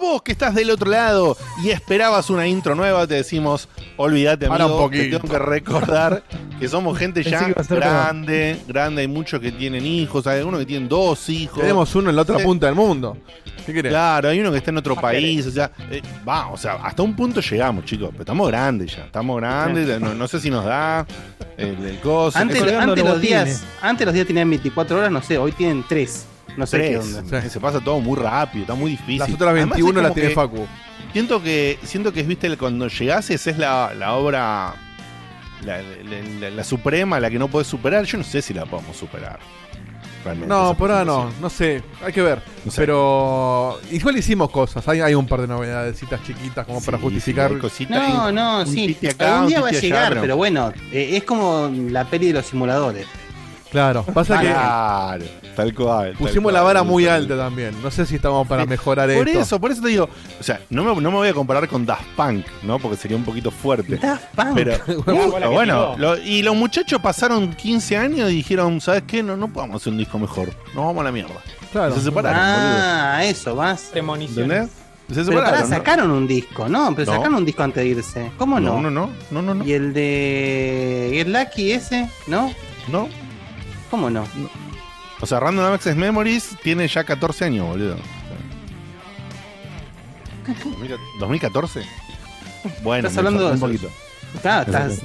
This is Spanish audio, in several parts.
Vos que estás del otro lado y esperabas una intro nueva, te decimos, olvídate, Para amigo, un te poquito. tengo que recordar que somos gente ya grande, grande, hay muchos que tienen hijos, hay algunos que tienen dos hijos. Tenemos uno en la otra Sí. punta del mundo. ¿Qué querés? Claro, hay uno que está en otro país, o sea, eh, va, o sea, hasta un punto llegamos, chicos, pero estamos grandes ya, estamos grandes, no, no sé si nos da el, el coso. Antes, antes los días, antes los días tenían 24 horas, no sé, hoy tienen 3. No sé qué. Se pasa todo muy rápido, está muy difícil. Las otras Además, 21 es las como tiene que Facu. Siento que, siento que viste, cuando llegases es la, la obra, la, la- la- la suprema, la que no puedes superar. Yo no sé si la podemos superar. Realmente. No, por ahora no, no sé, hay que ver. Pero igual hicimos cosas, hay, hay un par de novedadecitas chiquitas como para justificar. sí. No, no, un sí. acá, Algún un día va a allá, llegar, pero- pero bueno, eh, es como la peli de los simuladores. Claro, pasa que Claro, tal cual. tal pusimos cual, la vara muy alta también. No sé si estamos para mejorar Por esto. eso, por eso te digo, o sea, no me, no me voy a comparar con Daft Punk, ¿no? Porque sería un poquito fuerte. Daft Punk. Pero, pero bueno, lo- y los muchachos pasaron 15 años y dijeron, ¿sabes qué? No, no podemos hacer un disco mejor. Nos vamos a la mierda. Claro. Y se separaron, Ah, eso, más. ¿Entendés? Se Pero sacaron un disco, ¿no? Pero No. sacaron un disco antes de irse. ¿Cómo no? No, no, no, no, no, ¿Y el de Get Lucky ese? ¿No? No. ¿Cómo no? O sea, Random Access Memories tiene ya 14 años, boludo. ¿2014? Bueno, Estás hablando me de un poquito. Me estás.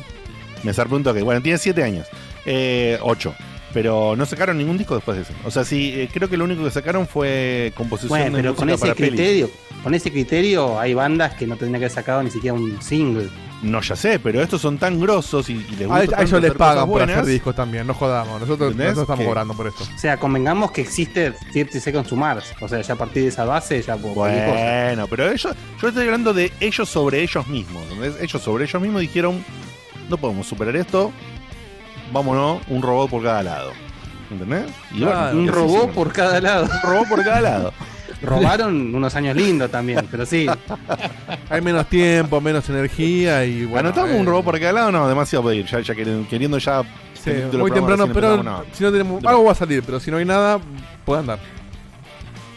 Me zarpé un toque. Bueno, tiene 7 años. Eh, 8. Pero no sacaron ningún disco después de eso. O sea, sí, eh, creo que lo único que sacaron fue composición Bueno, de pero música con ese para pelis. criterio, con ese criterio hay bandas que no tendrían que haber sacado ni siquiera un single. No, ya sé, pero estos son tan grosos y, y les gusta A, a tanto ellos les pagan por hacer discos también, no jodamos. Nosotros, nosotros estamos cobrando por esto. O sea, convengamos que existe 30 Seconds to Mars. O sea, ya a partir de esa base ya cosa. Bueno, pero ellos, yo estoy hablando de ellos sobre ellos mismos. ¿entendés? Ellos sobre ellos mismos dijeron, no podemos superar esto, vámonos, un robot por cada lado. ¿Entendés? Y bueno, Claro, un robot por cada lado. Un robot por cada lado. Robaron unos años lindos también, pero sí. Hay menos tiempo, menos energía y bueno. ¿Anotamos eh, un robot por cada lado? No, demasiado pedir. Ya, ya queriendo, queriendo ya. sí, muy temprano, pero no. si no tenemos. Algo va a salir, pero si no hay nada, puede andar.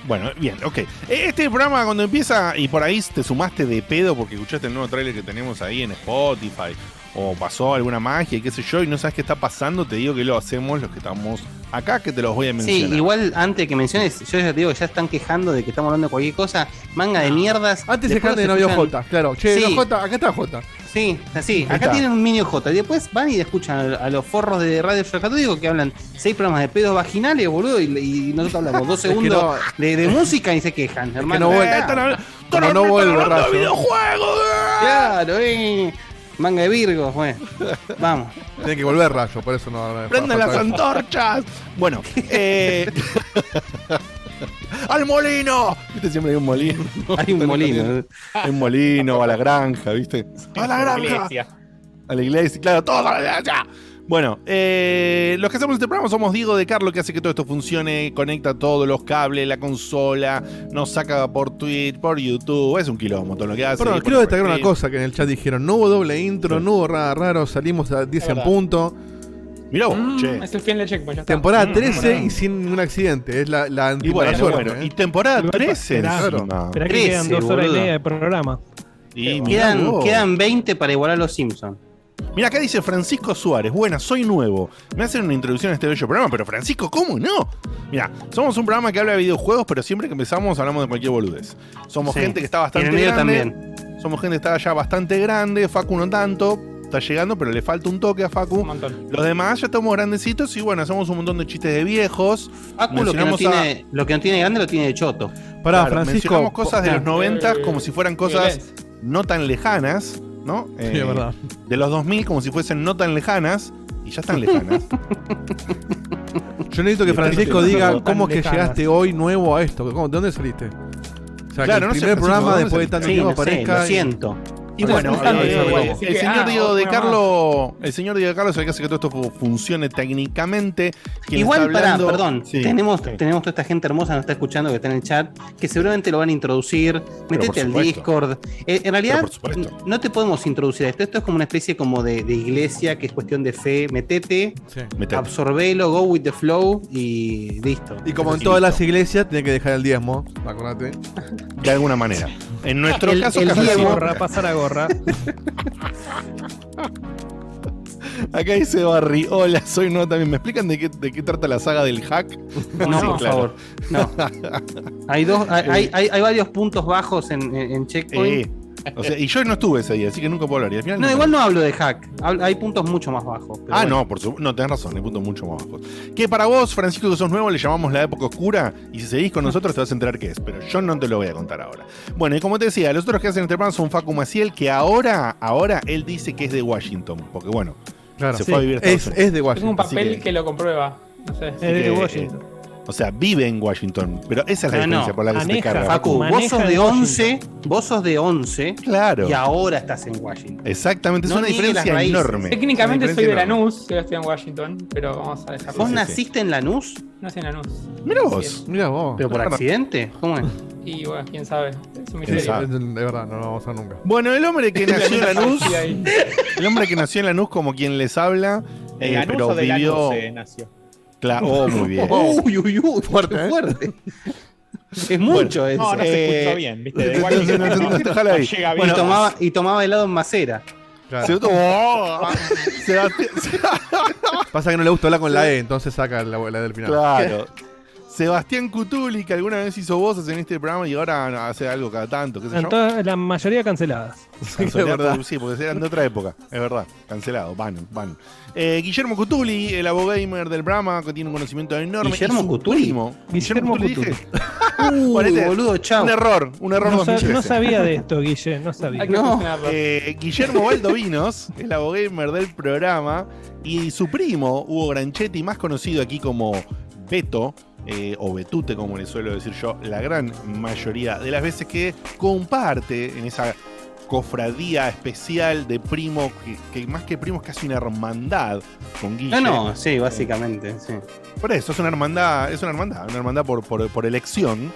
Bueno, bien, ok. Este programa cuando empieza y por ahí te sumaste de pedo porque escuchaste el nuevo trailer que tenemos ahí en Spotify o pasó alguna magia y qué sé yo y no sabes qué está pasando, te digo que lo hacemos los que estamos acá, que te los voy a Sí, mencionar. igual antes que menciones, yo ya te digo, ya están quejando de que estamos hablando de cualquier cosa. Manga de mierdas. Antes se Después de novio escuchan- J, claro. Che, Sí. no, J, acá está J. Sí, así. Acá está. tienen un mini J. Y después van y escuchan a, los forros de Radio Show Católico que hablan seis programas de pedos vaginales, boludo. Y, y nosotros hablamos dos que segundos no- de, de música y se quejan, hermano. no vuelve. Ah, Como están no vuelve, hablando de rayo. videojuegos. Claro, eh. Manga de Virgos, bueno. Vamos. Tiene que volver rayo, por eso no. Prendan las antorchas. Bueno, eh... ¡Al molino! ¿Viste? Siempre hay un molino. Hay un molino. Hay un molino, a la granja, ¿viste? ¡A la granja! Iglesia. A la iglesia, claro, todos a la iglesia. Bueno, eh, los que hacemos este programa somos Diego de Carlo, que hace que todo esto funcione, conecta todos los cables, la consola, nos saca por Twitch, por YouTube, es un quilombo todo lo que hace. Perdón, quiero destacar una stream. cosa que en el chat dijeron: no hubo doble intro, no hubo nada raro, salimos a 10 en punto. Mirá vos, Mm, che. Es el fin del checkpoint, ya está. Temporada Mm, 13 temporada. y sin ningún accidente. Es la, la Y bueno, suerte. bueno, ¿eh? y temporada Igual, 13 esperá, encima. Esperá que 13, quedan dos horas y media de programa. Y mirá Quedan, quedan 20 para igualar a los Simpsons. Mira, acá dice Francisco Suárez. Buena, soy nuevo. Me hacen una introducción a este bello programa, pero Francisco, ¿cómo no? Mira, somos un programa que habla de videojuegos, pero siempre que empezamos hablamos de cualquier boludez. Somos Sí. gente que está bastante grande. también. Somos gente que está ya bastante grande. Facu no tanto. Está llegando, pero le falta un toque a Un Facu. montón. Los demás ya estamos grandecitos y bueno, hacemos un montón de chistes de viejos. Facu lo que, no a- tiene, lo que no tiene grande lo tiene de choto. Pará, Claro, Francisco. mencionamos cosas de los 90 Eh, como si fueran cosas violencia. no tan lejanas, ¿no? Sí, Eh, es verdad. de los 2000 como si fuesen no tan lejanas y ya están lejanas. Yo necesito que Francisco diga tan cómo es que lejanas. llegaste hoy nuevo a esto. ¿Cómo- ¿De dónde saliste? O sea, Claro, que no el primer programa ¿dónde después de tanto Sí, tiempo no sé, aparezca. lo siento. Y bueno, eh, igual, el señor Diego de una Carlo, el señor Diego de Carlo es el que hace que todo esto fu- funcione técnicamente. Igual, pará, perdón. Sí. tenemos, Sí. tenemos toda esta gente hermosa que nos está escuchando, que está en el chat, que seguramente lo van a introducir. Metete por al. Discord. Eh, en realidad, no te podemos introducir a esto. Esto es como una especie como de, de iglesia, que es cuestión de fe. Metete, Sí. Metete. absorbelo, go with the flow y listo. Y como en Y todas las iglesias, tiene que dejar el diezmo. Acordate. De alguna manera. En nuestro El- caso, el casi Pasar a Diego- siempre. gorra, pasar a Acá dice Barry, hola, soy no también. ¿Me explican de qué, de qué trata la saga del hack? No, Sí, por claro. favor. No. Hay, dos, hay, hay- hay- hay varios puntos bajos en Checkpoint. Eh, o sea, y yo no estuve ese día, así que nunca puedo hablar. Y al final no, nunca- igual no hablo de hack. Hablo- hay puntos mucho más bajos. Ah, bueno. no, por supuesto. No, tenés razón, hay puntos mucho más bajos. Que para vos, Francisco, que sos nuevo, le llamamos la época oscura. Y si seguís con nosotros, te vas a enterar qué es. Pero yo no te lo voy a contar ahora. Bueno, y como te decía, los otros que hacen este programa son Facu Maciel, que ahora, ahora él dice que es de Washington. Porque bueno, Claro. se Sí. fue a vivir a Estados Es, Unidos. es de Tengo un Washington. Papel que- que... lo comprueba. No sé. Es de que, Washington. O sea, vive en Washington. Pero esa es la No, no. diferencia por la que se te carga. Facu, vos sos de Washington. 11, vos sos de 11 Claro. y ahora estás en Washington. Exactamente, es No una diferencia enorme. Técnicamente soy de. Lanús, yo estoy en Washington, pero vamos a dejarlo. ¿Vos sí, sí. naciste en Lanús? Soy en Lanús. Mira vos. Mira vos. ¿Pero por accidente? ¿Cómo es? Y bueno, quién sabe. Es un ¿Quién misterio. De verdad, no lo vamos a nunca. Bueno, el hombre que nació en Lanús, el hombre que nació en Lanús como quien les habla, ¿De eh, pero o de vivió... Lanús eh, nació? Claro, oh, muy bien. Uy, uy, uy, Fuerte, ¿eh? fuerte. Es mucho eso. No, no se Eh, escuchó bien, ¿viste? De no, Washington no, no, no, ahí. llega bien. Bueno, y, tomaba, y tomaba helado en macera. Claro. Se- oh, Sebastián, Pasa que no le gusta hablar con la E, entonces saca la, la del final. claro. Sebastián Cutuli, que alguna vez hizo voces en este programa y ahora hace algo cada tanto, qué sé yo. la mayoría canceladas. Cancelado. Sí, porque eran de otra época, es verdad. Cancelado, van, van. Eh, Guillermo Cutuli, el abogamer del Brahma, que tiene un conocimiento enorme. ¿Guillermo Cutuli? primo- Guillermo Cutuli, Cutuli. Uy, Ponete- boludo, chao. Un error, un error No, sa- 2013. no sabía de esto, Guille, no sabía. Que No. Eh, Guillermo Valdovinos, el abogamer del programa, y su primo, Hugo Granchetti, más conocido aquí como Beto, eh, o Betute, como le suelo decir yo, la gran mayoría de las veces que comparte en esa cofradía especial de primo, que, que más que primo es casi una hermandad con Guille. No, no, sí, básicamente, sí. Por eso, es una hermandad, es una hermandad, una hermandad por, por, por elección,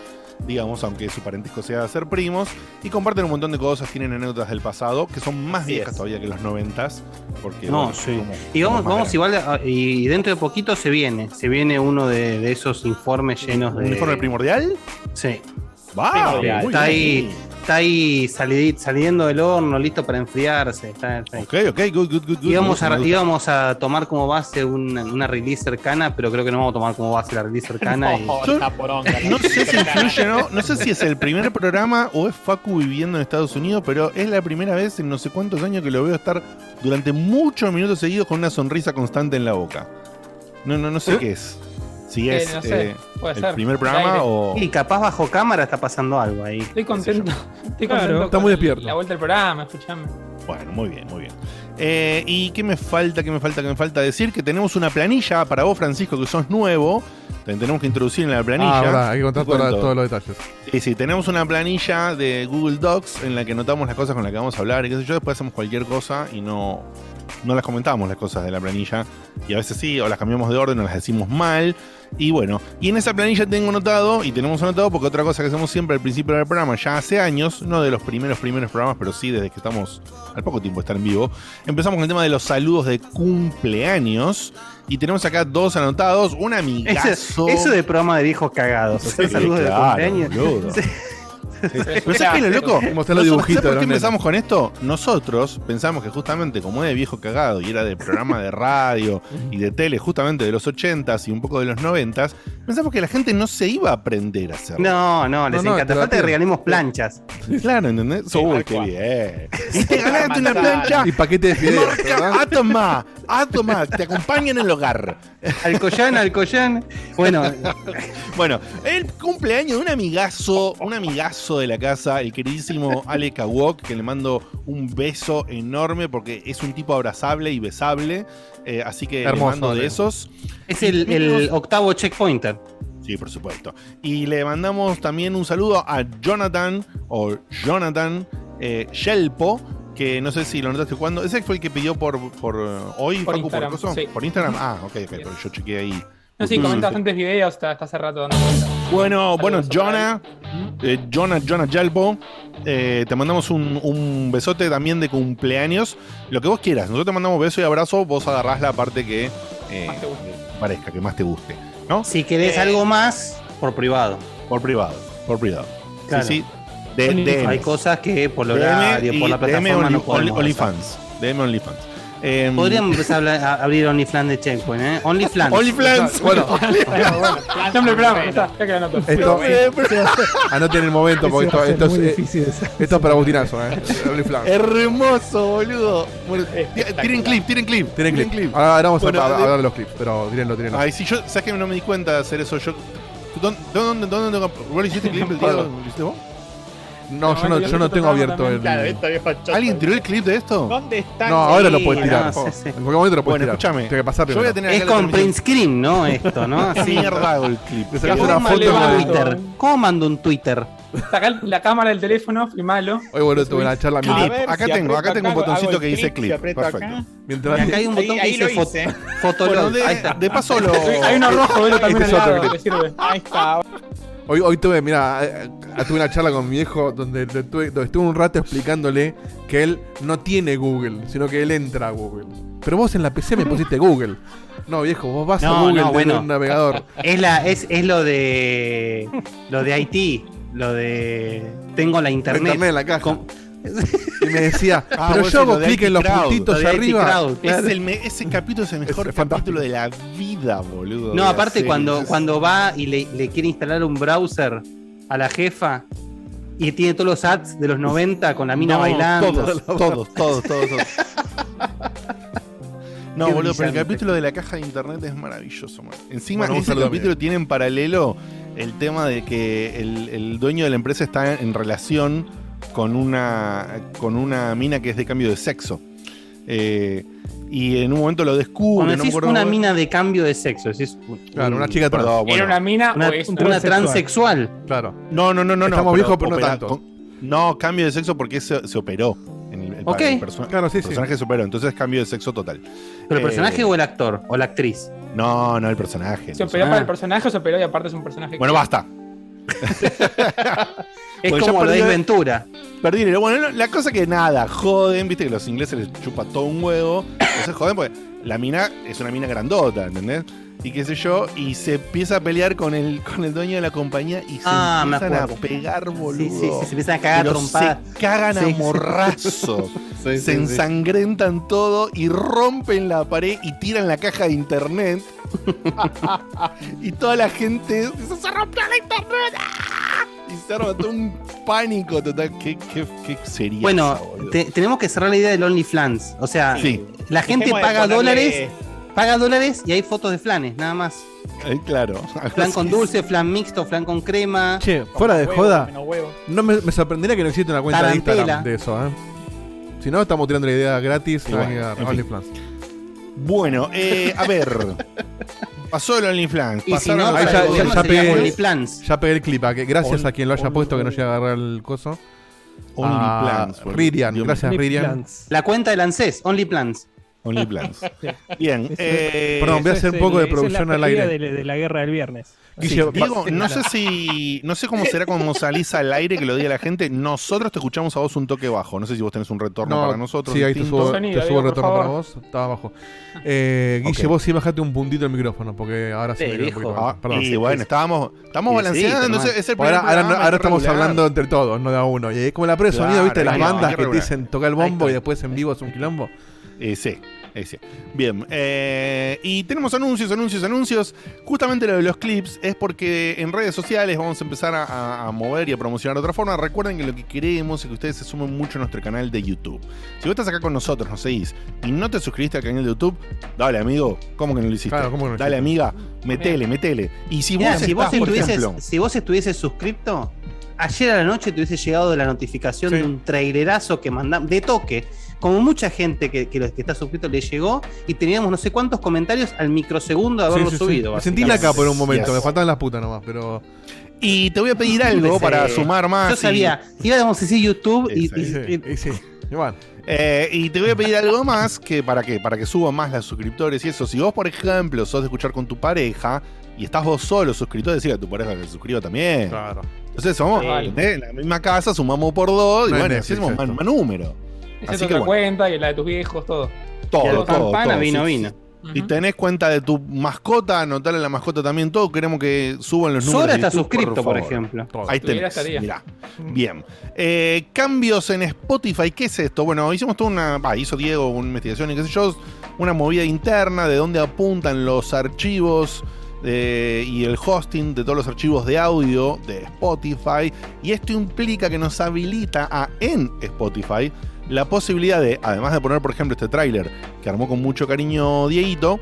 digamos, aunque su parentesco sea ser primos, y comparten un montón de cosas, tienen anécdotas del pasado, que son más Así viejas es. todavía que los noventas, porque No, bueno, sí. Y vamos, vamos igual, a- y dentro de poquito se viene, se viene uno de, de esos informes llenos de... ¿Un informe primordial? Sí, Muy está ahí, está ahí salidi- saliendo del horno, listo para enfriarse. Está. Ok, ok, good, good, good. Íbamos a, íbamos a tomar como base una, una release cercana, pero creo que no vamos a tomar como base la release cercana. y- No, Yo- está poronga, No sé si influye, ¿no? No sé si es el primer programa o es Facu viviendo en Estados Unidos, pero es la primera vez en no sé cuántos años que lo veo estar durante muchos minutos seguidos con una sonrisa constante en la boca. No, no, no sé qué es. Si Eh, es no sé, eh, puede el ser. primer programa aire. o. Y capaz bajo cámara está pasando algo ahí. Estoy contento. Estoy Claro, contento está con muy despierto. La vuelta del programa, escuchame. Bueno, muy bien, muy bien. Eh, ¿Y qué me falta? ¿Qué me falta? ¿Qué me falta decir? Que tenemos una planilla para vos, Francisco, que sos nuevo. Te tenemos que introducir en la planilla. Ah, verdad, hay que contar toda- todos los detalles. Sí, sí, tenemos una planilla de Google Docs en la que anotamos las cosas con las que vamos a hablar y qué sé yo. Después hacemos cualquier cosa y no, no las comentamos las cosas de la planilla. Y a veces sí, o las cambiamos de orden o las decimos mal. Y bueno, y en esa planilla tengo anotado, y tenemos anotado porque otra cosa que hacemos siempre al principio del programa, ya hace años, no de los primeros primeros programas, pero sí desde que estamos al poco tiempo de estar en vivo, empezamos con el tema de los saludos de cumpleaños. Y tenemos acá dos anotados, un amigazo. Eso, eso de programa de viejos cagados. o sea, Sí, saludos claro, de cumpleaños. Pero ¿sabes qué es lo loco? Mostrar los dibujitos ¿sabes de por qué empezamos con esto? Nosotros pensamos que justamente como es de viejo cagado y era de programa de radio y de tele justamente de los 80s y un poco de los 90s, pensamos que la gente no se iba a aprender a hacerlo. No, no, les No, encanta. Falta que regalemos planchas. Claro, ¿entendés? Sí, Uy, qué bien. Y te ganaste una plancha. Y paquete de fideos, Marca, ¿verdad? a tomar, a tomar, te acompaña en el hogar. Alcoyán, Alcoyán. Bueno, Bueno, el cumpleaños de un amigazo, un amigazo de la casa, el queridísimo Ale Kawok, que le mando un beso enorme porque es un tipo abrazable y besable. eh, así que Hermoso, le mando de esos. es el, el octavo checkpointer. Sí, por supuesto. Y le mandamos también un saludo a Jonathan o Jonathan eh, Shelpo. Que no sé si lo notaste cuando. Ese fue el que pidió por, por eh, hoy, Por Facu, Instagram, sí. Por Instagram. Ah, ok, ok, pero yo chequeé ahí. No, sí, comenta bastantes videos, está, está hace rato dando vueltas. Bueno, bueno, Saludos Jonah, eh, Jonah, Jonah Yalpo, eh, te mandamos un, un besote también de cumpleaños. Lo que vos quieras. Nosotros te mandamos beso y abrazo. Vos agarrás la parte que eh, Más te guste. parezca, que más te guste. ¿No? Si querés Eh. algo más, por privado. Por privado. Por privado. Claro. Sí, sí. De. Hay cosas que por DM horario, por la plataforma no podemos. OnlyFans. DM OnlyFans. Em, Podríamos empezar a, hablar- a abrir OnlyFans de Checkpoint, ¿eh? OnlyFans. OnlyFans. Bueno, Nombre esto, anoten el momento porque esto, esto es, difícil de saber. esto es para Agustinazo, ¿eh? OnlyFans. Hermoso, boludo. Bueno, tiren clip, tiren clip. Tienen clip. Ahora, ahora vamos Bueno, a, a hablar de los clips, pero tírenlo, tírenlo. Ay, si yo, ¿sabes que no me di cuenta de hacer eso? Yo, ¿Dónde, dónde, dónde, dónde, ¿Vos lo hiciste clip, No, yo no, yo no tengo abierto el. Claro, esto. ¿Alguien tiró el clip de esto? ¿Dónde está? No, ahora lo Sí, puedes tirar. no, sí, sí. En cualquier momento lo puedes Bueno, tirar. escúchame. Tiene que pasar Yo voy a primero. tener Es con print screen, ¿no? Esto, ¿no? ¿Qué Así. mierda hago el clip? ¿Cómo una mando foto un Twitter? ¿Cómo mando un Twitter? Saca la cámara del teléfono, filmalo. Hoy boludo tuve una charla ver, acá si tengo, acá tengo un botoncito que dice clip. Perfecto. acá. mientras Acá hay un Ahí- botón que dice fo- hice. Fotolog. Bueno, de, Ahí está. de paso lo. Hay uno rojo, velo también Este clip. sirve. Ahí está. Hoy, hoy tuve, mira, eh, eh, tuve una charla con mi viejo donde, le tuve- donde estuve un rato explicándole que él no tiene Google, sino que él entra a Google. Pero vos en la PC me pusiste Google. No, viejo, vos vas a Google no, desde bueno. un navegador. Es, la, es, es lo de. Lo de Haití. Lo de. Tengo la La internet. internet en la caja. Y me decía, Ah, pero yo hago clic en los Crowd, puntitos arriba. Crowd, claro. Es el me- ese capítulo es el mejor Es fantástico. capítulo de la vida, boludo. No, aparte serie. cuando, Es- cuando va y le, le quiere instalar un browser a la jefa y tiene todos los ads de los 90 con la mina No, bailando. Todos, todos, todos, todos. todos. No, Qué boludo, pero el capítulo de la caja de internet es maravilloso, man. Encima, Bueno, ese capítulo tiene en paralelo el tema de que el, el dueño de la empresa está en relación con una, con una mina que es de cambio de sexo. Eh, y en un momento lo descubre. Cuando no una mina de cambio de sexo, un- Claro, una chica trans. Perdón, bueno. ¿Era una mina una, o es una transexual. Claro. No, no, no, no. Estamos no, viejos, pero no tanto. con- no, cambio de sexo porque se, se operó. En el, el- Ok. el perso- Claro, sí, el sí. personaje se operó, entonces cambio de sexo total. ¿Pero el Eh, personaje o el actor? ¿O la actriz? No, no el personaje. ¿Se el operó Ah. para el personaje o se operó y aparte es un personaje? Bueno, basta. Es como ya lo de Ventura. Perdí dinero. Bueno, no, la cosa que nada, joden, viste que los ingleses les chupa todo un huevo. Entonces joden porque la mina es una mina grandota, ¿entendés? Y qué sé yo, y se empieza a pelear con el, con el dueño de la compañía y se Ah, empiezan a pegar, boludo. Sí, sí, sí, se empiezan a cagar trompadas. Se cagan Sí, a sí. Sí, se sí, sí. ensangrentan todo y rompen la pared y tiran la caja de internet. y toda la gente dice, se rompió la internet. ¡Ah! Y se arma todo un pánico total. ¿Qué, qué, qué sería? Bueno, eso, te- tenemos que cerrar la idea del OnlyFans. O sea, Sí. la gente Dejemos de paga ponerle- dólares, paga dólares y hay fotos de flanes, nada más. Eh, claro. Flan con dulce, flan mixto, flan con crema. Che, fuera de Huevo, joda, no me, me sorprendería que no exista una cuenta de Tarantela. Instagram de eso, ¿eh? Si no, estamos tirando la idea gratis bueno, a en fin. OnlyFans. Bueno, eh, a ver. Pasó el OnlyFans. Y si no, ya- pegué- OnlyPlans. Ya pegué el clip, ¿a que gracias a quien lo haya puesto que no llega a agarrar el coso. OnlyPlans. Ah. Ririan, gracias Ririan. La cuenta del ANSES, OnlyPlans. OnlyPlans. Bien. Eso- eh, Perdón, voy a hacer un poco el- de es producción la al aire. De, de la guerra del viernes. Guille, Diego, no sé si. No sé cómo será cuando salís al aire que lo diga la gente. Nosotros te escuchamos a vos un toque bajo. No sé si vos tenés un retorno para nosotros. Sí, ahí te subo, Sonido, te subo el retorno para vos. Estaba abajo. Eh, Guille, vos sí bajate un puntito el micrófono, porque ahora sí Sí, me un Ah. Perdón. y bueno, estábamos, estamos Sí, balanceando. sí, es el Ahora, ahora, no- ahora estamos regular. hablando entre todos, no de a uno. Y es como la prueba de sonido, Claro, ¿viste? Las bandas que te regular. dicen toca el bombo y después en vivo es un quilombo. Eh, sí, sí. Bien, eh, y tenemos anuncios, anuncios, anuncios. Justamente lo de los clips es porque en redes sociales vamos a empezar a, mover y a promocionar de otra forma. Recuerden que lo que queremos es que ustedes se sumen mucho a nuestro canal de YouTube. Si vos estás acá con nosotros, nos seguís y no te suscribiste al canal de YouTube, dale amigo, ¿cómo que no lo hiciste? Claro, ¿cómo que no lo dale hiciste? amiga, metele, metele. Y si Mirá, vos si, vos estás, por estuvieses, ejemplo, si vos estuvieses suscripto, ayer a la noche te hubiese llegado la notificación Sí. de un trailerazo que mandamos, de toque. Como mucha gente que, que, que está suscrito le llegó y teníamos no sé cuántos comentarios al microsegundo de haberlo Sí, sí, sí. subido. Me sentí básicamente. acá por un momento, Yes. me faltaban las putas nomás, pero. y te voy a pedir algo Sí. para sumar más. Yo y- sabía, íbamos a decir YouTube y, Sí, y- Y sí, y- y sí, igual. Eh, y te voy a pedir algo más que para qué, para que suban más los suscriptores y eso. Si vos, por ejemplo, sos de escuchar con tu pareja y estás vos solo suscrito, decir a tu pareja que se suscriba también. Claro. Entonces somos Sí. en la misma casa, sumamos por dos y No bueno, así hacemos más, más número. Esa es Así otra que bueno, cuenta y la de tus viejos, todo. todo, y todo, campana, todo. vino, vino. Si tenés cuenta de tu mascota, anotale la mascota también todo. Queremos que suban los números. Sora está YouTube, suscrito, por, favor. ejemplo. Todo. Ahí tenés. Mirá. Bien. Eh, cambios en Spotify. ¿Qué es esto? Bueno, hicimos toda una. va, hizo Diego una investigación y qué sé yo. Una movida interna de dónde apuntan los archivos eh, y el hosting de todos los archivos de audio de Spotify. Y esto implica que nos habilita a en Spotify la posibilidad de, además de poner, por ejemplo, este tráiler que armó con mucho cariño Dieguito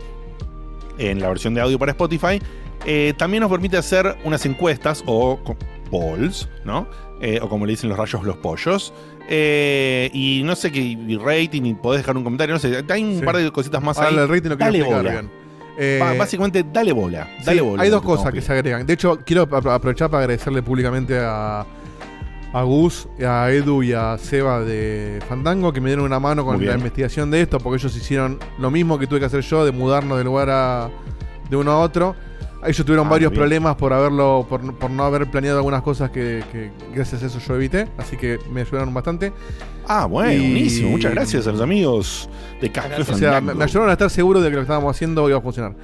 en la versión de audio para Spotify, eh, también nos permite hacer unas encuestas o polls, ¿no? Eh, o como le dicen los rayos, los pollos. Eh, y no sé qué y rating, y podés dejar un comentario, no sé, hay un Sí. par de cositas más Ahora ahí. el rating lo Dale bien. Eh, básicamente, dale bola. sí, Dale bola. hay dos cosas que se agregan. De hecho, quiero apro- aprovechar para agradecerle públicamente a, a Gus, a Edu y a Seba de Fandango que me dieron una mano con la investigación de esto, porque ellos hicieron lo mismo que tuve que hacer yo, de mudarnos de lugar a, de uno a otro. Ellos tuvieron Ah, varios bien. problemas por haberlo, por, por no haber planeado algunas cosas que, que gracias a eso yo evité, así que me ayudaron bastante. Ah, bueno, Y- buenísimo. Muchas gracias a los amigos de Café O sea, me, Fandango. me ayudaron a estar seguro de que lo que estábamos haciendo iba a funcionar.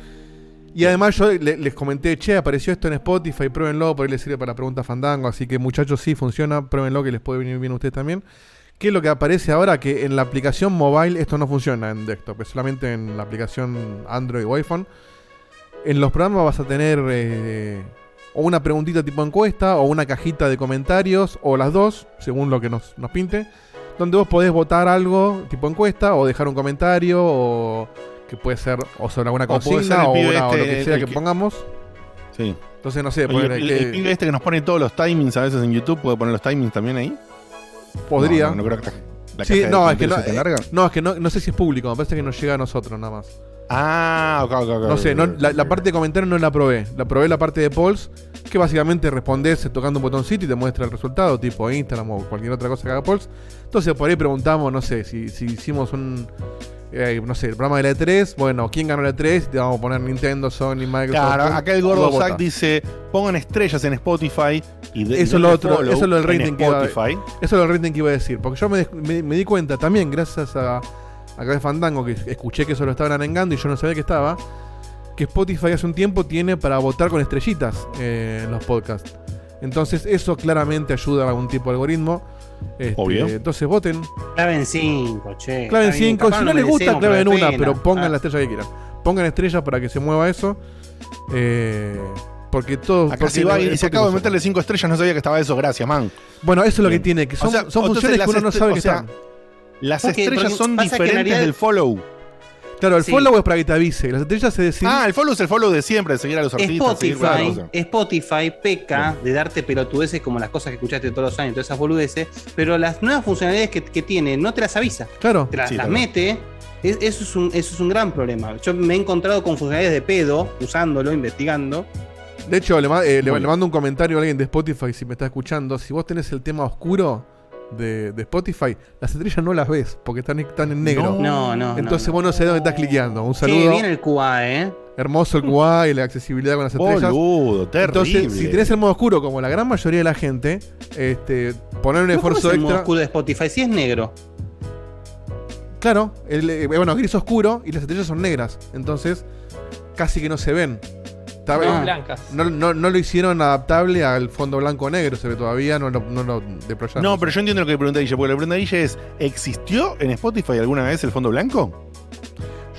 Y además yo le- les comenté, che, apareció esto en Spotify, pruébenlo, por ahí les sirve para la pregunta Fandango, así que muchachos, sí funciona, pruébenlo que les puede venir bien a ustedes también. ¿Qué es lo que aparece ahora? Que en la aplicación mobile esto no funciona en desktop, es solamente en la aplicación Android o iPhone. En los programas vas a tener eh, o una preguntita tipo encuesta, o una cajita de comentarios, o las dos, según lo que nos, nos pinte, donde vos podés votar algo tipo encuesta, o dejar un comentario, o que puede ser o sobre alguna consigna, o, este, lo que sea el que que- pongamos. Sí. Entonces, no sé, poner el- que- el este que nos pone todos los timings a veces en YouTube, ¿puede poner los timings también ahí? podría. No, no, no creo que la Sí, caja de no, es que no, eh, larga. no, es que no, no sé si es público, me parece que nos llega a nosotros nada más. Ah, ok, ok, ok. No sé, no, la, parte de comentarios no la probé. La probé la parte de polls, que básicamente respondés tocando un botoncito y te muestra el resultado, tipo Instagram o cualquier otra cosa que haga polls. Entonces por ahí preguntamos, no sé, si, si hicimos un, eh, no sé, el programa de la E3, bueno, ¿quién ganó la E3? Y te vamos a poner Nintendo, Sony, Microsoft. Claro, acá el gordo. Zack dice: pongan estrellas en Spotify y de, Eso y es lo otro, eso es lo del en rating que iba- Spotify. Eso es el rating que iba a decir. Porque yo me, des- me- me di cuenta también, gracias a, a Café Fandango, que escuché que eso lo estaban arengando y yo no sabía que estaba, que Spotify hace un tiempo tiene para votar con estrellitas eh, en los podcasts. Entonces eso claramente ayuda a algún tipo de algoritmo. Este, Obvio. Entonces voten, Claven 5, che. claven está bien, 5. capaz Si lo no les gusta, claven pero de una, pena. pero pongan Ah, la estrella que quieran. Pongan estrellas para que se mueva eso. Eh, porque todo. Acá porque si va y dice: acabo de meterle 5 estrellas, no sabía que estaba eso, gracias, man. Bueno, eso es lo que tiene, que son, O sea, son entonces funciones que uno no sabe o que sea, están. Las Porque- estrellas porque son diferentes realidad- del follow. Claro, el Sí. follow es para que te avise. Las estrellas se deciden. Ah, el follow es el follow de siempre, de seguir a los artistas. Spotify, cosa. Spotify peca de darte pelotudeces como las cosas que escuchaste todos los años, todas esas boludeces, pero las nuevas funcionalidades que, que tiene no te las avisa, Claro. te las, Sí, mete. Es- eso, es un, eso es un gran problema. Yo me he encontrado con funcionalidades de pedo, usándolo, investigando. De hecho, le, eh, le mando un comentario a alguien de Spotify si me está escuchando. Si vos tenés el tema oscuro, de, de Spotify, las estrellas no las ves porque están, están en negro. No, no. Entonces no, vos no sabés dónde estás cliqueando. Un Qué saludo. bien el QA, ¿eh? Hermoso el QA y la accesibilidad con las estrellas. Boludo, terrible. Entonces, si tenés el modo oscuro como la gran mayoría de la gente, este, poner un ¿Pero cómo esfuerzo es el modo extra. oscuro de Spotify? Si es negro. Claro, el, eh, bueno, gris oscuro y las estrellas son negras. Entonces, casi que no se ven. Está- Son Ah. blancas. no, no- no lo hicieron adaptable al fondo blanco negro, se ve todavía, no, lo- no deployaron. No, pero yo entiendo lo que pregunta Guille, porque la pregunta de Guille es, ¿existió en Spotify alguna vez el fondo blanco?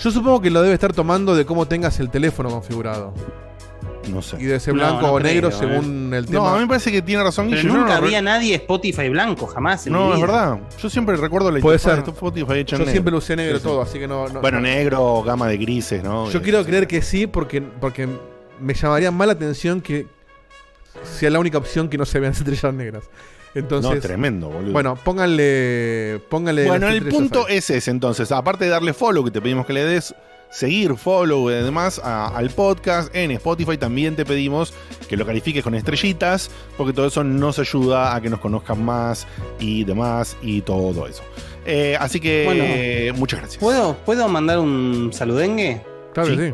Yo supongo que lo debe estar tomando de cómo tengas el teléfono configurado. No sé. Y debe ser No, blanco no o negro creo, según el No, a mí tema. me parece que tiene razón Pero nunca no, había nadie Spotify blanco, jamás. en mi No, es verdad. Yo siempre recuerdo la Puede ser. de Spotify hecha Yo negro. siempre lo usé negro Sí, sí. todo, así que no. no- Bueno, no. negro, gama de grises, ¿no? Yo Eh, quiero creer que sí, porque, porque me llamaría más la atención que sea la única opción que no se vean estrellas negras. No, Entonces, tremendo, boludo. bueno, pónganle. pónganle Bueno, el punto ahí. es ese, entonces. Aparte de darle follow, que te pedimos que le des seguir, follow y demás a- al podcast en Spotify, también te pedimos que lo califiques con estrellitas, porque todo eso nos ayuda a que nos conozcan más y demás y todo eso. Eh, así que Bueno. eh, muchas gracias. ¿Puedo, ¿Puedo mandar un saludengue? Claro que sí.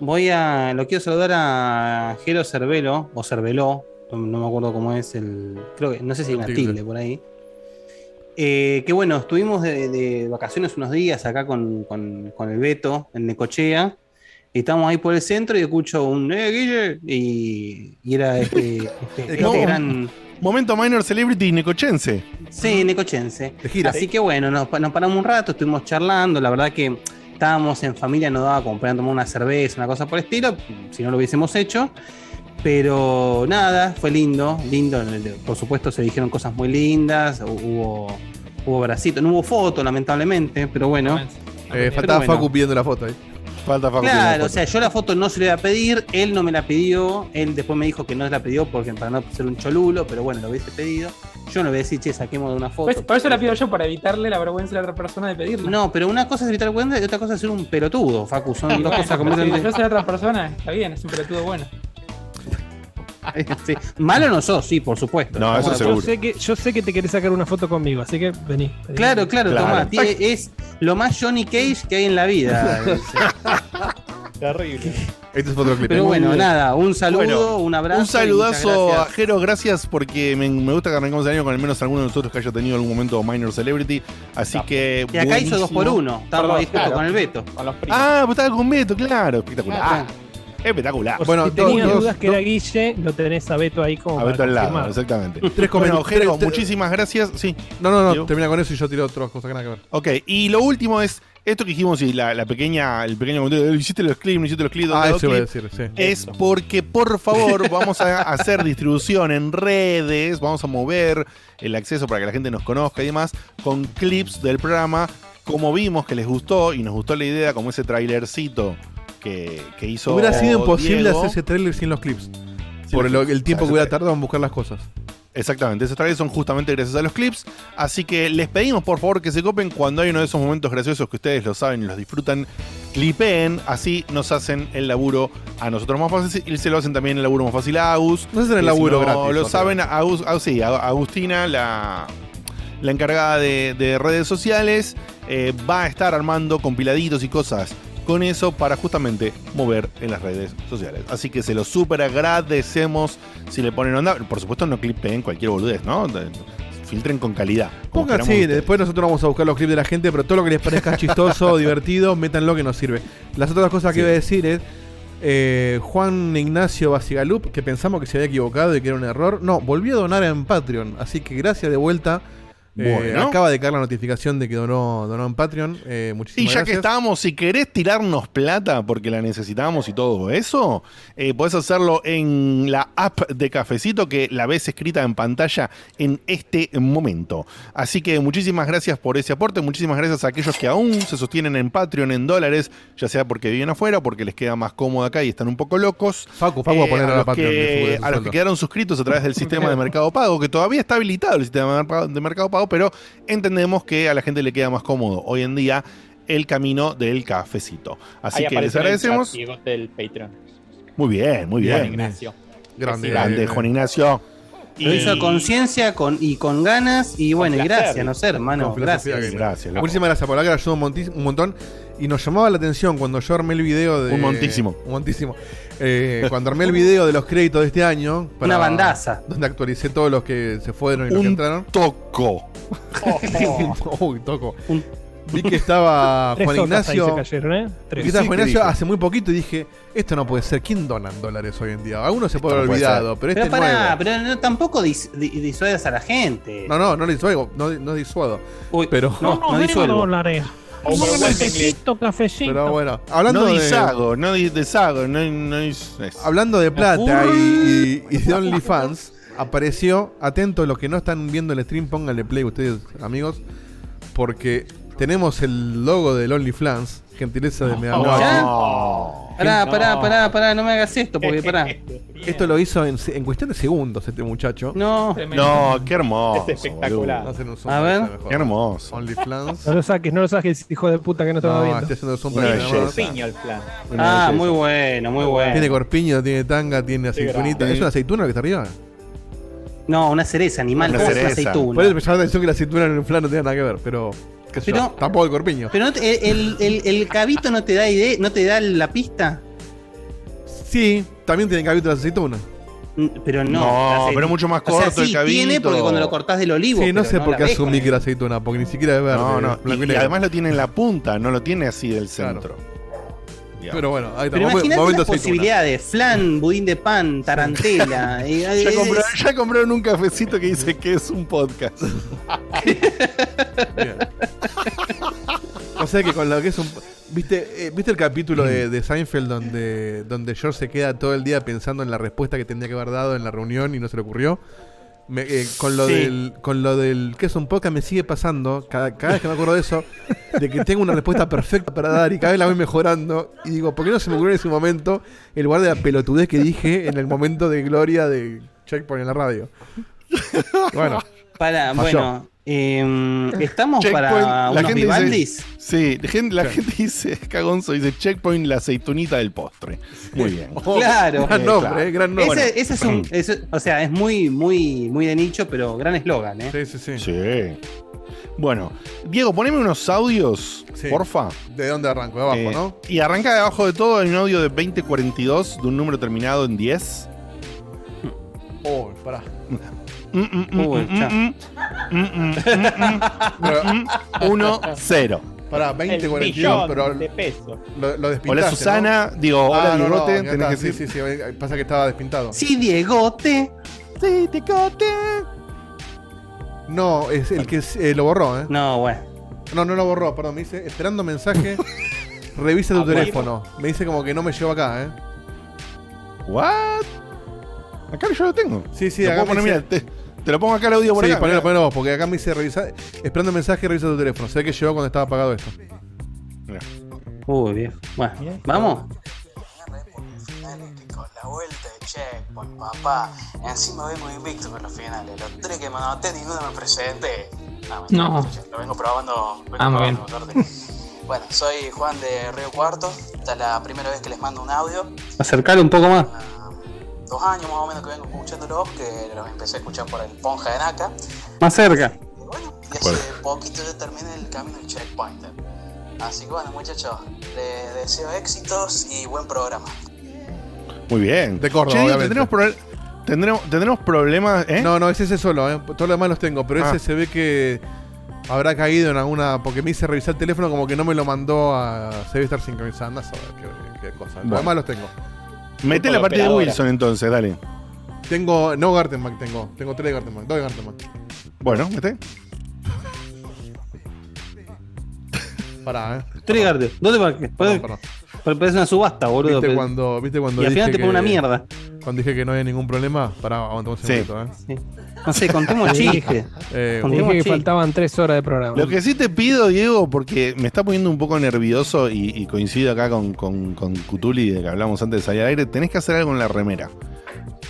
Voy a. Lo quiero saludar a Jero Cervelo, o Cerveló, no, no me acuerdo cómo es el. Creo que. No sé si hay una tilde. por ahí. Eh, que bueno, estuvimos de, de vacaciones unos días acá con, con- con el Beto en Necochea. Y estábamos ahí por el centro y escucho un ¡Eh, Guille! Y, y era este, este- este No. gran. Momento minor celebrity necochense. Sí, necochense. Así que bueno, nos paramos un rato, estuvimos charlando. La verdad que estábamos en familia, nos daba como para tomar una cerveza, una cosa por el estilo, si no lo hubiésemos hecho. Pero nada, fue lindo, lindo. Por supuesto, se dijeron cosas muy lindas, hubo, hubo bracito, no hubo foto, lamentablemente, pero bueno. Eh, faltaba bueno. Facu pidiendo la foto ahí. Falta Facu Claro, o sea, yo la foto no se le iba a pedir, él no me la pidió, él después me dijo que no se la pidió porque para no ser un cholulo, pero bueno, lo hubiese pedido. Yo no voy a decir, che, saquemos de una foto. Pues, por eso la pido yo, para evitarle la vergüenza de la otra persona de pedirla. No, pero una cosa es evitar cuenta y otra cosa es ser un pelotudo, Facu. Son dos Bueno, cosas pero si completamente. yo soy otra persona, está bien, es un pelotudo bueno. Sí. Malo no sos, sí, por supuesto. No, eso Estamos seguro. Yo sé, que, yo sé que te querés sacar una foto conmigo, así que vení. vení. Claro, claro, Claro. tomá, tiene- es lo más Johnny Cage que hay en la vida. Terrible. Este es otro clip. Pero bueno, nada, un saludo, Bueno, un abrazo. Un saludazo a gracias. Jero, gracias porque me, me gusta que arrancamos el año con al menos alguno de nosotros que haya tenido algún momento minor celebrity. Así que. Y acá hizo dos por uno. Estábamos ahí justo Claro. con el Beto. Con los. Ah, pues estaba con Beto, claro. Espectacular. Ah, Espectacular. Por Bueno, si tenías dos- dudas que era Guille, lo tenés a Beto ahí como A Beto al lado, exactamente. Tres Bueno, comentarios. Jero, tres- muchísimas gracias. Sí. No, no, no, Digo. termina con eso y yo tiro otras cosas que nada que ver. Ok, y lo último es esto que dijimos y la, la pequeña, el pequeño comentario de hiciste los clips, no hiciste los clips, ¿dónde Ah, eso iba a clip?" decir, sí. Es porque, por favor, vamos a hacer distribución en redes, vamos a mover el acceso para que la gente nos conozca y demás, con clips del programa, como vimos que les gustó y nos gustó la idea, como ese trailercito que, que hizo. Hubiera sido imposible Diego. hacer ese trailer sin los clips. Sin por los el, clips. el tiempo Ese que hubiera tardado en buscar las cosas. Exactamente, esos trailers son justamente gracias a los clips. Así que les pedimos por favor que se copen cuando hay uno de esos momentos graciosos que ustedes lo saben y los disfrutan. Clipeen, así nos hacen el laburo a nosotros más fácil y se lo hacen también el laburo más fácil a Agus. No hacen el laburo si no gratis. Lo saben, Agus, Agus- sí, Ag- Agustina, la, la encargada de, de redes sociales, eh, va a estar armando compiladitos y cosas con eso para justamente mover en las redes sociales. Así que se lo súper agradecemos si le ponen onda. Por supuesto, no clipeen cualquier boludez, ¿no? Filtren con calidad. Pongan, sí, ustedes. después nosotros vamos a buscar los clips de la gente, pero todo lo que les parezca chistoso, divertido, métanlo que nos sirve. Las otras cosas que Sí. iba a decir es. eh, Juan Ignacio Basigalup, que pensamos que se había equivocado y que era un error. No, volvió a donar en Patreon. Así que gracias de vuelta. Eh, acaba de caer la notificación de que donó, donó en Patreon. Eh, Y muchísimas ya que estábamos, si querés tirarnos plata porque la necesitamos y todo eso, eh, podés hacerlo en la app de Cafecito que la ves escrita en pantalla en este momento. Así que muchísimas gracias por ese aporte, muchísimas gracias a aquellos que aún se sostienen en Patreon en dólares, ya sea porque viven afuera porque les queda más cómodo acá y están un poco locos. Facu, Facu va a Eh, poner a los Patreon. que, a los que quedaron suscritos a través del sistema de Mercado Pago, que todavía está habilitado el sistema de Mercado, de Pero entendemos que a la gente le queda más cómodo hoy en día el camino del cafecito. Así Ahí que les agradecemos. chat, Diego, del Patreon. Muy bien, muy Bien. bien. Ignacio. Grande. Grande, Juan Ignacio. Lo hizo a conciencia con, y con ganas. Y bueno, y placer. gracias, no sé, hermano. Con Gracias. que- Gracias. Muchísimas gracias por la que ayudó un, montón. Y nos llamaba la atención cuando yo armé el video de. Un montísimo. Un montísimo. Eh, cuando armé el video de los créditos de este año. Una bandaza. Donde actualicé todos los que se fueron y los que Un entraron. toco. Uy, toco. Un- Vi que estaba Tres Juan ahí Ignacio. se cayeron, ¿eh? Vi que estaba Sí, Juan ¿qué Ignacio dijo? hace muy poquito y dije, esto no puede ser. ¿Quién dona en dólares hoy en día? Algunos se puede haber no puede olvidado, pero este Pero pará, nuevo. pero no- tampoco dis- di- a la gente. No, no, no disuelvo, no, no disuado. Uy, pero- no, no, no disuelvo. dólares. Overwhelmingly. Cafecito, cafecito. Pero bueno, hablando No de, disago, no di- deshago, no, no es. es- hablando de plata y, y, y de OnlyFans, apareció, atento los que no están viendo el stream, pónganle play ustedes, amigos, porque tenemos el logo del OnlyFans, gentileza de Mega Noche. ¿Ya? Oh. Pará, pará, pará, pará, no me hagas esto, porque pará. Esto lo hizo en, cuestión de segundos este muchacho. No, Tremendo. No, qué hermoso. Es espectacular. No A ver. Qué hermoso. OnlyFans. No lo saques, no lo saques, hijo de puta que no te va No, viendo. estoy haciendo zoom Una para que sea belleza. más. Piño el plan. Ah, muy bueno, muy bueno. Tiene corpiño, tiene tanga, tiene aceitunita. ¿Es una aceituna que está arriba? No, una cereza, animal, Una ¿cómo es una cereza. aceituna? Por eso me llama la atención que la aceituna en el plan no tenga nada que ver, pero. Qué sé yo, Pero- tampoco el corpiño. Pero no te- el, el, el cabito no te da idea, no te da la pista. Sí, también tiene cabito de aceituna. Mm, Pero no. No, pero es mucho más O sea, corto el sí, cabito. tiene porque cuando lo cortás del olivo. Sí, no sé por qué asumí que era aceituna, porque ni siquiera es verde. No, no. Y, y además lo tiene en la punta, no lo tiene así del Claro. Pero bueno, ahí está. Pero imagínate las posibilidades: flan, budín de pan, tarantela. y- Ya, compró- ya compraron un cafecito que dice que es un podcast. O sea que con lo que es un. ¿Viste, eh, ¿viste el capítulo de, de Seinfeld donde, donde George se queda todo el día pensando en la respuesta que tendría que haber dado en la reunión y no se le ocurrió? Me- eh, con lo Sí. del con lo del que es un podcast me sigue pasando cada, cada vez que me acuerdo de eso de que tengo una respuesta perfecta para dar y cada vez la voy mejorando y digo ¿por qué no se me ocurrió en ese momento en lugar de la pelotudez que dije en el momento de gloria de Checkpoint en la radio bueno Para, Falló. bueno, em, estamos Checkpoint, para unos dice- Vivaldis. Sí, la gente, la gente dice, Cagonzo dice checkpoint la aceitunita del postre. Muy bien. Claro. gran Eh, nombre claro. eh, gran nombre Ese, ese es un, ese- o sea, es muy, muy, muy de nicho, pero gran eslogan, ¿eh? sí sí sí Sí. Bueno, Diego, poneme unos audios, Sí. porfa. ¿De dónde arranco? De abajo, Eh, ¿no? Y arranca de abajo de todo hay un audio de 2042 de un número terminado en 10. Oh, pará. 1, 0. pará, El 20, 42, millón pero de pesos. lo, lo despintaste, Hola Susana, digo, ¿no? hola Ah, no, no, Diegote, tenés que sí, decir. sí, sí, pasa que estaba despintado. Sí, Diegote. Sí, Diegote. No, es el que eh, lo borró, ¿eh? No, bueno. No, no lo borró, perdón, me dice, esperando mensaje, revisa tu Ah, bueno. teléfono. Me dice como que no me llevo acá, ¿eh? What? Acá yo lo tengo. Sí, sí, Lo acá puedo me poner, dice- mira, te, te lo pongo acá el audio por sí, acá. ponelo, ponelo vos, porque acá me dice revisa, esperando mensaje, revisa tu teléfono. Sé que llegó cuando estaba apagado esto. Mirá. Uy, viejo. Bueno, vamos. La vuelta de checkpoint, papá. Encima vengo invicto con los finales. Los tres que me anoté, ninguno me presenté. No, No. Lo vengo probando. vengo Ah, muy probando, suerte. Bueno, soy Juan de Río Cuarto. Esta es la primera vez que les mando un audio. Acercalo un poco más. Dos años más o menos que vengo escuchándolos, que los empecé a escuchar por el Ponja de Naka. Más cerca. Y bueno, y hace poquito yo terminé el camino del checkpoint. Así que bueno, muchachos, les deseo éxitos y buen programa. Muy bien. De Córdoba, Che, tendremos, tendremos, tendremos problemas, ¿eh? No, no, es ese solo, ¿eh? Todos los demás los tengo, pero Ah. ese se ve que habrá caído en alguna. Porque me hice revisar el teléfono como que no me lo mandó a. Se debe estar sincronizando, a saber qué, qué cosa. Los demás los tengo. Mete la partida de. Wilson entonces, dale. Tengo. No Gartenback tengo. Tengo tres Gartenback. Dos Gartenback. Bueno, mete. Pará, ¿eh? Trigger, ¿dónde va? Perdón, Parece una subasta, boludo. ¿Viste cuando, ¿viste cuando Y al dije final te pone que- una mierda. Cuando dije que no había ningún problema, pará, aguantamos un Sí. segundito, ¿eh? Sí. No sé, contemos Sí. chistes. Eh, Dije que Sí. faltaban tres horas de programa. Lo que sí te pido, Diego, porque me está poniendo un poco nervioso y, y coincido acá con, con, con Cutuli de que hablamos antes de salir al aire, tenés que hacer algo en la remera.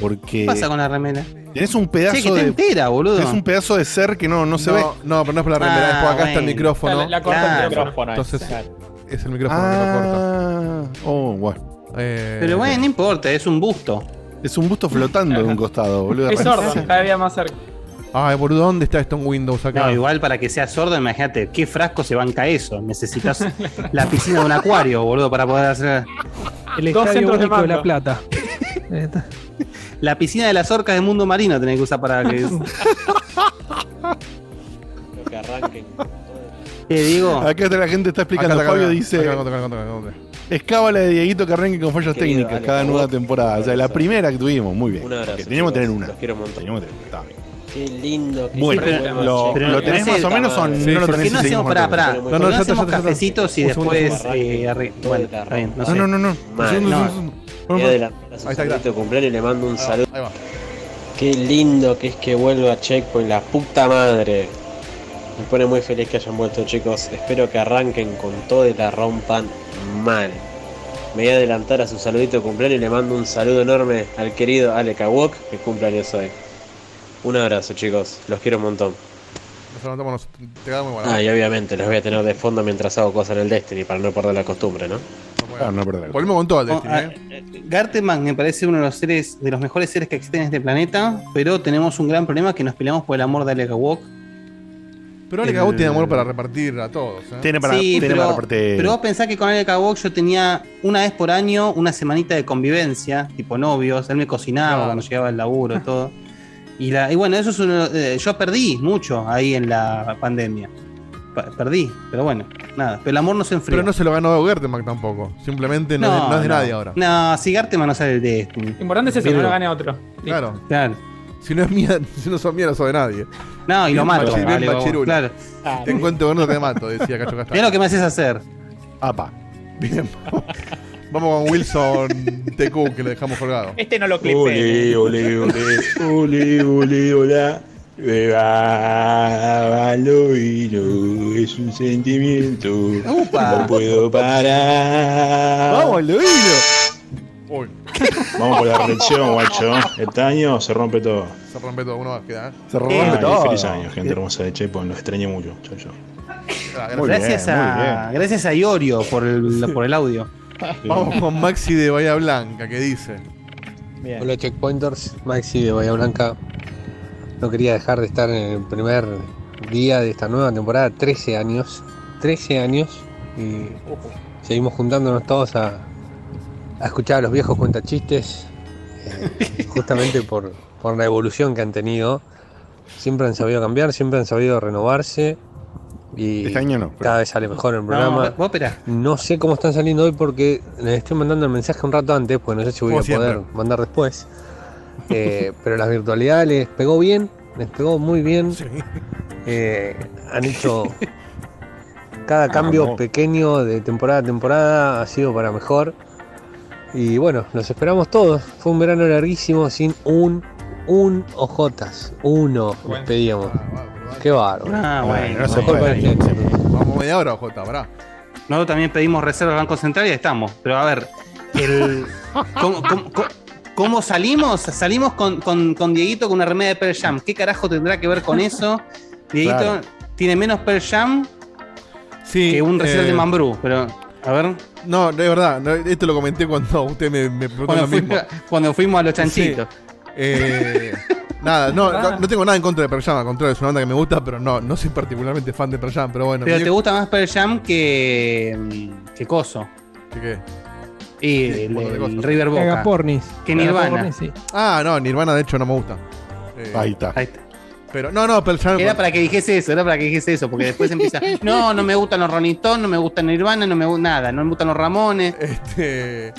Porque ¿Qué pasa con la remera? tenés un pedazo Che, que está de. entera, boludo. Tenés un pedazo de ser que no, no se ve. no, pero no es por la remera, Ah, es por acá está el micrófono. La, la corta Claro. el micrófono. Entonces- claro. Es el micrófono que lo corta. Ah, oh, bueno. Eh, Pero bueno, no importa, es un busto. Es un busto flotando de un costado, boludo. Es sordo, cada día más cerca. Ay, boludo, ¿dónde está esto en Windows acá? No, igual para que sea sordo, imagínate, ¿qué frasco se banca eso? Necesitas la piscina de un acuario, boludo, para poder hacer. El Dos Estadio centros de de La. Plata. La piscina de las orcas del mundo marino tenés que usar para que. que arranquen. ¿Qué digo? Acá la gente está explicando. Acá, acá, Fabio acá, dice: acá. Escábala de Dieguito que arranque con fallas Querido, técnicas dale, cada nueva favor. temporada. O sea, la primera que tuvimos, muy bien. Un abrazo, Que teníamos que tener una. Los quiero un montón. Teníamos que tener, está bien. Qué lindo. que Bueno, vuelva lo, lo tenés más o menos o no. Sí, lo ¿por ¿Por tenés qué no hacemos marcando? para, No, ¿por no, qué ya no hacemos ya está. cafecitos y después eh, bueno, el está bien, no No, no, no, a a Ahí está, cumpleaños y le mando un saludo. Ahí va. Qué lindo que es que vuelva Checkpoint, la puta madre. Me pone muy feliz que hayan vuelto chicos. Espero que arranquen con todo y la rompan mal. Me voy a adelantar a su saludito de cumpleaños y le mando un saludo enorme al querido Ale Kawok, que cumpleaños hoy. Un abrazo chicos, los quiero un montón. Nos te queda muy bueno. Ah, y obviamente los voy a tener de fondo mientras hago cosas en el Destiny para no perder la costumbre, ¿no? Ah, no perder. Volvemos con todo el Oh, Destiny, ah, ¿eh? eh, Garteman me parece uno de los seres, de los mejores seres que existen en este planeta, pero tenemos un gran problema que nos peleamos por el amor de Alec Walk. Pero Ale el- Cagú tiene amor para repartir a todos, ¿eh? Tiene para, sí, tiene pero, para repartir. pero vos pensás que con Alec Walk yo tenía una vez por año una semanita de convivencia, tipo novios, él me cocinaba Claro. cuando llegaba el laburo y todo. Y, la, y bueno, eso es uno, eh, yo perdí mucho ahí en la pandemia. Pa- perdí, pero bueno, nada. Pero el amor no se enfrió. Pero no se lo ganó Gertemark tampoco. Simplemente no, es de- no es de nadie ahora. No, si Garteman no sale de. Lo importante es eso, que no lo gane otro. Claro. Si no es mía, si no son mías, no son de nadie. No, y lo mato. bien machirula. Claro. Te encuentro con uno te mato, decía Cacho Mira Castaño. lo que me haces hacer. Apa. Bien. Vamos con Wilson TQ, que lo dejamos colgado. Este no lo clipé. Ole, ole, ole, ole, ole, hola. Baloiro es un sentimiento. Upa. No puedo parar. Vamos, Luino. Uy, Vamos por la reflexión, guacho. Este año se rompe todo. se rompe todo, uno más queda. ¿eh? Se rompe todo. feliz año, gente hermosa de Chepo. Los extrañé mucho. Chau, chau. Ah, gracias. Gracias bien, muy a, gracias a Iorio por el, por el audio. Vamos con Maxi de Bahía Blanca, que dice. Hola Checkpointers, Maxi de Bahía Blanca. No quería dejar de estar en el primer día de esta nueva temporada, 13 años. 13 años y seguimos juntándonos todos a, a escuchar a los viejos cuentachistes, eh, justamente por, por la evolución que han tenido. Siempre han sabido cambiar, siempre han sabido renovarse y Este año no. pero- cada vez sale mejor el No, programa. No sé cómo están saliendo hoy porque les estoy mandando el mensaje un rato antes, pues no sé si voy Como a siempre. poder mandar después. Eh, pero la virtualidad les pegó bien, les pegó muy bien. Eh, han hecho cada cambio Vamos. pequeño de temporada a temporada ha sido para mejor. Y bueno, los esperamos todos. Fue un verano larguísimo sin un un ojotas, uno les pedíamos. Ah. Qué bárbaro. Ah, bueno. no se Mejor puede. para. Vamos media hora, Jota, pará. Nosotros también pedimos reserva al Banco Central y estamos. Pero a ver, el, ¿cómo, cómo- cómo- cómo salimos? Salimos con, con, con Dieguito con una remera de Pearl Jam. ¿Qué carajo tendrá que ver con eso? Dieguito Claro. tiene menos Pearl Jam Sí. que un recital eh, de Mambrú. Pero, a ver, No, de verdad, no, esto lo comenté cuando usted me, me preguntó cuando, lo mismo. fuimos- cuando fuimos a los chanchitos. Eh, nada, no, no, no tengo nada en contra de Pearl Jam, al contrario, es una banda que me gusta, pero no, no soy particularmente fan de Pearl Jam, pero bueno. Pero te gusta más Pearl Jam que. que Coso. ¿Qué, qué? Y Sí, el. River Boca. pornis. Que Nirvana. pornis, sí. Ah, no, Nirvana de hecho no me gusta. Eh, Ahí está. Ahí está. Pero no, no, Jam. Era para que dijese eso, era para que dijese eso, porque después empieza, no, no me gustan los Rolling Stones, no me gustan Nirvana, no me gusta nada, no me gustan los Ramones. Este,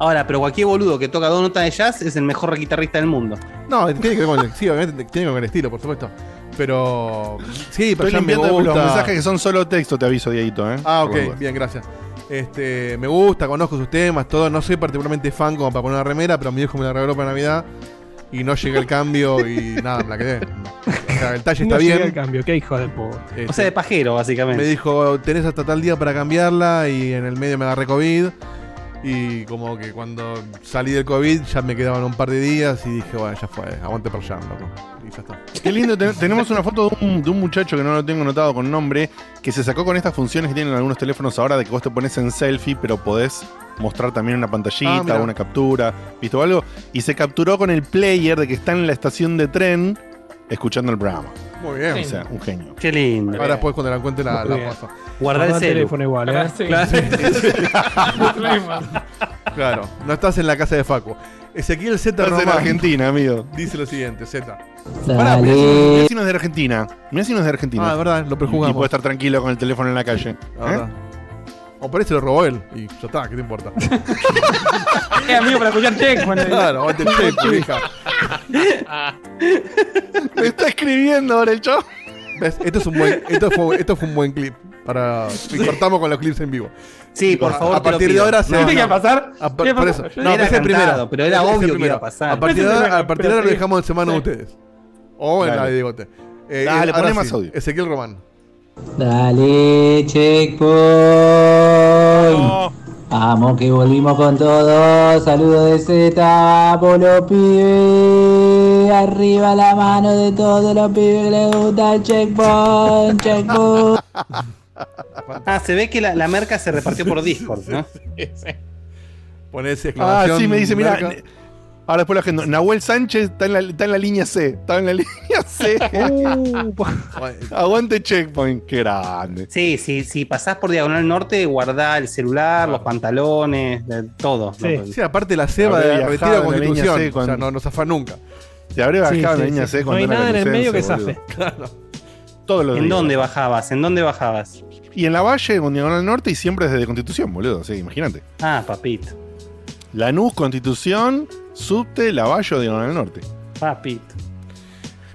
Ahora, pero cualquier boludo que toca dos notas de jazz es el mejor guitarrista del mundo. no, tiene que ver con el, sí, obviamente tiene que ver con el estilo, por supuesto. Pero sí, Pearl Estoy limpiando gusta. los mensajes que son solo texto, te aviso, Dieguito, ¿eh? Ah, ok, bien, gracias. Este, me gusta, conozco sus temas, todo. No soy particularmente fan como para poner una remera, pero mi viejo me la regaló para Navidad y no llega el cambio y nada, me la quedé. O sea, el talle está No llegué al bien. cambio, qué hijo de puta. Este, O sea, de pajero, me básicamente. dijo, tenés hasta tal día para cambiarla y en el medio me agarré COVID. Y como que cuando salí del COVID ya me quedaban un par de días y dije, bueno, ya fue, aguante per jam, loco. Y ya está. Qué lindo, te- tenemos una foto de un, de un muchacho que no lo tengo anotado con nombre, que se sacó con estas funciones que tienen algunos teléfonos ahora de que vos te pones en selfie, pero podés mostrar también una Ah, pantallita o una captura, ¿viste o algo? Y se capturó con el player de que está en la estación de tren escuchando el programa. Muy bien. O sea, un genio. Qué lindo. Ahora después cuando la encuentre la, la paso. Guardar el teléfono igual, ¿eh? Sí. Claro, no estás en la casa de Facu. Ezequiel Z Estás en Román Argentina, amigo. dice lo siguiente, Z. Pará, mirá si no- mirá si no es de Argentina. Mirá si no es de Argentina. Ah, es verdad, lo y puede estar tranquilo con el teléfono en la calle. La ¿Eh? verdad. O por ahí se lo robó él. Y ya está, ¿qué te importa? Eh, amigo, para escuchar Checkpoint. claro, aguante el chepo, hija. Me está escribiendo ahora el chavo. ¿Ves? Esto, es un buen, esto, fue, esto fue un buen clip. Para, y cortamos con los clips en vivo. Sí, por A- favor. A te lo partir de ahora se ¿Qué va- iba a pasar? a par- ¿Qué por eso. No, era ese es el primero. pero era obvio que iba a pasar. A partir de ahora, a primero, partir de ahora pero lo dejamos en semana sí. ustedes. O en la de Digote. Eh, Dale, poné más audio. Ezequiel Román. Dale, checkpoint. Vamos que volvimos con todo. Saludos de Z, Polo Pibe. Arriba la mano de todos los pibes que les gusta el checkpoint. Checkpoint. Ah, se ve que la, la merca se repartió por Discord, ¿no? Poné ese Ah, exclamación. sí, me dice, mira. Ahora después la gente. Nahuel Sánchez está en, la, está en la línea C. Está en la línea C. Uh, Aguante checkpoint. Qué grande. Sí, sí, si pasás por Diagonal Norte, guardá el celular, los pantalones, de- todo. Sí. ¿no? Sí, aparte la ceba Habré de la línea Constitución. C O sea, cuando- no nos zafa nunca. Te habré Sí, bajado en la sí, línea sí. C No cuando hay era nada en el medio que zafe. boludo. Todos los ¿En días. dónde bajabas? ¿En dónde bajabas? Y en la Valle, con Diagonal Norte y siempre desde Constitución, boludo. Sí, imagínate. Ah, papito. Lanús, Constitución, Subte, Lavalle, Diagonal Norte. Papito.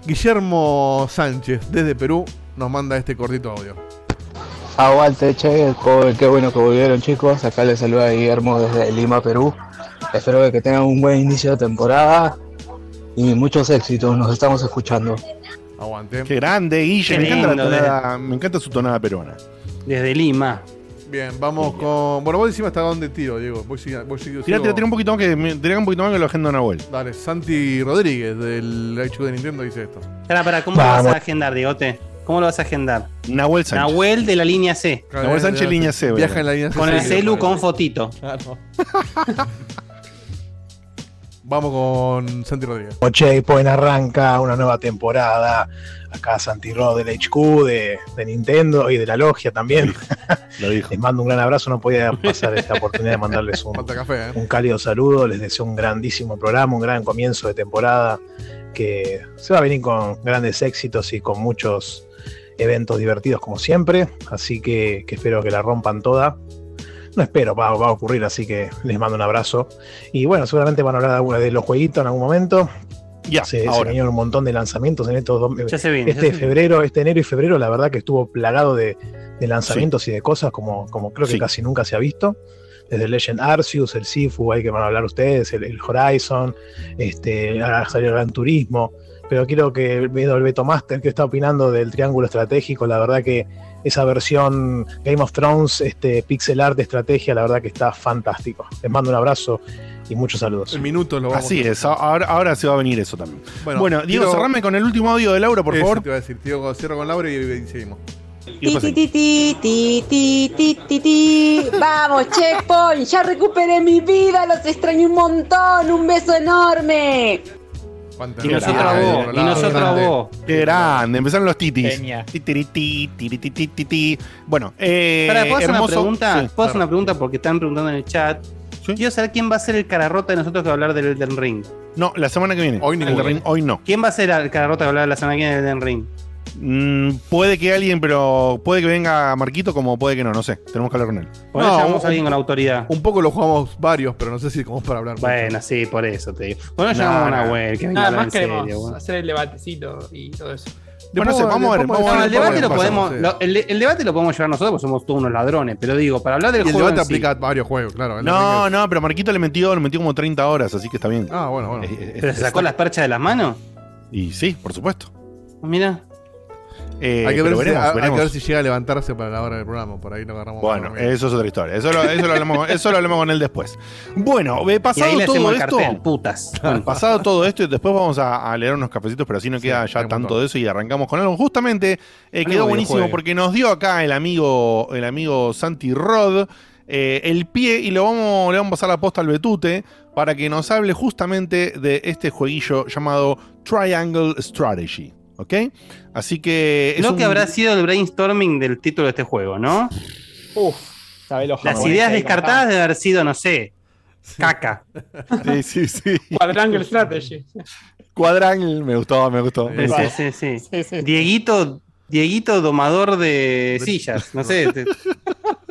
Guillermo Sánchez, desde Perú, nos manda este cortito audio. Aguante, che, co- qué bueno que volvieron chicos. Acá les saluda Guillermo desde Lima, Perú. Espero que tengan un buen inicio de temporada y muchos éxitos. Nos estamos escuchando. Aguante. Qué grande, Guille. Qué Me encanta, la lindo, tonada- me encanta su tonada peruana. Desde Lima. Bien, vamos con. Bueno, vos decime hasta dónde tiro, Diego. Voy, voy, sigo- Tira, sigo- tira, tira un poquito más que, tira un poquito más que lo agenda Nahuel. Dale, Santi Rodríguez del HQ de Nintendo dice esto. Espera, espera, ¿cómo lo vas a agendar, Diegote? ¿Cómo lo vas a agendar? Nahuel Sánchez. Nahuel de la línea C. Nahuel Sánchez, línea C. Viaja en la línea Con C, el sí, celu con fotito. Claro. Vamos con Santi Rodríguez. Checkpoint arranca una nueva temporada. Acá Santi Rod del HQ, de, de Nintendo y de la logia también. Lo dijo. Les mando un gran abrazo. No podía pasar esta oportunidad de mandarles un, café, ¿eh? un cálido saludo. Les deseo un grandísimo programa, un gran comienzo de temporada que se va a venir con grandes éxitos y con muchos eventos divertidos como siempre. Así que, que espero que la rompan toda. No espero, va, va a ocurrir, así que les mando un abrazo. Y bueno, seguramente van a hablar de, alguna- de los jueguitos en algún momento. Ya, se, se ahora. vinieron un montón de lanzamientos en estos dos Ya se viene. ya este febrero, este enero y febrero, la verdad que estuvo plagado de, de lanzamientos y de cosas como, como creo que Sí. casi nunca se ha visto. Desde Legend Arceus, el Sifu, ahí que van a hablar ustedes, el, el Horizon, este, ahora salió el Gran Turismo. Pero quiero que el Beto Master que está opinando del triángulo estratégico, la verdad que esa versión Game of Thrones, este pixel art de estrategia, la verdad que está fantástico. Les mando un abrazo y muchos saludos. El minuto lo vamos Así a- es, ahora, ahora se va a venir eso también. Bueno, Diego, cerrame con el último audio de Laura, por Eso favor. te iba a decir, Diego, cierro con Laura y, y seguimos. Y después Ti, ti, ti, ti, ti, ti, ti, ti. Vamos, checkpoint, ya recuperé mi vida, los extraño un montón, un beso enorme. Y nosotros a vos, y nosotros a vos. Qué grande, empezaron los titis. Bueno, eh, ¿puedo hacer una hermoso- pregunta? Sí, ¿Puedo hacer una pregunta? Porque están preguntando en el chat. Quiero saber quién va a ser el cararrota de nosotros que va a hablar del Elden Ring. No, la semana que viene. Hoy El ninguno. de Ring, hoy no. ¿Quién va a ser el cararrota que va a hablar la semana que viene del Elden Ring? Mm, puede que alguien, pero puede que venga Marquito como puede que no, no sé. Tenemos que hablar con él. Por eso llamamos un- a alguien con autoridad. Un poco lo jugamos varios, pero no sé si como para hablar. mucho. Bueno, sí, por eso te digo. Bueno, No, llamamos a no. Nahuel, que venga a Nada más queremos serio. bueno. hacer el debatecito y todo eso. Bueno, no sé, vamos a ver. Vamos a No, ver el debate lo pasa. podemos, lo- el, el debate lo podemos llevar nosotros porque somos todos unos ladrones, pero digo, para hablar del Y el juego debate en sí. aplica a varios juegos, claro. el No, no, pero Marquito le metió, le metió como 30 horas, así que está bien. Ah, bueno, bueno. Eh, eh, ¿Pero se sacó las perchas de las manos? Y sí, por supuesto. Mira. Eh, hay, que ver si, veremos, hay- hay que veremos. ver si llega a levantarse para la hora del programa. Por ahí lo agarramos. Bueno, eso es otra historia. Eso lo, eso lo hablamos, eso lo hablamos con él después. Bueno, eh, Y pasado ahí le todo el esto. cartel, putas. Bueno. Pasado todo esto, y después vamos a, a leer unos cafecitos, pero así no queda ya tanto de eso y arrancamos con algo. Justamente eh, quedó Algo buenísimo porque nos dio acá el amigo, el amigo Santi Rod eh, el pie y lo vamos, le vamos a pasar la posta al Betute para que nos hable justamente de este jueguillo llamado Triangle Strategy. ¿Ok? Así que. un- que habrá sido el brainstorming del título de este juego, ¿no? Uf, los Las ideas descartadas deben haber sido, no sé, caca. Sí, sí, sí. Quadrangle Strategy. Quadrangle, me gustó, me gustó. me gustó. Sí, sí, sí. Dieguito, Dieguito domador de sillas, no sé.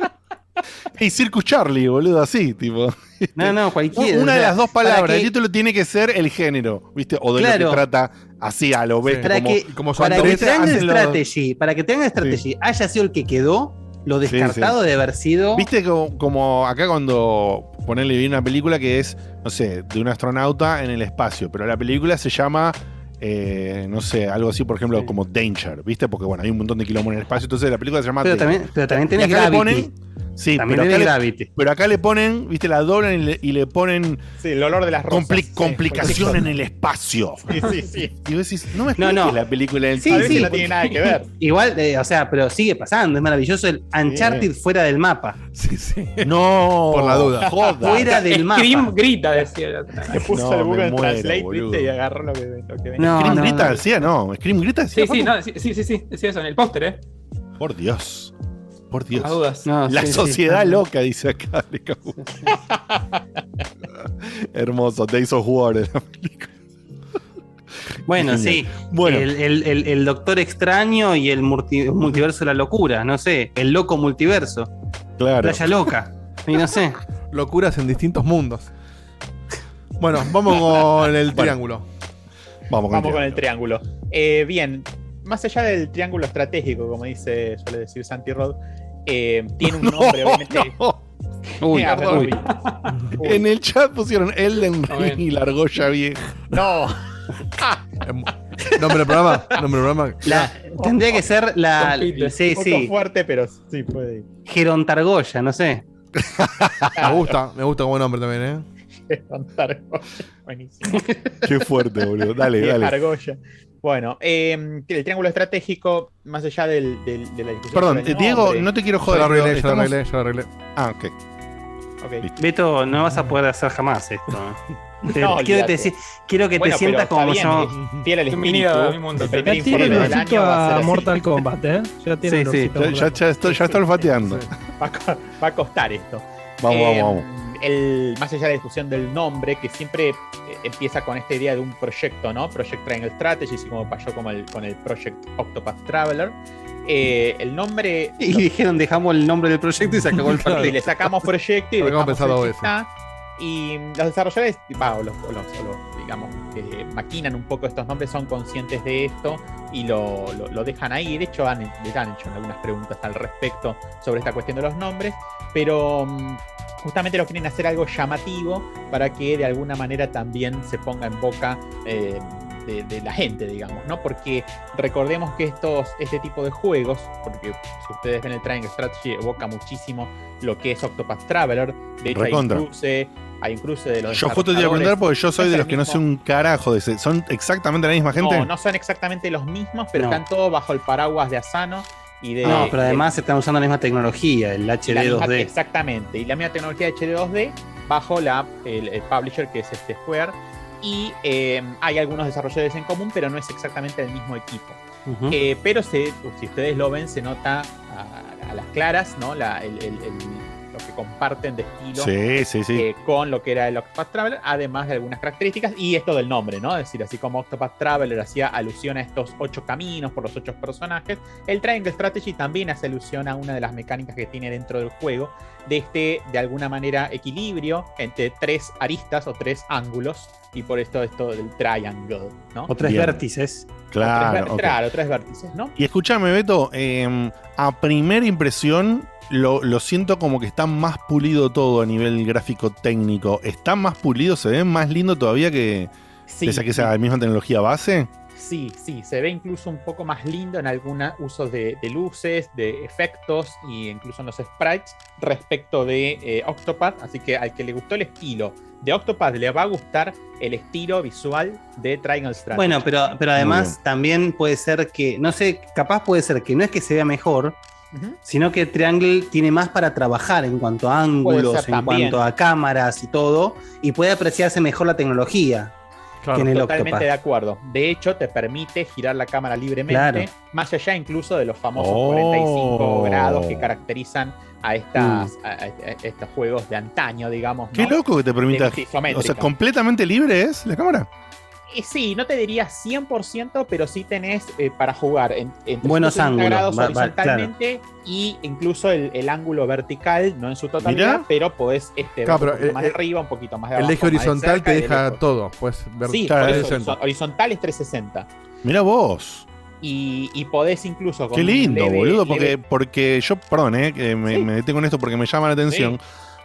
te- Y Circus Charlie, boludo, así, tipo. No, no, cualquiera. Una de las dos palabras. El título tiene que ser el género, ¿viste? O de lo Claro. que trata así a lo bestia. para como, que, como para que los- Strategy, para que Triangle Strategy haya sido el que quedó, lo descartado sí. de haber sido. ¿Viste como, como acá cuando ponerle vi una película que es, no sé, de un astronauta en el espacio, pero la película se llama, eh, no sé, algo así, por ejemplo, como Danger, ¿viste? Porque bueno, hay un montón de kilómetros en el espacio, entonces la película se llama Pero Danger. también, pero también tiene le Gravity. ponen- Sí, También pero tiene acá, le, Gravity. pero acá le ponen, viste, la doblan y le, y le ponen Sí, el olor de las rosas. compli- Sí, complicación cualquier en el espacio. Sí, sí, sí. Y vos decís, no me No, no. la película del Sí, sí. no tiene nada que ver. Igual, eh, o sea, pero sigue pasando, es maravilloso el Uncharted fuera del mapa. Sí, sí. No, Por la duda. Joda. Fuera del mapa. Scream grita, decía. Se puso No, el Google muero, Translate, boludo. ¿viste? Y agarró lo que, lo que venía. No, Scream no, grita no. decía, no. Scream grita decía. Sí, sí, sí, sí, sí, sí, decía eso en el póster, ¿eh? Por Dios. Por Dios. No, La sí, sí. sociedad loca, dice acá. Hermoso, Days of War. de la película. Bueno, Genial. sí. Bueno. El, el- el- el Doctor Extraño y el multi- multiverso de la locura, no sé. El loco multiverso. Claro. Playa loca. Y no sé. Locuras en distintos mundos. Bueno, vamos con el triángulo. Vamos con, Vamos el con el triángulo. Eh, bien, más allá del triángulo estratégico, como dice, suele decir Santi Rod, eh, tiene un nombre, obviamente. Uy, Ah, uy. Uy. En el chat pusieron Elden. Ring y la argolla vieja. No, Nombre del programa. Nombre del programa. La- tendría que ser la. Sí, un poco sí. fuerte, pero sí puede ir. Gerontargoya, no sé. Me gusta, me gusta como nombre también, ¿eh? Buenísimo. Qué fuerte, boludo. Dale, dale. Argolla. Bueno, eh, el triángulo estratégico, más allá del, del- de la discusión. Perdón, eh, Diego, no te quiero Ya joder. lo pero arreglé, ya lo estamos- arreglé, ya lo arreglé. Ah, ok. Ok. Beto, no vas a poder hacer jamás esto. ¿eh? Te- No, quiero te, quiero que Bueno, te sientas como yo. bien, es Fiel al Bienvenido a espíritu. El Ya tiene del año. Mortal Kombat, ¿eh? Ya tiene Sí, sí. Ya, ya, ya estoy, ya está olfateando. Va a, co- va a costar esto. Vamos, Eh, vamos, vamos. El, más allá de la discusión del nombre, que siempre eh, empieza con esta idea de un proyecto, ¿no? Project Triangle Strategy, así como pasó como el, con el Project Octopath Traveler. Eh, el nombre. Y dijeron, dejamos el nombre del proyecto y se acabó el y partido. le sacamos proyecto y dejamos pensado está. Y los desarrolladores, va, o los, los- digamos, que maquinan un poco estos nombres, son conscientes de esto y lo, lo- lo dejan ahí. De hecho, han, les han hecho algunas preguntas al respecto sobre esta cuestión de los nombres, pero mm, justamente lo quieren hacer algo llamativo para que de alguna manera también se ponga en boca eh, de, de la gente, digamos, ¿no? Porque recordemos que estos, este tipo de juegos, porque si ustedes ven el Triangle Strategy, evoca muchísimo lo que es Octopath Traveler. De hecho, hay un cruce, hay un cruce de los Yo justo te iba a preguntar porque yo soy de los que no sé un carajo de ese. ¿Son exactamente la misma gente? No, no son exactamente los mismos, pero No. están todos bajo el paraguas de Asano y de. No, pero de- además están usando la misma tecnología, el y la HD misma- 2D. exactamente. Y la misma tecnología de HD 2D bajo la, el, el publisher que es este Square. Y eh, hay algunos desarrolladores en común, pero no es exactamente el mismo equipo. Eh, pero se, si ustedes lo ven, se nota a, a las claras, ¿no? La- el- el- el- lo que comparten de estilo Sí, sí, sí. eh, con lo que era el Octopath Traveler, además de algunas características, y esto del nombre, ¿no? Es decir, así como Octopath Traveler hacía alusión a estos ocho caminos por los ocho personajes, el Triangle Strategy también hace alusión a una de las mecánicas que tiene dentro del juego, de este, de alguna manera, equilibrio entre tres aristas o tres ángulos, y por esto esto del triangle, ¿no? O tres Bien. vértices. Claro. O tres, claro, tres vértices, ¿no? Y escúchame, Beto, eh, a primera impresión lo, lo siento como que está más pulido todo a nivel gráfico técnico. ¿Está más pulido? ¿Se ve más lindo todavía que Sí, pese a que sea la misma tecnología base? Sí, sí, se ve incluso un poco más lindo en algunos usos de, de luces, de efectos e incluso en los sprites respecto de eh, Octopath. Así que al que le gustó el estilo de Octopath le va a gustar el estilo visual de Triangle Strategy. Bueno, pero, pero además también puede ser que, no sé, capaz puede ser que no es que se vea mejor, sino que Triangle tiene más para trabajar en cuanto a ángulos, en también. cuanto a cámaras y todo, y puede apreciarse mejor la tecnología que en el Totalmente Octopath. de acuerdo. De hecho, te permite girar la cámara libremente, Claro. más allá incluso de los famosos Oh. 45 grados que caracterizan a, estas, a- a estos juegos de antaño, digamos. Qué ¿no? loco que te permita. O sea, completamente libre es la cámara. Y sí, no te diría 100%, pero sí tenés eh, para jugar en, en Buenos 360 ángulos, grados va- va- horizontalmente y incluso el, el ángulo vertical, no en su totalidad, Mirá. pero podés este, Claro, un poquito el- más de arriba, un poquito más de El abajo. eje más de horizontal cerca te de deja todo. Puedes ver Sí, el eso, horizontal es 360. Mira vos. Y, y podés incluso con Qué lindo, leve- boludo. Porque, leve- porque yo, perdón, eh, que me, me detengo en esto porque me llama la atención.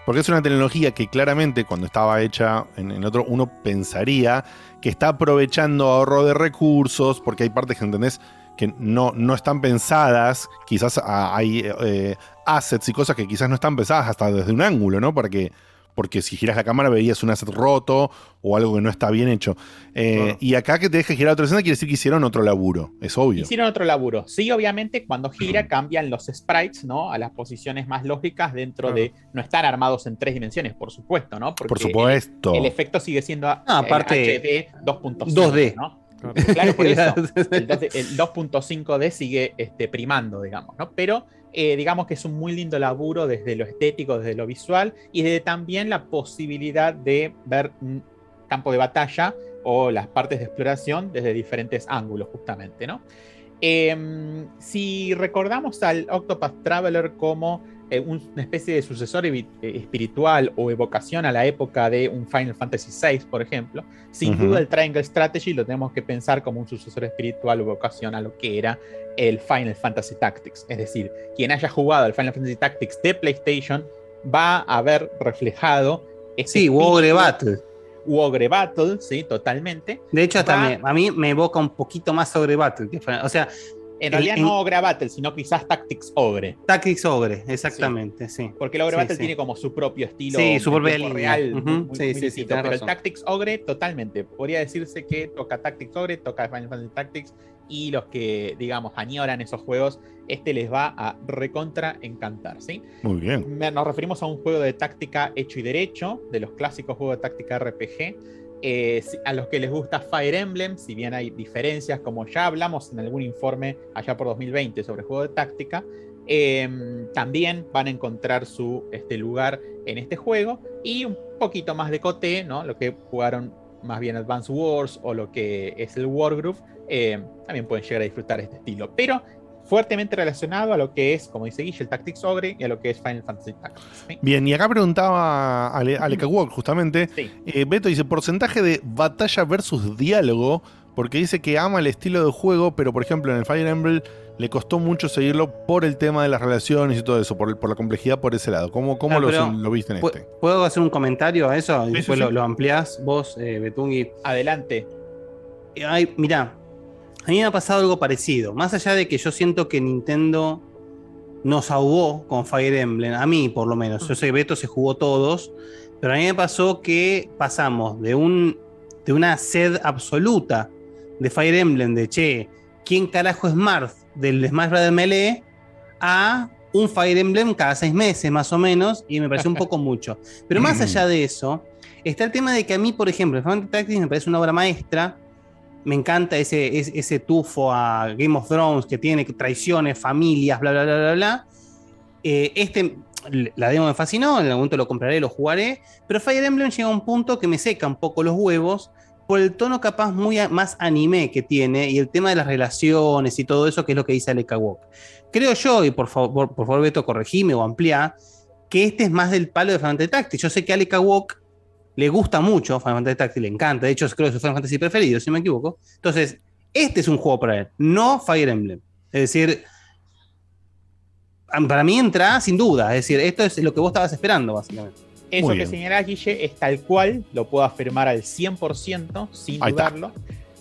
Porque es una tecnología que claramente cuando estaba hecha en el otro, uno pensaría que está aprovechando ahorro de recursos, porque hay partes que entendés que no, no están pensadas, quizás ah, hay eh, assets y cosas que quizás no están pensadas hasta desde un ángulo, ¿no? Para que, porque si giras la cámara verías un asset roto o algo que no está bien hecho. Eh, Y acá que te deje girar otra escena quiere decir que hicieron otro laburo, es obvio. Hicieron otro laburo. Sí, obviamente, cuando gira cambian los sprites, ¿no? A las posiciones más lógicas dentro de. No están armados en tres dimensiones, por supuesto, ¿no? Porque Por supuesto. El, el efecto sigue siendo Ah, aparte, HD 2.5. 2D. ¿no? Claro, por eso. El 2D el 2.5D sigue este, primando, digamos, ¿no? Pero eh, digamos que es un muy lindo laburo desde lo estético, desde lo visual y desde también la posibilidad de ver campo de batalla o las partes de exploración desde diferentes ángulos, justamente, ¿no? Em, si recordamos al Octopath Traveler como eh, un- una especie de sucesor eh, espiritual o evocación a la época de un Final Fantasy VI, por ejemplo, sin Ujú. duda el Triangle Strategy lo tenemos que pensar como un sucesor espiritual o evocación a lo que era el Final Fantasy Tactics. Es decir, quien haya jugado el Final Fantasy Tactics de PlayStation va a ver reflejado este Sí, Ogre espíritu- Battle. Ogre Battle, sí, totalmente. De hecho, hasta Va- me- a mí me evoca un poquito más sobre Battle. que o sea, En realidad en- no Ogre Battle, sino quizás Tactics Ogre. Tactics Ogre, exactamente, sí. Porque el Ogre Sí, Battle sí. tiene como su propio estilo. Sí, su propia línea. real. Ujú, muy- muy- sí, muy sí, sí, distinto. tenés Pero razón. el Tactics Ogre, totalmente. Podría decirse que toca Tactics Ogre, toca Final Fantasy Tactics. Y los que, digamos, añoran esos juegos, este les va a recontra encantar, ¿sí? Muy bien. Nos referimos a un juego de táctica hecho y derecho, de los clásicos juegos de táctica RPG. Eh, a los que les gusta Fire Emblem, si bien hay diferencias, como ya hablamos en algún informe allá por 2020 sobre juego de táctica, eh, también van a encontrar su este, lugar en este juego y un poquito más de coté, ¿no? Lo que jugaron más bien Advance Wars o lo que es el Wargroove, eh, también pueden llegar a disfrutar este estilo. Pero fuertemente relacionado a lo que es, como dice Guille, el Tactics Ogre y a lo que es Final Fantasy Tactics. ¿sí? Bien, y acá preguntaba Ale, Aleca Walk, justamente. Eh, Beto dice: porcentaje de batalla versus diálogo, porque dice que ama el estilo de juego, pero por ejemplo en el Fire Emblem le costó mucho seguirlo por el tema de las relaciones y todo eso, por, el- por la complejidad por ese lado. ¿Cómo, cómo Ah, lo, viste en ¿pu- este? ¿Puedo hacer un comentario a eso? Y Sí, después sí, lo, lo ampliás vos, eh, Betungi. Adelante. Ay, mirá, a mí me ha pasado algo parecido. Más allá de que yo siento que Nintendo nos ahogó con Fire Emblem, a mí por lo menos. Yo sé que Beto se jugó todos, pero a mí me pasó que pasamos de, un, de una sed absoluta de Fire Emblem, de che, ¿quién carajo es Marth del Smash Bros. Melee? a un Fire Emblem cada seis meses más o menos, y me pareció un poco mucho. Pero más allá de eso, está el tema de que a mí, por ejemplo, el Final Fantasy Tactics me parece una obra maestra. Me encanta ese, ese, tufo a Game of Thrones que tiene traiciones, familias, bla, bla, bla, bla, bla. Eh, este, la demo me fascinó, en algún momento lo compraré, lo jugaré, pero Fire Emblem llega a un punto que me seca un poco los huevos por el tono capaz muy más anime que tiene y el tema de las relaciones y todo eso que es lo que dice Aleka Walk. Creo yo, y por favor, por, favor Beto, corregime o amplía, que este es más del palo de Final Fantasy Tactics. Yo sé que Aleka Walk le gusta mucho Final Fantasy Tactics, le encanta, de hecho creo que es su Final Fantasy preferido, si no me equivoco. Entonces, este es un juego para él, no Fire Emblem. Es decir, para mí entra sin duda, es decir, esto es lo que vos estabas esperando, básicamente. Eso que señalás, Guille, es tal cual, lo puedo afirmar al 100%, sin Ahí está.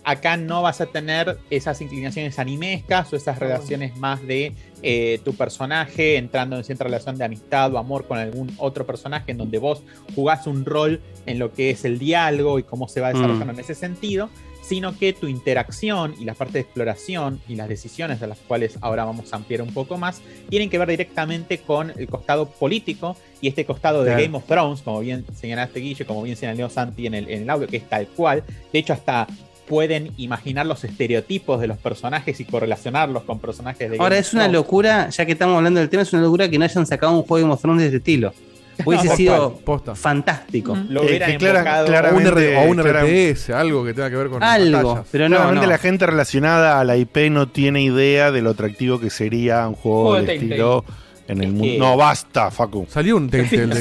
Acá no vas a tener esas inclinaciones animescas o esas relaciones más de eh, tu personaje entrando en cierta relación de amistad o amor con algún otro personaje en donde vos jugás un rol en lo que es el diálogo y cómo se va desarrollando Mm. en ese sentido, sino que tu interacción y la parte de exploración y las decisiones de las cuales ahora vamos a ampliar un poco más, tienen que ver directamente con el costado político y este costado de Claro. Game of Thrones, como bien señalaste Guille, como bien señaló Santi en el, en el audio, que es tal cual. De hecho, hasta pueden imaginar los estereotipos de los personajes y correlacionarlos con personajes de Ahora es una locura, ya que estamos hablando del tema, es una locura que no hayan sacado un juego de Game of Thrones de este estilo. Hubiese sido posta. fantástico. Lo Eh, hubieran clara- un, claramente- R- o un clara- RTS, algo que tenga que ver con Algo, pero no, Claramente no. la gente relacionada a la IP no tiene idea de lo atractivo que sería un juego Juego de de estilo en el mundo. No, basta, Facu. Salió un Telltale de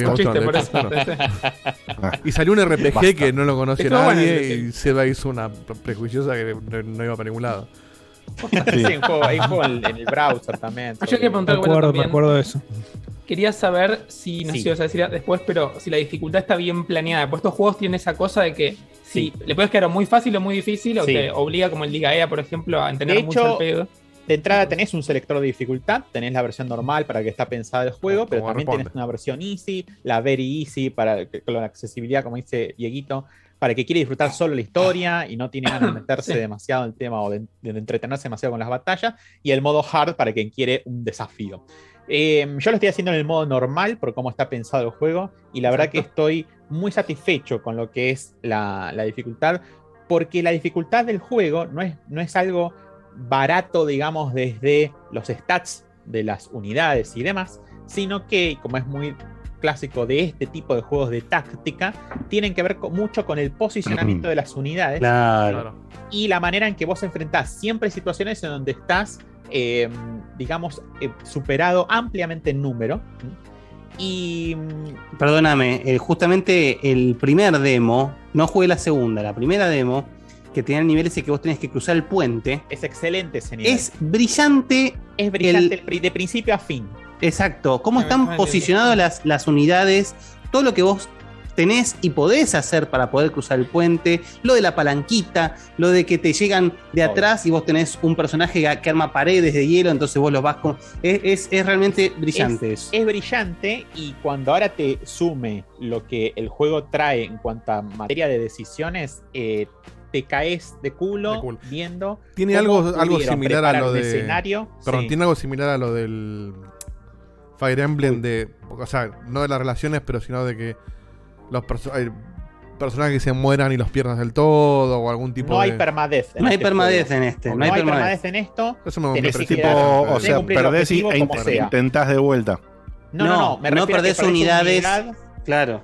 eso. claro. Y salió un RPG Basta. que no lo bueno nadie y Seba hizo una prejuiciosa que no, iba para ningún lado. Sí, un juego, hay un juego en, en el browser también. Ah, Yo quería Me preguntar algo acuerdo, me acuerdo de eso. Quería saber si, no sé Sí. si vas a decir después, pero si la dificultad está bien planeada. Pues estos juegos tienen esa cosa de que si Sí. le puedes quedar muy fácil o muy difícil, o Sí. te obliga, como el Liga EA, por ejemplo, a entender De mucho hecho, el pedo. De entrada tenés un selector de dificultad, tenés la versión normal para que está pensada el juego, pero Como también responde. tenés una versión easy, la very easy para con la accesibilidad, como dice Dieguito, para que quiere disfrutar solo la historia y no tiene ganas de meterse Sí. demasiado en el tema o de, de entretenerse demasiado con las batallas, y el modo hard para quien quiere un desafío. Eh, yo lo estoy haciendo en el modo normal por cómo está pensado el juego, y la verdad que estoy muy satisfecho con lo que es la, la dificultad, porque la dificultad del juego no es, no es algo barato, digamos, desde los stats de las unidades y demás, sino que, como es muy clásico de este tipo de juegos de táctica, tienen que ver con- mucho con el posicionamiento de las unidades Claro. y la manera en que vos enfrentás siempre situaciones en donde estás, eh, digamos, eh, superado ampliamente en número. Y mm, Perdóname, eh, justamente el primer demo, no jugué la segunda, la primera demo, que tenía el nivel ese que vos tenés que cruzar el puente, es excelente ese nivel. es brillante. Es brillante el- el pri- de principio a fin. Exacto, cómo están posicionadas las, las unidades, todo lo que vos tenés y podés hacer para poder cruzar el puente, lo de la palanquita, lo de que te llegan de atrás y vos tenés un personaje que- arma paredes de hielo, entonces vos los vas con... Es, es- es realmente brillante eso. Es brillante y cuando ahora te sume lo que el juego trae en cuanto a materia de decisiones, eh, te caes de culo, De culo. viendo. Tiene algo, algo similar a lo de. escenario. Perdón, Sí. tiene algo similar a lo del Fire Emblem de. O sea, no de las relaciones, pero sino de que los perso- hay personajes que se mueran y los pierdas del todo, o algún tipo No de. hay permadez. No hay este permadez juego. en este, No no hay hay permadez. permadez en esto. Eso me, me Tipo, quedar- o sea, perdés y, e intentás de vuelta. No, no, no. Me no perdés unidades. unidad. Claro.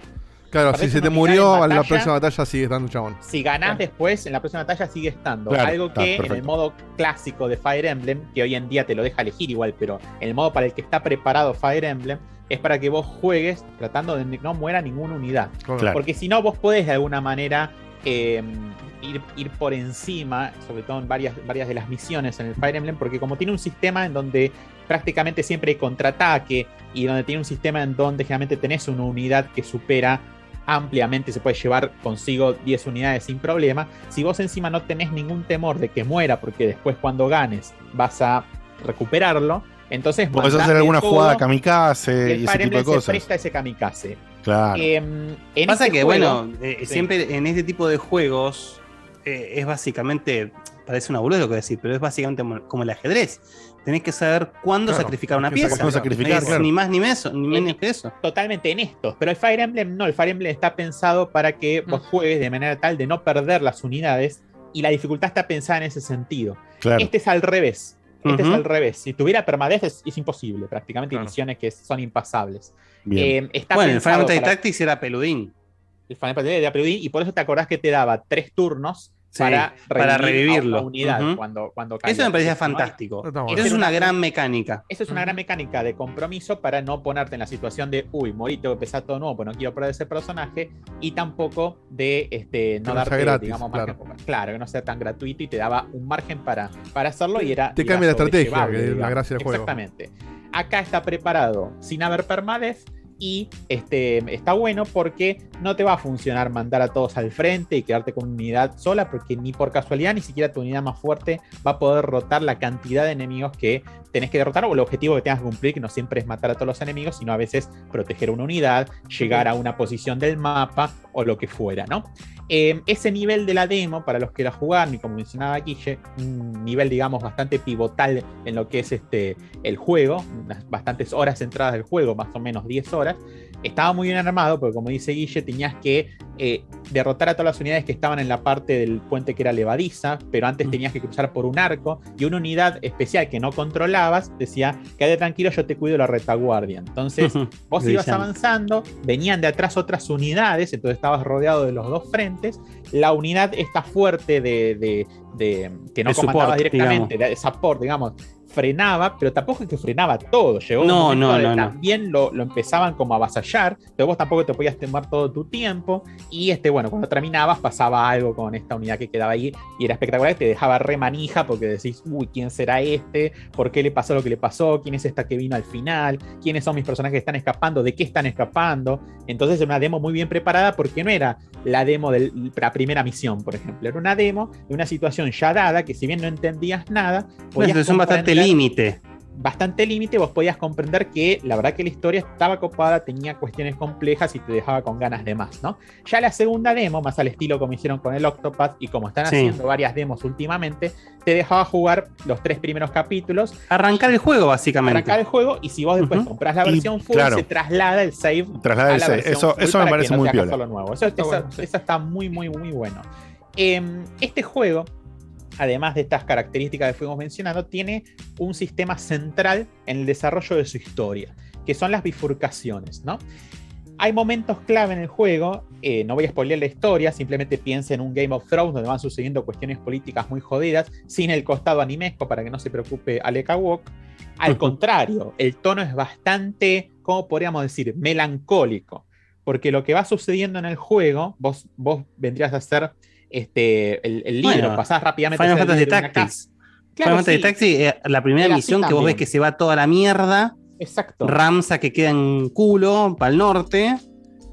Claro, si se te murió, en a la batalla. próxima batalla sigue estando chabón. Si ganás después, en la próxima batalla sigue estando. Claro, Algo está, que en el modo clásico de Fire Emblem, que hoy en día te lo deja elegir igual, pero en el modo para el que está preparado Fire Emblem, es para que vos juegues tratando de que no muera ninguna unidad. Claro. Porque si no, vos podés de alguna manera eh, ir, ir por encima, sobre todo en varias, varias de las misiones en el Fire Emblem, porque como tiene un sistema en donde prácticamente siempre hay contraataque y donde tiene un sistema en donde generalmente tenés una unidad que supera ampliamente, se puede llevar consigo 10 unidades sin problema, si vos encima no tenés ningún temor de que muera, porque después cuando ganes vas a recuperarlo, entonces Podés mandás hacer alguna jugada kamikaze y ese tipo de Emblem se cosas. presta ese kamikaze. Claro. Em, en Pasa este que, juego- bueno, eh, Sí. siempre en este tipo de juegos eh, es básicamente, parece una boludez lo que voy a decir, pero es básicamente como, como el ajedrez. Tenés que saber cuándo Claro, sacrificar una pieza. saber cuándo sacrificar, Es claro. Ni más ni menos, ni En- menos que eso. totalmente en estos. Pero el Fire Emblem no, el Fire Emblem está pensado para que vos Mm. juegues de manera tal de no perder las unidades y la dificultad está pensada en ese sentido. Claro. Este es al revés. Este es al revés. Si tuviera permadez es, es imposible, prácticamente hay Claro. misiones que son impasables. Eh, está Bueno, el Final Fantasy para- Tactics era peludín. el Final Fantasy de Apeludín, y por eso te acordás que te daba tres turnos Sí, para, para a revivirlo. una unidad Ujú. cuando, cuando Eso me parecía no fantástico. Eso es una gran mecánica. Eso es una gran mecánica de compromiso para no ponerte en la situación de, uy, morí, tengo que empezar todo nuevo, pues no quiero perder ese personaje, y tampoco de este, no no darte, gratis, digamos, claro. margen. Claro, que no sea tan gratuito y te daba un margen para, para hacerlo y era. Te cambia la estrategia, sobrellevable, que es la gracia del juego. Exactamente. Acá está preparado sin haber permadez Y este, está bueno porque no te va a funcionar mandar a todos al frente y quedarte con una unidad sola, porque ni por casualidad ni siquiera tu unidad más fuerte va a poder rotar la cantidad de enemigos que tenés que derrotar o el objetivo que tengas que cumplir, que no siempre es matar a todos los enemigos, sino a veces proteger una unidad, llegar a una posición del mapa o lo que fuera, ¿no? Eh, ese nivel de la demo, para los que la jugaron, y como mencionaba Guille, un nivel, digamos, bastante pivotal en lo que es este, el juego, bastantes horas entradas del juego, más o menos 10 horas, estaba muy bien armado, porque como dice Guille, tenías que eh, derrotar a todas las unidades que estaban en la parte del puente que era levadiza, pero antes tenías que cruzar por un arco, y una unidad especial que no controlabas decía, quédate tranquilo, yo te cuido la retaguardia. Entonces, vos ibas avanzando, venían de atrás otras unidades, entonces estabas rodeado de los dos frentes. La unidad está fuerte de, de- de- que no De comandaba support, directamente, de support, digamos, frenaba, pero tampoco es que frenaba todo. Llegó un No, momento no, no, no. también lo, lo empezaban como a avasallar, pero vos tampoco te podías tomar todo tu tiempo. Y este, bueno, cuando terminabas pasaba algo con esta unidad que quedaba ahí y era espectacular, te dejaba re manija porque decís, uy, ¿quién será este? ¿Por qué le pasó lo que le pasó? ¿Quién es esta que vino al final? ¿Quiénes son mis personajes que están escapando? ¿De qué están escapando? Entonces era una demo muy bien preparada porque no era la demo de la primera misión, por ejemplo. Era una demo de una situación ya dada que si bien no entendías nada, podías situación bastante límite. bastante límite, vos podías comprender que la verdad que la historia estaba copada, tenía cuestiones complejas y te dejaba con ganas de más, ¿no? Ya la segunda demo, más al estilo como hicieron con el Octopath y como están Sí. haciendo varias demos últimamente, te dejaba jugar los tres primeros capítulos. Arrancar el juego, básicamente. Arrancar el juego y si vos después Ujú. compras la Y, versión full, claro. se traslada el save Traslada a el la save. Eso- me parece no muy hagas piola. Eso, está muy, muy, muy bueno. Em, este juego, además de estas características que fuimos mencionando, tiene un sistema central en el desarrollo de su historia, que son las bifurcaciones, ¿no? Hay momentos clave en el juego, eh, no voy a spoilear la historia, simplemente piensa en un Game of Thrones donde van sucediendo cuestiones políticas muy jodidas, sin el costado animesco para que no se preocupe Aleka Wok. Al contrario, el tono es bastante, ¿cómo podríamos decir? Melancólico, porque lo que va sucediendo en el juego, vos, vos vendrías a ser este, el, el libro, Bueno, pasás rápidamente Final a Fantasy Tactics. Claro, Final Fantasy sí. Tactics, eh, la primera Era misión que vos ves que se va toda la mierda. Exacto. Ramsa que queda en culo para el norte.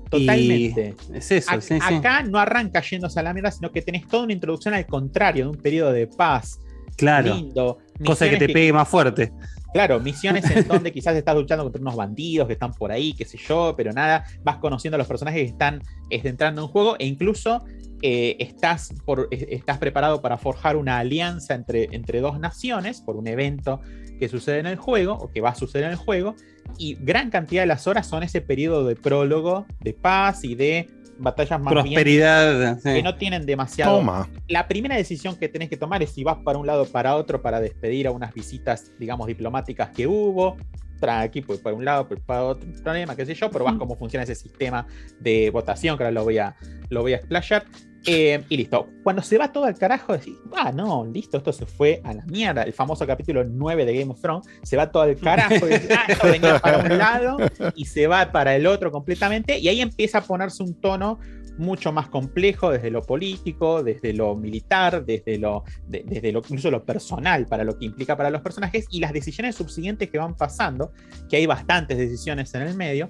Totalmente. Es eso, sí, sí. Acá no arranca yéndose a la mierda, sino que tenés toda una introducción al contrario, de un periodo de paz. Claro. Lindo. Cosa que te pegue más fuerte. Claro, misiones en donde quizás estás luchando contra unos bandidos que están por ahí, qué sé yo, pero nada, vas conociendo a los personajes que están este, entrando en juego e incluso eh, estás, por, estás preparado para forjar una alianza entre, entre dos naciones por un evento que sucede en el juego o que va a suceder en el juego y gran cantidad de las horas son ese periodo de prólogo, de paz y de batallas más bien Prosperidad. sí. que no tienen demasiado. Toma. La primera decisión que tenés que tomar es si vas para un lado o para otro para despedir a unas visitas, digamos, diplomáticas que hubo. Tranqui, pues para un lado, pues para otro problema, qué sé yo, pero vas cómo funciona ese sistema de votación, que ahora lo voy a, lo voy a explayar. Eh, y listo. Cuando se va todo al carajo, decís, ah, no, listo, esto se fue a la mierda. El famoso capítulo 9 de Game of Thrones se va todo al carajo. y decís, ah, esto venía para un lado y se va para el otro completamente. Y ahí empieza a ponerse un tono mucho más complejo desde lo político, desde lo militar, desde lo, de- desde lo incluso lo personal, para lo que implica para los personajes y las decisiones subsiguientes que van pasando, que hay bastantes decisiones en el medio,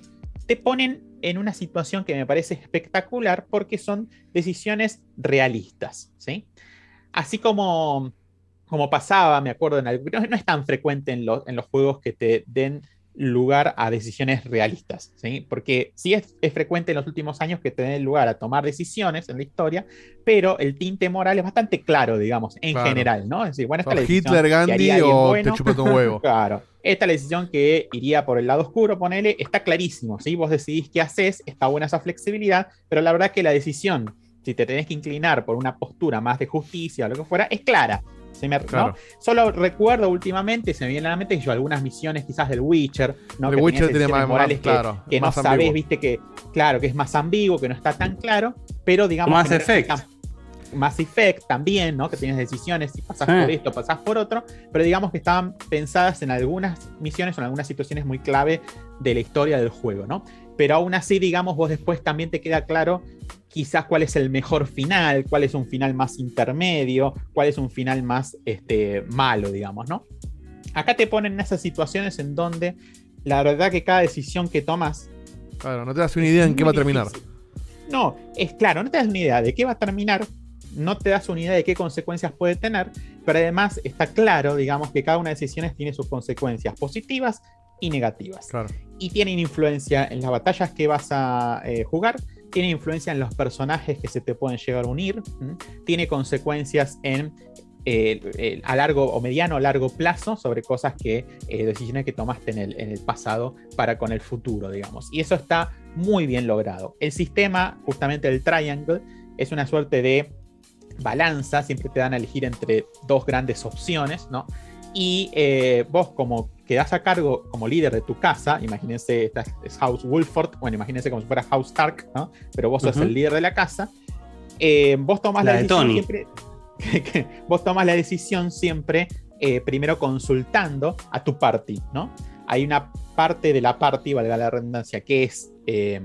te ponen en una situación que me parece espectacular porque son decisiones realistas, ¿sí? Así como, como pasaba, me acuerdo, en algo, no, no es tan frecuente en, los- en los juegos que te den lugar a decisiones realistas, ¿sí? Porque sí es, es frecuente en los últimos años que te den lugar a tomar decisiones en la historia, pero el tinte moral es bastante claro, digamos, en Claro. general, ¿no? Es decir, bueno, esta Sos es la decisión Hitler, Gandhi o bueno. te chupaste un huevo. Claro. Esta es la decisión que iría por el lado oscuro, ponele, está clarísimo, ¿sí? Vos decidís qué haces, está buena esa flexibilidad, pero la verdad que la decisión, si te tenés que inclinar por una postura más de justicia o lo que fuera, es clara. ¿Sí me- no? Solo recuerdo últimamente, se me viene a la mente que yo algunas misiones quizás del Witcher, ¿no? El que Witcher tiene más- morales más que, claro, que no más sabés, ambiguo. viste que, claro, que es más ambiguo, que no está tan claro, pero digamos... Effect. reflejan- Mass Effect también, ¿no? Que tienes decisiones, si pasás por esto, pasás por otro, pero digamos que estaban pensadas en algunas misiones o en algunas situaciones muy clave de la historia del juego, ¿no? Pero aún así, digamos, vos después también te queda claro quizás cuál es el mejor final, cuál es un final más intermedio, cuál es un final más este, malo, digamos, ¿no? Acá te ponen en esas situaciones en donde la verdad que cada decisión que tomas Claro, no te das una idea en qué va a terminar. No, es claro, no te das una idea de qué va a terminar, no te das una idea de qué consecuencias puede tener, pero además está claro, digamos, que cada una de las decisiones tiene sus consecuencias positivas y negativas. Claro. Y tienen influencia en las batallas que vas a eh, jugar, tiene influencia en los personajes que se te pueden llegar a unir, tiene consecuencias en eh, a largo o mediano o largo plazo sobre cosas que, eh, decisiones que tomaste en el, en el pasado para con el futuro, digamos. Y eso está muy bien logrado. El sistema, justamente el Triangle, es una suerte de balanza, siempre te dan a elegir entre dos grandes opciones, ¿no? Y eh, vos como quedás a cargo como líder de tu casa, imagínense, esta es House Wolford, bueno, imagínense como si fuera House Stark, ¿no? Pero vos sos Ujú. el líder de la casa, eh, vos tomás La la, de decisión Tony. siempre, que vos tomas la decisión siempre eh, primero consultando a tu party, ¿no? Hay una parte de la party, valga la redundancia, que es, eh,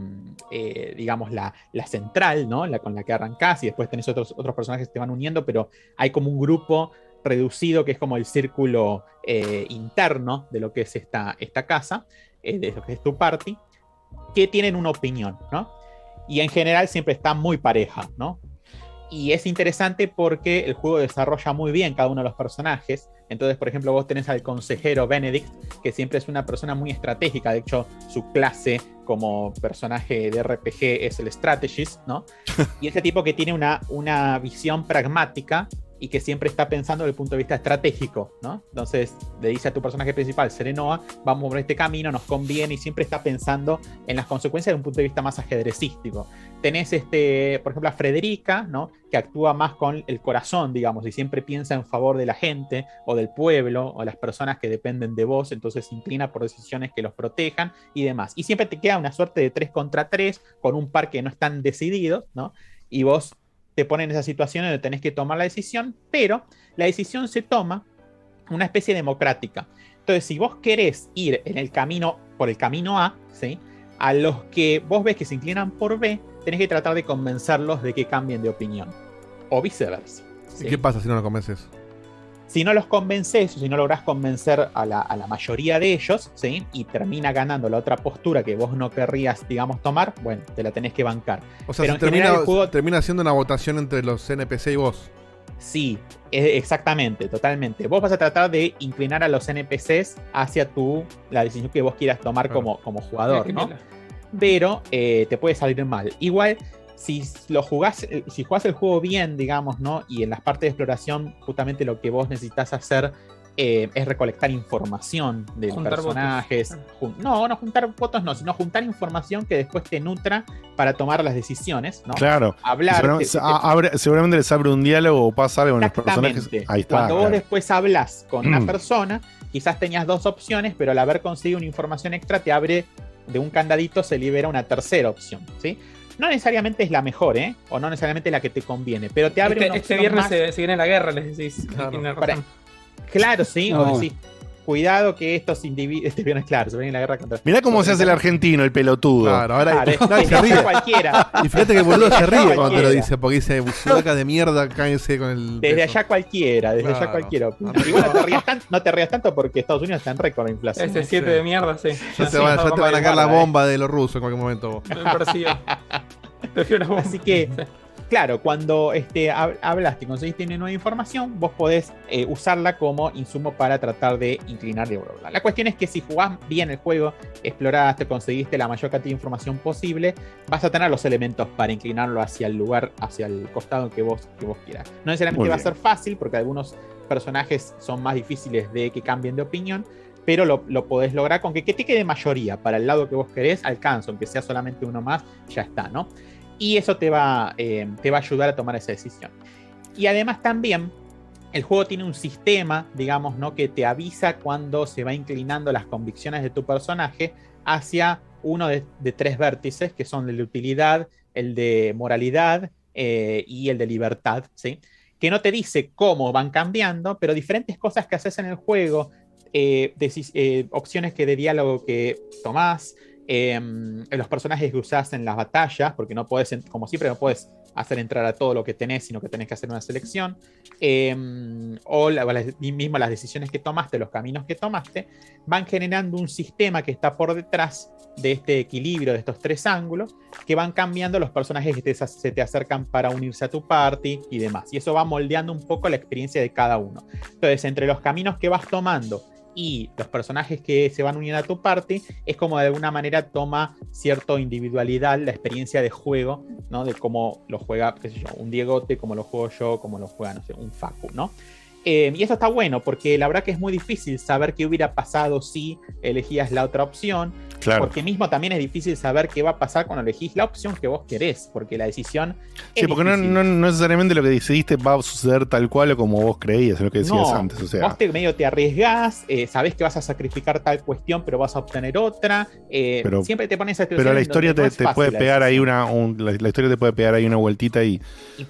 eh, digamos, la, la central, ¿no? La con la que arrancás y después tenés otros, otros personajes que te van uniendo, pero hay como un grupo reducido que es como el círculo eh, interno de lo que es esta, esta casa, eh, de lo que es tu party, que tienen una opinión, ¿no? Y en general siempre está muy pareja, ¿no? Y es interesante porque el juego desarrolla muy bien cada uno de los personajes. Entonces, por ejemplo, vos tenés al consejero Benedict, que siempre es una persona muy estratégica. De hecho, su clase como personaje de RPG es el Strategist, ¿no? Y ese tipo que tiene una, una visión pragmática y que siempre está pensando desde el punto de vista estratégico, ¿no? Entonces le dice a tu personaje principal, Serenoa, vamos por este camino, nos conviene y siempre está pensando en las consecuencias de un punto de vista más ajedrecístico. Tenés, este, por ejemplo, a Frederica, ¿no? Que actúa más con el corazón, digamos, y siempre piensa en favor de la gente o del pueblo o las personas que dependen de vos, entonces se inclina por decisiones que los protejan y demás. Y siempre te queda una suerte de 3 contra 3 con un par que no están decididos, ¿no? Y vos te ponen en esa situación donde tenés que tomar la decisión, pero la decisión se toma una especie democrática. Entonces, si vos querés ir en el camino, por el camino A, ¿sí? a los que vos ves que se inclinan por B, tenés que tratar de convencerlos de que cambien de opinión. O viceversa. ¿Y qué pasa si no lo convences? Si no los convences o si no lográs convencer a la, a la mayoría de ellos, ¿sí? y termina ganando la otra postura que vos no querrías, digamos, tomar, bueno, te la tenés que bancar. O sea, Pero se termina, general juego termina siendo una votación entre los NPC y vos. Sí, e- exactamente, totalmente. Vos vas a tratar de inclinar a los NPCs hacia tu, la decisión que vos quieras tomar como, como jugador, ¿no? Pero eh, te puede salir mal. Igual, si lo jugás, eh, si jugás el juego bien, digamos, ¿no? Y en las partes de exploración, justamente lo que vos necesitas hacer eh, es recolectar información de Juntar personajes. Jun- no, no juntar fotos, no, sino juntar información que después te nutra para tomar las decisiones, ¿no? Claro. Hablar. Seguramente, te- se- te- a- abre- seguramente les abre un diálogo o pasa algo con los personajes. Ahí está. Cuando vos después hablas con una Mm. persona, quizás tenías dos opciones, pero al haber conseguido una información extra, te abre de un candadito, se libera una tercera opción. ¿sí? No necesariamente es la mejor, ¿eh? O no necesariamente la que te conviene, pero te abre Este, una este viernes más- se, se viene la guerra, les decís. Razón. Para- Claro, sí. No. O decís, cuidado que estos individuos. Este viernes, claro, se viene la guerra contra. Mirá cómo se hace el argentino, el pelotudo. Claro, ahora Claro, no, se ríe. cualquiera. Y fíjate que el boludo se ríe cuando te lo dice, porque dice, sudaca de mierda, cállese con el. Desde peso". allá cualquiera, desde allá cualquiera. Igual no te, rías tan- no te rías tanto porque Estados Unidos está en récord de inflación. Ese 7 de mierda, sí. Ya te, ya te van a caer la bomba de los rusos en cualquier momento. vos. Me. Así que, claro, cuando este, hab- hablaste y conseguiste una nueva información, vos podés eh, usarla como insumo para tratar de inclinar de bla. La cuestión es que si jugás bien el juego, exploraste, conseguiste la mayor cantidad de información posible, vas a tener los elementos para inclinarlo hacia el lugar, hacia el costado que vos, que vos quieras. No necesariamente va a ser fácil, porque algunos personajes son más difíciles de que cambien de opinión. Pero lo, lo podés lograr con que, que te quede mayoría para el lado que vos querés, alcanza, aunque sea solamente uno más, ya está, ¿no? Y eso te va, eh, te va a ayudar a tomar esa decisión. Y además también el juego tiene un sistema, digamos, ¿no? que te avisa cuando se va inclinando las convicciones de tu personaje hacia uno de, tres vértices, que son el de utilidad, el de moralidad eh, y el de libertad, ¿sí? que no te dice cómo van cambiando, pero diferentes cosas que haces en el juego, eh, opciones que de diálogo que tomás, eh, los personajes que usás en las batallas, porque no puedes, como siempre, no puedes hacer entrar a todo lo que tenés, sino que tenés que hacer una selección. Eh, o la- mismo las decisiones que tomaste, los caminos que tomaste, van generando un sistema que está por detrás de este equilibrio, de estos tres ángulos, que van cambiando los personajes que te- se te acercan para unirse a tu party y demás. Y eso va moldeando un poco la experiencia de cada uno. Entonces, entre los caminos que vas tomando y los personajes que se van uniendo a tu party, es como de alguna manera toma cierta individualidad la experiencia de juego, ¿no? De cómo lo juega, qué sé yo, un Diegote, cómo lo juego yo, cómo lo juega, no sé, un Facu, ¿no? Eh, y eso está bueno, porque la verdad que es muy difícil saber qué hubiera pasado si elegías la otra opción. Claro. Porque mismo también es difícil saber qué va a pasar cuando elegís la opción que vos querés, porque la decisión es Sí, porque no, no, no necesariamente lo que decidiste va a suceder tal cual o como vos creías, es lo que decías No, antes. O sea, vos te, medio te arriesgás, eh, sabés que vas a sacrificar tal cuestión, pero vas a obtener otra. eh, Pero- siempre te pones a pero la historia te, te puede pegar ahí una. un- la, la historia te puede pegar ahí una vueltita y,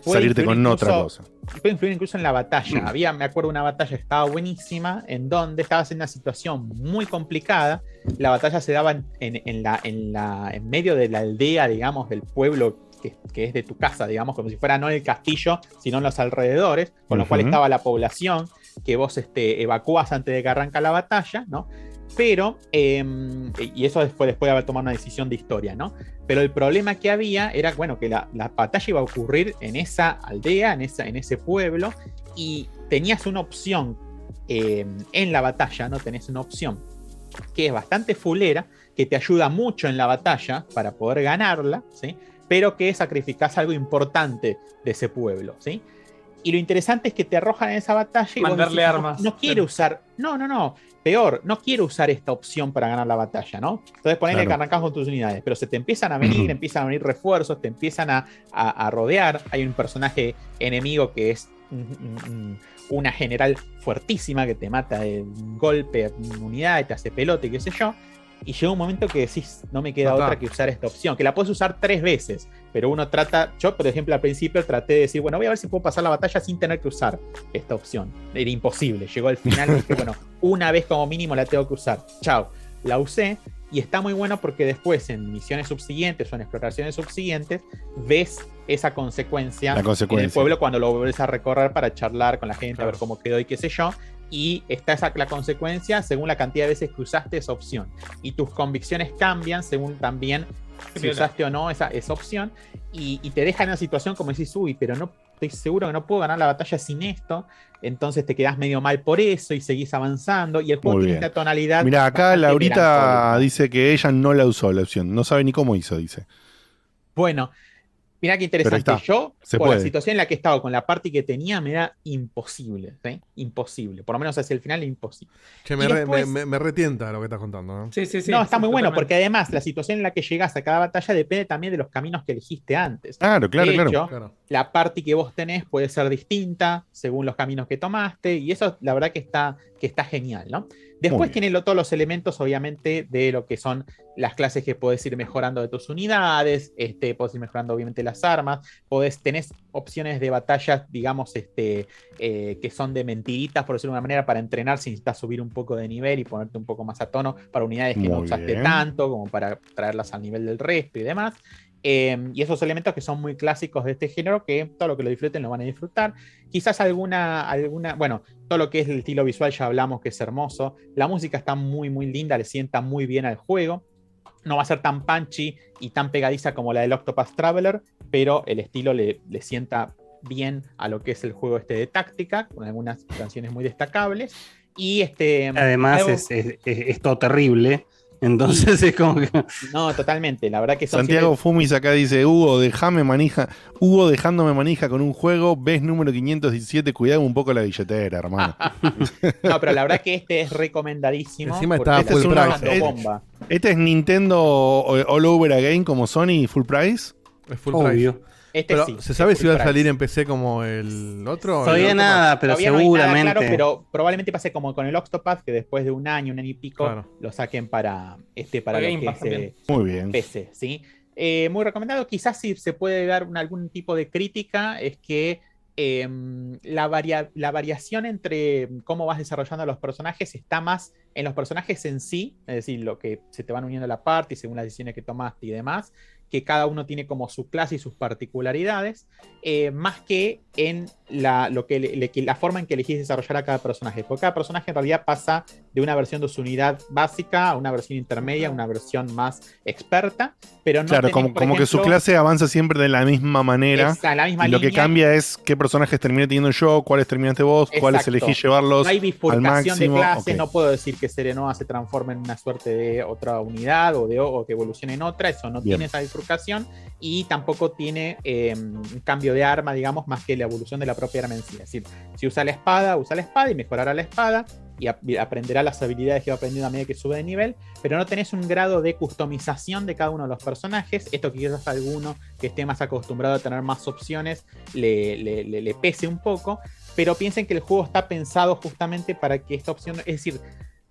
puede salirte con otra cosa. Puede influir incluso en la batalla. Mm. Había, me acuerdo, una batalla que estaba buenísima, en donde estabas en una situación muy complicada. La batalla se daba en, en- en la, en, la, en medio de la aldea, digamos, del pueblo que, que es de tu casa, digamos, como si fuera no el castillo, sino en los alrededores, con lo cual estaba la población que vos este, evacuás antes de que arranca la batalla, ¿no? Pero, eh, y eso después, después de haber tomado una decisión de historia, ¿no? Pero el problema que había era, bueno, que la, la batalla iba a ocurrir en esa aldea, en, esa, en ese pueblo, y tenías una opción eh, en la batalla, ¿no? Tenés una opción que es bastante fulera, que te ayuda mucho en la batalla para poder ganarla, ¿sí? Pero que sacrificás algo importante de ese pueblo, ¿sí? Y lo interesante es que te arrojan en esa batalla y vos Mandarle decís, no-. No, quiero usar, no, no, no, peor, no quiero usar esta opción para ganar la batalla, ¿no? Entonces ponele Claro. que arrancás con tus unidades, pero se te empiezan a venir, empiezan a venir refuerzos, te empiezan a, a- a rodear. Hay un personaje enemigo que es un- un- una general fuertísima que te mata de golpe, unidad, te hace pelote, qué sé yo. Y llega un momento que decís, no me queda otra que usar esta opción, que la puedes usar tres veces, pero uno trata, yo por ejemplo al principio traté de decir, bueno, voy a ver si puedo pasar la batalla sin tener que usar esta opción. Era imposible, llegó al final y dije, bueno, una vez como mínimo la tengo que usar. Chao, la usé y está muy bueno porque después en misiones subsiguientes o en exploraciones subsiguientes ves esa consecuencia, La consecuencia. en el pueblo cuando lo vuelves a recorrer para charlar con la gente, a ver cómo quedó y qué sé yo. Y está esa, la consecuencia según la cantidad de veces que usaste esa opción. Y tus convicciones cambian según también si usaste o no esa, esa opción. Y, y te deja en una situación como decís, uy, pero no estoy seguro que no puedo ganar la batalla sin esto. Entonces te quedás medio mal por eso y seguís avanzando. Y el juego Muy tiene bien. esta tonalidad. Mira, acá Laurita dice que ella no la usó la opción. No sabe ni cómo hizo, dice. Bueno, mira qué interesante. Yo, se por puede. la situación en la que he estado, con la party que tenía, me era imposible. ¿sí? Imposible. Por lo menos hacia el final, imposible. Che, me, re- después- me- me- me retienta lo que estás contando, ¿no? Sí, sí, sí. no, está sí, muy bueno, porque además la situación en la que llegas a cada batalla depende también de los caminos que elegiste antes. Claro, claro, de claro. hecho, Claro. la party que vos tenés puede ser distinta según los caminos que tomaste, y eso la verdad que está, que está genial, ¿no? Después tiene lo- todos los elementos, obviamente, de lo que son las clases que podés ir mejorando de tus unidades, este, podés ir mejorando, obviamente, las armas, podés, tenés opciones de batallas, digamos, este, eh, que son de mentiritas, por decirlo de una manera, para entrenar si necesitas subir un poco de nivel y ponerte un poco más a tono para unidades que no usaste bien. tanto, como para traerlas al nivel del resto y demás. Eh, y esos elementos que son muy clásicos de este género, que todo lo que lo disfruten lo van a disfrutar. Quizás alguna, alguna, bueno, todo lo que es el estilo visual ya hablamos que es hermoso. La música está muy, muy linda, le sienta muy bien al juego. No va a ser tan punchy y tan pegadiza como la del Octopath Traveler, pero el estilo le, le sienta bien a lo que es el juego este de táctica, con algunas canciones muy destacables. Y este. Además algo- es, es- es- es todo terrible. Entonces es como que. No, totalmente. La verdad que son Santiago siempre- Fumis acá dice, Hugo, déjame manija, Hugo dejándome manija con un juego, ves número 517, cuidado un poco la billetera, hermano. No, pero la verdad que este es recomendadísimo. Encima está este full es una price. bomba. ¿Este es Nintendo All Over Again como Sony Full Price? Es full Obvio. price. Este Pero, sí. ¿se sabe si va a salir en PC como el otro? Todavía El nada, pero Todavía no hay nada seguramente. claro, pero probablemente pase como con el Octopath, que después de un año, un año y pico, Claro. lo saquen para, este, para lo que es eh, Muy bien. PC, ¿sí? Eh, muy recomendado. Quizás si se puede dar un- algún tipo de crítica, es que em, la, varia- la variación entre cómo vas desarrollando a los personajes está más en los personajes en sí, es decir, lo que se te van uniendo a la parte según las decisiones que tomaste y demás, que cada uno tiene como su clase y sus particularidades, eh, más que en la, lo que le- la forma en que elegís desarrollar a cada personaje. Porque cada personaje en realidad pasa de una versión de su unidad básica a una versión intermedia, a una versión más experta, pero no claro, tenés, como, como que su clase avanza siempre de la misma manera. Esa, la misma y lo que cambia es qué personajes terminé teniendo yo, cuáles terminaste vos, cuáles elegí llevarlos No hay al bifurcación de máximo. clases, Ok. no puedo decir que Serenoa se transforme en una suerte de otra unidad o, de, o que evolucione en otra, eso no Bien. tiene esa y tampoco tiene un cambio de arma, digamos, más que la evolución de la propia arma en sí. Es decir, si usa la espada, usa la espada y mejorará la espada y ap- y aprenderá las habilidades que va aprendiendo a medida que sube de nivel, pero no tenés un grado de customización de cada uno de los personajes. Esto quizás a alguno que esté más acostumbrado a tener más opciones le- le pese un poco, pero piensen que el juego está pensado justamente para que esta opción, es decir,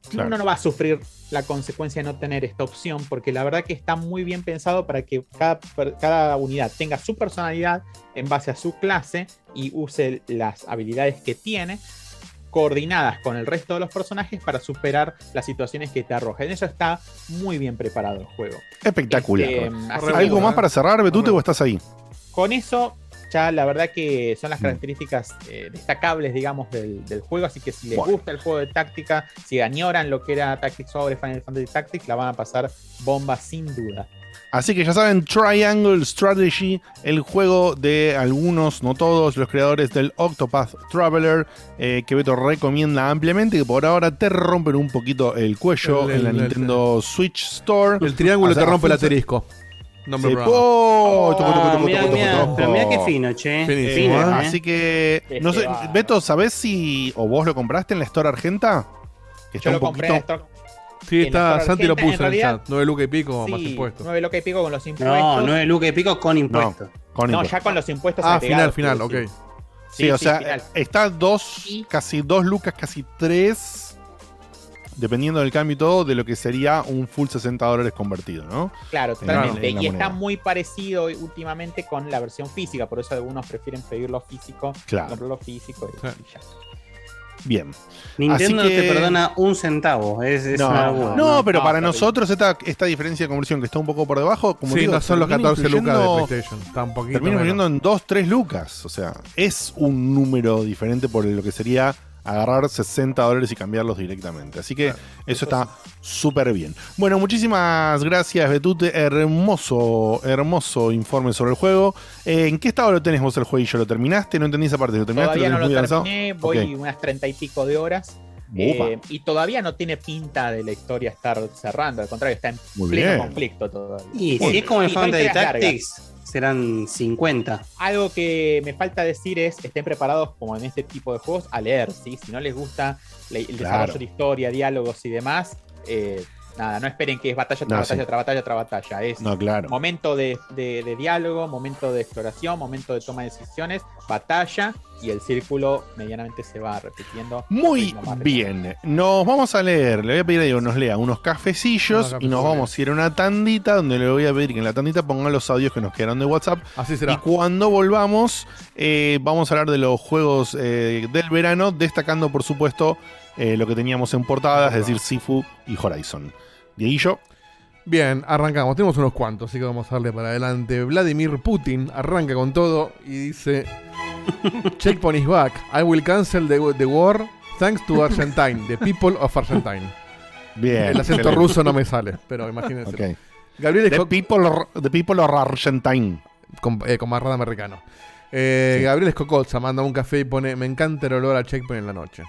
Claro. uno no va a sufrir la consecuencia de no tener esta opción, porque la verdad que está muy bien pensado para que cada, unidad tenga su personalidad en base a su clase y use las habilidades que tiene coordinadas con el resto de los personajes para superar las situaciones que te arrojan. Eso está muy bien preparado el juego. Espectacular. Este, ¿Algo más para cerrar, Betute, o estás ahí? con eso, ya la verdad que son las características eh, destacables, digamos, del, del juego. Así que si les Bueno. gusta el juego de táctica, si añoran lo que era Tactics sobre Final Fantasy Tactics, la van a pasar bomba sin duda. Así que ya saben, Triangle Strategy, el juego de algunos, no todos, los creadores del Octopath Traveler, eh, que Beto recomienda ampliamente, que por ahora te rompen un poquito el cuello El- en la el- Nintendo Switch Store. El triángulo O sea, te rompe el funciona- asterisco. Nombre Sí. Oh, toco, toco, toco, mirá, toco, mirá, toco, pero toco. qué fino, che. Finísimo, Fino, ¿eh? Así que, no sé. Beto, ¿sabés si o vos lo compraste en la Store Argenta? Que está Yo un lo compré en Sí, está, Santi lo en puso en el chat. 9 lucas y pico más impuestos. 9 lucas y pico con los impuestos. No, 9 lucas y pico con impuestos. Con No, impuestos. ya con los impuestos Ah, final, final, ok. Sí, Sí, o sea, final. está dos, casi dos lucas, casi tres, dependiendo del cambio y todo, de lo que sería un full 60 dólares convertido, ¿no? Claro, En la- totalmente. en la y está muy parecido últimamente con la versión física, por eso algunos prefieren pedirlo físico, Claro. comprarlo físico y, y ya. Bien. Nintendo Así que- no te perdona un centavo. Es, es una No, locura. no, pero no, para nosotros esta, esta diferencia de conversión que está un poco por debajo, como Sí, digo, no son los termina 14 lucas de PlayStation. Está un poquito Termina influyendo en 2, 3 lucas. O sea, es un número diferente por lo que sería agarrar 60 dólares y cambiarlos directamente. Así que eso está súper bien. Bueno, muchísimas gracias, Betute. Hermoso, hermoso informe sobre el juego. Eh, ¿En qué estado lo tenés vos el jueguillo? ¿Lo terminaste? No entendí esa parte. ¿Lo terminaste? Todavía no lo muy avanzado? terminé, voy unas treinta y pico de horas. Eh, y todavía no tiene pinta de la historia estar cerrando, al contrario, está en Muy pleno bien. conflicto todavía. Y si es como son Fantasy entregas largas. Serán 50. Algo que me falta decir es, estén preparados como en este tipo de juegos a leer, ¿sí? Si no les gusta el desarrollo Claro. de historia, diálogos y demás, eh, nada, no esperen que es batalla tras No, batalla, sí. tras batalla, tras batalla. Es No, claro. momento de, de- de diálogo, momento de exploración, momento de toma de decisiones, batalla y el círculo medianamente se va repitiendo. Muy bien. Nos vamos a leer. Le voy a pedir a Diego que nos lea unos cafecillos Unos y nos vamos a ir a una tandita donde le voy a pedir que en la tandita pongan los audios que nos quedaron de WhatsApp. Así será. Y cuando volvamos, eh, vamos a hablar de los juegos eh, del verano, destacando, por supuesto, eh, lo que teníamos en portada, es decir, Sifu y Horizon. Dieguillo. Bien, arrancamos. Tenemos unos cuantos, así que vamos a darle para adelante. Vladimir Putin arranca con todo y dice: Checkpoint is back. I will cancel the, the war thanks to Argentine, the people of Argentine. Bien. El acento ruso no me sale, pero imagínense. Gabriel The people, the people of Argentine. con, eh, con marrada americano. Eh, Gabriel Escocotza manda un café y pone: Me encanta el olor a Checkpoint en la noche.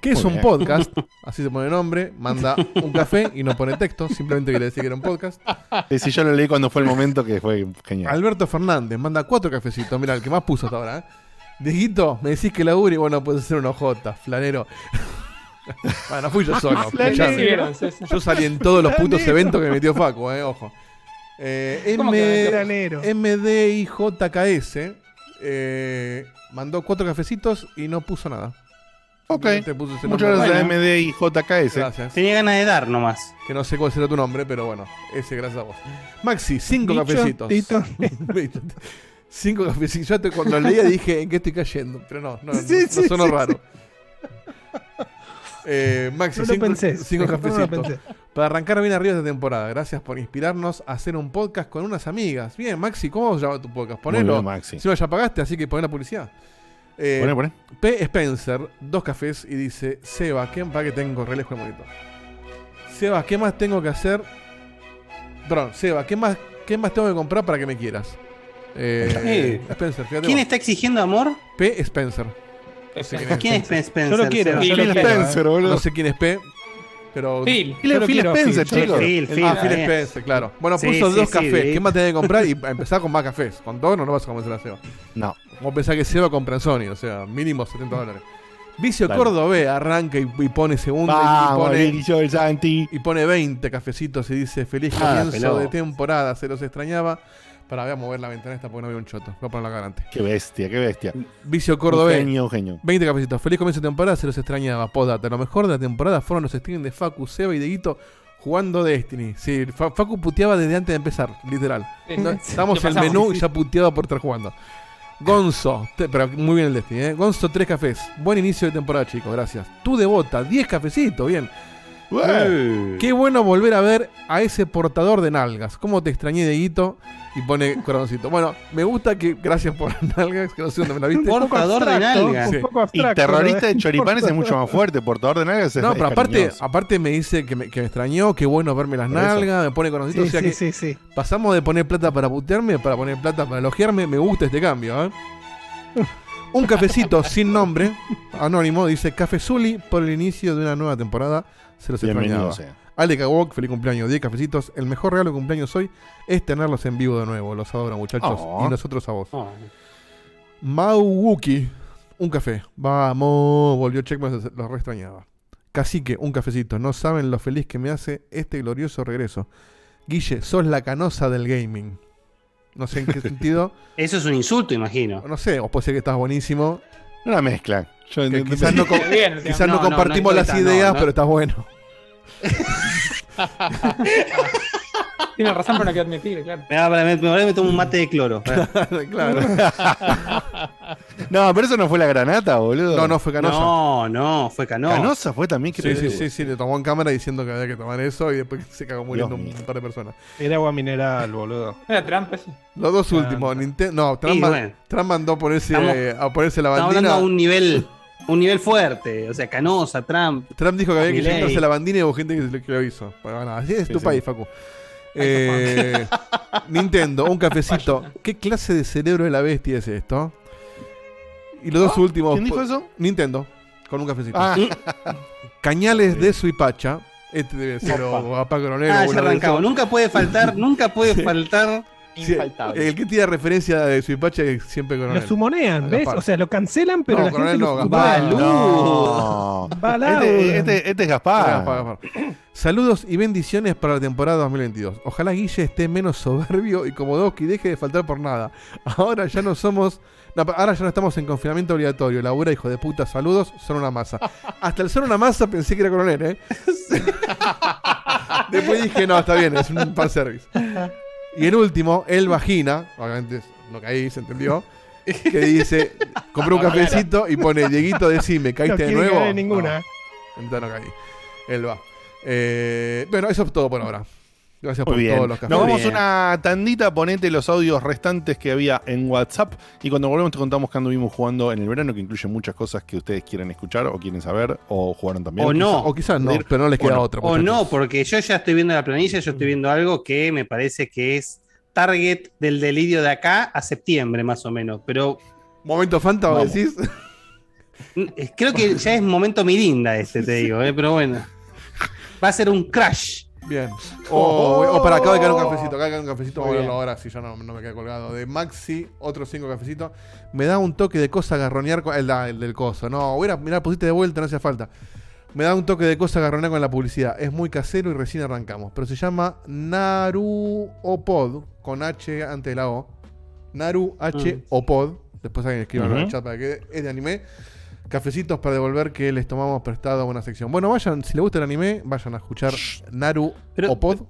¿Qué es un podcast? Así se pone el nombre. Manda un café y no pone texto. Simplemente quiere decir que era un podcast. Sí, sí, yo lo leí cuando fue el momento que fue genial. Alberto Fernández manda cuatro cafecitos. Mira, el que más puso hasta ahora. ¿eh? Dieguito, me decís que labure y bueno, puedes hacer un OJ, flanero. bueno, fui yo solo. Yo salí en todos los putos Flanero. eventos que metió Facu, eh, ojo. Eh, ¿Cómo que? MDIJKS eh, mandó cuatro cafecitos y no puso nada. Ok. Muchas gracias, Bueno, MD y JKS. Gracias. Tenía ganas de dar nomás. Que no sé cuál será tu nombre, pero bueno, ese gracias a vos. Maxi, cinco Dicho, cafecitos. Tito. cinco cafecitos. Yo te- cuando lo leía dije, ¿en qué estoy cayendo? Pero no, no, Sí, no, sí, no sonó sí, raro. Eh, Maxi, No cinco, pensé. cinco No lo cafecitos. pensé. Para arrancar bien arriba esta temporada, gracias por inspirarnos a hacer un podcast con unas amigas. Bien, Maxi, ¿cómo se llama tu podcast? Ponelo. bien, Maxi. Si no, ya pagaste, así que poné la publicidad. Eh, Poné, poné. P. Spencer, dos cafés, y dice: Seba, ¿qué para que tengo reloj de monitor? Seba, ¿qué más tengo que hacer? Perdón, Seba, ¿qué más, ¿qué más tengo que comprar para que me quieras? Eh, Spencer, fíjate ¿Quién vos. está exigiendo amor? P. Spencer. No sé ¿Quién es Spencer? Yo lo quiero, Seba? yo lo quiero. No sé quién es P. Pero. Phil. Lo Phil Spencer, chicos. Phil, Phil, ah, Phil. Spencer, claro. Bueno, Sí, puso sí, dos sí, cafés. ¿Qué más tenés que comprar? Y empezar con más cafés. Con dos no, no vas a convencer a Seba. No. Vos pensás que Seba compra en Sony, o sea, mínimo 70 dólares. Vicio. Córdoba arranca y, y pone segunda y pone, y pone 20 cafecitos y dice feliz comienzo de temporada, se los extrañaba. Para voy a mover la ventana esta porque no veo un choto. Voy a ponerla acá adelante. Qué bestia, qué bestia. Vicio Córdoba. Genio, un genio. 20 cafecitos. Feliz comienzo de temporada, se los extrañaba. Podata. Lo mejor de la temporada fueron los streams de Facu, Seba y Deguito jugando Destiny. Sí, Fa- Facu puteaba desde antes de empezar, literal. No, Lo en el menú y ya puteaba por estar jugando. Gonzo, te- pero muy bien el Destiny, ¿eh? Gonzo, 3 cafés. Buen inicio de temporada, chicos, gracias. Tú de bota, 10 cafecitos, bien. Qué bueno volver a ver a ese portador de nalgas. Cómo te extrañé, Deguito. Y pone corazoncito. Bueno, me gusta que. Gracias por las nalgas, que no sé dónde me la viste. Portador de nalgas. Sí. Y terrorista de choripanes es mucho más fuerte. Portador de nalgas es No, pero aparte, cariñoso. aparte me dice que me, que me extrañó, qué bueno verme las nalgas, me pone corazoncito. Sí, o sea sí, que sí, sí. pasamos de poner plata para putearme para poner plata para elogiarme. Me gusta este cambio, ¿eh? Un cafecito sin nombre, anónimo, dice Café Zuli por el inicio de una nueva temporada. Se los Bienvenido extrañaba. sea. Ale Kawok, feliz cumpleaños, 10 cafecitos. El mejor regalo de cumpleaños hoy es tenerlos en vivo de nuevo. Los adoro, muchachos. Oh. Y nosotros a vos. Oh. Mauwuki, un café. Vamos, volvió Checkman, se- lo re extrañaba. Cacique, un cafecito. No saben lo feliz que me hace este glorioso regreso. Guille, sos la canosa del gaming. No sé en qué sentido. Eso es un insulto, imagino. No sé, o puede ser que estás buenísimo. Una mezcla. Yo Que entiendo- quizás no, Bien, quizás no compartimos no las ideas, no, no. pero estás bueno. Tiene razón, pero no que admitir, claro. Me, va- me, me, me tomo un mate de cloro. claro. No, pero eso no fue la granata, boludo. No, no fue canosa. No, no, fue canosa. Canosa fue también, Sí, creo. sí, sí, sí, le tomó en cámara diciendo que había que tomar eso y después se cagó muriendo Dios un par de personas. Era agua mineral, boludo. Era trampa ese. Los dos últimos, Nintendo. No, Trump, bueno. Trump mandó a ponerse, Estamos- a ponerse la Estamos bandina. hablando a un nivel, un nivel fuerte. O sea, Canosa, Trump. Trump dijo que había que inyectarse la bandina y hubo gente que, se- que lo hizo. Pero así es Sí, tu sí. país, Facu. Eh, Nintendo, un cafecito. ¿Qué clase de cerebro de la bestia es esto? Y los dos últimos. Ah, ¿Quién dijo eso? Nintendo, con un cafecito. Ah, Cañales de Suipacha. Este debe ser o Papá Coronel Ah, ya arrancamos. Nunca puede faltar, nunca puede faltar. Sí, Infaltable. el que tira referencia de Suipacha es siempre Coronel. Lo sumonean, ¿ves? par. O sea, lo cancelan, pero No, la Coronel gente no, lo no. Balao. Este, este, este es Gaspar. Gaspar, Gaspar. Saludos y bendiciones para la temporada 2022. Ojalá Guille esté menos soberbio y Komodowski deje de faltar por nada. Ahora ya no somos. no, ahora ya no estamos en confinamiento obligatorio. Laura, hijo de puta, saludos, son una masa. Hasta el son una masa pensé que era coronel, ¿eh? Después dije, no, está bien, es un pan service. Y el último, el vagina, obviamente que ahí se entendió, que dice, compré un cafecito y pone, Dieguito, decime, No ¿caíste de nuevo? caer en ninguna. No, entonces no caí. Él va. Eh, bueno, eso es todo por ahora. Gracias Muy por bien. todos los cafés. Nos vamos bien. una tandita, ponete los audios restantes que había en WhatsApp y cuando volvemos te contamos que anduvimos jugando en el verano, que incluye muchas cosas que ustedes quieren escuchar o quieren saber o jugaron también. O no. O quizás no, pero no les queda Bueno, otra. O no, porque yo ya estoy viendo la planilla, yo estoy viendo algo que me parece que es target del delirio de acá a septiembre, más o menos. Pero Momento Fanta, ¿vos Vamos. decís? mm, creo que ya es momento mirinda este, te digo, eh, pero bueno. Va a ser un crash. Bien. O, o para acá de caer un cafecito. Acá cae un cafecito. Voy a verlo ahora si yo no, no me quedé colgado. De Maxi, otros cinco cafecitos. Me da un toque de cosa garronear con. El, el del coso. No, hubiera, mirá, pusiste de vuelta, no hacía falta. Me da un toque de cosa garronear con la publicidad. Es muy casero y recién arrancamos. Pero se llama Naru Opod. Con H antes de la O. Naru H Mm. Opod. Después alguien escriba en el chat para que es de anime. Cafecitos para devolver que les tomamos prestado a una sección. Bueno, vayan, si les gusta el anime, vayan a escuchar Naru Pero- Opod.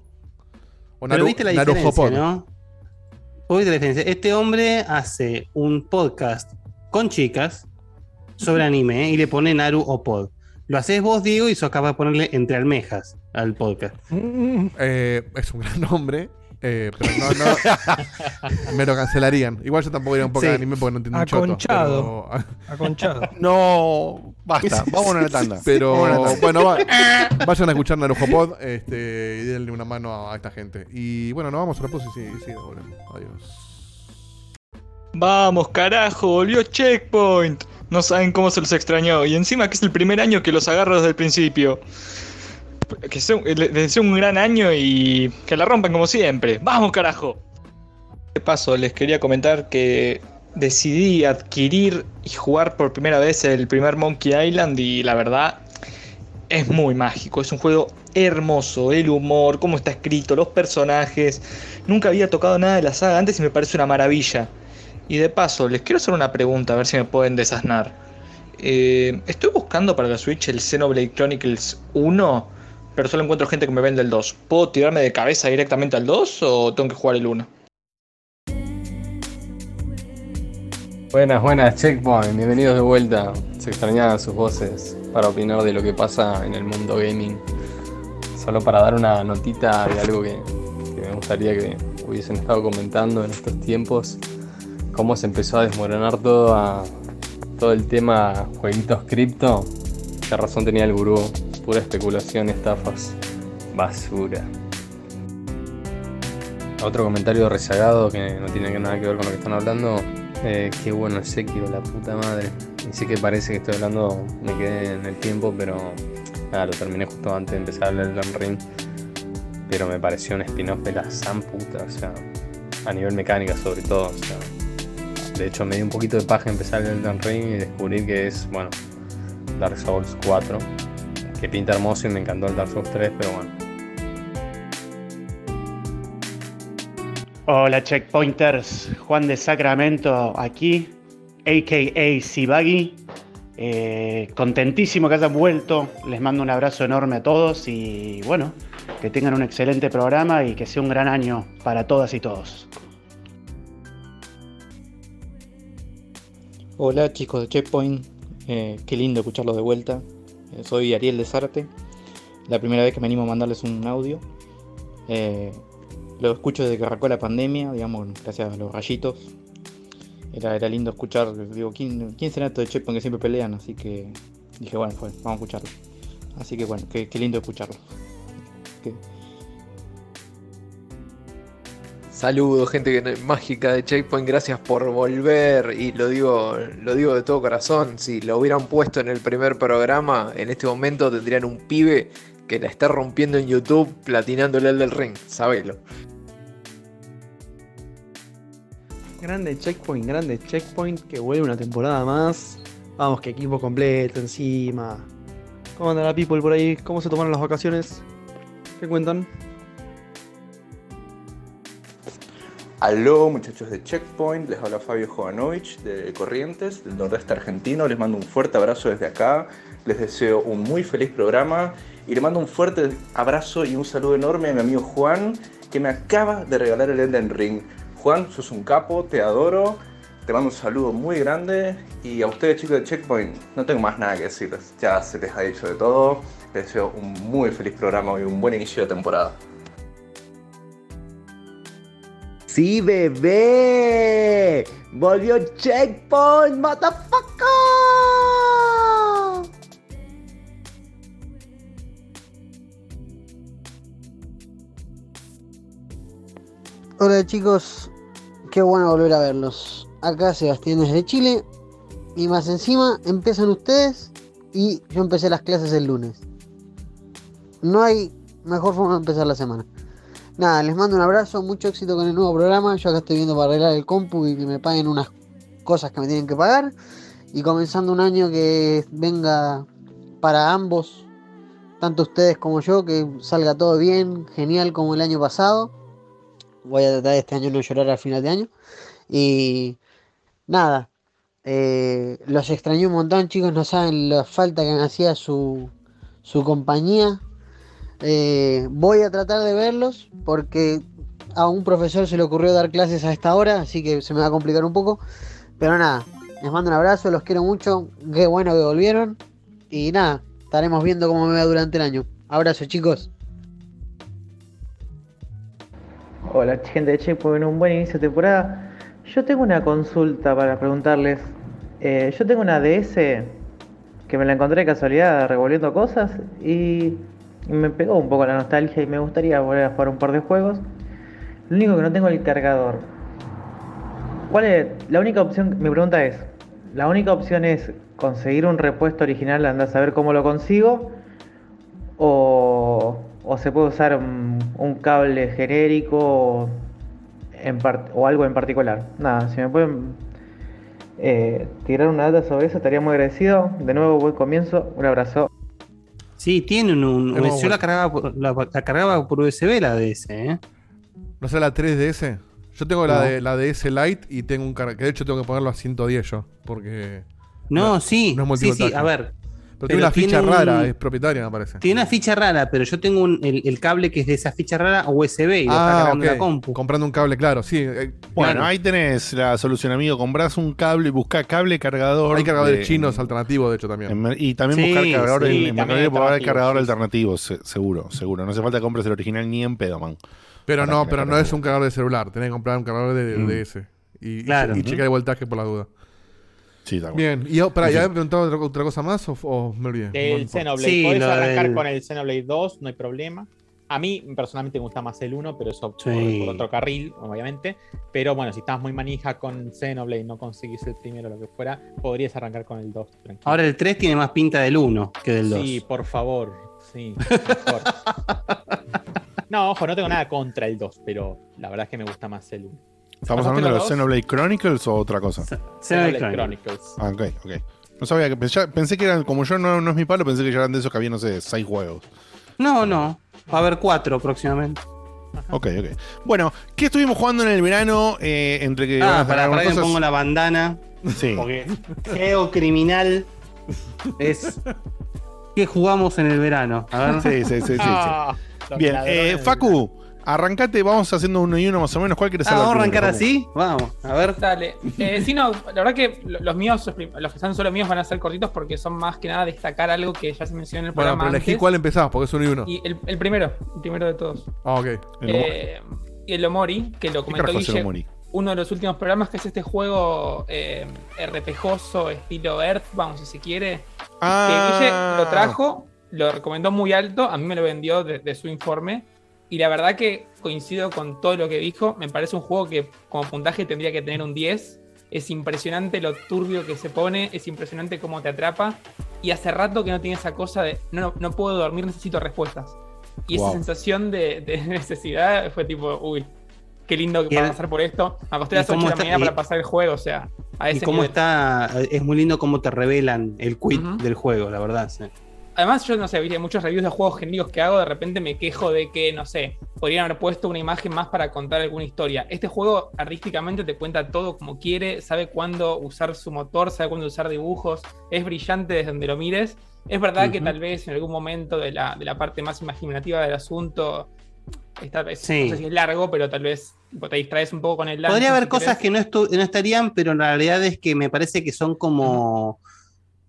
O Pero viste la Naru diferencia, Hopod. ¿no? Viste la diferencia. Este hombre hace un podcast con chicas sobre anime ¿eh? y le pone Naru o Pod. Lo haces vos, Diego, y sos capaz de ponerle entre almejas al podcast. Eh, es un gran nombre. Eh, pero no, no. me lo cancelarían. Igual yo tampoco iría un poco Sí. de anime porque no entiendo un choto. Aconchado. pero- Aconchado. No, basta. Vámonos a la tanda. Pero bueno, va- vayan a escuchar Narujo Pod este, y denle una mano a esta gente. Y bueno, nos vamos a la pausa y sí, sí, volvemos. Adiós. Vamos, carajo, volvió Checkpoint. No saben cómo se los extrañó. Y encima que es el primer año que los agarro desde el principio. Que sea, les deseo un gran año y que la rompan como siempre. Vamos, carajo. De paso, les quería comentar que decidí adquirir y jugar por primera vez el primer Monkey Island y la verdad es muy mágico. Es un juego hermoso. El humor, cómo está escrito, los personajes. Nunca había tocado nada de la saga antes y me parece una maravilla. Y de paso, les quiero hacer una pregunta, a ver si me pueden desasnar. Eh, estoy buscando para la Switch el Xenoblade Chronicles 1, pero solo encuentro gente que me vende el 2. ¿Puedo tirarme de cabeza directamente al 2 o tengo que jugar el 1? Buenas, buenas, Checkpoint, bienvenidos de vuelta. Se extrañaban sus voces para opinar de lo que pasa en el mundo gaming. Solo para dar una notita de algo que, me gustaría que hubiesen estado comentando en estos tiempos. Cómo se empezó a desmoronar todo, todo el tema jueguitos cripto. Qué razón tenía el gurú. Pura especulación, estafas. Basura. Otro comentario rezagado que no tiene nada que ver con lo que están hablando. Eh, qué bueno el Sekiro, la puta madre. Y que parece que estoy hablando, me quedé en el tiempo, pero nada, lo terminé justo antes de empezar el Elden Ring. Pero me pareció un spin-off de la San puta, o sea, a nivel mecánica sobre todo. De hecho, me dio un poquito de paja empezar el Elden Ring y descubrir que es, bueno, Dark Souls 4. Que pinta hermoso y me encantó el Dark Souls 3, pero bueno. Hola checkpointers, Juan de Sacramento aquí, a.k.a. Sibagi. Eh, contentísimo que hayan vuelto, les mando un abrazo enorme a todos y bueno, que tengan un excelente programa y que sea un gran año para todas y todos. Hola chicos de Checkpoint, Eh, qué lindo escucharlos de vuelta. Soy Ariel de Sarte, la primera vez que me animo a mandarles un audio. Eh, lo escucho desde que arrancó la pandemia, digamos, gracias a los rayitos. Era, era lindo escuchar, digo, ¿quién, ¿quién será esto de Checkpoint que siempre pelean? Así que dije, bueno, fue, vamos a escucharlo. Así que bueno, qué, qué lindo escucharlo. Saludos, gente mágica de Checkpoint, gracias por volver. Y lo digo, lo digo de todo corazón. Si lo hubieran puesto en el primer programa, en este momento tendrían un pibe que la está rompiendo en YouTube platinando el del ring. Sabelo. Grande checkpoint, grande checkpoint, que vuelve una temporada más. Vamos, que equipo completo encima. ¿Cómo anda la people por ahí? ¿Cómo se tomaron las vacaciones? ¿Qué cuentan? Aló muchachos de Checkpoint, les habla Fabio Jovanovich de Corrientes, del nordeste argentino, les mando un fuerte abrazo desde acá, les deseo un muy feliz programa y le mando un fuerte abrazo y un saludo enorme a mi amigo Juan que me acaba de regalar el Elden Ring. Juan, sos un capo, te adoro, te mando un saludo muy grande. Y a ustedes chicos de Checkpoint no tengo más nada que decirles, ya se les ha dicho de todo, les deseo un muy feliz programa y un buen inicio de temporada. Sí, bebé. Volvió Checkpoint, motherfucker. Hola chicos, qué bueno volver a verlos. Acá Sebastián desde Chile y más encima empiezan ustedes y yo empecé las clases el lunes. No hay mejor forma de empezar la semana. Nada, les mando un abrazo, mucho éxito con el nuevo programa. Yo acá estoy viendo para arreglar el compu y que me paguen unas cosas que me tienen que pagar. Y comenzando un año que venga para ambos, tanto ustedes como yo, que salga todo bien, genial como el año pasado. Voy a tratar este año no llorar al final de año. Y nada, eh, los extrañé un montón, chicos. No saben la falta que me hacía su, su compañía. Eh, voy a tratar de verlos porque a un profesor se le ocurrió dar clases a esta hora, así que se me va a complicar un poco. Pero nada, les mando un abrazo, los quiero mucho. Qué bueno que volvieron. Y nada, estaremos viendo cómo me va durante el año. Abrazo, chicos. Hola gente de Checkpoint, un buen inicio de temporada. Yo tengo una consulta para preguntarles. Eh, yo tengo una DS que me la encontré de casualidad revolviendo cosas y me pegó un poco la nostalgia y me gustaría volver a jugar un par de juegos. Lo único que no tengo es el cargador. ¿Cuál es? La única opción, mi pregunta es, ¿la única opción es conseguir un repuesto original, andar a saber cómo lo consigo? ¿O, o se puede usar un, un cable genérico en part- o algo en particular? Nada, si me pueden eh, tirar una data sobre eso, estaría muy agradecido. De nuevo, buen comienzo, un abrazo. Sí, tiene un. yo bueno. la cargaba, por, la, la cargaba por USB la DS, ¿eh? ¿No sé la 3DS? Yo tengo la, de, la DS Lite y tengo un car- que de hecho tengo que ponerlo a 110 yo, porque... No, sí, no es sí, sí, a ver. Pero, tiene una ficha tiene rara, un- es propietaria me parece. Tiene una ficha rara, pero yo tengo un- el, el cable que es de esa ficha rara USB y lo está Ah, cargando la compu. Comprando un cable, claro, sí. eh, Bueno, claro. ahí tenés la solución, amigo. Comprás un cable y buscá cable cargador. Hay cargadores de- chinos alternativos, de hecho, también. en y también Sí, buscar cargador sí, en, Mercado a haber cargador alternativo, se- seguro, seguro. No hace falta que compres el original ni en pedo, man. Pero no, pero no es un cargador de celular. Tenés que comprar un cargador de, Mm. de ese. Y, y- Claro. y, checar el voltaje por la duda. Sí, cual. Bien, y pará, Sí, ¿ya me preguntado otra, otra cosa más o, o me olvidé? Del No, Xenoblade. Sí, Podés lo arrancar del- con el Xenoblade 2, no hay problema. A mí personalmente me gusta más el 1, pero eso por- Sí. por, otro carril, obviamente. Pero bueno, si estás muy manija con Xenoblade y no conseguís el primero o lo que fuera, podrías arrancar con el 2. Tranquilo. Ahora el 3 tiene más pinta del 1 que del 2. Sí, por favor. Sí, mejor. no, ojo, no tengo nada contra el 2, pero la verdad es que me gusta más el 1. ¿Estamos hablando de los Xenoblade Chronicles o otra cosa? Xenoblade Chronicles. Ah, ok, ok. No sabía que pensé, pensé que eran, como yo no, no es mi palo, pensé que ya eran de esos que había, no sé, seis juegos. No, no. Va a haber 4 próximamente. Ok, ok. Bueno, ¿qué estuvimos jugando en el verano? Eh, entre que Ah, para, que me pongo la bandana. Sí. Porque geocriminal es. ¿Qué jugamos en el verano? A ver. Sí, sí, sí, sí, sí. Bien, eh, Facu, arrancate, vamos haciendo uno y uno más o menos. ¿Cuál quieres Ah, hacer? vamos a arrancar así. Vamos, a ver. Dale. Eh, sí, no, la verdad que lo- los míos, los que están solo míos van a ser cortitos porque son más que nada destacar algo que ya se mencionó en el Bueno, programa. pero elegí antes. cuál empezás, porque es uno y uno. Y el, el primero, el primero de todos. Ah, ok. Eh, y el Omori, que lo comentó el Guille, Omori? uno de los últimos programas, que es este juego eh, RPGoso, estilo Earthbound, si se quiere. Ah. Que Guille lo trajo, lo recomendó muy alto, a mí me lo vendió de, de su informe. Y la verdad que coincido con todo lo que dijo. Me parece un juego que como puntaje tendría que tener un 10. Es impresionante lo turbio que se pone, es impresionante cómo te atrapa. Y hace rato que no tiene esa cosa de no, no puedo dormir, necesito respuestas. Y Wow. esa sensación de, de necesidad fue tipo, uy, qué lindo que Y para pasar por esto. Me acosté a ¿y las 8 de la mañana y- para pasar el juego, o sea, a Y ese cómo nivel. está. Es muy lindo cómo te revelan el quit del juego, la verdad. sí. Además, yo no sé, viste, muchos reviews de juegos genéricos que hago, de repente me quejo de que, no sé, podrían haber puesto una imagen más para contar alguna historia. Este juego artísticamente te cuenta todo como quiere, sabe cuándo usar su motor, sabe cuándo usar dibujos, es brillante desde donde lo mires. Es verdad que tal vez en algún momento de la, de la parte más imaginativa del asunto, esta vez, Sí. no sé si es largo, pero tal vez te distraes un poco con el lance, Podría haber si cosas querés. que no, estu- no estarían, pero la realidad es que me parece que son como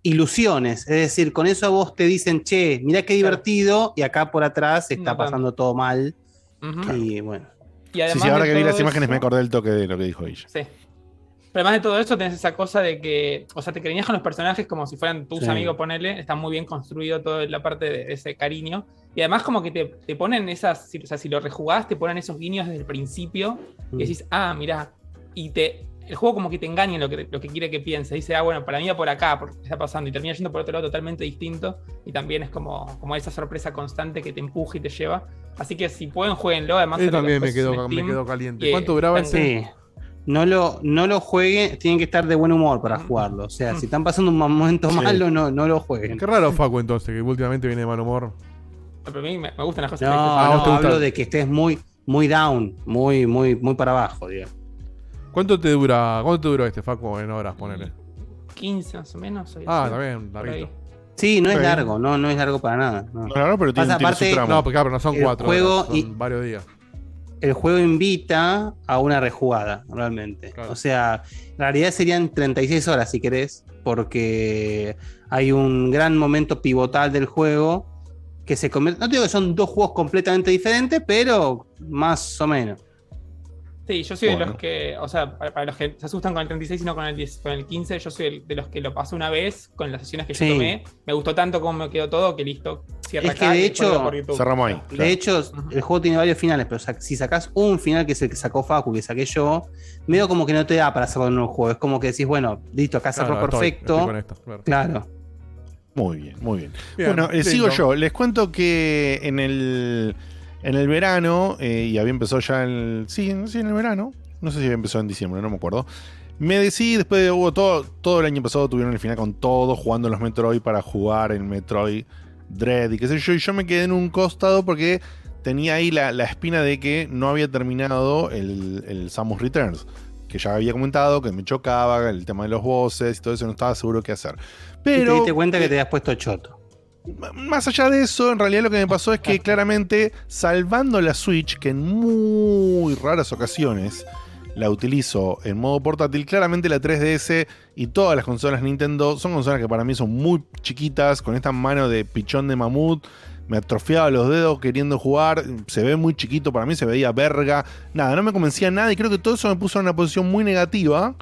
ilusiones. Es decir, con eso a vos te dicen, che, mirá qué divertido, y acá por atrás está No pasando todo mal. Y bueno. Y Sí, además sí, ahora de que vi las imágenes eso- me acordé del toque de lo que dijo ella. Sí. Pero además de todo eso, tenés esa cosa de que, o sea, te cariñas con los personajes como si fueran tus Sí. amigos, ponele. Está muy bien construido toda la parte de ese cariño. Y además, como que te, te ponen esas, o sea, si lo rejugás, te ponen esos guiños desde el principio. Mm. Y decís, ah, mirá. Y te, el juego como que te engaña en lo que, lo que quiere que piense. Dice, ah, bueno, para mí va por acá, porque está pasando. Y termina yendo por otro lado totalmente distinto. Y también es como, como esa sorpresa constante que te empuja y te lleva. Así que si pueden, jueguenlo. Además, sale también me quedó, en me Steam. quedó caliente. Y, ¿Cuánto duraba ese? Sí. No lo, no lo jueguen, tienen que estar de buen humor para jugarlo. O sea, si están pasando un momento Sí. malo, no, no lo jueguen. Qué raro Facu entonces, que últimamente viene de mal humor. Pero a mí me, me gustan las cosas No. Ah, ¿vos no, hablo de que estés muy, muy down, muy, muy, muy para abajo, digamos. ¿Cuánto te dura, cuánto te duró este Facu en horas, ponele? 15 más o menos. hoy Ah, Por larguito. Sí, no es largo, no, no es largo para nada. No, No, pero tiene- Pasa, tiene su aparte, tramo. No, porque claro, no son el cuatro juego horas, son y- varios días. el juego invita a una rejugada, realmente. O sea, en realidad serían 36 horas si querés, porque hay un gran momento pivotal del juego que se convierte. No digo que son dos juegos completamente diferentes, pero más o menos. Sí, yo soy de los que, o sea, para, para los que se asustan con el 36 y no con el, 10 con el 15, yo soy el- de los que lo pasé una vez con las sesiones que Sí. yo tomé. Me gustó tanto como me quedó todo que listo. Cierra Es que acá de y después hecho. Cerramos ahí. De hecho, el juego tiene varios finales, pero si sacás un final que es el que sacó Facu, que saqué yo, medio como que no te da para hacerlo en un juego. Es como que decís, bueno, listo, acá cerró Claro, perfecto. estoy con esto, claro. claro. Muy bien, muy bien. Bien, bueno, eh, sigo yo. Les cuento que en el, en el verano, eh, y había empezado ya el. Sí, en- sí, en el verano. No sé si había empezado en diciembre, no me acuerdo. Me decidí, después de hubo todo, todo el año pasado, tuvieron el final con todo, jugando los Metroid para jugar el Metroid Dread y qué sé yo. Y yo me quedé en un costado porque tenía ahí la, la espina de que no había terminado el, el Samus Returns. Que ya había comentado que me chocaba el tema de los bosses y todo eso, no estaba seguro qué hacer. y te Pero diste cuenta que te habías puesto choto. Más allá de eso, en realidad lo que me pasó es que claramente, salvando la Switch, que en muy raras ocasiones la utilizo en modo portátil, claramente la 3DS y todas las consolas Nintendo son consolas que para mí son muy chiquitas, con esta mano de pichón de mamut. Me atrofiaba los dedos queriendo jugar, se ve muy chiquito, para mí se veía verga, nada, no me convencía nada y creo que todo eso me puso en una posición muy negativa.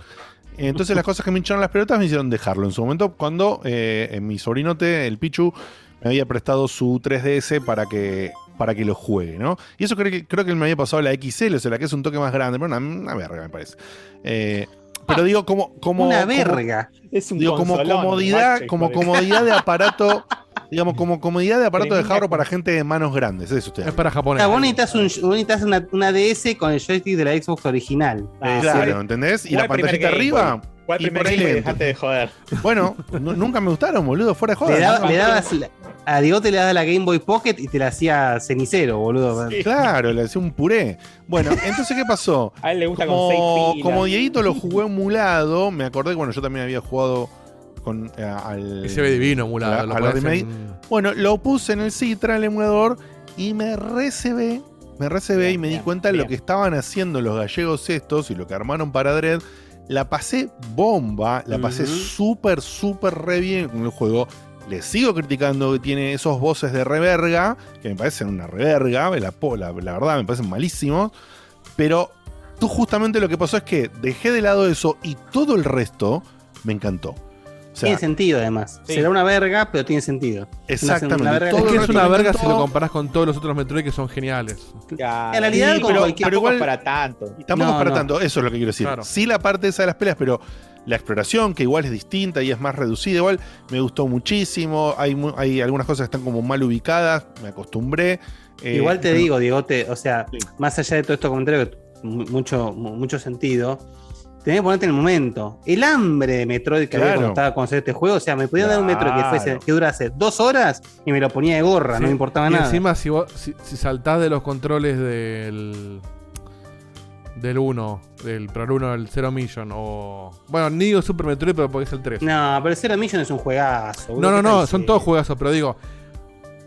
Entonces las cosas que me hincharon las pelotas me hicieron dejarlo. En su momento, cuando eh, mi sobrinote, el Pichu, me había prestado su 3DS para que, para que lo juegue, ¿no? Y eso creo que, creo que él me había pasado la XL, o sea, la que es un toque más grande, pero una, una verga me parece. Eh, pero digo, como... como Una como- verga. Es un digo, como comodidad, como comodidad de aparato, digamos, como comodidad de aparato de jarro para gente de manos grandes, eso usted. Es para japonés. Ah, vos necesitas, un, vos necesitas una, una DS con el joystick de la Xbox original. Eh, claro, ¿entendés? Y la pantallita Game arriba. Y primer por ahí Game dejate de joder. Bueno, nu- nunca me gustaron, boludo, fuera de joda. Le, daba- Nunca- le dabas la- a Diego te le dabas la Game Boy Pocket y te la hacía cenicero, boludo. Claro, le hacía un puré. Bueno, entonces, ¿qué pasó? A él le gusta como, con seis pilas. como Dieguito lo jugué emulado, me acordé que bueno, yo también había jugado con eh, al. Y se ve divino emulado, a- lo en- Bueno, lo puse en el Citra, el emulador, y me recebé. Me recebé y me di cuenta de lo que estaban haciendo los gallegos estos y lo que armaron para Dread. La pasé bomba, la pasé Ujú. súper, súper re bien con el juego. Le sigo criticando que tiene esos voces de reverga, que me parecen una reverga, la, la verdad me parecen malísimos. Pero tú justamente lo que pasó es que dejé de lado eso y todo el resto me encantó. O sea, tiene sentido, además. Sí. Será una verga, pero tiene sentido. Exactamente. Una verga Es que es una verga si lo comparás con todos los otros Metroid que son geniales. Ya, En realidad, sí, como pero, cualquier- tampoco igual- es para tanto. Tampoco No, es para no. tanto, eso es lo que quiero decir. Claro. Sí, la parte esa de las peleas, pero la exploración, que igual es distinta y es más reducida, igual me gustó muchísimo. Hay, mu- hay algunas cosas que están como mal ubicadas, me acostumbré. Eh, Igual te pero- digo, Diego, te- o sea, más allá de todo que mu- mucho, mu- mucho sentido, tenés que ponerte en el momento. El hambre de Metroid que había cuando estaba con este juego, o sea, me podían dar un Metroid que, fuese, que durase dos horas y me lo ponía de gorra, no me importaba y nada. encima, si, vos, si, si saltás de los controles del. Del 1, del Pro 1, del 0 Mission, o. Bueno, ni digo Super Metroid, pero porque es el 3. No, pero el Zero Mission es un juegazo. No, no, ¿qué no, son todos juegazos, pero digo,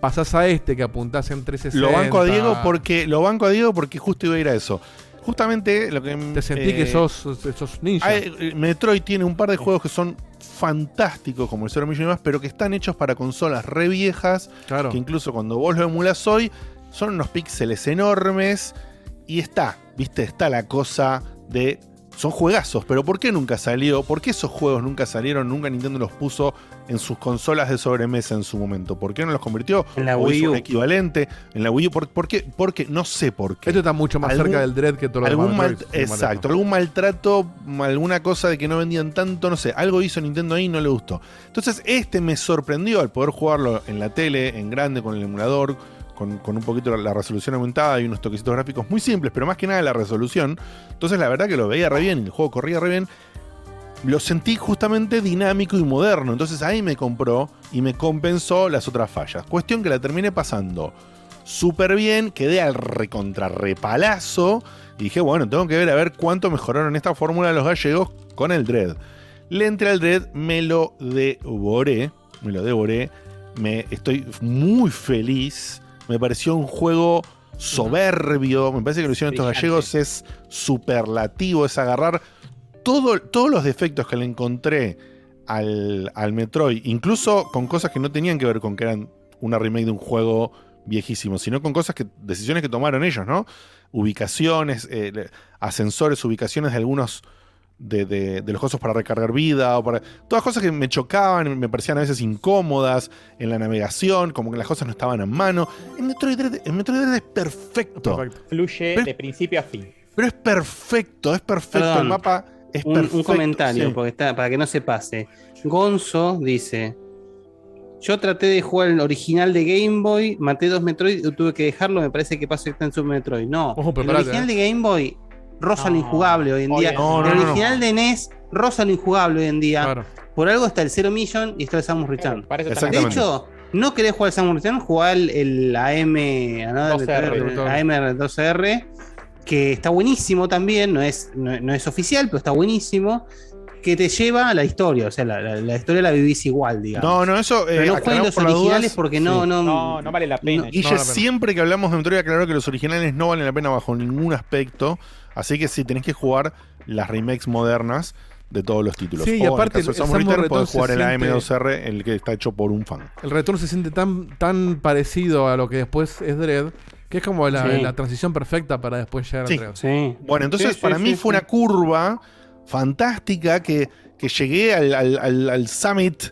pasás a este que apuntás en 360. Lo banco a Diego porque lo banco a Diego porque justo iba a ir a eso. Justamente lo que Te sentí que sos, sos ninja. hay- eh, Metroid tiene un par de juegos que son fantásticos como el Zero Mission y demás, pero que están hechos para consolas re viejas, Claro. que incluso cuando vos lo emulas hoy son unos píxeles enormes y está, ¿viste? Está la cosa de son juegazos, pero ¿por qué nunca salió? ¿Por qué esos juegos nunca salieron? Nunca Nintendo los puso en sus consolas de sobremesa en su momento. ¿Por qué no los convirtió? En la ¿O Wii un U. equivalente en la Wii U. ¿Por, por qué? Porque no sé por qué. Esto está mucho más Algún- cerca del Dread que todo lo algún demás mal- exacto, algún maltrato, alguna cosa de que no vendían tanto, no sé, algo hizo Nintendo ahí y no le gustó. Entonces, este me sorprendió al poder jugarlo en la tele, en grande, con el emulador, con, con un poquito la resolución aumentada y unos toquecitos gráficos muy simples, pero más que nada la resolución. Entonces, la verdad que lo veía re bien y el juego corría re bien. Lo sentí justamente dinámico y moderno. Entonces ahí me compró y me compensó las otras fallas. Cuestión que la terminé pasando súper bien, quedé al recontrarrepalazo y dije, bueno, tengo que ver a ver cuánto mejoraron esta fórmula los gallegos con el Dread. Le entré al Dread, me lo devoré, me lo devoré, me estoy muy feliz, me pareció un juego soberbio, me parece que lo hicieron estos gallegos es superlativo, es agarrar todo- todos los defectos que le encontré al, al Metroid, incluso con cosas que no tenían que ver con que eran una remake de un juego viejísimo, sino con cosas que, decisiones que tomaron ellos, ¿no? Ubicaciones, eh, ascensores, ubicaciones de algunos de, de- de los cosas para recargar vida, o para, todas cosas que me chocaban, me parecían a veces incómodas en la navegación, como que las cosas no estaban en mano. En Metroid Dread, en Metroid Dread es perfecto. Fluye Pero- de principio a fin. Pero es perfecto, es perfecto. Perdón, el mapa es un, perfecto. un comentario, sí. porque está, para que no se pase. Gonzo dice: Yo traté de jugar el original de Game Boy, maté dos Metroid y tuve que dejarlo. Me parece que pasa que está en Super Metroid. No, Ojo, el original eh. de Game Boy rosa lo injugable hoy en día. No, el original de NES rosa lo injugable hoy en día. Claro. Por algo está el Zero Mission y está el Samus Return. eso de hecho, no querés jugar el Samus Return, jugar el, el AM, ¿no? 12R. AM12R, que está buenísimo también, no es, no, no es oficial, pero está buenísimo, que te lleva a la historia, o sea, la, la- la historia la vivís igual, digamos. No, no, eso. Pero eh, no jueguen los por las originales dudas. porque no, Sí. no, No, no vale la pena. La pena. siempre que hablamos de Metroid aclaró que los originales no valen la pena bajo ningún aspecto. Así que sí, tenés que jugar las remakes modernas de todos los títulos. Sí, y O en el aparte caso de el Return, Return podés jugar el siente- AM2R, el que está hecho por un fan. El retorno se siente tan, tan parecido a lo que después es Dread, que es como la, Sí. la transición perfecta para después llegar Sí. a Dread. Sí. Bueno, entonces Sí, sí, para sí, mí sí. fue una curva fantástica que, que llegué al, al- al- al summit.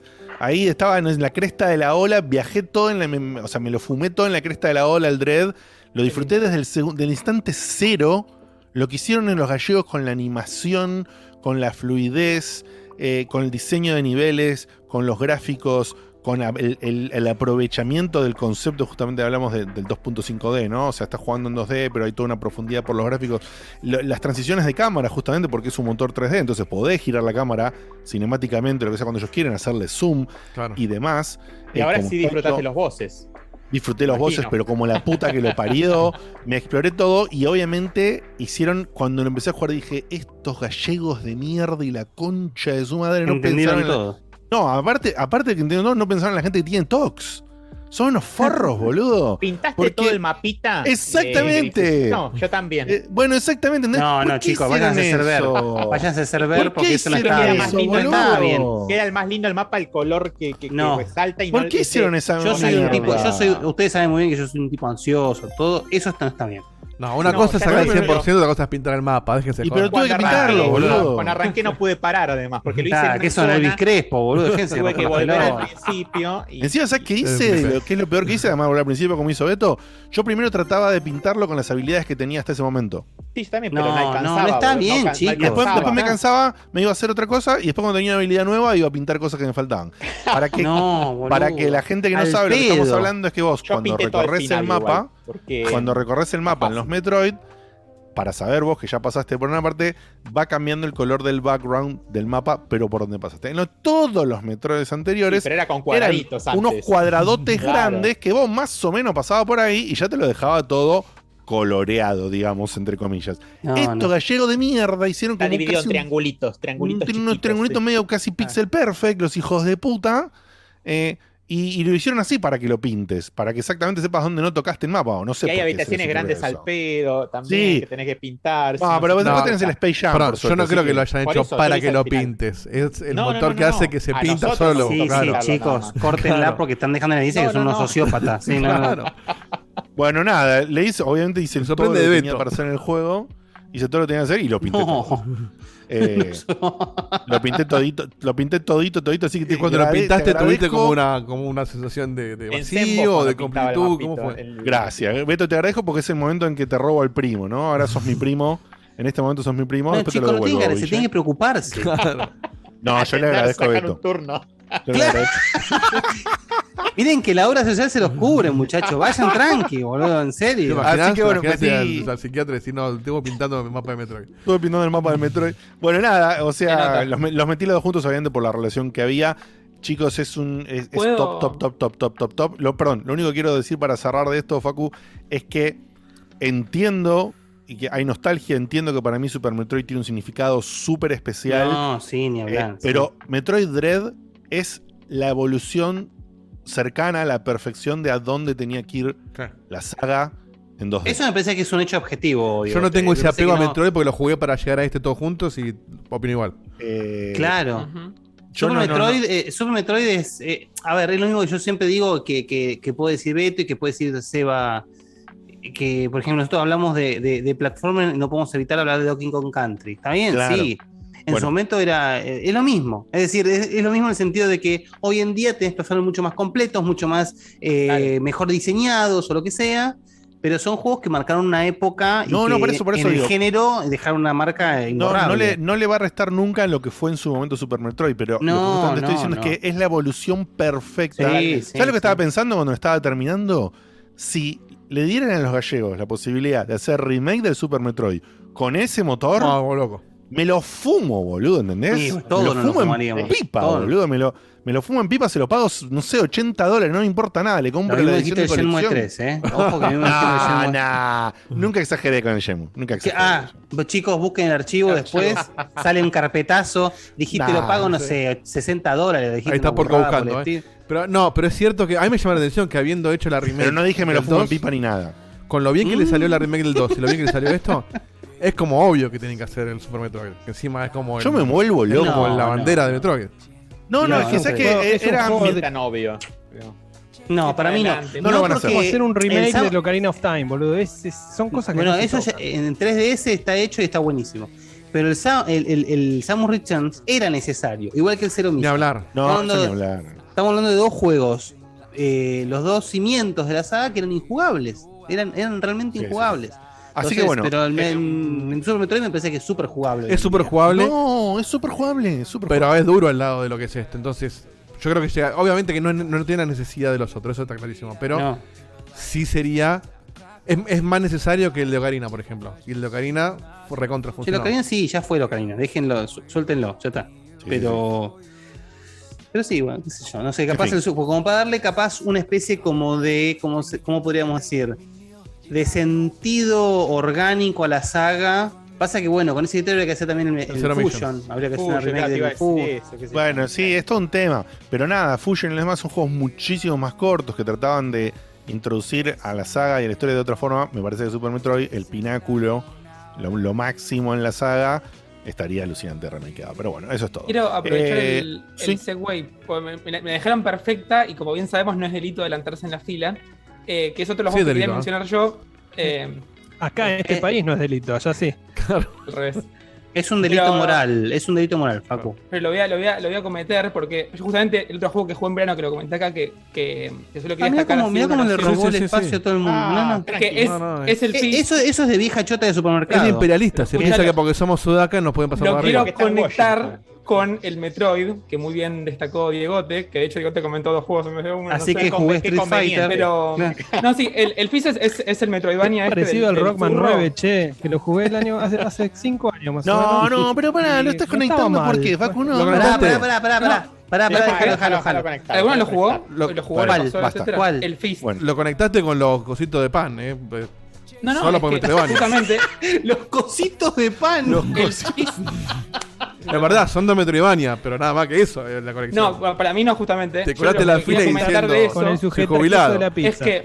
Ahí estaba en la cresta de la ola, viajé todo en la. me- o sea, me lo fumé todo en la cresta de la ola, el Dread. Lo disfruté desde el del instante cero. Lo que hicieron en los gallegos con la animación, con la fluidez, eh, con el diseño de niveles, con los gráficos, con el, el- el aprovechamiento del concepto, justamente hablamos de- del 2.5D, ¿no? O sea, estás jugando en 2D, pero hay toda una profundidad por los gráficos. Lo- las transiciones de cámara, justamente porque es un motor 3D, entonces podés girar la cámara cinemáticamente, lo que sea cuando ellos quieren, hacerle zoom Claro. y demás. Y Eh, ahora sí disfrutaste los voces. Disfruté los Imagino. voces, pero como la puta que lo parió, me exploré todo y obviamente hicieron, cuando lo empecé a jugar dije, estos gallegos de mierda y la concha de su madre no Entendieron pensaron en la- todo. No, aparte, aparte de que todo, no pensaron en la gente que tiene TOX. Son unos forros, boludo. ¿Pintaste Porque- todo el mapita? Exactamente. Eh, no, yo también. Eh, bueno, exactamente. No, ¿Por no, chicos, váyanse a server. eso? Váyanse a server ¿Por qué porque eso no Queda bien. más eso, lindo el boludo? mapa. bien. Queda el más lindo el mapa, el color que, que, que No. resalta y ¿Por no qué ese- hicieron esa Yo soy un tipo, yo soy, ustedes saben muy bien que yo soy un tipo ansioso, todo, eso está- no está bien. No, una No, cosa es sacar el no, 100%, otra cosa es pintar el mapa. Déjense Y pero tuve que pintarlo, arranqué, boludo. Cuando arranqué no pude parar además, porque lo hice Claro, en que son Elvis Crespo, boludo, déjense tuve que volver al principio y Encima, ¿sabes qué hice? ¿Qué es lo peor que hice? Además de volver al principio como hizo Beto. Yo primero trataba de pintarlo con las habilidades que tenía hasta ese momento. sí, también, pero No, no, no, alcanzaba. no está boludo, bien, chicos. Después, me cansaba, me iba a hacer otra cosa y después cuando tenía una habilidad nueva iba a pintar cosas que me faltaban. Para que, No, boludo. para que la gente que no Al sabe lo que estamos pedo. hablando es que vos Yo cuando el recorres final el mapa, igual, porque- cuando recorres el mapa en los Metroid, para saber vos que ya pasaste por una parte, va cambiando el color del background del mapa, pero por donde pasaste. En lo- todos los Metroids anteriores Sí, pero era con eran cuadraditos unos antes. cuadradotes Claro. grandes que vos más o menos pasabas por ahí y ya te lo dejaba todo coloreado, digamos, entre comillas. No, Estos no. gallegos de mierda hicieron Está como dividido casi en un- triangulitos, un triangulitos tri- unos triangulitos sí. medio casi pixel perfect, los hijos de puta. eh, y, y lo hicieron así para que lo pintes, para que exactamente sepas dónde no tocaste el mapa, o no sé Y hay habitaciones grandes eso. al pedo también Sí. que tenés que pintar. No, si pero después te tenés el. Space Jam. Yo no creo que lo hayan hecho eso, para que lo final. pintes. Es el No, no, motor no, que no. hace que se A pinta nosotros solo. Sí, claro. sí, chicos, córtenla Claro. porque están dejando de decir No, que son no, unos no. sociópatas. Sí, no, no. Claro. Bueno, nada, le hice, obviamente hice Me todo lo que tenía para hacer en el juego. Hice todo lo que tenía que hacer y lo pinté todo. No. Eh, lo pinté todito, lo pinté todito, todito, así que te cuando lo pintaste te tuviste como una, como una sensación de, de vacío de completud. ¿Cómo fue? el- Gracias. Beto, te agradezco porque es el momento en que te robo al primo, ¿no? Ahora sos mi primo. En este momento sos mi primo. No, después te chicos, lo no devuelvo. que, se tienen que preocuparse. Claro. No, yo le agradezco a Sacar un Beto. turno. Agradezco. Miren que la obra social se los cubre, muchachos. Vayan tranqui, boludo, en ¿Te serio. imaginas? Así que bueno, metí- al, al psiquiatra y decir, no, estuvo pintando el mapa de Metroid. Estuve pintando el mapa del Metroid. Bueno, nada, o Se sea, los, me- los metí los dos juntos obviamente por la relación que había. Chicos, es un es, es ¿Puedo? top, top, top, top, top, top, top. Lo, perdón, lo único que quiero decir para cerrar de esto, Facu, es que entiendo y que hay nostalgia, entiendo que para mí Super Metroid tiene un significado súper especial. No, sí, ni Eh, hablar. sí. pero Metroid Dread es la evolución cercana a la perfección de a dónde tenía que ir la saga en 2D. Eso me parece que es un hecho objetivo. Yo no tengo ese apego a. Metroid porque lo jugué para llegar a este todos juntos y opino igual. Eh, claro. Super, Metroid, eh, Super, Metroid, es. Eh, a ver, es lo mismo que yo siempre digo que, que, que puede decir Beto y que puede decir Seba. Que, por ejemplo, nosotros hablamos de, de, de no podemos evitar hablar de Donkey Kong Country. Está bien, sí. En su momento era eh, es lo mismo. Es decir, es, lo mismo en el sentido de que hoy en día tenés personajes mucho más completos, mucho más eh, mejor diseñados o lo que sea. Pero son juegos que marcaron una época y no, por eso, en el género dejaron una marca imborrable. No, no, le, no le va a restar nunca en lo que fue en su momento Super Metroid, pero no, lo que te estoy diciendo es que es la evolución perfecta. Sí, ¿Sabes lo que estaba pensando cuando estaba terminando? Si le dieran a los gallegos la posibilidad de hacer remake del Super Metroid con ese motor. No, loco. Me lo fumo, boludo, ¿entendés? Sí, todo me lo fumo en pipa, boludo. Me lo, me lo fumo en pipa, se lo pago, no sé, 80 dólares, no me importa nada. Le compro la edición de colección. 3, ¿eh? Ojo que me nah, me nah. Nunca exageré con el Yemu. Nunca exageré. Ah, chicos, busquen el archivo después. sale un carpetazo. Dijiste, lo pago, no sé, 60 dólares. Ahí está por buscando. Eh. Pero, no, pero es cierto que a mí me llama la atención que habiendo hecho la remake. Pero no dije me lo fumo en pipa ni nada. Con lo bien que le salió la mm. remake del 2 y lo bien que le salió esto, es como obvio que tienen que hacer el Super Metroid. Encima es como. Yo me vuelvo loco. No, como la bandera de Metroid. No, no, es que, sabes que eh, es era un juego tan obvio. No, para mí no. No, lo van a hacer. Como hacer un remake de Locarina of Time, boludo. Son cosas que. Bueno, eso ya, en 3DS está hecho y está buenísimo. Pero el, el, el, Samus Returns era necesario, igual que el Zero Mission. Ni hablar. No, estamos hablando, hablar. Estamos hablando de dos juegos, eh, los dos cimientos de la saga que eran injugables. Eran, eran realmente injugables. Así que bueno. Pero eh, en, en, en, Super Metroid me parece que es súper jugable. Es súper jugable. No, es súper jugable. Super pero jugable. es duro al lado de lo que es este. Entonces, yo creo que llega. Obviamente que no, no tiene la necesidad de los otros, eso está clarísimo. Pero sí sería. Es, más necesario que el de Ocarina, por ejemplo. Y el de Ocarina recontra funciona. El Ocarina sí, ya fue el Ocarina. Déjenlo, suéltenlo, ya está. Pero. Sí. Pero sí, bueno, qué sé yo. No sé, capaz en fin. el como para darle capaz una especie como de. como, como podríamos decir? de sentido orgánico a la saga. Pasa que bueno, con ese criterio habría que hacer también el, Fusion. Habría que hacer una remake de Fusion. Bueno, sí, es todo un tema. Pero nada, Fusion y los demás son juegos muchísimo más cortos que trataban de introducir a la saga y a la historia de otra forma. Me parece que Super Metroid, el pináculo, lo, máximo en la saga, estaría alucinante remakeado. Pero bueno, eso es todo. Quiero aprovechar eh, el, ¿sí? segway. Pues, me, me, dejaron perfecta y como bien sabemos, no es delito adelantarse en la fila. Eh, que es otro de los sí, que quería ¿eh? mencionar yo. Eh, acá en este país no es delito, allá sí. Claro. Es un delito moral, es un delito moral, Facu. Pero lo voy, a, lo, voy a, lo voy a cometer porque yo justamente el otro juego que jugué en verano que lo comenté acá que, que, que solo ah, quería ah, destacar. Como, mirá cómo le robó el espacio a todo el mundo. Ah, no, no, que es, no, es, el eh, eso, eso es de vieja chota de supermercado. Es imperialista, se piensa que porque somos sudaca nos pueden pasar Lo quiero arriba. conectar con el Metroid, que muy bien destacó Diegote, que de hecho Diegote comentó dos juegos en vez. Así no que jugué Street Fighter. Pero... No, sí, el, el es, el Metroidvania. Este parecido al Rockman 9, che, que lo jugué el año, hace, cinco años más no, o menos. No, no, pero pará, lo estás conectando no porque, Facu, no. Pará, pará, pará, pará, pará. Pará, pará, déjalo, déjalo, déjalo. ¿Alguno lo jugó? Lo, lo jugó ¿Cuál? Pasó, basta. ¿Cuál? El Fist. Bueno, lo conectaste con los cositos de pan, eh. eh no, no, Solo porque me Justamente. los cositos de pan. Los cositos. La verdad, son dos metroidvania, pero nada más que eso, eh, la conexión. No, para mí no, justamente. Te colaste la fila diciendo de eso, con el sujeto jubilado. La pizza. Es que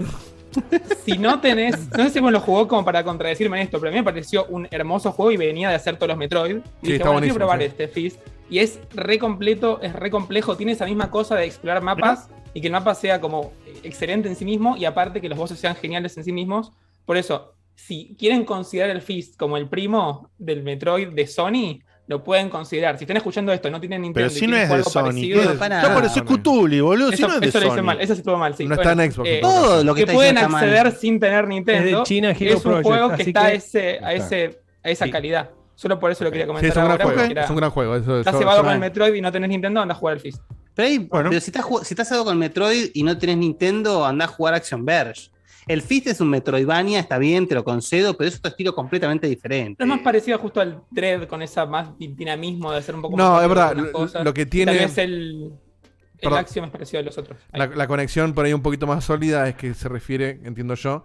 si no tenés, no sé si vos lo jugó como para contradecirme en esto, pero a mí me pareció un hermoso juego y venía de hacer todos los Metroid. Y sí, está bueno, probar este Fist. Y es re completo, es re complejo, tiene esa misma cosa de explorar mapas y que el mapa sea como excelente en sí mismo y aparte que los bosses sean geniales en sí mismos. Por eso, si quieren considerar el Fist como el primo del Metroid de Sony, lo pueden considerar. Si están escuchando esto, no tienen Nintendo. Pero si no es de Sony. Parecido, no, pero eso es Cutuli, boludo. Eso, si no es de eso Sony. lo hice mal, eso sí estuvo mal, sí. No está en Xbox. Eh, todo lo que, que pueden acceder sin tener Nintendo. Es, de China, es un juego que está, que... Ese, a, ese, a esa calidad. Solo por eso lo quería comentar. Sí, es, un ahora, juego, era, es gran juego. Eso, estás con el Metroid y no tenés Nintendo, anda a jugar al Fist. Pero, bueno. si, estás, si estás con Metroid y no tenés Nintendo, andá a jugar Action Verge. El Fist es un Metroidvania, está bien, te lo concedo, pero es otro estilo completamente diferente. Pero es más parecido justo al Dread, con esa más dinamismo de hacer un poco no, más. No, es verdad, lo que tiene. También es el. el Axiom es parecido a los otros. La, conexión por ahí un poquito más sólida es que se refiere, entiendo yo,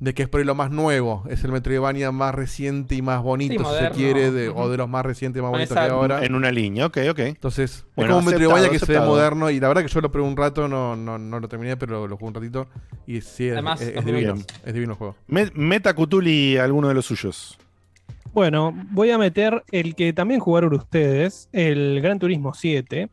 de que es por ahí lo más nuevo. Es el Metroidvania más reciente y más bonito, si se quiere, o de los más recientes y más bonitos que ahora. En una línea, ok, ok. Entonces, bueno, es como un Metroidvania que aceptado. se ve moderno. Y la verdad que yo lo probé un rato, no, no, no lo terminé, pero lo, jugué un ratito. Y sí, Además, es, divino. Es divino el juego. Met Meta Cutuli, alguno de los suyos. Bueno, voy a meter el que también jugaron ustedes, el Gran Turismo 7.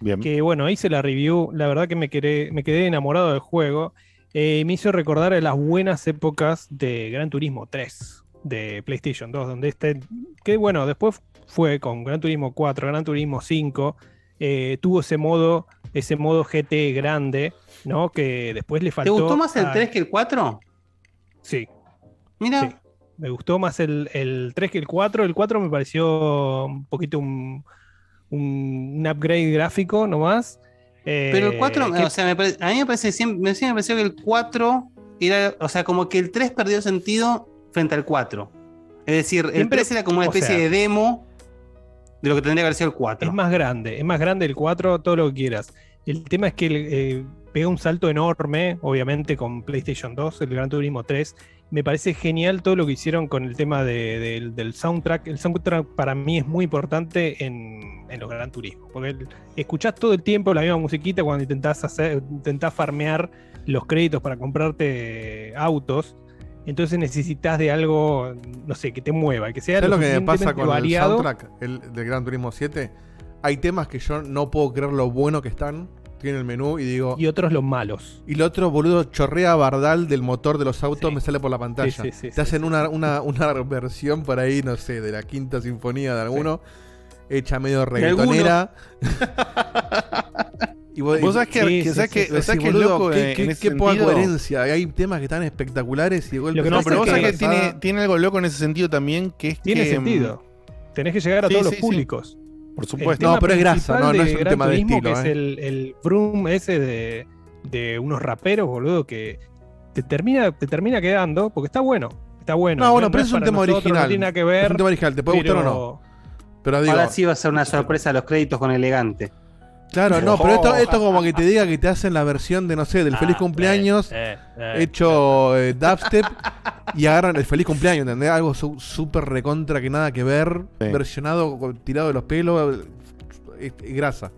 Bien. Que bueno, hice la review, la verdad que me quedé, me quedé enamorado del juego. Eh, me hizo recordar a las buenas épocas de Gran Turismo 3 de PlayStation 2, donde este, que bueno, después fue con Gran Turismo 4, Gran Turismo 5, eh, tuvo ese modo, ese modo GT grande, ¿no? Que después le ¿Te faltó. gustó más el a- 3 que el 4? Sí. Mira. Sí. Me gustó más el, el 3 que el 4. El 4 me pareció un poquito un, un, un upgrade gráfico nomás. Eh, Pero el 4, que- o sea, me pare- a mí me parece siempre, me siempre me pareció que el 4 era, o sea, como que el 3 perdió sentido frente al 4. Es decir, el Siempre- 3 era como una o especie sea- de demo de lo que tendría que haber sido el 4. Es más grande, es más grande el 4, todo lo que quieras. El tema es que eh, pega un salto enorme, obviamente, con PlayStation 2, el Gran Turismo 3. Me parece genial todo lo que hicieron con el tema de- del- del soundtrack. El soundtrack para mí es muy importante en, en los Gran Turismo, porque escuchás todo el tiempo la misma musiquita cuando intentás, hacer, intentás farmear los créditos para comprarte autos. Entonces necesitas de algo, no sé, que te mueva, que sea ¿Sabes lo, lo que me pasa con variado. el soundtrack el, del Gran Turismo 7? Hay temas que yo no puedo creer lo bueno que están. Tiene el menú y digo. Y otros los malos. Y lo otro, boludo, chorrea bardal del motor de los autos, me sale por la pantalla. Sí, sí, sí, Te sí, hacen una, una, una versión por ahí, no sé, de la quinta sinfonía de alguno, hecha medio reggaetonera. y Vos sabés que- que- sabés que- sabés que es boludo, loco, qué, qué- en ese qué poca sentido. coherencia. Hay temas que están espectaculares y de golpe no, pero vos sabés que tiene, tiene algo loco en ese sentido también, que es Tiene que. sentido. Tenés que llegar a Sí, todos sí, los sí. públicos. Por supuesto. No, pero es grasa, no, es un tema de estilo, Que eh. es el, el Vroom ese de, de unos raperos, boludo, que te termina, te termina quedando, porque está bueno. Está bueno. No, bueno, pero es es un tema nosotros, original. No tiene que ver. Es un tema original, ¿te puede gustar o no? Pero digo, Ahora sí va a ser una sorpresa los créditos con elegante. Claro, no, pero esto, esto como que te diga que te hacen la versión de, no sé, del feliz cumpleaños eh, eh, hecho eh, dubstep y agarran el feliz cumpleaños, ¿entendés? Algo su- súper recontra que nada que ver, versionado, tirado de los pelos, es, es grasa.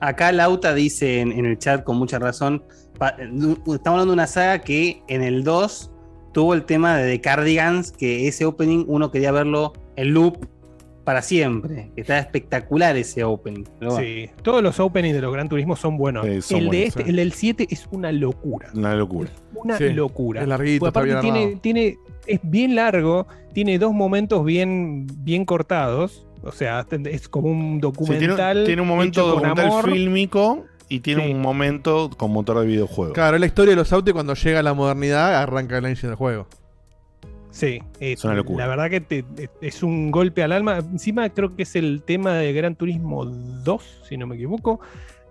Acá Lauta dice en, en el chat con mucha razón, pa- estamos hablando de una saga que en el 2 tuvo el tema de The Cardigans, que ese opening uno quería verlo en loop para siempre. Está espectacular ese opening. Sí, todos los openings de los Gran Turismo son buenos. son el de este, sí. el del 7 es una locura. Una locura. Una Sí, locura. es larguito, está aparte bien tiene, tiene, es bien largo, tiene dos momentos bien, bien cortados. O sea, es como un Sí, tiene, documental. tiene un momento documental amor. fílmico y tiene Sí. un momento con motor de videojuego. Claro, es la historia de los autos y cuando llega la modernidad arranca el engine del juego. Sí, es Es una locura. La verdad que te- te- es un golpe al alma. Encima creo que es el tema de Gran Turismo 2, si no me equivoco.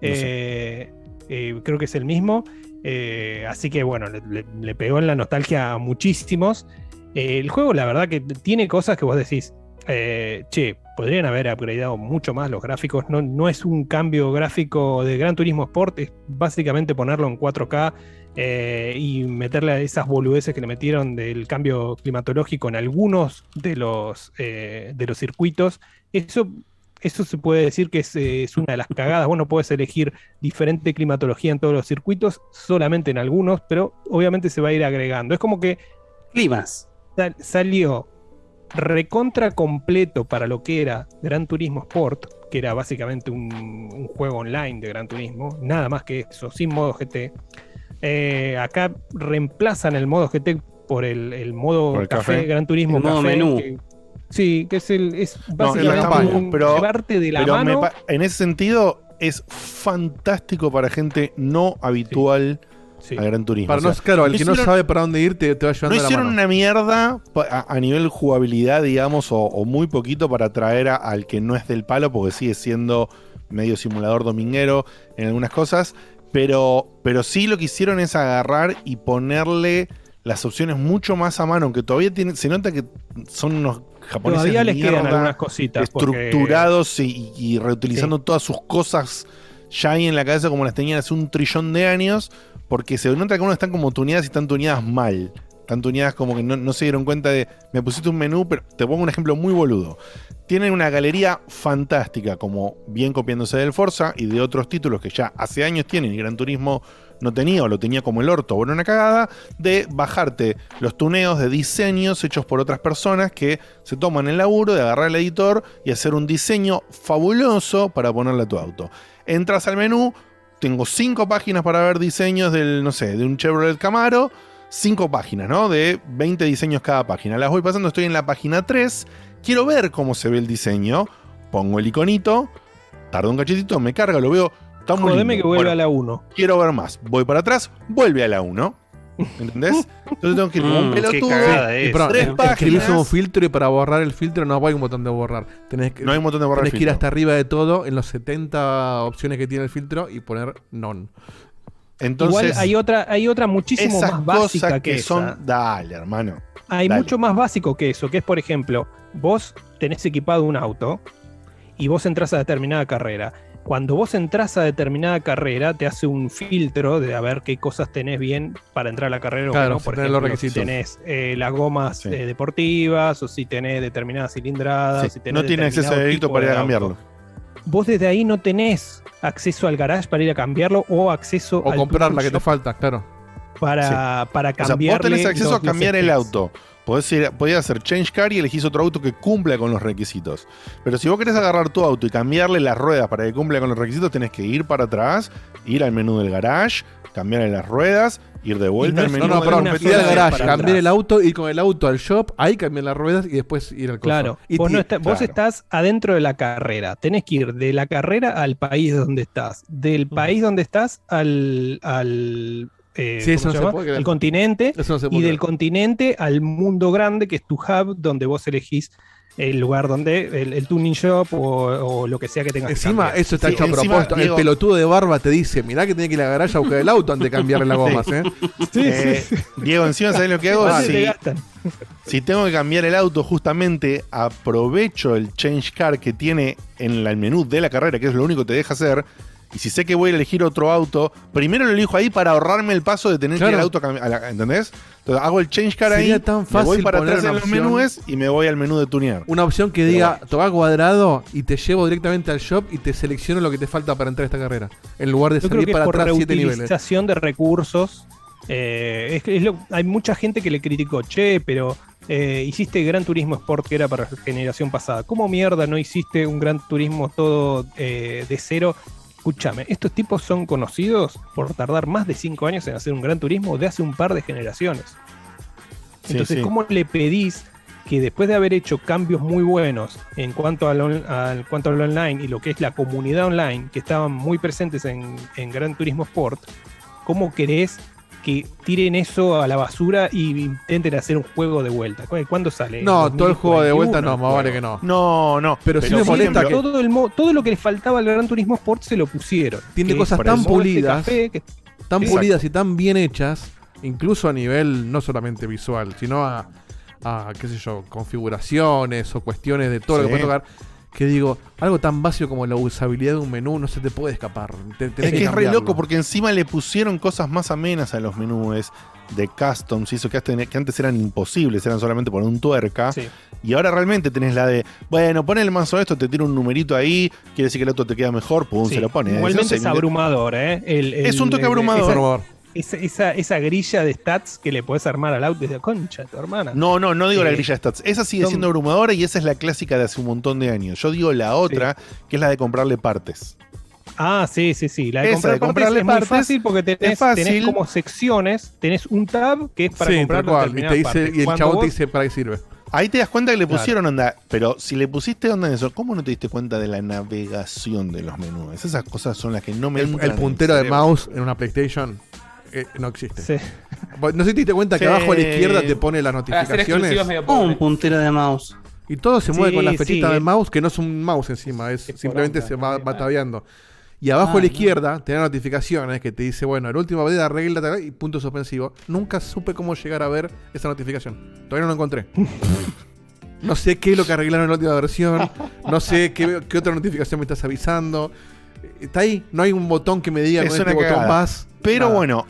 Eh, eh, creo que es el mismo. Eh, así que bueno, le, le- le pegó en la nostalgia a muchísimos. Eh, el juego, la verdad que tiene cosas que vos decís, eh, che, podrían haber upgradeado mucho más los gráficos. No, no es un cambio gráfico de Gran Turismo Sport, es básicamente ponerlo en 4K eh, y meterle a esas boludeces que le metieron del cambio climatológico en algunos de los, eh, de los circuitos. Eso, eso se puede decir que es, eh, es una de las cagadas. Vos no podés elegir diferente climatología en todos los circuitos, solamente en algunos, pero obviamente se va a ir agregando. Es como que Climas. sal- salió recontra completo para lo que era Gran Turismo Sport, que era básicamente un, un juego online de Gran Turismo, nada más que eso, sin modo GT. Eh, acá reemplazan el modo GT por el, el modo Por el café, café. Gran Turismo El modo Café, menú. que- sí, que es el es No, en la básicamente campaña, un pero- llevarte de la pero me mano. pa- en ese sentido es fantástico para gente no habitual a Gran Turismo. Para O sea, no, claro, el que no hicieron- sabe para dónde ir te, te va No llevando la hicieron mano. una mierda a, a nivel jugabilidad, digamos, o, o muy poquito para atraer a- al que no es del palo, porque sigue siendo medio simulador dominguero en algunas cosas. Pero, pero sí lo que hicieron es agarrar y ponerle las opciones mucho más a mano, aunque todavía tiene, se nota que son unos japoneses Todavía les quedan algunas cositas, porque- estructurados y, y reutilizando todas sus cosas ya ahí en la cabeza como las tenían hace un trillón de años, porque se nota que algunas están como tuneadas y están tuneadas mal. Están tuneadas como que no, no se dieron cuenta de, me pusiste un menú, pero te pongo un ejemplo muy boludo. Tienen una galería fantástica, como bien copiándose del Forza y de otros títulos que ya hace años tienen, y Gran Turismo no tenía o lo tenía como el orto o era una cagada, de bajarte los tuneos de diseños hechos por otras personas que se toman el laburo de agarrar el editor y hacer un diseño fabuloso para ponerle a tu auto. Entras al menú, tengo cinco páginas para ver diseños del, no sé, de un Chevrolet Camaro. Cinco páginas, ¿no? De 20 diseños cada página. Las voy pasando, estoy en la página 3. Quiero ver cómo se ve el diseño. Pongo el iconito. Tarda un cachetito, me carga, lo veo. Está muy Jodeme lindo. que vuelva Bueno, a la 1. Quiero ver más. Voy para atrás, vuelve a la 1. ¿Entendés? Entonces tengo que ir como un Mm, pelotudo. Sí, y perdón, tres es- escribís un páginas. filtro y para borrar el filtro no hay un botón de borrar. Tenés que, No hay un botón de borrar Tenés que ir hasta arriba de todo en los 70 opciones que tiene el filtro y poner none. Igual hay otra, hay otra muchísimo esas más básica cosas que, que son. esa. Dale, hermano. Hay Dale. mucho más básico que eso, que es, por ejemplo, vos tenés equipado un auto y vos entras a determinada carrera. Cuando vos entras a determinada carrera, te hace un filtro de a ver qué cosas tenés bien para entrar a la carrera. o Claro, no. si Por tenés los ejemplo, si requisitos. tenés eh, las gomas eh, deportivas, o si tenés determinadas cilindradas, Sí, o si tenés no tiene a directo tipo para ir de a auto. cambiarlo. Vos desde ahí no tenés acceso al garage para ir a cambiarlo o acceso O al comprar la que te falta, claro. para, para O sea, cambiar. vos tenés acceso a cambiar el auto. Podés, ir, podés hacer change car y elegís otro auto que cumpla con los requisitos. Pero si vos querés agarrar tu auto y cambiarle las ruedas para que cumpla con los requisitos, tenés que ir para atrás, ir al menú del garage, cambiarle las ruedas, ir de vuelta al menú No, no, del perdón, ir al garage, cambiar el auto, ir con el auto al shop, ahí cambiar las ruedas y después ir al coso. Claro, Y vos, no está- vos estás adentro de la carrera. Tenés que ir de la carrera al país donde estás. Del país donde estás al. al eh, Sí, eso ¿cómo no. El continente. Eso no se y del continente al mundo grande, que es tu hub, donde vos elegís el lugar donde. el, el tuning shop o, o lo que sea que tengas que Encima, eso está Sí, hecho a propósito. Diego- el pelotudo de barba te dice, mirá que tiene que ir a la garage a buscar el auto antes de cambiarle las gomas, Sí. ¿eh? Eh, Diego, encima, ¿sabés lo que hago? Ah, si, si tengo que cambiar el auto, justamente aprovecho el change car que tiene en la- el menú de la carrera, que es lo único que te deja hacer. Y si sé que voy a elegir otro auto, primero lo elijo ahí para ahorrarme el paso de tener que ir Claro. al auto a la- ¿Entendés? Entonces hago el change car Sería ahí, tan me voy para poner atrás en una los opción- menús y me voy al menú de tunear. Una opción que Pero diga, toca cuadrado y te llevo directamente al shop y te selecciono lo que te falta para entrar a esta carrera. En lugar de Yo creo salir que es para por atrás siete niveles. reutilización de recursos. Eh, es que es lo- hay mucha gente que le criticó, che, pero eh, hiciste Gran Turismo Sport que era para generación pasada. ¿Cómo mierda no hiciste un Gran Turismo todo eh, de cero? Escúchame, estos tipos son conocidos por tardar más de 5 años en hacer un Gran Turismo de hace un par de generaciones. Sí, Entonces, sí. ¿cómo le pedís que después de haber hecho cambios muy buenos en cuanto al, on- al- cuanto al online y lo que es la comunidad online, que estaban muy presentes en, en Gran Turismo Sport, ¿cómo querés que tiren eso a la basura y intenten hacer un juego de vuelta? ¿Cu- ¿Cuándo sale? No, ¿En todo el juego de vuelta 2041? no, más vale que no. No, no. Pero, sí Pero me por molesta ejemplo, que todo, el mo- todo lo que le faltaba al Gran Turismo Sport se lo pusieron. tiene cosas tan pulidas, café, que- tan Sí. pulidas y tan bien hechas, incluso a nivel no solamente visual, sino a, a, qué sé yo, configuraciones o cuestiones de todo lo que Sí. puedes tocar, que digo, algo tan básico como la usabilidad de un menú no se te puede escapar. Te- Es que es re loco porque encima le pusieron cosas más amenas a los menús de customs y eso que antes, que antes eran imposibles, eran solamente poner un tuerca. Y ahora realmente tenés la de, bueno, pon el mazo esto, te tira un numerito ahí, quiere decir que el otro te queda mejor, pum, Sí, se lo pone. Igualmente Eso es abrumador, ¿eh? El- Es un toque el- abrumador. Esa, esa, grilla de stats que le podés armar al auto desde concha, tu hermana. No, no, no digo la Eh, grilla de stats. Esa sigue son- siendo abrumadora y esa es la clásica de hace un montón de años. Yo digo la otra, que es la de comprarle partes. Ah, sí, sí, sí. La de Esa comprar de partes comprarle es muy partes fácil porque tenés, fácil. tenés como secciones, tenés un tab que es para Sí, comprar cual, y, te dice, partes. y el chabón te dice para qué sirve. Ahí te das cuenta que le Claro. pusieron onda, pero si le pusiste onda en eso, ¿cómo no te diste cuenta de la navegación de los menús? Esas cosas son las que no me El, el en puntero de mouse en una PlayStation eh, no existe. Sí. No sé si te diste cuenta que Sí. abajo a la izquierda te pone las notificaciones. Un puntero de mouse. Y todo se mueve Sí, con la flechita sí, de es- mouse, que no es un mouse encima, es simplemente se va bataveando. Y abajo Ah, a la no. izquierda te da notificaciones que te dice, bueno, el último vez arregla y punto suspensivo. Nunca supe cómo llegar a ver esa notificación. Todavía no lo encontré. no sé qué es lo que arreglaron en la última versión. No sé qué, qué otra notificación me estás avisando. Está ahí, no hay un botón que me diga Es con este una botón cagada. vas. Pero Nada. bueno,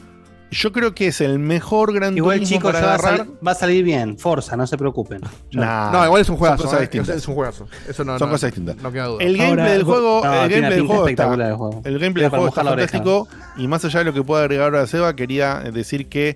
Yo creo que es el mejor Gran Igual, Turismo chicos, para va a, agarrar. sal- va a salir bien. Forza, no se preocupen. Nah, No, igual es un son juegazo. cosas eh, distintas. Es un juegazo. Eso no, son no- cosas distintas. No queda duda. El gameplay del juego, No, el gameplay del juego espectacular está, el juego. el gameplay del juego está fantástico y más allá de lo que pueda agregar ahora Seba, quería decir que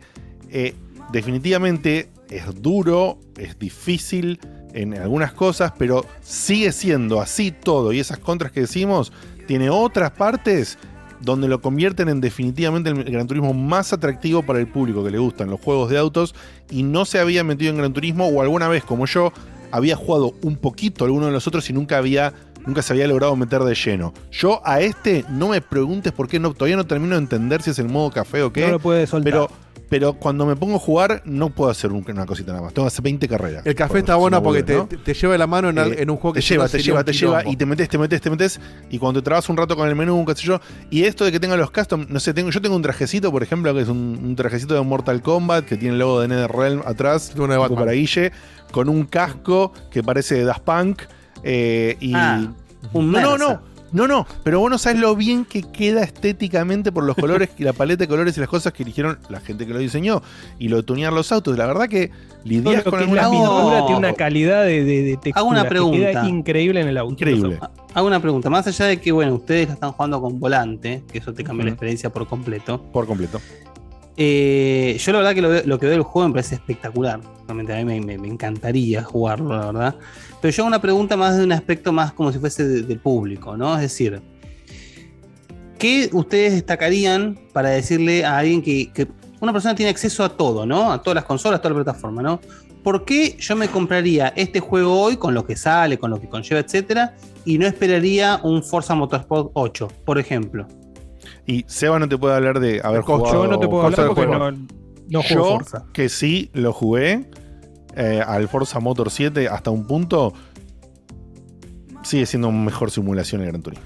eh, definitivamente es duro, es difícil en algunas cosas, pero sigue siendo así todo y esas contras que decimos tiene otras partes donde lo convierten en definitivamente el Gran Turismo más atractivo para el público que le gustan los juegos de autos y no se había metido en Gran Turismo o alguna vez como yo había jugado un poquito alguno de los otros y nunca había nunca se había logrado meter de lleno. Yo a este no me preguntes por qué no todavía no termino de entender si es el modo café o qué. No lo puede soltar. Pero pero cuando me pongo a jugar no puedo hacer un- una cosita nada más. Tengo que hacer 20 carreras. El café Por- está bueno no porque vuelve, te, ¿no? te- te lleva la mano en, al- Eh, en un juego que te lleva, te lleva, te lleva y te metes, te metes, te metes y cuando te trabas un rato con el menú, qué sé yo, y esto de que tenga los custom, no sé, tengo, yo tengo un trajecito, por ejemplo, que es un, un trajecito de Mortal Kombat que tiene el logo de NetherRealm atrás, Uno de para Guille, con un casco que parece de Daft Punk eh, y Ah, un no, no, no. No, no, pero vos no sabes lo bien que queda estéticamente por los colores y la paleta de colores y las cosas que eligieron la gente que lo diseñó y lo de tunear los autos. La verdad que lidias con que algunas pintura tiene una calidad de, de, de textura Hago una que pregunta. queda increíble en el auto. Increíble. Hago una pregunta. Más allá de que, bueno, ustedes la están jugando con volante, que eso te cambia la experiencia por completo. Por completo. Eh, yo la verdad que lo, que veo del juego me parece espectacular. Realmente a mí me, encantaría jugarlo, la verdad. Pero yo hago una pregunta más de un aspecto más como si fuese de- del público, ¿no? Es decir, ¿qué ustedes destacarían para decirle a alguien que, que una persona tiene acceso a todo, ¿no? A todas las consolas, a toda la plataforma, ¿no? ¿Por qué yo me compraría este juego hoy con lo que sale, con lo que conlleva, etcétera, y no esperaría un Forza Motorsport 8, por ejemplo? Y Seba no te puede hablar de haber Yo jugado. no te puedo Forza hablar porque juego. no, no Yo, juego Forza. que sí lo jugué eh, al Forza Motor 7 hasta un punto, sigue siendo mejor simulación el Gran Turismo.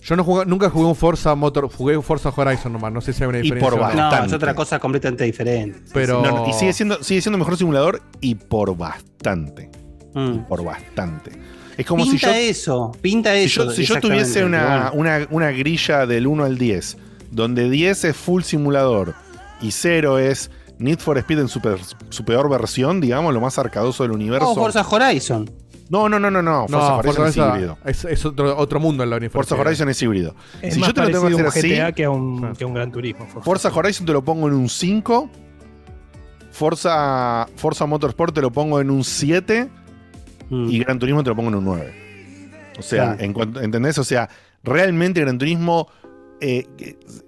Yo no jugué- nunca jugué un Forza Motor, jugué un Forza Horizon nomás, no sé si hay una Y diferencia. por o no. Bastante. es otra cosa completamente diferente. Pero No, no, y sigue siendo, sigue siendo mejor simulador y por bastante. Mm. Y por bastante. Es como pinta si yo. eso, pinta Si eso. yo, si yo tuviese una, una, una grilla del 1 al 10, donde 10 es full simulador y 0 es Need for Speed en su, per- su peor versión, digamos, lo más arcadoso del universo. Oh, Forza Horizon. No, no, no, no, no. Forza no, Horizon Forza es híbrido. es, es otro, otro mundo en la Forza universidad. Horizon es híbrido. Es si más yo te lo tengo que hacer así, GTA que un, que un Gran Turismo. Forza. Forza Horizon te lo pongo en un 5. Forza, Forza Motorsport te lo pongo en un 7. Mm. Y Gran Turismo te lo pongo en un 9. O sea, Claro. en cuanto, ¿entendés? O sea, realmente Gran Turismo. eh,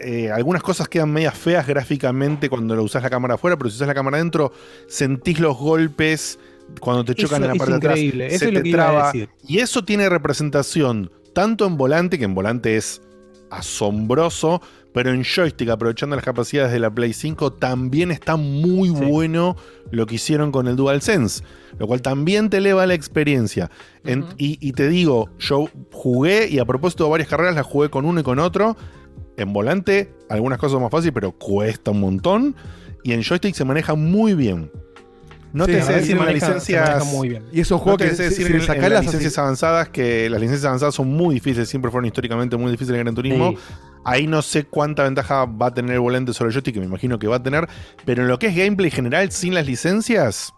eh, algunas cosas quedan medias feas gráficamente cuando lo usás la cámara afuera, pero si usás la cámara adentro, sentís los golpes cuando te chocan Eso en la parte de atrás. eso se es lo te que iba a traba. decir. Y eso tiene representación tanto en volante, que en volante es asombroso, pero en joystick, aprovechando las capacidades de la Play 5, también está muy bueno lo que hicieron con el DualSense, lo cual también te eleva la experiencia. En- y, y te digo, yo jugué y a propósito de varias carreras las jugué con uno y con otro. En volante, algunas cosas más fáciles, pero cuesta un montón. Y en joystick se maneja muy bien. No Sí, te sé decir en licencias. muy bien. Y esos no juegos te que decir si en, en las licencias avanzadas, que las licencias avanzadas son muy difíciles, siempre fueron históricamente muy difíciles en Gran Turismo. Sí. Ahí no sé cuánta ventaja va a tener el volante sobre el joystick, que me imagino que va a tener. Pero en lo que es gameplay general, sin las licencias,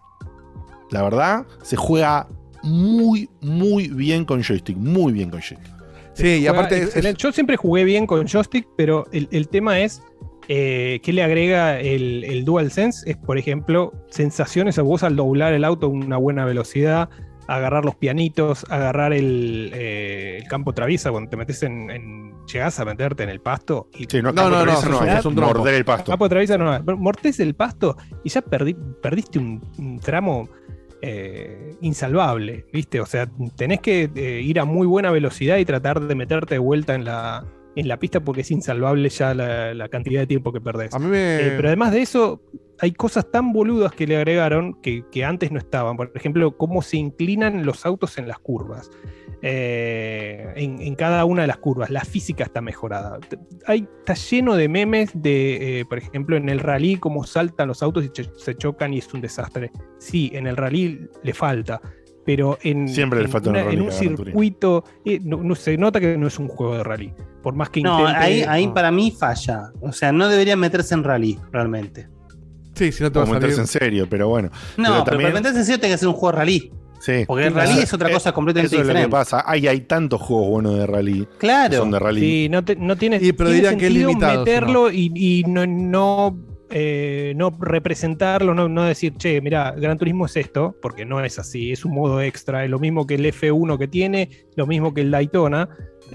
la verdad, se juega muy, muy bien con joystick. Muy bien con joystick. Sí, y aparte es-. Yo siempre jugué bien con joystick, pero el, el tema es eh, qué le agrega el, el DualSense. Es, por ejemplo, sensaciones a vos al doblar el auto a una buena velocidad, agarrar los pianitos, agarrar el, eh, el campo traviesa cuando te metes en, en- Llegás a meterte en el pasto y Sí, no, campo traviesa no, es un morder el pasto. Campo traviesa no, no, mortés el pasto y ya perdiste un, un tramo eh, insalvable, ¿viste? O sea, tenés que eh, ir a muy buena velocidad y tratar de meterte de vuelta en la, en la pista porque es insalvable ya la, la cantidad de tiempo que perdés. A mí me- Eh, pero además de eso, hay cosas tan boludas que le agregaron que, que antes no estaban. Por ejemplo, cómo se inclinan los autos en las curvas. Eh, en, en cada una de las curvas. La física está mejorada. Hay, está lleno de memes de, eh, por ejemplo, en el rally, cómo saltan los autos y cho- se chocan y es un desastre. Sí, en el rally le falta. pero en, Siempre le falta una una- en un circuito, eh, no, no se nota que no es un juego de rally. Por más que No, intente. ahí, ahí no. para mí falla. O sea, no deberían meterse en rally, realmente. Sí, si no te vas a meterse salir. en serio, pero bueno. No, pero, también- para meterse en serio tiene que ser un juego de rally. Sí. Porque el rally es otra cosa completamente Eso es lo que diferente. pasa. Hay, hay tantos juegos buenos de rally. Claro. que son de rally. Sí, no, te- no tiene, Y, pero tiene que es sentido limitado, meterlo y, y no, no, eh, no representarlo, no, no decir, che, mira, Gran Turismo es esto, porque no es así, es un modo extra, es lo mismo que el F1 que tiene, lo mismo que el Daytona,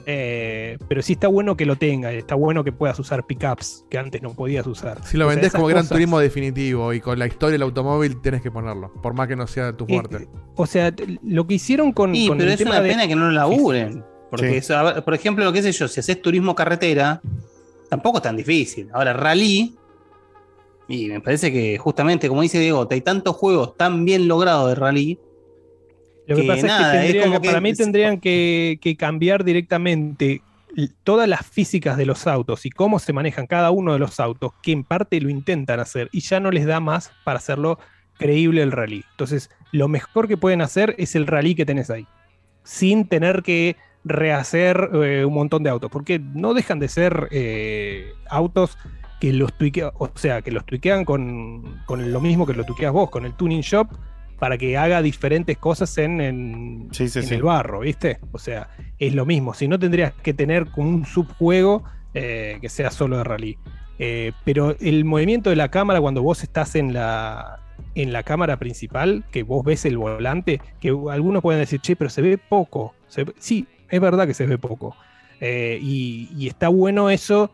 eh, pero sí está bueno que lo tenga, está bueno que puedas usar pickups que antes no podías usar. Si lo O sea, vendés como Gran Turismo definitivo y con la historia del automóvil, tenés que ponerlo. Por más que no sea tu fuerte. O sea, lo que hicieron con, Sí, con pero el es tema una de- pena que no lo laburen. Porque, Sí. eso, a ver, por ejemplo, lo que sé yo, si haces turismo carretera, tampoco es tan difícil. Ahora, rally, y me parece que justamente, como dice Diego, hay tantos juegos tan bien logrados de rally. Lo que, que pasa nada, es que, tendrían para mí tendrían que, que cambiar directamente todas las físicas de los autos y cómo se manejan cada uno de los autos, que en parte lo intentan hacer y ya no les da más para hacerlo creíble el rally. Entonces, lo mejor que pueden hacer es el rally que tenés ahí, sin tener que rehacer eh, un montón de autos, porque no dejan de ser eh, autos que los tuiquean, o sea, que los tuiquean con, con lo mismo que lo tuiqueas vos, con el tuning shop, para que haga diferentes cosas en, en, Sí, sí, en sí. el barro, ¿viste? O sea, es lo mismo. Si no tendrías que tener como un subjuego eh, que sea solo de rally. Eh, pero el movimiento de la cámara cuando vos estás en la, en la cámara principal, que vos ves el volante, que algunos pueden decir, che, pero se ve poco. Se ve- sí, es verdad que se ve poco. Eh, y, y está bueno eso.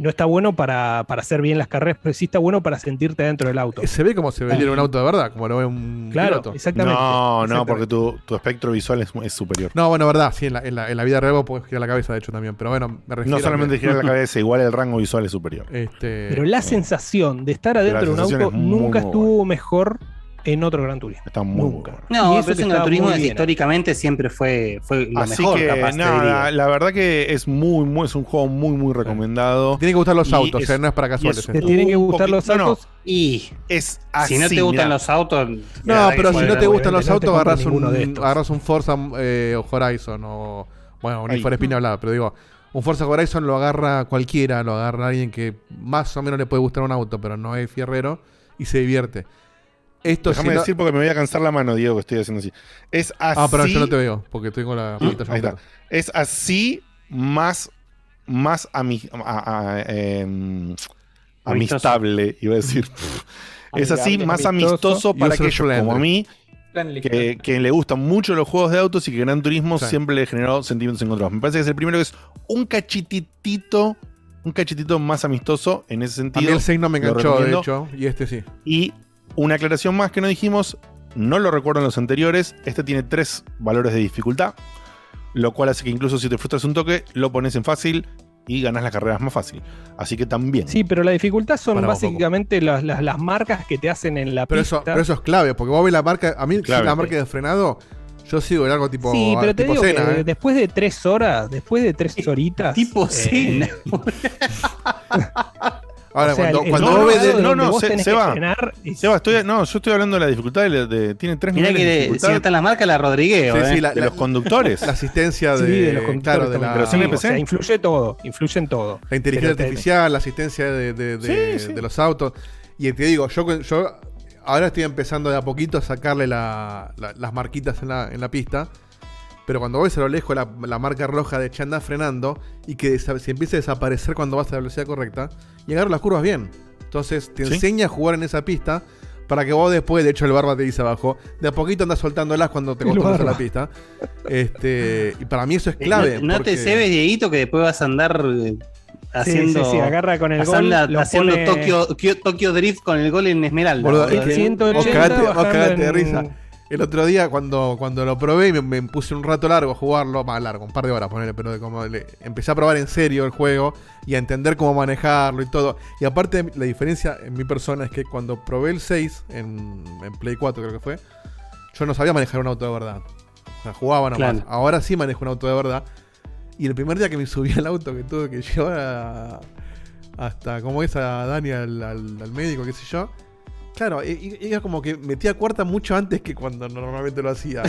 No está bueno para, para hacer bien las carreras, pero sí está bueno para sentirte dentro del auto. Se ve como se vería en un auto de verdad, como lo ve un Claro, piloto. exactamente. No, no, porque tu, tu espectro visual es, es superior. No, bueno, verdad, sí, en la, en la, en la vida real vos podés girar la cabeza, de hecho, también. Pero bueno, me refiero No solamente a girar la cabeza, igual el rango visual es superior. Este, Pero la sensación de estar adentro de un auto es muy, nunca muy estuvo mejor en otro Gran Turismo. Está muy Nunca. No, Y pero eso que en Gran Turismo es- históricamente siempre fue, fue lo Así mejor, que capaz, te nada, diría. la verdad que es muy, muy, es un juego muy, muy recomendado. Tienen que gustar los Y autos, es- eh, no es para casuales. es. Te tienen que un gustar los no, no, autos. Y es así. si no te gustan los autos. No, pero si no te bueno, gustan los no autos, agarras un, agarras un Forza eh, Horizon o. Bueno, un. Need ni hablar, pero digo, un Forza Horizon lo agarra cualquiera, lo agarra alguien que más o menos le puede gustar un auto, pero no es fierrero y se divierte. Esto Déjame si no- decir porque me voy a cansar la mano, Diego, que estoy haciendo así. Es así. Ah, pero yo no te veo, porque tengo la pantalla ahí está. Es así más, más ami- a- a- em, amistable, iba a decir. es así más amistoso. amistoso para aquellos como a mí que, que le gustan mucho los juegos de autos y que Gran Turismo Sí. siempre le generó sentimientos encontrados. Me parece que es el primero que es un cachititito, un cachitito más amistoso en ese A mí sentido. el 6 no me enganchó, de hecho, y este sí. Y una aclaración más que no dijimos, no lo recuerdo en los anteriores, este tiene tres valores de dificultad, lo cual hace que incluso si te frustras un toque, lo pones en fácil y ganas las carreras más fácil. Así que también. Sí, pero la dificultad son básicamente las, las- las marcas que te hacen en la Pero pista. eso, pero eso es clave, porque vos ves la marca. A mí, Clave. la marca de frenado, yo sigo el algo tipo. sí, pero te digo cena, que ¿eh? después de tres horas, después de tres horitas. Tipo eh, cena. Ahora, o sea, cuando, vos no, ves de- no, no, se- tenés se que va. frenar y- Seba, estoy, no, yo estoy hablando de la dificultad. De, de- tiene tres Mirá niveles de que si dificultad no está en las marcas, la Rodrigueo. Sí, eh. sí, la- de los conductores. la asistencia Sí, de, de los conductores claro, de la, Sí, NPC. o sea, influye todo, influye en todo. la inteligencia Pero artificial, la asistencia de, de- de- Sí, sí. de los autos. Y te digo, yo, yo ahora estoy empezando de a poquito a sacarle la- la- las marquitas en la, en la pista. Pero cuando ves a lo lejos la, la marca roja de que anda frenando y que se empieza a desaparecer cuando vas a la velocidad correcta y agarra las curvas bien. Entonces te Sí. enseña a jugar en esa pista para que vos después, de hecho el barba te dice abajo, de a poquito andas soltándolas cuando te acostumbras a la pista. Este, y para mí eso es Eh, clave. No, no porque- te cebes, Dieguito, que después vas a andar eh, haciendo. sí, sí, agarra con el haciendo- gol, haciendo pone- Tokio, Kio- Tokio Drift con el gol en Esmeralda. Boludo, boludo. es que- 180 vos cagate- vos bajando cagate de risa. El otro día, cuando, cuando lo probé y me, me puse un rato largo a jugarlo, más largo, un par de horas, ponerle, pero de como le- empecé a probar en serio el juego y a entender cómo manejarlo y todo. Y aparte, la diferencia en mi persona es que cuando probé el 6 en, en Play 4, creo que fue, yo no sabía manejar un auto de verdad. O sea, jugaba nomás. Claro. Ahora sí manejo un auto de verdad. Y el primer día que me subí al auto, que tuve que llevar a- hasta, como es, a Dani al, al- al médico, qué sé yo. Claro, era como que metía cuarta mucho antes que cuando normalmente lo hacía.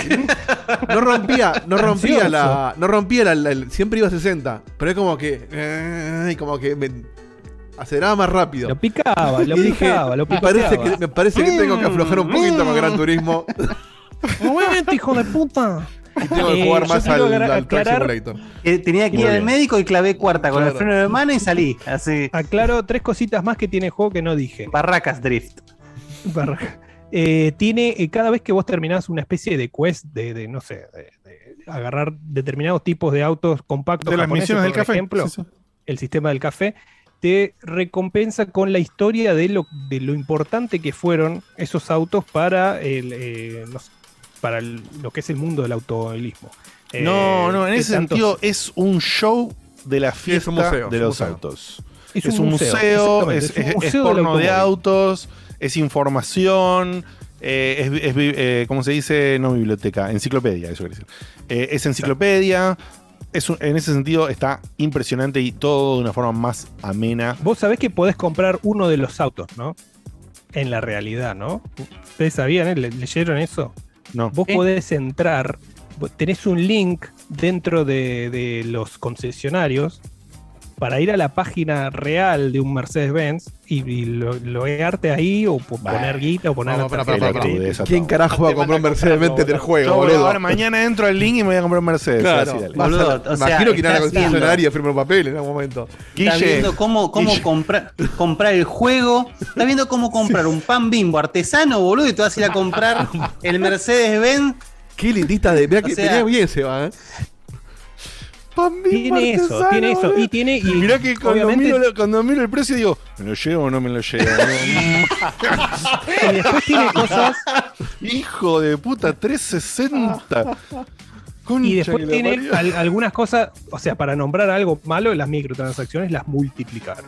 No rompía, no rompía la. No rompía la, Siempre iba a 60. Pero es como que. eh, y como que me aceleraba más rápido. Lo picaba, lo dije, picaba, lo me parece, picoteaba. que, me parece que tengo que aflojar un poquito con Gran Turismo. Momento, hijo de puta. Y tengo que Eh, jugar más al, aclarar- al Track aclarar- Simulator. Eh, tenía que ir al médico y clavé cuarta con Claro. el freno de mano y salí. Así. Aclaro tres cositas más que tiene el juego que no dije. Barracas Drift. Eh, tiene, eh, cada vez que vos terminás una especie de quest de, de, no sé, de, de agarrar determinados tipos de autos compactos De las misiones del por café, ejemplo, sí, sí. el sistema del café, te recompensa con la historia de lo, de lo importante que fueron esos autos para, el, eh, no sé, para el- lo que es el mundo del automovilismo. Eh, No, no, en ¿qué ese tantos- sentido es un show de la fiesta un museo, de los museo. autos. Es Es, un museo, es, porno de autos, es información, eh, es, es eh, ¿cómo se dice? No biblioteca, enciclopedia, eso quiere decir. Eh, es enciclopedia, es un- en ese sentido está impresionante y todo de una forma más amena. Vos sabés que podés comprar uno de los autos, ¿no? En la realidad, ¿no? ¿Ustedes sabían, eh? ¿Le- ¿Leyeron eso? No. Vos podés entrar, tenés un link dentro de, de los concesionarios para ir a la página real de un Mercedes-Benz y, y lo, loguearte ahí o po- poner guita o poner No, de pará. crédito. ¿Quién carajo va a comprar un Mercedes Benz del juego, Yo, boludo? ahora mañana entro al link y me voy a comprar un Mercedes. Claro, así, dale. vas a- Boludo, o sea, imagino que irán a la concesionaria a firmar un papel en algún momento. Está viendo cómo, cómo comprar, comprar el juego. Está viendo cómo comprar un pan bimbo artesano, boludo, y tú vas a ir a comprar el Mercedes Benz. Qué lindita de. Mirá O que sea- venía bien se va, ¿eh? Tiene eso, tiene eso. Y tiene. Y, Mirá que cuando obviamente- miro, lo- cuando miro el precio digo, ¿me lo llevo o no me lo llevo? y después tiene cosas. Hijo de puta, 360. Concha Y después tiene al- algunas cosas, o sea, para nombrar algo malo, las microtransacciones las multiplicaron.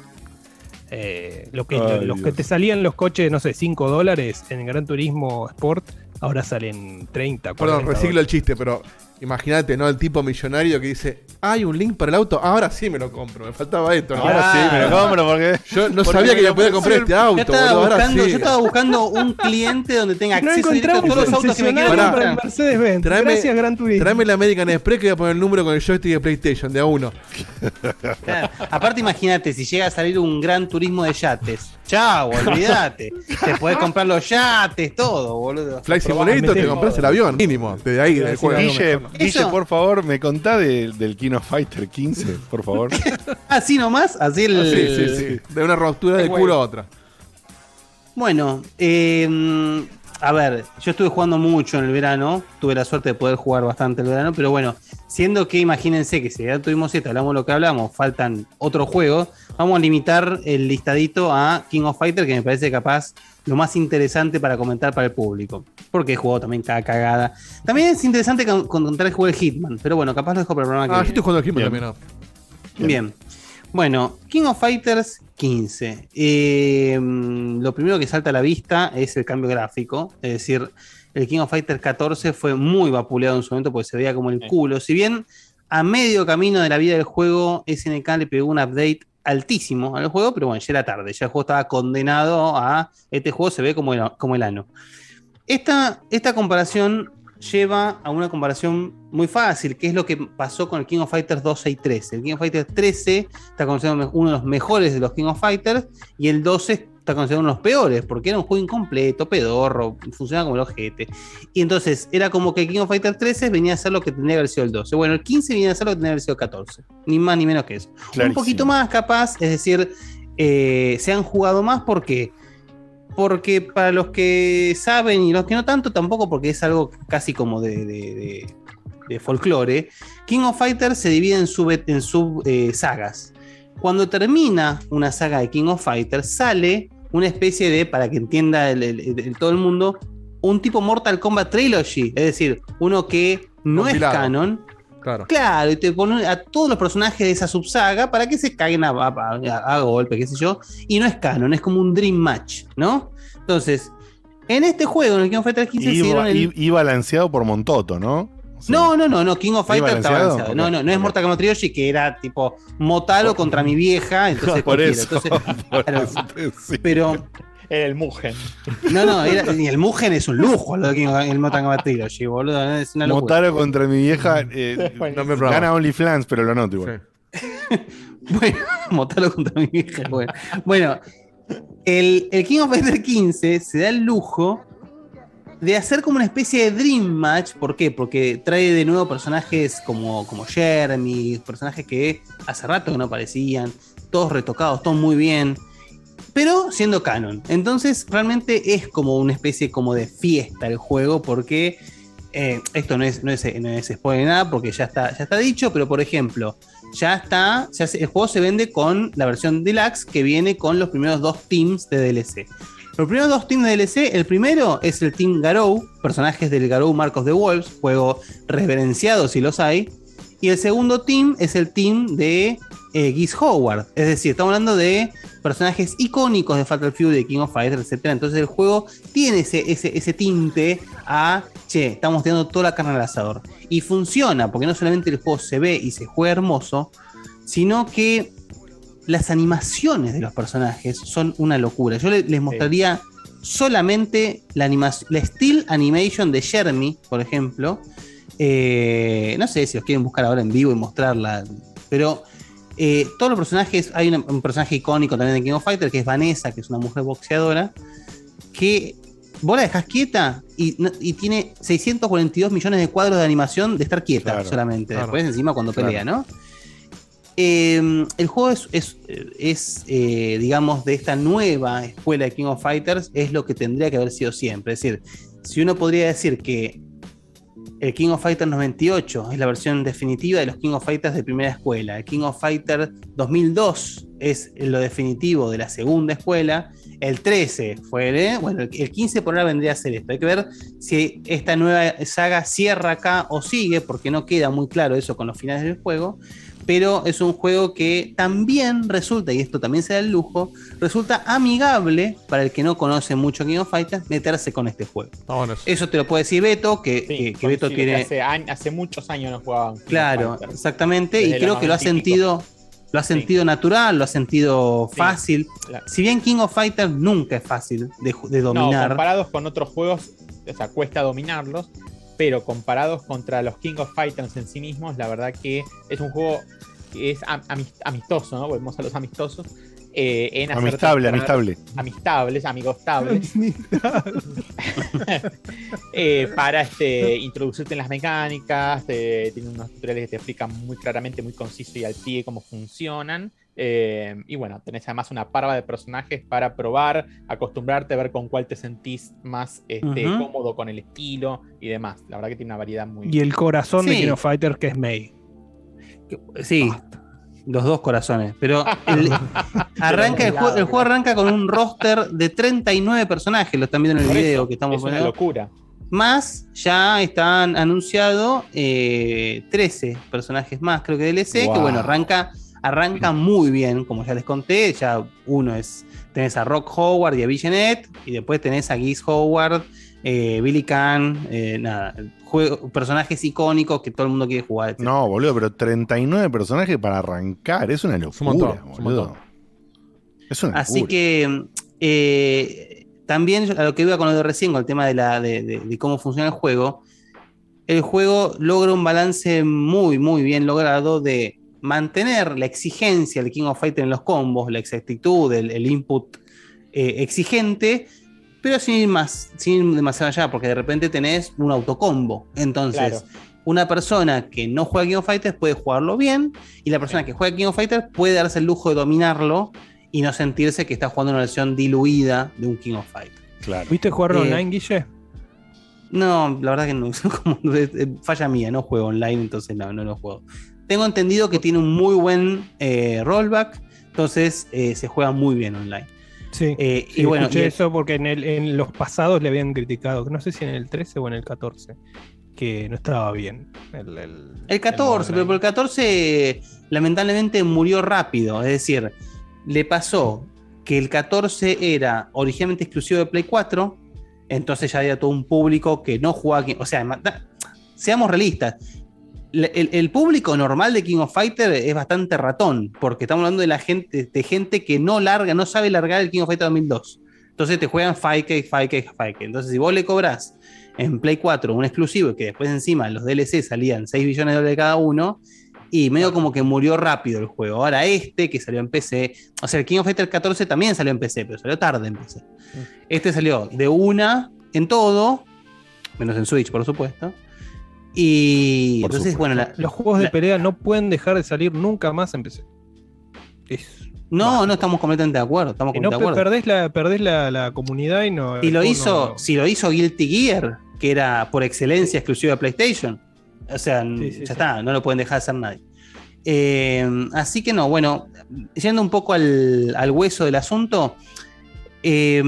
Eh, lo que, Ay, los que te salían los coches, no sé, 5 dólares en Gran Turismo Sport, ahora salen 30, 40 Perdón, reciclo el chiste, pero imagínate, ¿no? El tipo millonario que dice, hay un link para el auto, ahora sí me lo compro, me faltaba esto. ¿no? Ahora sí me lo compro porque. Yo no porque sabía que lo ya podía comprar este auto, Yo estaba, boludo, ahora buscando, sí. yo estaba buscando un cliente donde tenga No acceso directo a encontramos todos los autos que me para el comprar. Mercedes-Benz. Tráeme, Gracias, Gran Turismo. tráeme la American Express que voy a poner el número con el joystick de PlayStation, de a uno. Claro. Aparte, imagínate, si llega a salir un gran turismo de yates. Chao, olvídate. te podés comprar los yates, todo, boludo. Flight Simulator, te compras el avión, mínimo, desde ahí, del juego. Guille, Guille, por favor, me contá del, del Kino Fighter 15, por favor. Así nomás, así el. Sí, sí, sí. De una ruptura de El culo a otra. Bueno, eh, a ver, yo estuve jugando mucho en el verano, tuve la suerte de poder jugar bastante el verano, pero bueno, siendo que imagínense que si ya tuvimos esto, hablamos lo que hablamos, faltan otros juegos, vamos a limitar el listadito a King of Fighter, que me parece capaz lo más interesante para comentar para el público, porque he jugado también cada cagada. También es interesante con- contar el juego de Hitman, pero bueno, capaz lo dejo para el programa que Ah, yo viene. estoy jugando al Hitman Bien. también, ¿no? Bien. Bueno, King of Fighters 15. Eh, lo primero que salta a la vista es el cambio gráfico. Es decir, el King of Fighters 14 fue muy vapuleado en su momento porque se veía como el culo. Si bien a medio camino de la vida del juego, SNK le pegó un update altísimo al juego, pero bueno, ya era tarde. Ya el juego estaba condenado a. Este juego se ve como el, como el ano. Esta, esta comparación lleva a una comparación muy fácil, que es lo que pasó con el King of Fighters 12 y 13. El King of Fighters 13 está considerado uno de los mejores de los King of Fighters y el 12 está considerado uno de los peores, porque era un juego incompleto, pedorro, funcionaba como el ojete. Y entonces era como que King of Fighters 13 venía a ser lo que tendría que haber sido el 12. Bueno, el 15 venía a ser lo que tendría que haber sido el 14. Ni más ni menos que eso. Clarísimo. Un poquito más capaz, es decir, eh, se han jugado más porque porque para los que saben y los que no tanto, tampoco porque es algo casi como de, de- de- de folclore, King of Fighters se divide en sub, en sub eh, sagas. Cuando termina una saga de King of Fighters, sale una especie de, para que entienda el- el- el- todo el mundo, un tipo Mortal Kombat Trilogy, es decir, uno que no Compilado. es canon, Claro. Claro, y te ponen a todos los personajes de esa subsaga para que se caguen a, a- a- a golpe, qué sé yo. Y no es canon, es como un Dream Match, ¿no? Entonces, en este juego, en el King of Fighters 15, se Y, dieron el- y balanceado por Montoto, ¿no? No, no, no, no, King of ¿Ahí Fighters está. Ok, No, no, no es Mortal Kombat Trilogy que era tipo Motalo contra mi vieja, entonces por eso. Entonces, por claro, eso pero El Mugen. No, no, era- ni el Mugen es un lujo, lo de King of- el Mortal Kombat Trilogy, boludo. ¿no? Es una locura. Motaro contra mi vieja. eh, No me gana OnlyFans, pero lo anoto igual. Bueno, Motalo contra mi vieja. Bueno, bueno el, el King of Fighters 15 se da el lujo de hacer como una especie de Dream Match. ¿Por qué? Porque trae de nuevo personajes como, como Jeremy, personajes que hace rato que no aparecían, todos retocados, todos muy bien, pero siendo canon. Entonces realmente es como una especie como de fiesta el juego porque eh, esto no es, no, es, no es nada porque ya está, ya está dicho, pero por ejemplo, ya está, se- el juego se vende con la versión deluxe que viene con los primeros dos teams de DLC. Los primeros dos teams de DLC, el primero es el Team Garou, personajes del Garou Marcos de Wolves, juego reverenciado si los hay. Y el segundo team es el team de eh, Geese Howard. Es decir, estamos hablando de personajes icónicos de Fatal Fury, de King of Fighters, etc. Entonces el juego tiene ese, ese, ese tinte a, che, estamos tirando toda la carne al asador. Y funciona, porque no solamente el juego se ve y se juega hermoso, sino que las animaciones de los personajes son una locura. Yo le- les mostraría solamente la, animación, la still animation de Jeremy, por ejemplo. Eh, no sé si los quieren buscar ahora en vivo y mostrarla, pero eh, todos los personajes, hay una- un personaje icónico también de King of Fighters que es Vanessa, que es una mujer boxeadora, que vos la dejás quieta y, y tiene 642 millones de cuadros de animación de estar quieta Claro, solamente. claro. Después encima cuando Claro. pelea, ¿no? Eh, el juego es, es- es, eh, digamos, de esta nueva escuela de King of Fighters, es lo que tendría que haber sido siempre. Es decir, si uno podría decir que el King of Fighters 98 es la versión definitiva de los King of Fighters de primera escuela, el King of Fighters 2002 es lo definitivo de la segunda escuela, el 13 fue eh, bueno, el 15 por ahora vendría a ser esto. Hay que ver si esta nueva saga cierra acá o sigue, porque no queda muy claro eso con los finales del juego pero es un juego que también resulta, y esto también se da el lujo, resulta amigable para el que no conoce mucho King of Fighters meterse con este juego. Eso te lo puede decir Beto, que, que- que Beto tiene... Hace, años- hace muchos años no jugaban. King of Claro, Fighters. exactamente, Desde y creo que lo ha 90 y pico. sentido, lo ha sentido natural, lo ha sentido fácil. claro. Si bien King of Fighters nunca es fácil de, de No, dominar. comparados con otros juegos, o sea, cuesta dominarlos, pero comparados contra los King of Fighters en sí mismos, la verdad que es un juego que es am- amis- amistoso, ¿no? Volvemos a los amistosos. eh, en Amistable, amistable. Amistables, amigostables. Eh, para este, introducirte en las mecánicas, te- tiene unos tutoriales que te explican muy claramente, muy conciso y al pie cómo funcionan. Eh, y bueno, tenés además una parva de personajes para probar, acostumbrarte a ver con cuál te sentís más este, cómodo con el estilo y demás. La verdad que tiene una variedad muy. Y el corazón de Sí. Of Fighters que es May. Sí, los dos corazones. Pero el- arranca el, juego, el juego arranca con un roster de 39 personajes, lo están viendo en el Por video eso, que estamos es una locura. Más ya están anunciado eh, 13 personajes más, creo que DLC, que Wow. bueno, arranca, arranca muy bien, como ya les conté. Ya uno es, tenés a Rock Howard y a Visionet, y después tenés a Geese Howard, eh, Billy Khan, eh, nada, juego- personajes icónicos que todo el mundo quiere jugar. etc. No, boludo, pero 39 personajes para arrancar. Es una locura, montón, es un boludo. montón. Es una Así locura. que eh, también a lo que iba con lo de recién, con el tema de, la, de, de- de cómo funciona el juego, el juego logra un balance muy, muy bien logrado de mantener la exigencia del King of Fighters en los combos, la exactitud, el, el input eh, exigente, pero sin ir más, sin ir demasiado allá, porque de repente tenés un autocombo. Entonces, Claro. una persona que no juega King of Fighters puede jugarlo bien, y la persona que juega King of Fighters puede darse el lujo de dominarlo y no sentirse que está jugando una versión diluida de un King of Fighters. Claro. ¿Viste jugarlo Eh, online, Guille? No, la verdad que no. como- es falla mía, no juego online, entonces no, no lo juego. Tengo entendido que tiene un muy buen eh, rollback, entonces eh, se juega muy bien online. Sí. Eh, Sí, y bueno, escuché y el- eso porque en, el- en los pasados le habían criticado, no sé si en el 13 o en el 14, que no estaba bien. El, el- El 14, pero por el 14 lamentablemente murió rápido. Es decir, le pasó que el 14 era originalmente exclusivo de Play 4, entonces ya había todo un público que no jugaba. O sea, seamos realistas. El, el público normal de King of Fighters es bastante ratón, porque estamos hablando de la gente, de gente que no larga, no sabe largar el King of Fighters 2002. Entonces te juegan 5K, 5K, 5K. Entonces, si vos le cobras en Play 4 un exclusivo y que después encima los DLC salían 6 billones de dólares cada uno, y medio como que murió rápido el juego. Ahora este, que salió en PC, o sea, el King of Fighters 14 también salió en PC, pero salió tarde en PC. Este salió de una en todo, menos en Switch, por supuesto. Y Por entonces, supuesto. bueno, la- los juegos de la- pelea no pueden dejar de salir nunca más en PC. No, no estamos completamente de acuerdo. Estamos Y no de acuerdo. perdés, la, perdés la, la comunidad y no. Si lo hizo, no- si lo hizo Guilty Gear, que era por excelencia exclusiva de PlayStation, o sea, ya está, no lo pueden dejar de hacer nadie. Eh, así que no, bueno, yendo un poco al, al hueso del asunto, eh,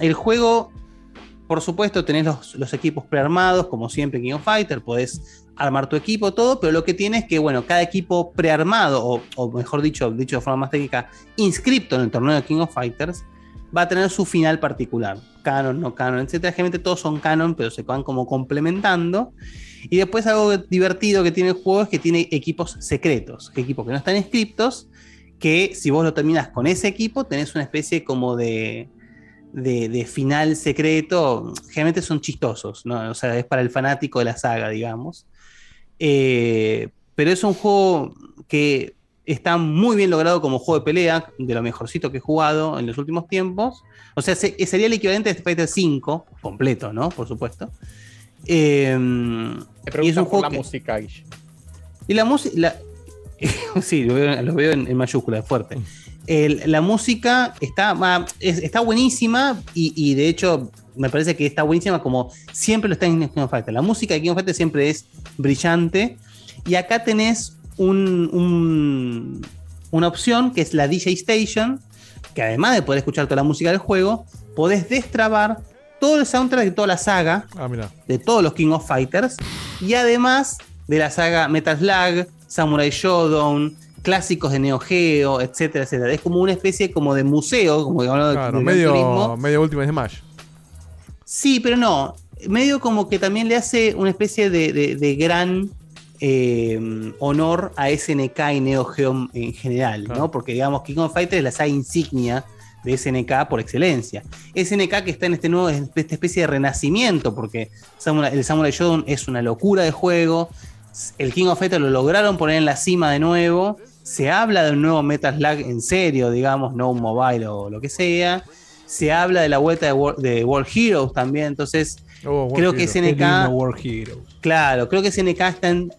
el juego, por supuesto, tenés los, equipos prearmados, como siempre King of Fighter, podés armar tu equipo, todo, pero lo que tiene es que, bueno, cada equipo prearmado, o, o mejor dicho, dicho de forma más técnica, inscripto en el torneo de King of Fighters, va a tener su final particular. Canon, no canon, etcétera. Generalmente todos son canon, pero se van como complementando. Y después algo divertido que tiene el juego es que tiene equipos secretos, equipos que no están inscriptos, que si vos lo terminas con ese equipo, tenés una especie como de, de, de final secreto. Generalmente son chistosos, ¿no? O sea, es para el fanático de la saga, digamos. Eh, pero es un juego que está muy bien logrado como juego de pelea, de lo mejorcito que he jugado en los últimos tiempos. O sea, se- sería el equivalente de Street Fighter 5, completo, ¿no? Por supuesto. Eh, y es un juego la que- música, Guille. y la música. sí, lo veo, lo veo en, en mayúscula, fuerte. El- la música está, es- está buenísima y, y de hecho me parece que está buenísima como siempre lo está en King of Fighters. La música de King of Fighters siempre es brillante. Y acá tenés un- un- una opción que es la DJ Station, que además de poder escuchar toda la música del juego, podés destrabar todo el soundtrack de toda la saga Ah, de todos los King of Fighters y además de la saga Metal Slug, Samurai Showdown, clásicos de Neo Geo, etcétera, etcétera. Es como una especie como de museo, como de- Claro, de medio, Turismo. medio Ultimate Smash. Sí, pero no. Medio como que también le hace una especie de, de- de gran eh, honor a SNK y Neo Geo en general, ¿no? Porque digamos, King of Fighters es la saga insignia de SNK por excelencia. SNK que está en este nuevo, esta especie de renacimiento, porque Samurai- el Samurai Shodown es una locura de juego. El King of Fighters lo lograron poner en la cima de nuevo. Se habla de un nuevo Metal Slug en serio, digamos, no un mobile o lo que sea. Se habla de la vuelta de World, de World Heroes también. Entonces, creo que SNK. Claro, creo que SNK está en-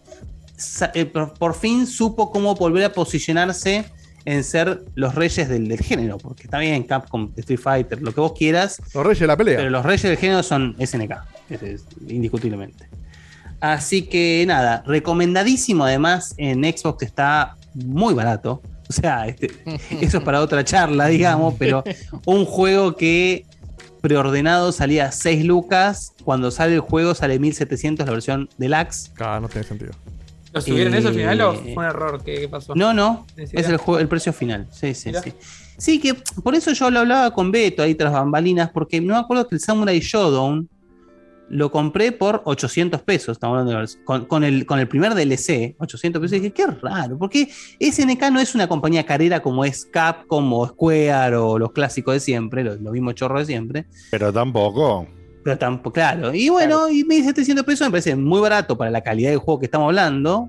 eh, por, fin supo cómo volver a posicionarse en ser los reyes del, del género, porque está bien Capcom, Street Fighter, lo que vos quieras. Los reyes de la pelea. Pero los reyes del género son SNK, indiscutiblemente. Así que nada, recomendadísimo además en Xbox está muy barato. O sea, este, eso es para otra charla, digamos, pero un juego que preordenado salía 6 lucas, cuando sale el juego sale 1700 la versión deluxe. Claro, no tiene sentido. ¿Lo subieron eso al final o Eh, fue un error? ¿Qué, qué pasó? No, no, es el, juego, el precio final. Sí, sí, sí. Sí, que por eso yo lo hablaba con Beto ahí tras bambalinas, porque no me acuerdo que el Samurai Showdown lo compré por 800 pesos, estamos hablando de con, con el, con el primer DLC, 800 pesos, y dije, qué raro, porque SNK no es una compañía carera como es Capcom o Square o los clásicos de siempre, los, los mismos chorros de siempre, Pero tampoco. pero tampoco, claro. Y bueno, y 1700 pesos me parece muy barato para la calidad del juego que estamos hablando,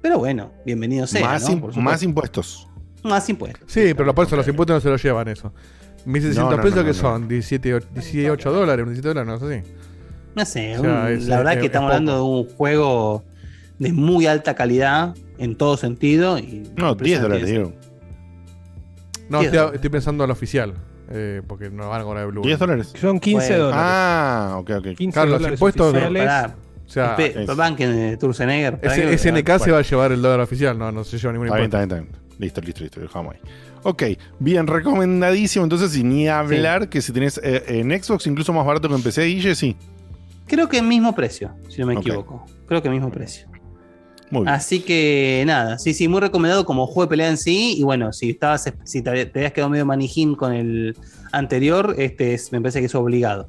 pero bueno, bienvenido sea. más, ¿no? más impuestos. Más impuestos. Sí, pero por eso los impuestos no se los llevan eso. 1600 No, no, pesos no, que no, son 17, o- 18 dólares, 17 dólares, no sé si. No sé, O sea, un- es- la verdad es- que es estamos hablando de un juego de muy alta calidad en todo sentido. Y No, 10 dólares, digo. No, 10 estoy, estoy pensando en lo oficial. eh, porque no van a cobrar el Blue. 10 dólares. Son 15 Bueno. dólares. Ah, ok, ok. 15 Claro, los impuestos- oficiales. Pará, O sea, banquen que- SNK se va a llevar el dólar oficial, no, no se lleva ningún impuesto. está bien, está bien. Listo, listo, listo. Dejamos ahí. Ok, bien, recomendadísimo. Entonces, y ni hablar que si tenés eh, en Xbox, incluso más barato que en PC, Guille, sí. Creo que el mismo precio, si no me equivoco. Creo que el mismo precio. Muy bien. Así que nada, sí, sí, muy recomendado como juego de pelea en sí. Y bueno, si estabas, si te, había- te habías quedado medio manijín con el anterior, este es, me parece que es obligado.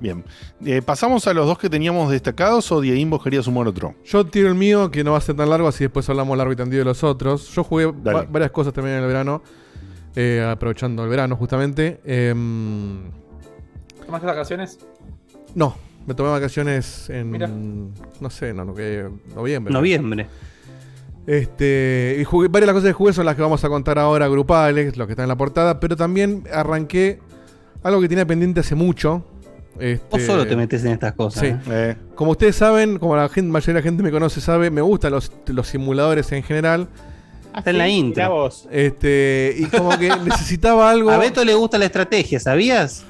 Bien. Eh, ¿Pasamos a los dos que teníamos destacados o Dieguín vos querías sumar otro? Yo tiro el mío, que no va a ser tan largo, así después hablamos largo y tendido de los otros. Yo jugué va- varias cosas también en el verano. eh, aprovechando el verano justamente. Em, ¿Tomaste vacaciones? no, me tomé vacaciones en. Mira. No sé, no, no, que noviembre. Noviembre. Este, y jugué, varias de las cosas que jugué son las que vamos a contar ahora, grupales, lo que está en la portada, pero también arranqué algo que tenía pendiente hace mucho. Este, Vos solo te metes en estas cosas. Sí. ¿eh? Como ustedes saben, como la gente, mayoría de la gente me conoce, sabe, me gustan los, los simuladores en general. Está en la intro. Este, y como que necesitaba algo. A Beto le gusta la estrategia, ¿sabías?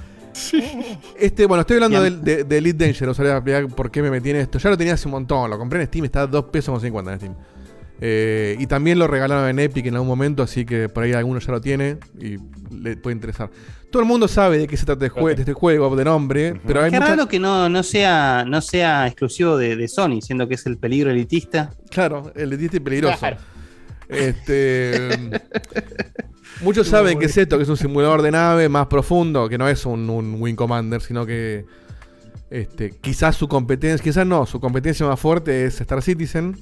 Este, bueno, estoy hablando de, de Elite Dangerous, ahora voy a explicar por qué me metí en esto. Ya lo tenía hace un montón, lo compré en Steam, está a 2 pesos con 50 en Steam. Eh, y también lo regalaron en Epic en algún momento, así que por ahí alguno ya lo tiene y le puede interesar. Todo el mundo sabe de qué se trata de, jue- de este juego, de nombre, pero hay Qué mucha- raro que no, no, sea, no sea exclusivo de, de Sony, siendo que es el peligro elitista. Claro, el elitista y peligroso. Claro. Este. muchos saben que es esto, que es un simulador de nave más profundo, que no es un, un Wing Commander, sino que. Este, quizás su competencia, quizás no, su competencia más fuerte es Star Citizen.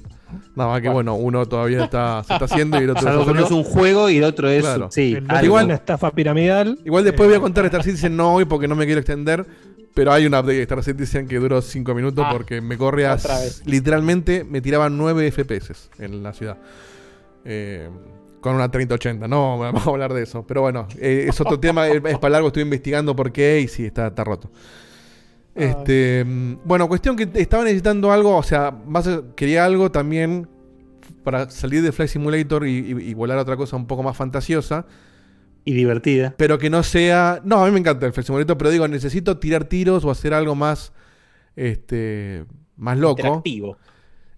Nada más que bueno, uno todavía está, se está haciendo y el otro que uno es un juego y el otro es. Sí, El algo. igual una estafa piramidal. Igual después voy a contar Star Citizen no hoy porque no me quiero extender. Pero hay un update de Star Citizen que duró 5 minutos Ah, porque me corre a. Literalmente me tiraban 9 FPS en la ciudad. Eh, con una 3080. No, vamos a hablar de eso. Pero bueno, eh, es otro tema. Es para largo. Estoy investigando por qué y sí, está, está roto. Este, mm, bueno, cuestión que estaba necesitando algo. O sea, más eh, quería algo también para salir de Flight Simulator y, y- y volar a otra cosa un poco más fantasiosa. Y divertida. Pero que no sea. No, a mí me encanta el Flight Simulator, pero digo, necesito tirar tiros o hacer algo más. Este. Más loco. Interactivo.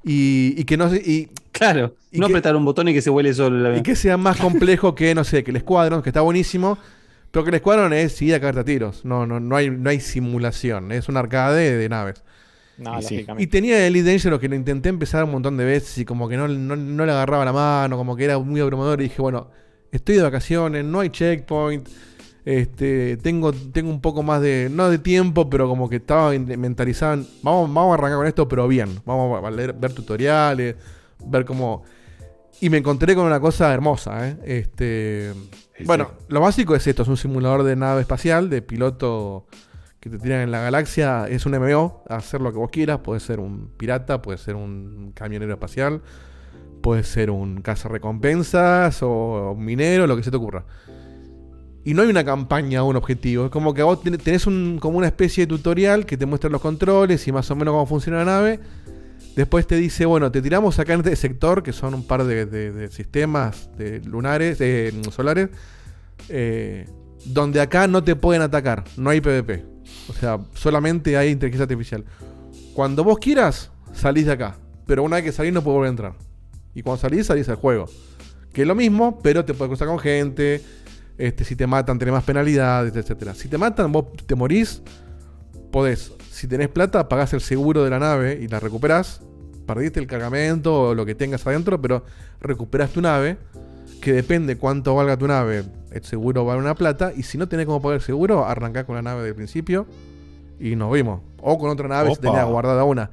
Y, y que no se- y, Claro, Y no que- apretar un botón y que se huele solo el y que sea más complejo que, no sé, que el Squadron, que está buenísimo. Pero que el Squadron es ir a cagarte a tiros. No, no, no, hay, no hay simulación. Es un arcade de naves. No, y, sí. lógicamente. Y tenía el Elite Dangerous que lo intenté empezar un montón de veces y como que no, no, no le agarraba la mano, como que era muy abrumador. Y dije, bueno, estoy de vacaciones, no hay checkpoint. Este, tengo, tengo un poco más de, no de tiempo, pero como que estaba mentalizado. en, Vamos, vamos a arrancar con esto, pero bien. Vamos a leer- ver tutoriales, ver cómo. Y me encontré con una cosa hermosa, ¿eh? Este. Bueno, lo básico es esto: es un simulador de nave espacial, de piloto que te tiran en la galaxia. Es un MMO, hacer lo que vos quieras. Puede ser un pirata, puede ser un camionero espacial, puede ser un cazarrecompensas o un minero, lo que se te ocurra. Y no hay una campaña o un objetivo. Es como que vos ten- tenés un, como una especie de tutorial que te muestra los controles y más o menos cómo funciona la nave. Después te dice, bueno, te tiramos acá en este sector, que son un par de sistemas de lunares, de mm, solares, eh, donde acá no te pueden atacar, no hay PvP. O sea, solamente hay inteligencia artificial. Cuando vos quieras, salís de acá. Pero una vez que salís no puedes volver a entrar. Y cuando salís, salís al juego. Que es lo mismo, pero te puedes cruzar con gente. Este, si te matan, tenés más penalidades, etcétera. Si te matan, vos te morís, podés. Si tenés plata, pagás el seguro de la nave y la recuperás. Perdiste el cargamento o lo que tengas adentro, pero recuperás tu nave. Que depende cuánto valga tu nave, el seguro vale una plata. Y si no tenés cómo pagar el seguro, arrancás con la nave del principio y nos vimos. O con otra nave si Opa. tenés guardada una.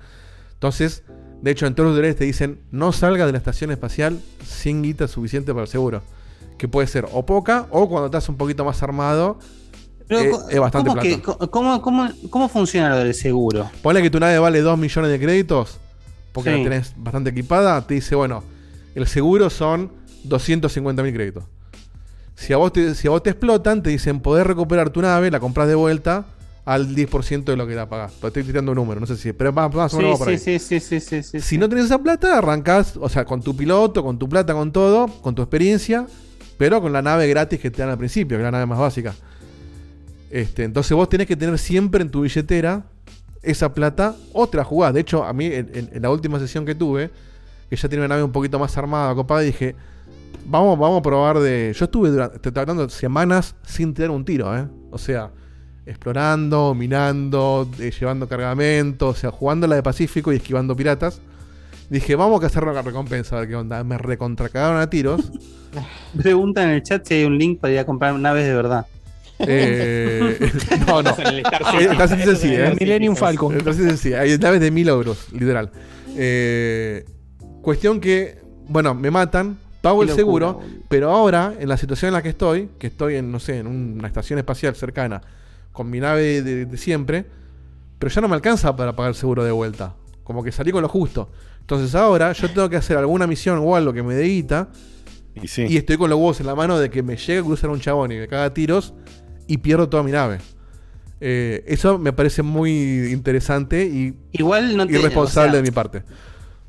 Entonces, de hecho, en todos los tutoriales te dicen: no salgas de la estación espacial sin guita suficiente para el seguro. Que puede ser o poca, o cuando estás un poquito más armado, Pero, eh, es bastante ¿cómo, plata. que- cómo, cómo, cómo funciona lo del seguro? Ponle que tu nave vale 2 millones de créditos, porque Sí. la tenés bastante equipada, te dice, bueno, el seguro son 250 mil créditos. Si a, vos te, si a vos te explotan, te dicen, podés recuperar tu nave, la compras de vuelta al 10% de lo que la pagás. Pero estoy tirando un número, no sé si, pero más, más o menos por sí, ahí. sí, sí, sí, sí, sí, Si no tenés esa plata, arrancás, o sea, con tu piloto, con tu plata, con todo, con tu experiencia, pero con la nave gratis que te dan al principio, que es la nave más básica. Este, entonces vos tenés que tener siempre en tu billetera esa plata o te la jugás. De hecho, a mí en, la última sesión que tuve, que ya tiene una nave un poquito más armada, copada, dije, vamos, vamos a probar de... Yo estuve durante, de semanas sin tirar un tiro, ¿eh? O sea, explorando, minando, eh, llevando cargamento, o sea, jugando la de Pacífico y esquivando piratas. Dije, vamos a hacer la recompensa, a ver qué onda. Me recontracagaron a tiros. Pregunta en el chat si hay un link para ir a comprar naves de verdad. Eh, no, no. Star Eh, Citizen sí, ¿eh? el Millennium Falcon. Sí, hay naves de mil euros, literal. Eh, cuestión que, bueno, me matan pago Qué el locura, seguro, pero ahora, en la situación en la que estoy, que estoy en, no sé, en una estación espacial cercana, con mi nave de, de siempre, pero ya no me alcanza para pagar el seguro de vuelta. Como que salí con lo justo. Entonces ahora yo tengo que hacer alguna misión o algo que me dé guita. Y, estoy con los huevos en la mano de que me llegue a cruzar un chabón y me caga tiros y pierdo toda mi nave. Eh, eso me parece muy interesante y Igual no te- irresponsable o sea, de mi parte.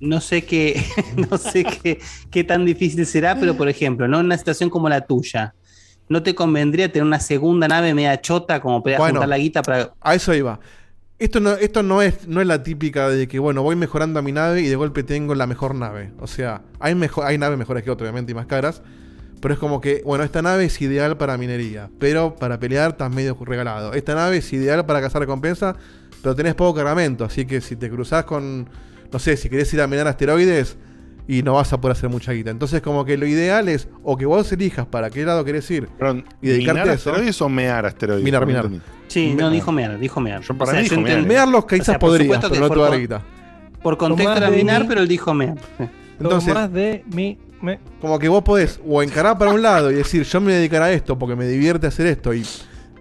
No sé qué, no sé qué, qué tan difícil será, pero por ejemplo, ¿no? En una situación como la tuya, ¿no te convendría tener una segunda nave media chota como para Bueno. juntar la guita para. A eso iba. Esto no, esto no es, no es la típica de que, bueno, voy mejorando a mi nave y de golpe tengo la mejor nave. O sea, hay, mejor, hay naves mejores que otras, obviamente, y más caras. Pero es como que, bueno, esta nave es ideal para minería, pero para pelear estás medio regalado. Esta nave es ideal para cazar recompensa, pero tenés poco cargamento. Así que si te cruzás con, no sé, si querés ir a minar asteroides y no vas a poder hacer mucha guita. Entonces, como que lo ideal es o que vos elijas para qué lado querés ir y dedicarte ¿Minar a eso. asteroides o mear asteroides? Minar, minar. entendí. Sí, no, dijo mear, dijo mear. Yo para mí dijo mear. Quizás supuesto pero que no te por va a dar con- guita. Por contexto era minar, pero él dijo mear. Entonces- de mi. me- Como que vos podés o encarar para un lado y decir, yo me voy a dedicar a esto porque me divierte hacer esto y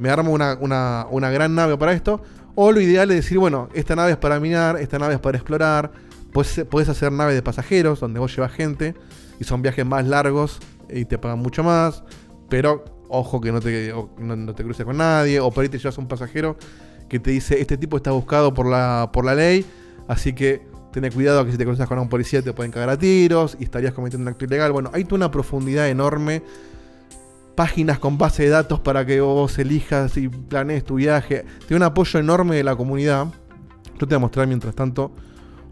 me armo una, una- una gran nave para esto. O lo ideal es decir, bueno, esta nave es para minar, esta nave es para explorar. Podés, podés hacer naves de pasajeros donde vos llevas gente y son viajes más largos y te pagan mucho más. Pero ojo que no te, no, te cruces con nadie. O por ahí llevas un pasajero que te dice, este tipo está buscado por la, por la ley. Así que Tener cuidado que si te cruzas con un policía te pueden cagar a tiros y estarías cometiendo un acto ilegal. Bueno, hay toda una profundidad enorme. Páginas con base de datos para que vos elijas y planees tu viaje. Tiene un apoyo enorme de la comunidad. Yo te voy a mostrar mientras tanto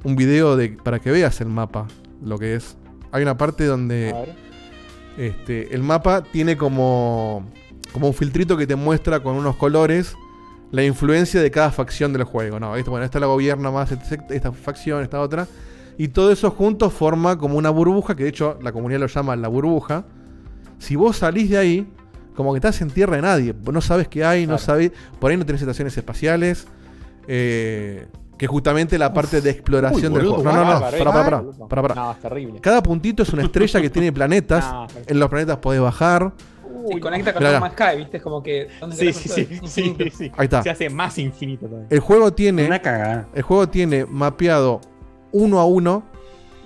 un video de, para que veas el mapa, lo que es. Hay una parte donde este, el mapa tiene como, como un filtrito que te muestra con unos colores la influencia de cada facción del juego. No, esto, bueno, esta la gobierna más este- esta facción, esta otra. Y todo eso juntos forma como una burbuja, que de hecho la comunidad lo llama la burbuja. Si vos salís de ahí, como que estás en tierra de nadie. No sabes qué hay, no sabés. Por ahí no tenés estaciones espaciales. eh, que justamente la parte de exploración Uy, del juego. No, no, no. Boludo. pará, pará. No, es terrible. Cada puntito es una estrella que tiene planetas. No, en los planetas podés bajar. Sí, conecta con Man's Sky, ¿viste? Es como que. ¿dónde Sí, sí, sí, sí, sí. Ahí está. Se hace más infinito todavía. El juego tiene. Una cagada. El juego tiene mapeado uno a uno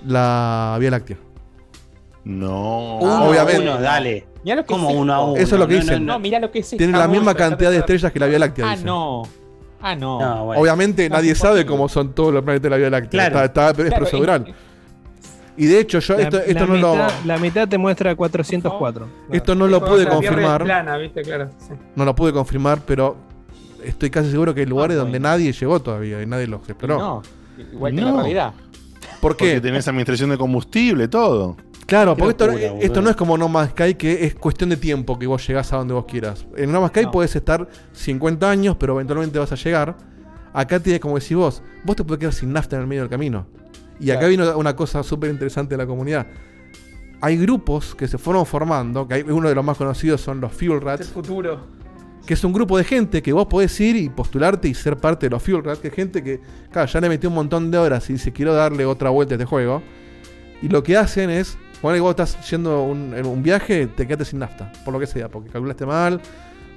la Vía Láctea. No. Uno a Obviamente. uno, dale. Mirá lo que Como es uno a uno. Eso es lo que No, dicen. no, No, mira lo que es Tienen esta la misma bolsa, cantidad de estrellas que la Vía Láctea. Ah, dicen. no. Ah, no. No, bueno. Obviamente No, nadie sabe cómo son todos los planetas de la Vía Láctea. Claro. Está, está- es Claro, procedural. en- Y de hecho, yo La, esto, esto la no lo. la mitad te muestra 404. Esto no lo pude confirmar. plana, ¿viste? Claro. sí. No lo pude confirmar, pero estoy casi seguro que hay lugares Ah, donde bueno. nadie llegó todavía y nadie los exploró. No, igual que No. la realidad. ¿Por Porque qué? tenés administración de combustible, todo. Claro, porque esto, locura, esto boludo. no es como No Man's Sky, que es cuestión de tiempo que vos llegás a donde vos quieras. En No Man's Sky No. podés estar 50 años, pero eventualmente vas a llegar. Acá tienes como decís vos, vos te puedes quedar sin nafta en el medio del camino. Y acá vino una cosa súper interesante de la comunidad. Hay grupos que se fueron formando, que hay, uno de los más conocidos son los Fuel Es el Rats, futuro. que es un grupo de gente que vos podés ir y postularte y ser parte de los Fuel Rats, que es gente que, claro, ya le metió un montón de horas y dice, quiero darle otra vuelta a este juego. Y lo que hacen es, cuando vos estás yendo un- en un viaje, te quedaste sin nafta, por lo que sea, porque calculaste mal,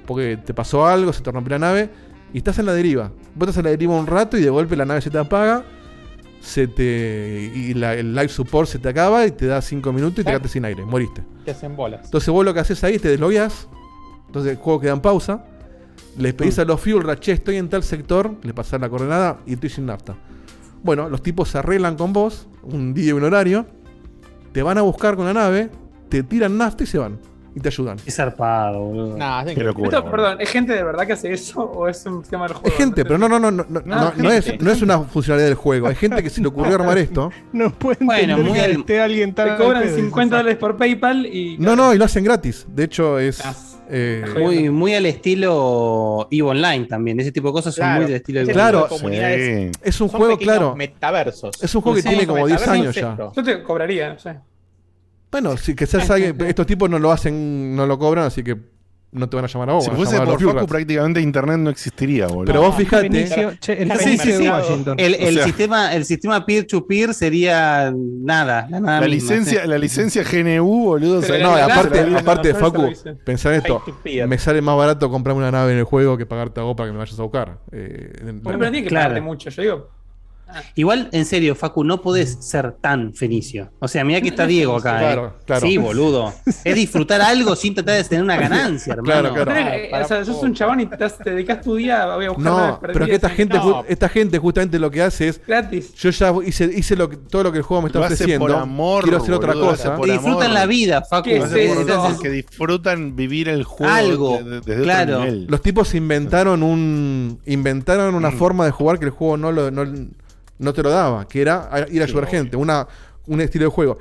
porque te pasó algo, se te rompió la nave, y estás en la deriva. Vos estás en la deriva un rato y de golpe la nave se te apaga, se te y la- el life support se te acaba y te da 5 minutos y te quedaste sin aire, moriste. Te hacen bolas. Entonces vos lo que haces ahí es te deslogueas. Entonces el juego queda en pausa. Les pedís a los fuel Rats, che, estoy en tal sector, le pasás la coordenada y estoy sin nafta. Bueno, los tipos se arreglan con vos, un día y un horario, te van a buscar con la nave, te tiran nafta y se van. Y te ayudan. Qué zarpado, boludo. Nah, es locura. Esto, boludo. perdón, ¿es gente de verdad que hace eso o es un tema del juego? Es gente, pero no, no, no, no, no, No, no, no es, no es una funcionalidad del juego. Hay gente que se le ocurrió armar esto. No pueden Bueno, muy que al- esté alguien tan Te cobran pedo, 50 dólares por PayPal y. No, no, y lo hacen gratis. De hecho, es. Ah. Eh, Muy, muy al estilo EVE Online también. Ese tipo de cosas son Claro. muy del estilo EVE Claro. Sí. es un son juego, claro. Metaversos. Es un juego que Sí, tiene como 10 metaverso años ya. Yo te cobraría, no sé. Bueno, si que seas alguien- estos tipos no lo hacen, no lo cobran, así que no te van a llamar a vos. Si van a fuese llamar a por los Facu, prácticamente internet no existiría, boludo. Pero vos fijate. Benicio, che, el Sí, Fenicio sí, sí. de Washington. El, el O sea- sistema, el sistema peer-to-peer sería nada. La, nada La misma, licencia, sí. la licencia GNU, boludo. O sea, No, y la- aparte, la- aparte de la- Facu, pensar esto. Peer-to-peer. Me sale más barato comprarme una nave en el juego que pagarte a vos para que me vayas a buscar. Eh, en- Bueno, pero no tiene que Claro. pagarte mucho. Yo digo, Igual, en serio, Facu, no podés ser tan fenicio. O sea, mira que está Diego acá. Claro, eh. claro. Sí, boludo. Es disfrutar algo sin tratar de tener una ganancia, hermano. Claro, claro. que- eh, o sea, sos un chabón y te, te dedicas tu día a buscar No, pero que esta en- gente, No, esta gente justamente lo que hace es. gratis. Yo ya hice, hice lo que- todo lo que el juego me está Lo ofreciendo. por amor, quiero hacer otra boludo, cosa. Que disfrutan amor. la vida, Facu. ¿Qué Lo es eso? porque disfrutan vivir el juego Algo, de- de- desde claro. otro nivel. Los tipos inventaron un inventaron una Mm. forma de jugar que el juego no, lo, no, no te lo daba, que era ir a ayudar gente, una, un estilo de juego.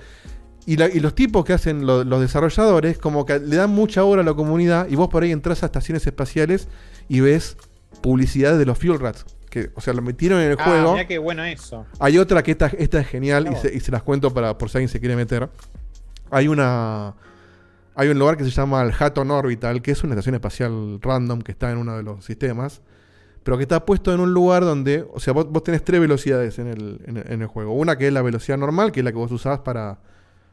Y, la- y los tipos que hacen lo- los desarrolladores, como que le dan mucha hora a la comunidad, y vos por ahí entras a estaciones espaciales y ves publicidad de los Fuel Rats. Que, o sea, lo metieron en el Ah, juego. mirá qué bueno eso. Hay otra que esta, esta es genial y se, y se las cuento para por si alguien se quiere meter. Hay una. Hay un lugar que se llama el Hatton Orbital, que es una estación espacial random que está en uno de los sistemas, pero que está puesto en un lugar donde, o sea, vos, vos tenés tres velocidades en el, en, el- juego. Una que es la velocidad normal, que es la que vos usás para,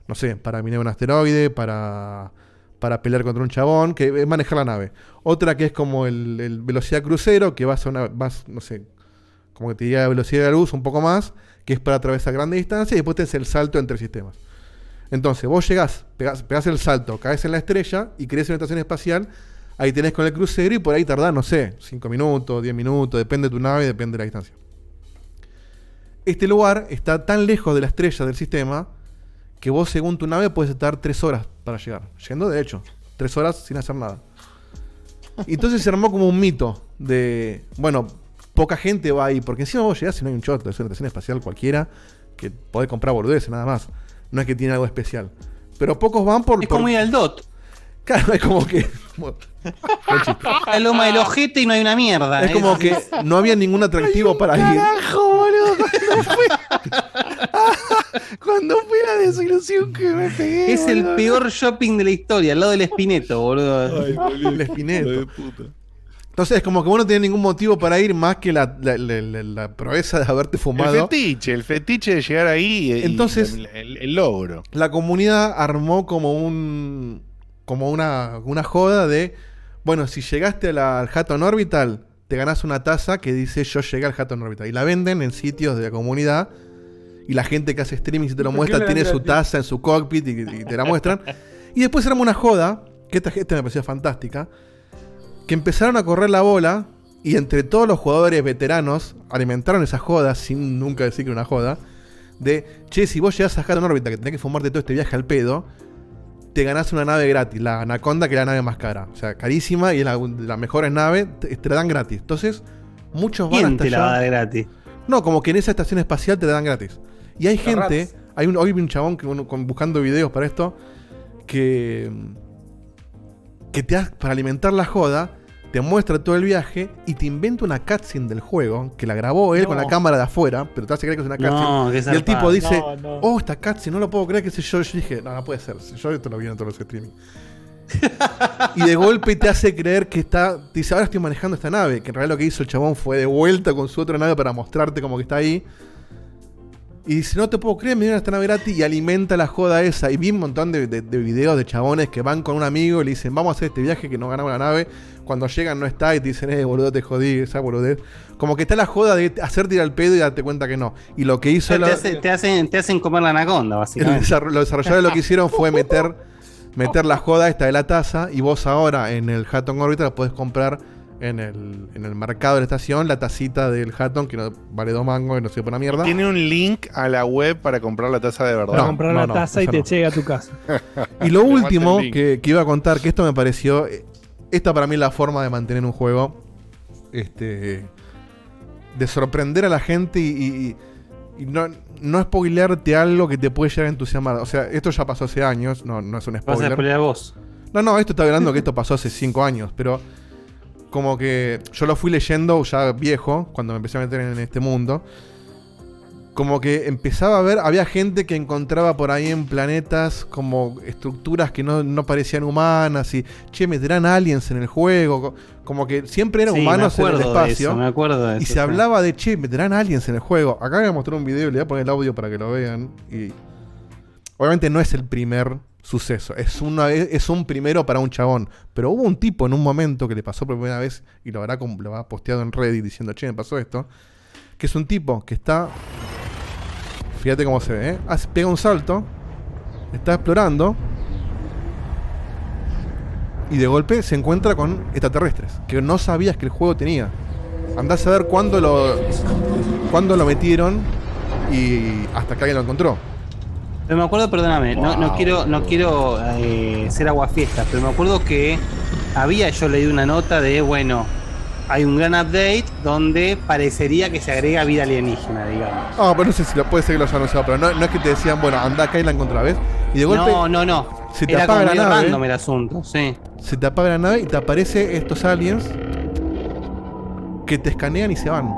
no sé, para minar un asteroide, para, para pelear contra un chabón, que es manejar la nave. Otra que es como el, el velocidad crucero, que vas a una, vas, no sé, como que te diría la velocidad de la luz un poco más, que es para atravesar grandes distancias, y después tenés el salto entre sistemas. Entonces, vos llegás, pegás, pegás el salto, caes en la estrella y crees en una estación espacial, ahí tenés con el crucero y por ahí tardás, no sé, 5 minutos, 10 minutos, depende de tu nave, depende de la distancia. Este lugar está tan lejos de la estrella del sistema que vos según tu nave puedes estar 3 horas para llegar. Yendo de hecho, 3 horas sin hacer nada. Y entonces se armó como un mito de, bueno, poca gente va ahí, porque encima vos llegás y no hay un choto, es una estación espacial cualquiera que podés comprar boludeces nada más. No es que tiene algo especial. Pero pocos van por... Es por- como ir al DOT. Claro, es como que... La loma del ojete y no hay una mierda. es como que no había ningún atractivo para ir. Carajo, boludo, cuando fue. cuando fue la desilusión que me pegué. Es el peor shopping de la historia, al lado del Espineto, boludo. El espineto. Entonces es como que vos no tenés ningún motivo para ir más que la, la, la- la- la proeza de haberte El fumado. fetiche, el fetiche de llegar ahí. y- Entonces- y el, el logro. La comunidad armó como un. Como una, una joda de. Bueno, si llegaste a la- al Hatton Orbital, te ganás una taza que dice yo llegué al Hatton Orbital. Y la venden en sitios de la comunidad. Y la gente que hace streaming si te lo ¿Por qué muestra tiene su taza en su cockpit y, y te la muestran. y después armó una joda, que esta gente me pareció fantástica, que empezaron a correr la bola y entre todos los jugadores veteranos alimentaron esa joda, sin nunca decir que era una joda, de, che, si vos llegás a Hatton Orbita que tenés que fumarte todo este viaje al pedo, te ganás una nave gratis, la Anaconda, que es la nave más cara. O sea, carísima y es la, de las mejores naves, te, te la dan gratis. Entonces, muchos van ¿Quién hasta te la allá. gratis? No, como que en esa estación espacial te la dan gratis. Y hay gente, rats. hay un, hoy vi un chabón que, uno- con- buscando videos para esto, que, que te ha- para alimentar la joda, te muestra todo el viaje y te inventa una cutscene del juego, que la grabó él No. con la cámara de afuera, pero te hace creer que es una No, cutscene. y el tipo dice, No, no. oh, esta cutscene, no lo puedo creer, que sé yo. Yo dije, no, no puede ser. Yo esto lo vi en todos los streaming. y de golpe te hace creer que está. Te dice, ahora estoy manejando esta nave. Que en realidad lo que hizo el chabón fue de vuelta con su otra nave para mostrarte como que está ahí. Y dice, no te puedo creer, me dieron esta nave gratis y alimenta la joda esa. Y vi un montón de, de- de videos de chabones que van con un amigo y le dicen, vamos a hacer este viaje que nos ganamos la nave. Cuando llegan no está y te dicen, eh, boludo, te jodí, esa boludez. Como que está la joda de hacerte ir al pedo y darte cuenta que no. Y lo que hizo Te, la- hace- te hacen, te hacen comer la anaconda, básicamente. los desarrolladores lo que hicieron fue meter, meter la joda esta de la taza y vos ahora en el Hatton Orbital podés comprar en el, en el mercado de la estación la tacita del Hatton que no vale dos mangos y no sirve para una mierda. Tiene un link a la web para comprar la taza de verdad. Para comprar no, la no, taza y te no. llega a tu casa. Y lo último que, que iba a contar, que esto me pareció. eh, Esta para mí es la forma de mantener un juego. Este. De sorprender a la gente y. y- y no, no spoilearte algo que te puede llegar a entusiasmar. O sea, esto ya pasó hace años, no, no es un Vas a spoiler. spoilear vos. No, no, esto está hablando que esto pasó hace 5 años, pero como que yo lo fui leyendo ya viejo, cuando me empecé a meter en este mundo. como que empezaba a ver, había gente que encontraba por ahí en planetas como estructuras que no, no parecían humanas y, che, meterán aliens en el juego, co- como que siempre eran Sí, humanos en el espacio. eso, me acuerdo de y eso, se sí. hablaba de, che, meterán aliens en el juego. Acá voy a mostrar un video, le voy a poner el audio para que lo vean. Y obviamente no es el primer suceso, es, una, es un primero para un chabón. Pero hubo un tipo en un momento que le pasó por primera vez y lo habrá, lo habrá posteado en Reddit diciendo, che, me pasó esto. Que es un tipo que está Fíjate cómo se ve, ¿eh? Pega un salto, está explorando y de golpe se encuentra con extraterrestres que no sabías que el juego tenía. Andás a ver cuándo lo, cuándo lo metieron y hasta que alguien lo encontró. Pero me acuerdo, perdóname, no, no quiero, no quiero eh, ser aguafiestas, pero me acuerdo que había yo leído una nota de, bueno, hay un gran update donde parecería que se agrega vida alienígena, digamos. Ah, pero no sé si lo puede ser que lo haya anunciado, pero no, no es que te decían, bueno, anda acá y la encontrás, ¿ves? Y de golpe. no, no, no. Se te Era apaga la nave. random el asunto, sí. Se te apaga la nave y te aparece estos aliens que te escanean y se van.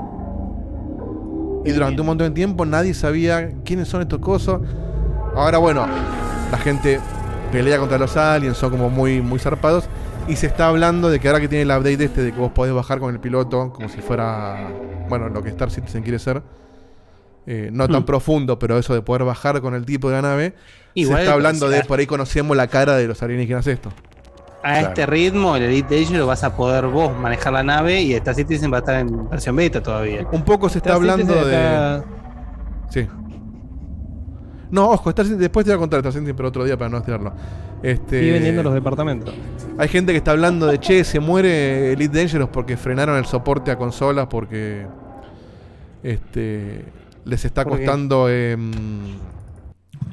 Y durante un montón de tiempo nadie sabía quiénes son estos cosas. Ahora bueno, la gente pelea contra los aliens, son como muy, muy zarpados. Y se está hablando de que ahora que tiene el update este de que vos podés bajar con el piloto, como si fuera, bueno, lo que Star Citizen quiere ser. Eh, no tan Hmm. profundo, pero eso de poder bajar con el tipo de la nave. Igual, se está hablando de por ahí conocemos la cara de los alienígenas esto. A este ritmo, el Elite Dangerous lo vas a poder vos manejar la nave y Star Citizen va a estar en versión beta todavía. Un poco se está Star hablando de. está- Sí. No, ojo, Star después te voy a contar Star Citizen, pero otro día para no estirarlo. Este, Y vendiendo los departamentos. Hay gente que está hablando de che, se muere Elite Dangerous porque frenaron el soporte a consolas porque. Este. Les está costando em,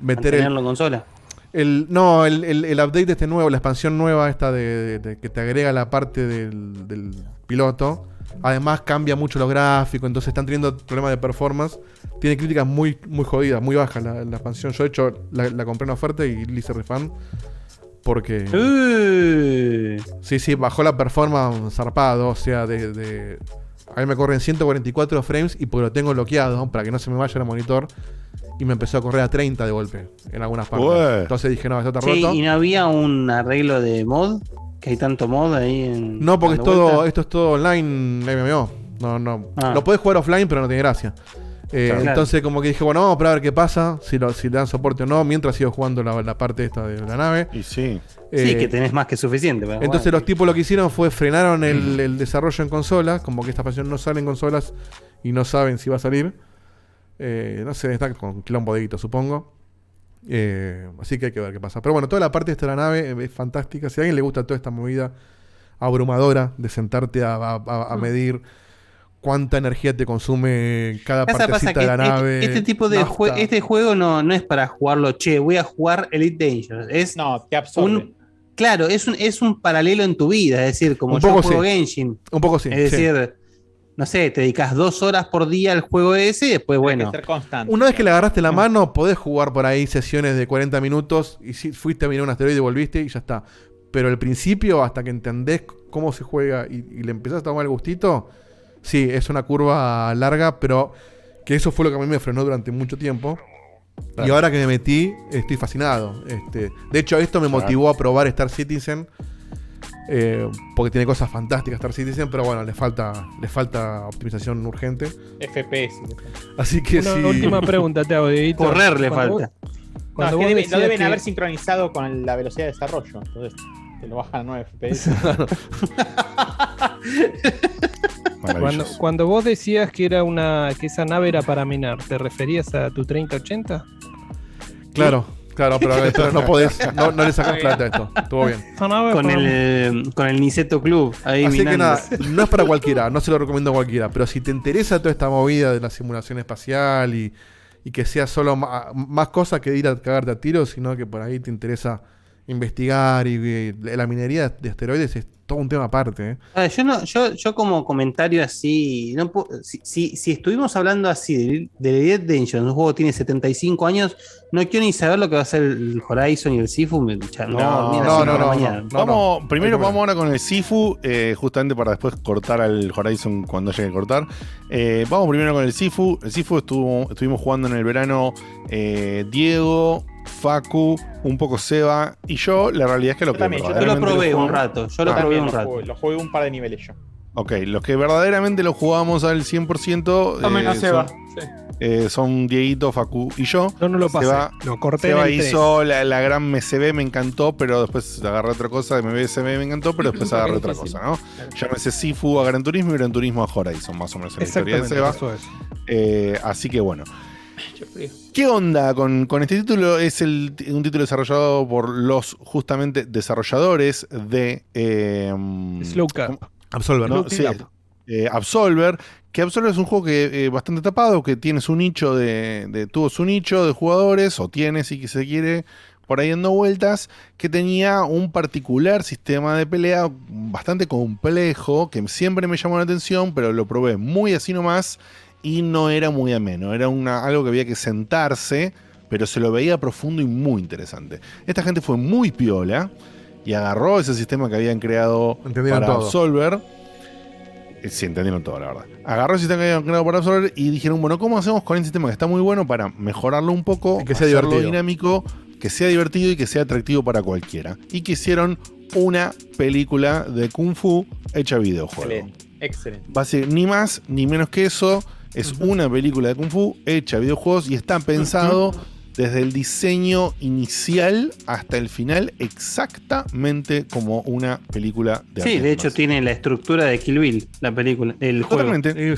meter el. En consola. El, no, el, el- el update de este nuevo, la expansión nueva esta de, de- de que te agrega la parte del, del piloto. Además cambia mucho los gráficos, entonces están teniendo problemas de performance. Tiene críticas muy, muy jodidas, muy bajas la, la expansión. Yo de hecho la, la compré en oferta y le hice refund. Porque... Sí, sí, bajó la performance zarpado. O sea, de, de- A mí me corren 144 frames y porque lo tengo bloqueado para que no se me vaya el monitor. Y me empezó a correr a 30 de golpe en algunas partes. Ué. Entonces dije, no, esto está Sí, roto. y no había un arreglo de mod, que hay tanto mod ahí en. No, porque es todo, vuelta. esto es todo online MMO. No, no. Ah. Lo puedes jugar offline, pero no tiene gracia. Eh, Claro. Entonces, como que dije, bueno, vamos a probar ver qué pasa, si, lo, si le dan soporte o no, mientras sigo jugando la, la parte esta de la nave. Y sí. Sí, que tenés más que suficiente. para Entonces jugar. los tipos lo que hicieron fue frenaron el, el desarrollo en consolas, como que esta expansión no sale en consolas y no saben si va a salir. Eh, no sé, está con quilombo de guito, supongo. Eh, así que hay que ver qué pasa. Pero bueno, toda la parte esta de la nave eh, es fantástica. Si a alguien le gusta toda esta movida abrumadora de sentarte a, a- a- a Mm. Cuánta energía te consume cada partecita de la este, nave. este tipo de este juego no, no es para jugarlo, che, voy a jugar Elite Dangerous. Es no, te absorbe. un, claro, es un, es un paralelo en tu vida, es decir, como Un yo juego sí. Genshin. Un poco sí, Es sí. decir, no sé, te dedicas dos horas por día al juego ese y después, bueno. Una vez que le agarraste la mano, podés jugar por ahí sesiones de 40 minutos y si fuiste a mirar un asteroide y volviste y ya está. Pero al principio, hasta que entendés cómo se juega y, y le empezás a tomar el gustito, sí, es una curva larga, pero que eso fue lo que a mí me frenó durante mucho tiempo. Y ahora que me metí, estoy fascinado. Este, de hecho, esto me Claro. motivó a probar Star Citizen. eh, porque tiene cosas fantásticas Star Citizen, pero bueno, le falta, le falta optimización urgente. FPS. Así que Una sí. última pregunta te hago, Dieguito. Correr le Cuando falta. vos- No, es que debe- decías deben que- haber sincronizado con la velocidad de desarrollo. Entonces te lo bajan a 9 FPS. Cuando, cuando vos decías que era una que esa nave era para minar, ¿te referías a tu 3080? Claro, claro, pero, pero no podés, no, no le sacás plata a esto. Estuvo bien. Con el, con el Niceto Club. Ahí Así que nada, no es para cualquiera, no se lo recomiendo a cualquiera, pero si te interesa toda esta movida de la simulación espacial y, y que sea solo más cosa que ir a cagarte a tiros, sino que por ahí te interesa investigar y, y la minería de asteroides es todo un tema aparte. ¿eh? A ver, yo, no, yo, yo como comentario así, no puedo- si, si, si estuvimos hablando así de, de Dead Dungeon, un juego que tiene 75 años, no quiero ni saber lo que va a ser el Horizon y el Sifu. Cinco de la mañana. Vamos, primero vamos ahora con el Sifu, eh, justamente para después cortar al Horizon cuando llegue a cortar. Eh, vamos primero con el Sifu. El Sifu estuvo, estuvimos jugando en el verano eh, Diego, Facu, un poco Seba y yo. La realidad es que lo Yo que también, yo lo probé un rato, yo lo Ah, probé También un lo rato. jugué- Lo jugué un par de niveles yo. Ok, los que verdaderamente lo jugamos al 100% No menos eh, Seba. son, Sí. eh, son Dieguito, Facu y yo. Yo no lo pasé, Seba, lo corté en Seba el hizo la, la gran MCB, me encantó, pero después agarré otra cosa, MBSB me encantó, pero después agarré otra cosa, ¿no? Llámese Sifu a Gran Turismo y Gran Turismo a Horizon, más o menos en la historia de Seba. Exactamente, eso es. Eh, así que bueno. ¿Qué onda con, con este título? Es el, un título desarrollado por los justamente desarrolladores de eh, Slow Cap. Absolver. ¿no? Slow Sí, eh, Absolver. Que Absolver es un juego que eh, bastante tapado, que tiene su nicho de, de- tuvo su nicho de jugadores, o tiene si se quiere, por ahí dando vueltas, que tenía un particular sistema de pelea bastante complejo, que siempre me llamó la atención, pero lo probé muy así nomás y no era muy ameno. Era una, algo que había que sentarse, pero se lo veía profundo y muy interesante. Esta gente fue muy piola y agarró ese sistema que habían creado Entendieron para todo. Absolver. Eh, Sí, entendieron todo, la verdad. Agarró el sistema que habían creado para Absolver y dijeron, bueno, ¿cómo hacemos con el sistema que está muy bueno para mejorarlo un poco, Y que sea hacerlo divertido. dinámico, que sea divertido y que sea atractivo para cualquiera? Y que hicieron una película de Kung Fu hecha videojuego. Excelente. Excelente. Basi- ni más ni menos que eso. Es una película de Kung Fu hecha a videojuegos y está pensado desde el diseño inicial hasta el final exactamente como una película de Sí, de hecho tiene la estructura de Kill Bill, la película, el juego. Totalmente. Tiene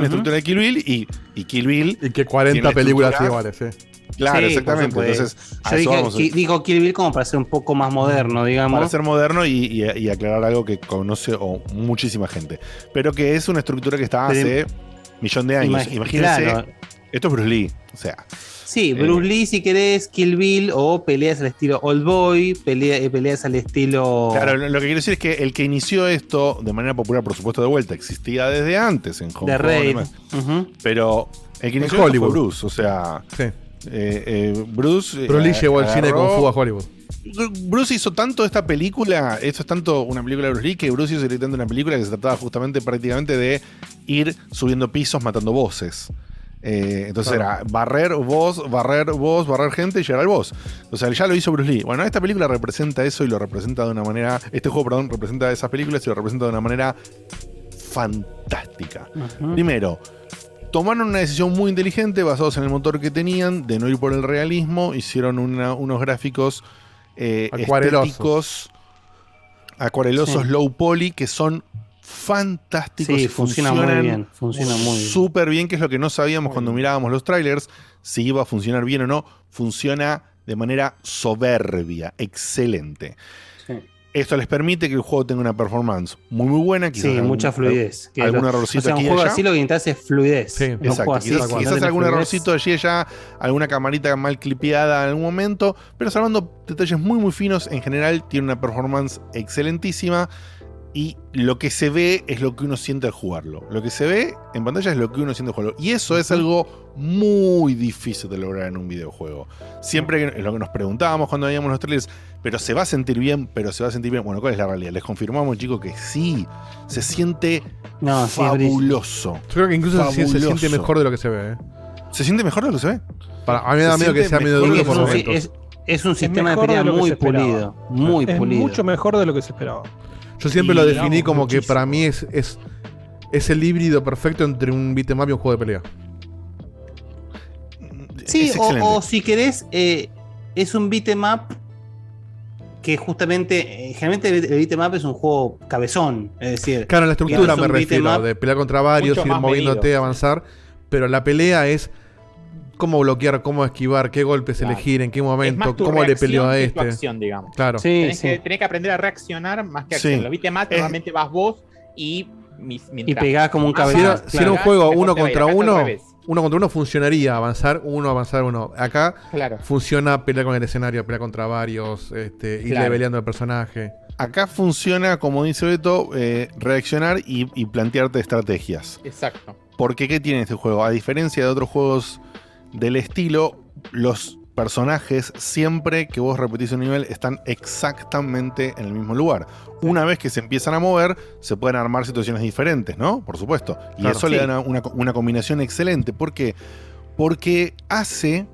la estructura de Kill Bill y, y Kill Bill. Y que 40 tiene la películas iguales, sí. Claro, Sí, exactamente. Entonces, a Yo dije, digo Kill Bill como para ser un poco más moderno, digamos. Para ser moderno y, y- y aclarar algo que conoce muchísima gente. Pero que es una estructura que está Pero- hace millón de años. Imagi- Imagínense. claro. Esto es Bruce Lee. O sea. Sí, Eh, Bruce Lee si querés, Kill Bill o peleas al estilo Old Boy, pelea- eh, peleas al estilo... Claro, lo que quiero decir es que el que inició esto de manera popular, por supuesto, de vuelta, existía desde antes en Hong De Kong. Raid. Pero el que En inició esto Hollywood. fue Bruce. O sea. eh, eh, Bruce. eh, Bruce Lee llevó el cine de agarró- Kung Fu a Hollywood. Bruce hizo tanto esta película, esto es tanto una película de Bruce Lee, que Bruce hizo directamente una película que se trataba justamente prácticamente de ir subiendo pisos matando voces. Eh, entonces Claro. era barrer voz, barrer voz, barrer gente y llegar al boss. O sea, ya lo hizo Bruce Lee. Bueno, esta película representa eso y lo representa de una manera. Este juego, perdón, representa esas películas y lo representa de una manera fantástica. Primero, tomaron una decisión muy inteligente basados en el motor que tenían de no ir por el realismo, hicieron una- unos gráficos eh, Acuarelosos. estéticos, acuarelosos Sí. low poly que son fantásticos Sí, y funciona muy bien, funciona muy bien. súper bien, que es lo que no sabíamos cuando mirábamos los trailers, si iba a funcionar bien o no, funciona de manera soberbia, excelente. Esto les permite que el juego tenga una performance muy muy buena, quizás Sí, algún- mucha fluidez. Que algún lo- errorcito O sea, un aquí juego allá. así lo que necesitas es fluidez. Sí, Un Exacto, juego así, quizás, no algún fluidez- errorcito allí allá, alguna camarita mal clipeada en algún momento, pero salvando detalles muy muy finos, en general tiene una performance excelentísima y lo que se ve es lo que uno siente al jugarlo. Lo que se ve en pantalla es lo que uno siente al jugarlo. Y eso es algo muy difícil de lograr en un videojuego. Siempre que, es lo que nos preguntábamos cuando veíamos los trailers, pero se va a sentir bien, pero se va a sentir bien. Bueno, ¿cuál es la realidad? Les confirmamos, chicos, que sí, se siente No, sí, fabuloso. Yo creo que incluso se, siente mejor de lo que se ve. ¿eh? ¿Se siente mejor de lo que se ve? Para, a mí me da miedo que sea medio duro por momentos. Es, es un sistema de pelea muy pulido. Muy es pulido. mucho mejor de lo que se esperaba. Yo siempre Y lo digamos, definí como que para mí es, es, es el híbrido perfecto entre un beat'em up y un juego de pelea. Sí, o, si querés, eh, es un beat'em up que justamente, eh, generalmente el beat'em up es un juego cabezón, es decir... Claro, en la estructura me beat'em refiero, de pelear contra varios, ir moviéndote, medido. avanzar. Pero la pelea es cómo bloquear, cómo esquivar, qué golpes Claro. elegir, en qué momento, cómo le peleó a este. acción, digamos. Claro. tenés, Que, tenés que aprender a reaccionar más que Sí. acción. Lo viste más, Es- normalmente vas vos y mis- mientras pegás como un más Si era, vas, si era un juego uno contra al uno, uno contra uno funcionaría avanzar uno, avanzar uno. Acá Claro. funciona pelear con el escenario, pelear contra varios, este, ir Claro. leveleando el personaje. Acá funciona, como dice Beto, eh, reaccionar y, y plantearte estrategias. Exacto. Porque ¿qué tiene este juego? A diferencia de otros juegos del estilo, los personajes siempre que vos repetís un nivel están exactamente en el mismo lugar. Una vez que se empiezan a mover, se pueden armar situaciones diferentes, ¿no? Por supuesto. Y Claro. eso le da una, una- una combinación excelente. ¿Por qué? Porque hace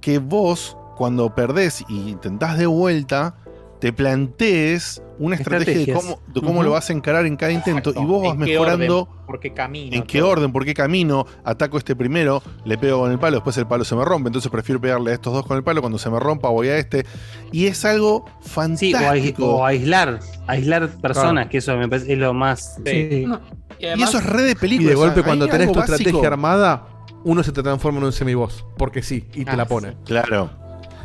que vos, cuando perdés y intentás de vuelta, te plantees una estrategia de cómo, de cómo lo vas a encarar en cada intento y vos vas ¿En qué mejorando orden? ¿Por qué camino? en qué orden, por qué camino, ataco este primero, le pego con el palo, después el palo se me rompe, entonces prefiero pegarle a estos dos con el palo, cuando se me rompa voy a este. Y es algo Sí, fantástico. o, ais- o aislar, aislar personas, Claro. que eso me parece es lo más. No, y, Y eso es re de Y película. de o sea, golpe, cuando tenés tu estrategia armada, uno se te transforma en un semiboss. Porque sí, y te Ah, la pone. Claro.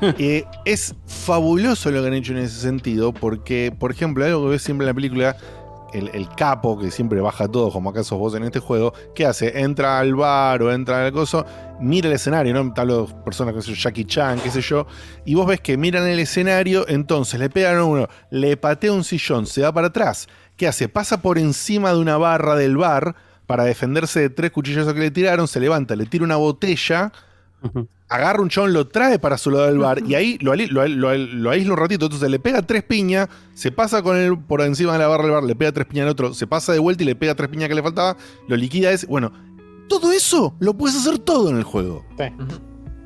Eh, es fabuloso lo que han hecho en ese sentido, porque, por ejemplo, algo que ves siempre en la película, el, capo, que siempre baja todo, como acá sos vos en este juego, ¿qué hace? Entra al bar o entra al coso, mira el escenario, ¿no? Tal los personas que yo, Jackie Chan, qué sé yo, y vos ves que miran el escenario, entonces le pegan a uno, le patea un sillón, se va para atrás. ¿Qué hace? Pasa por encima de una barra del bar para defenderse de tres cuchillazos que le tiraron, se levanta, le tira una botella agarra un chabón, lo trae para su lado del bar y ahí lo, ali- lo, lo- lo aísla un ratito. Entonces le pega tres piñas, se pasa con él por encima de la barra del bar, le pega tres piñas al otro, se pasa de vuelta y le pega tres piñas que le faltaba, lo liquida ese. Bueno, todo eso lo puedes hacer todo en el juego.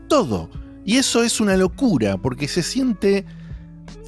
Todo. Y eso es una locura porque se siente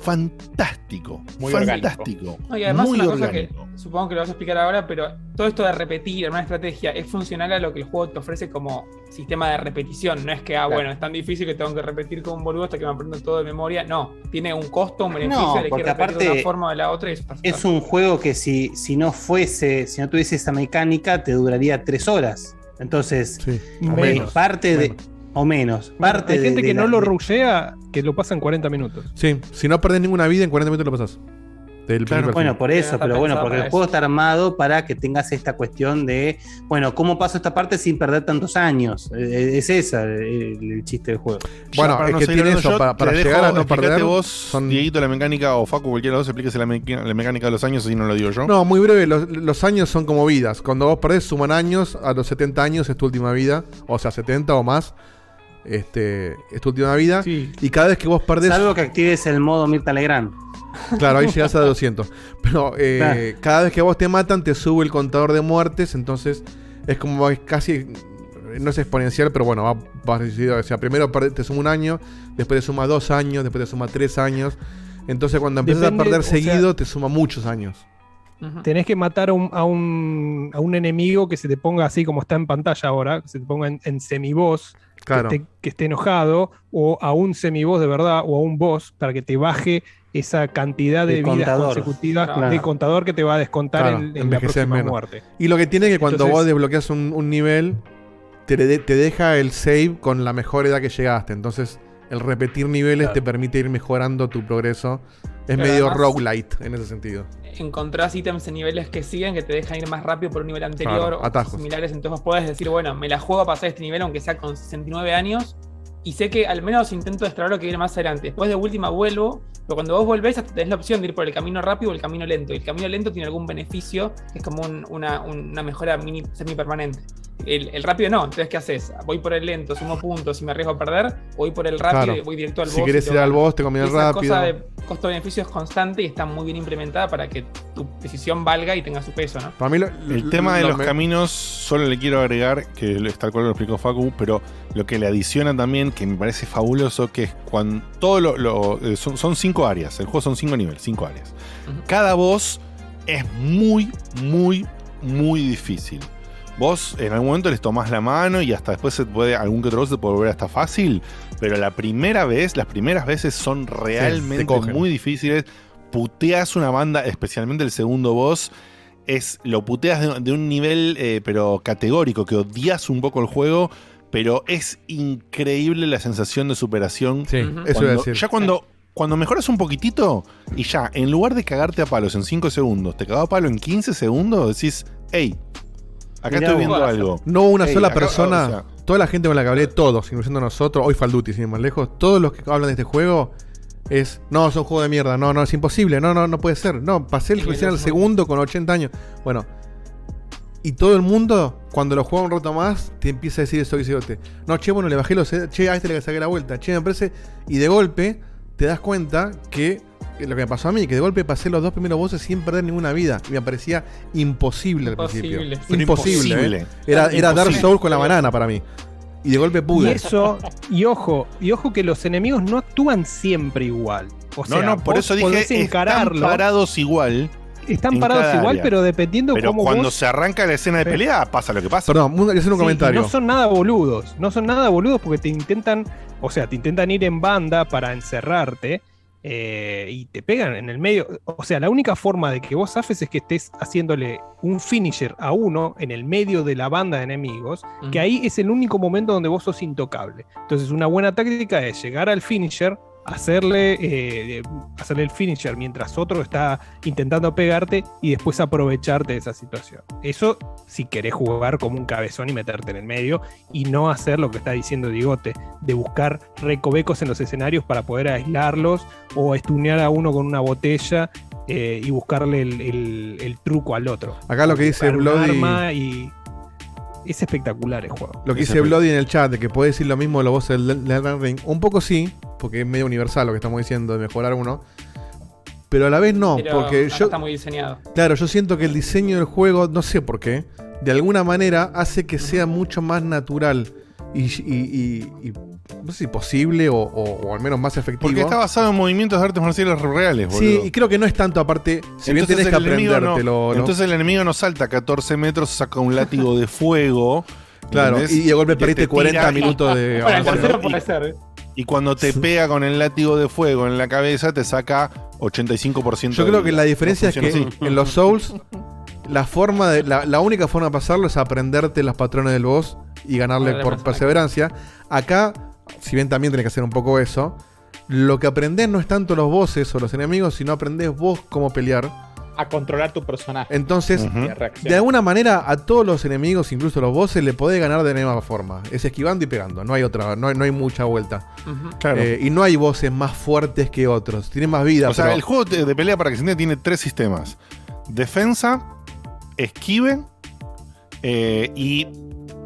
fantástico. Muy fantástico. No, y además muy una cosa que supongo que lo vas a explicar ahora, pero todo esto de repetir una estrategia es funcional a lo que el juego te ofrece como sistema de repetición. No es que, ah, Claro. bueno, es tan difícil que tengo que repetir como un boludo hasta que me aprendo todo de memoria. No, tiene un costo, un beneficio, No, hay que porque repetir de aparte una forma o de la otra y eso está Es un juego que si, si no fuese, si no tuviese esa mecánica, te duraría tres horas. Entonces, Menos. parte de. O menos. Parte Hay de- gente de que la- no lo rushea, que lo pasa en 40 minutos. Sí, si no perdés ninguna vida, en 40 minutos lo pasás. Bueno, por eso, pero bueno, porque el juego está armado para que tengas esta cuestión de, bueno, ¿cómo paso esta parte sin perder tantos años? Eh, Es esa el, el chiste del juego. Bueno, Ya, para es no que tiene eso, yo, para- llegar a no perder, vos, son- Dieguito, la mecánica, o Facu, cualquiera de los dos, explíquese la mecánica de los años, así no lo digo yo. No, muy breve, los, los años son como vidas. Cuando vos perdés, suman años, a los 70 años es tu última vida, o sea, 70 o más, este, es tu última vida. Y cada vez que vos perdés... Salvo que actives el modo Mirta Legrand. Claro, ahí llegas a 200. Pero eh, cada vez que vos te matan, te sube el contador de muertes. Entonces es como es casi. No es exponencial, pero bueno, va parecido. O sea, primero te suma un año, después te suma dos años, después te suma tres años. Entonces cuando empiezas Depende, a perder sea- seguido, te suma muchos años. Tenés que matar a un, a, un, a un enemigo que se te ponga así como está en pantalla ahora, que se te ponga en, en semiboss, Claro. que, esté, que esté enojado, o a un semiboss de verdad, o a un boss, para que te baje esa cantidad de vidas contador. consecutivas Claro. de contador que te va a descontar Claro, en, en la próxima menos. muerte. Y lo que tiene es que cuando Entonces- vos desbloqueas un, un nivel, te, de- te deja el save con la mejor edad que llegaste. Entonces, el repetir niveles Claro. te permite ir mejorando tu progreso. Es Pero medio además- roguelite en ese sentido. Encontrás ítems en niveles que siguen que te dejan ir más rápido por un nivel anterior Claro, o atajos. similares. Entonces podés decir, bueno, me la juego a pasar este nivel aunque sea con 69 años. Y sé que al menos intento destrabar lo que viene más adelante. Después de última vuelvo, pero cuando vos volvés hasta tenés la opción de ir por el camino rápido o el camino lento. Y el camino lento tiene algún beneficio, que es como un- una, una mejora mini, semi-permanente. El, el rápido no, entonces ¿qué haces? Voy por el lento, sumo puntos y me arriesgo a perder, o voy por el rápido Claro. y voy directo al Si boss. y te ir al boss, te conviene Y esa rápido. cosa de costo-beneficio es constante y está muy bien implementada para que tu decisión valga y tenga su peso, ¿no? Para mí lo- El lo- tema de lo los me- caminos, solo le quiero agregar, que tal cual lo explicó Facu, pero lo que le adiciona también, que me parece fabuloso, que es cuando todo lo, lo- eh, son, son cinco áreas, el juego son cinco niveles, cinco áreas. Cada boss es muy, muy, muy difícil. Vos en algún momento les tomás la mano y hasta después se puede, algún que otro boss se puede volver hasta fácil, pero la primera vez, las primeras veces son realmente muy difíciles. Puteas una banda, especialmente el segundo boss, es lo puteas de, de un nivel, eh, pero categórico, que odias un poco el juego, pero es increíble la sensación de superación. Sí, eso iba a decir. Ya cuando, cuando mejoras un poquitito y ya, en lugar de cagarte a palos en 5 segundos, te cagó a palo en 15 segundos, decís, hey, acá Mirá estoy vos. viendo algo. No una Ey, sola acá- persona, o sea, toda la gente con la que hablé, todos, incluyendo nosotros, hoy Falduti, sin ir más lejos, todos los que hablan de este juego es, no, es un juego de mierda, no, no, es imposible, no, no, no puede ser, no, pasé el recién al segundo con 80 años. Bueno, y todo el mundo, cuando lo juega un rato más, te empieza a decir eso que. No, che, bueno, le bajé los. Che, a este le saqué la vuelta. Che, me parece. Y de golpe, te das cuenta que. Lo que me pasó a mí, que de golpe pasé los dos primeros bosses sin perder ninguna vida. Y me parecía imposible al Imposible. principio. Pero Imposible. imposible. ¿eh? Era, era Dark. Souls con la banana para mí. Y de golpe Y pude. eso, y ojo, y ojo que los enemigos no actúan siempre igual. O no, sea, no, por vos eso dije, podés están encararlo. parados igual. Están parados igual, área. pero dependiendo Pero cómo cuando vos- se arranca la escena de pelea, pasa lo que pasa. Perdón, voy a hacer un Sí, comentario. no son nada boludos. No son nada boludos porque te intentan, o sea, te intentan ir en banda para encerrarte eh, y te pegan en el medio. O sea, la única forma de que vos zafes es que estés haciéndole un finisher a uno en el medio de la banda de enemigos, que ahí es el único momento donde vos sos intocable. Entonces, una buena táctica es llegar al finisher. Hacerle, eh, hacerle el finisher mientras otro está intentando pegarte y después aprovecharte de esa situación. Eso si querés jugar como un cabezón y meterte en el medio y no hacer lo que está diciendo Digote, de buscar recovecos en los escenarios para poder aislarlos o estunear a uno con una botella eh, y buscarle el, el- el truco al otro. Acá lo que dice Bloody- y es espectacular el juego. Lo que dice. Bloody en el chat, de que puede decir lo mismo de los bosses del Elden Ring. Un poco sí, porque es medio universal lo que estamos diciendo de mejorar uno. Pero a la vez no, Pero porque yo. está muy diseñado. Claro, yo siento que el diseño del juego, no sé por qué, de alguna manera hace que sea mucho más natural y, y- y- y no sé si posible o, o- o al menos más efectivo. Porque está basado en movimientos de artes marciales reales, boludo. Sí, y creo que no es tanto aparte, si bien Entonces tenés que el enemigo no- aprendértelo. ¿no? Entonces el enemigo no salta a 14 metros, saca un látigo de fuego. Claro, ¿entendés? y de golpe perdiste te 40 tira y- minutos de Bueno, tercero puede ser. ¿eh? Y cuando te pega con el látigo de fuego en la cabeza, te saca 85% Yo de creo que la diferencia No es que así. en los Souls, la forma de. La, la única forma de pasarlo es aprenderte los patrones del boss y ganarle por perseverancia. Acá, si bien también tenés que hacer un poco eso, lo que aprendés no es tanto los bosses o los enemigos, sino aprendés vos cómo pelear. A controlar tu personaje. Entonces, de alguna manera, a todos los enemigos, incluso los bosses, le podés ganar de la misma forma. Es esquivando y pegando. No hay otra, no hay, no hay mucha vuelta. Claro. Eh, y no hay bosses más fuertes que otros. Tienen más vida. O sea, el juego de de pelea, para que se entienda, tiene tres sistemas: defensa, esquive eh, y,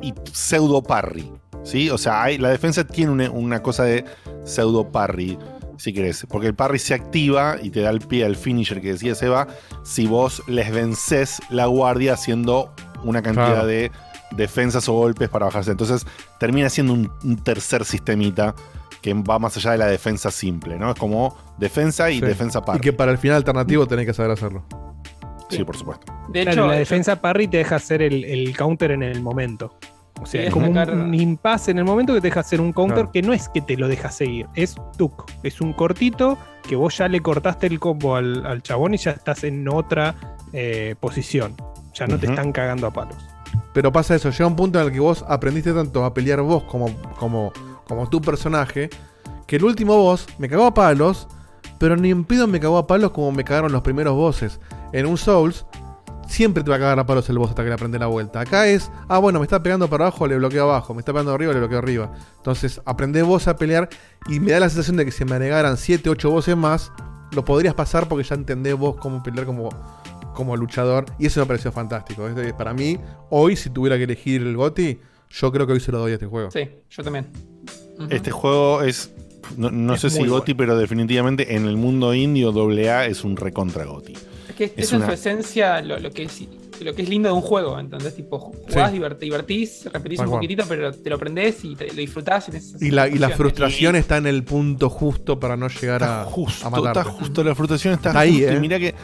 y pseudo parry. ¿sí? O sea, hay- la defensa tiene una, una cosa de pseudo parry, si querés. Porque el parry se activa y te da el pie al finisher que decía Seba si vos les vencés la guardia haciendo una cantidad Claro. de defensas o golpes para bajarse. Entonces termina siendo un, un tercer sistemita que va más allá de la defensa simple, ¿no? Es como defensa y Sí. defensa parry. Y que para el final alternativo tenés que saber hacerlo. Sí, por supuesto. De Claro, hecho, la yo- defensa parry te deja hacer el, el counter en el momento. O sea, Sí, es como un, sacar- un impasse en el momento que te deja hacer un counter Claro. que no es que te lo deja seguir, es tuk. Es un cortito que vos ya le cortaste el combo al, al chabón y ya estás en otra eh, posición. Ya no te están cagando a palos. Pero pasa eso, llega un punto en el que vos aprendiste tanto a pelear vos como, como, como tu personaje, que el último boss me cagó a palos, pero ni en pedo me cagó a palos como me cagaron los primeros bosses. En un Souls, siempre te va a cagar a palos el boss hasta que le aprende la vuelta. Acá es, ah, bueno, me está pegando para abajo, le bloqueo abajo, me está pegando arriba, le bloqueo arriba. Entonces, aprendés vos a pelear y me da la sensación de que si me agregaran 7, 8 bosses más, lo podrías pasar porque ya entendés vos cómo pelear como, como luchador. Y eso me pareció fantástico. Es para mí, hoy, si tuviera que elegir el GOTI, yo creo que hoy se lo doy a este juego. Sí, yo también. Este juego es. No, no Es sé si Goti, pero definitivamente en el mundo indio AA es un recontra Goti. Es que Es eso en su esencia lo, lo que es, lo que es lindo de un juego, ¿entendés? Tipo, jugás, divert- te divertís, repetís Tal un cual. poquitito, pero te lo aprendés y te, lo disfrutás. en esa Y la, y la frustración está en el punto justo para no llegar a, Justo, a matarte. está justo, la frustración está, Está ahí, justo. ¿eh? Y mirá que.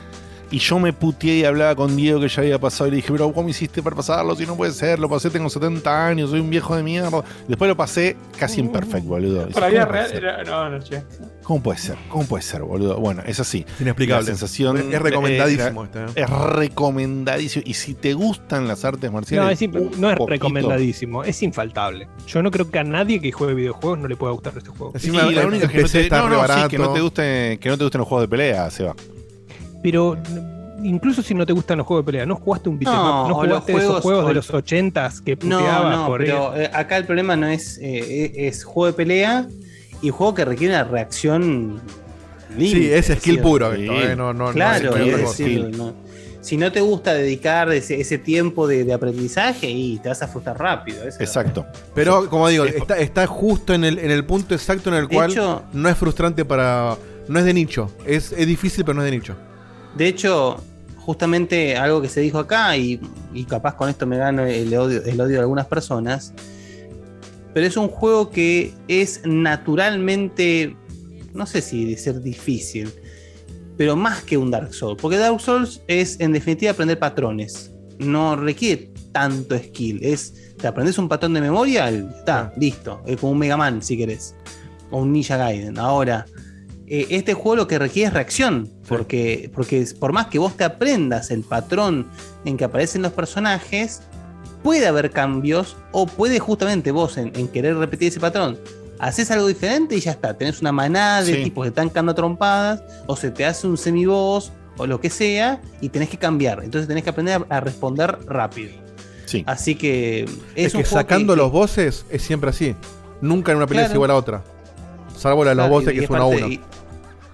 Y yo me puteé y hablaba con Diego que ya había pasado y le dije, pero ¿cómo hiciste para pasarlo? Si no puede ser, lo pasé, tengo 70 años, soy un viejo de mierda. Después lo pasé casi en perfect, boludo. Por la vida ¿Cómo puede real, no, no, che. ¿Cómo puede ser? ¿Cómo puede ser, boludo? Bueno, es así. Inexplicable. La sensación. Es recomendadísimo este, ¿eh? Es recomendadísimo. Y si te gustan las artes marciales. No, es, no es poquito- recomendadísimo, es infaltable. Yo no creo que a nadie que juegue videojuegos no le pueda gustar este juego. Y la única que no te, no, sí, que no te guste, que no te gusten los juegos de pelea, Seba. Pero incluso si no te gustan los juegos de pelea, no jugaste un beat'em No, no jugaste esos juegos- juegos o- de los 80s que No, puteabas no, por pero eh, acá el problema no es, eh, es juego de pelea y juego que requiere una reacción. Sí, límite, es skill decir. puro esto, eh, no- no- no claro, no es decir, no- si no te gusta dedicar ese, ese tiempo de, de aprendizaje y te vas a frustrar rápido. eso es Exacto. Pero, como digo, está, está justo en el, en el punto exacto en el De cual hecho- no es frustrante para. No es de nicho. Es, es difícil, pero no es de nicho. De hecho, justamente algo que se dijo acá, y, y capaz con esto me gano el odio, el odio de algunas personas, pero es un juego que es naturalmente, no sé si de ser difícil, pero más que un Dark Souls, porque Dark Souls es en definitiva aprender patrones, no requiere tanto skill, es, te aprendes un patrón de memoria, está, listo, es como un Mega Man si querés, o un Ninja Gaiden. Ahora, eh, este juego lo que requiere es reacción, porque, porque es- por más que vos te aprendas el patrón en que aparecen los personajes, puede haber cambios o puede justamente vos en, en querer repetir ese patrón. Haces algo diferente y ya está, tenés una manada de Sí. tipos que están cagando a trompadas, o se te hace un semiboss o lo que sea, y tenés que cambiar. Entonces tenés que aprender a, a responder rápido. Sí. Así que es, Es, un que juego sacando que- los bosses es siempre así. Nunca en una pelea Claro. es igual a otra. Salvo la de los que es uno a uno. y-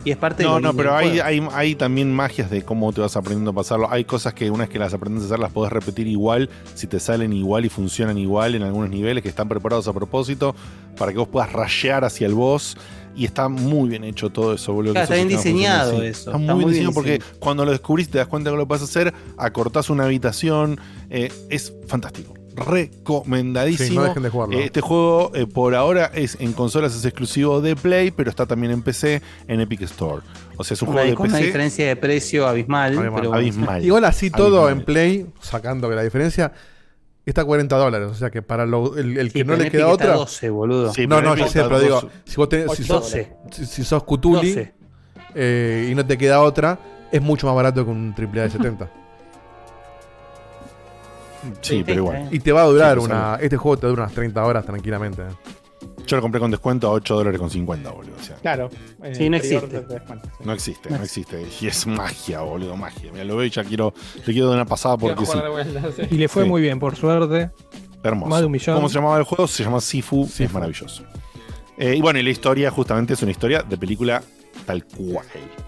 y es parte de No, lo no, pero hay, juego. hay, hay también magias de cómo te vas aprendiendo a pasarlo. Hay cosas que una vez que las aprendes a hacer las podés repetir igual, si te salen igual y funcionan igual en algunos niveles que están preparados a propósito para que vos puedas rashear hacia el boss. Y está muy bien hecho todo eso, boludo. Claro, está bien diseñado eso, Está, está muy, muy bien bien diseñado porque diseñado. cuando lo descubrís te das cuenta que lo puedes hacer, acortás una habitación. eh, es fantástico. Recomendadísimo. Sí, no dejen de jugarlo. Eh, Este juego eh, por ahora es en consolas es exclusivo de Play, pero está también en PC en Epic Store. O sea, es un Una- juego con de una PC. diferencia de precio abismal. pero bueno. Abismal. Igual así todo Abismal. en Play, sacando que la diferencia, está a 40 dólares. O sea que para lo- el, el que Sí, no pero le queda Epic está otra. 12, boludo. Sí, no, pero no, yo sé, pero digo, 12. si vos tenés, si, 12. sos, si, si sos Cutuli 12. eh, y no te queda otra, es mucho más barato que un AAA de 70. Sí, pero igual. Y te va a durar Sí, una. Este juego te dura unas 30 horas tranquilamente. Yo lo compré con descuento a 8 dólares con 50, boludo. O sea, Claro. eh, Sí, no existe. de descuento, sí. no existe, no existe. Y es magia, boludo, magia. Mira, lo veo y ya quiero, le quiero dar una pasada porque sí. vuelta. Y le fue Sí. muy bien, por suerte. Hermoso. Más de un millón. ¿Cómo se llamaba el juego? Se llama Sifu, es maravilloso. Eh, y bueno, y la historia justamente es una historia de película tal cual.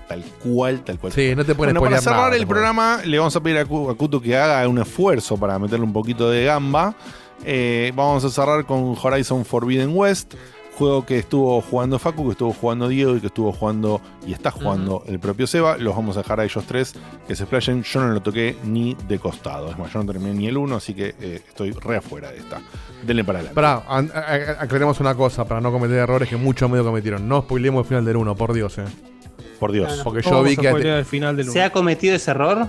Tal cual, tal cual. Sí, no te pueden Bueno, para cerrar nada, el programa, le vamos a pedir a Kuto que haga un esfuerzo para meterle un poquito de gamba. Eh, vamos a cerrar con Horizon Forbidden West, juego que estuvo jugando Facu, que estuvo jugando Diego y que estuvo jugando y está jugando el propio Seba. Los vamos a dejar a ellos tres que se explayen. Yo no lo toqué ni de costado. Es más, yo no terminé ni el uno, así que eh, estoy re afuera de esta. Denle para adelante. Pará, aclaremos una cosa para no cometer errores que muchos medios cometieron. No spoilemos el final del 1, por Dios, eh. Por Dios. Porque yo vi que. spoilear el final del ¿Se ha cometido ese error?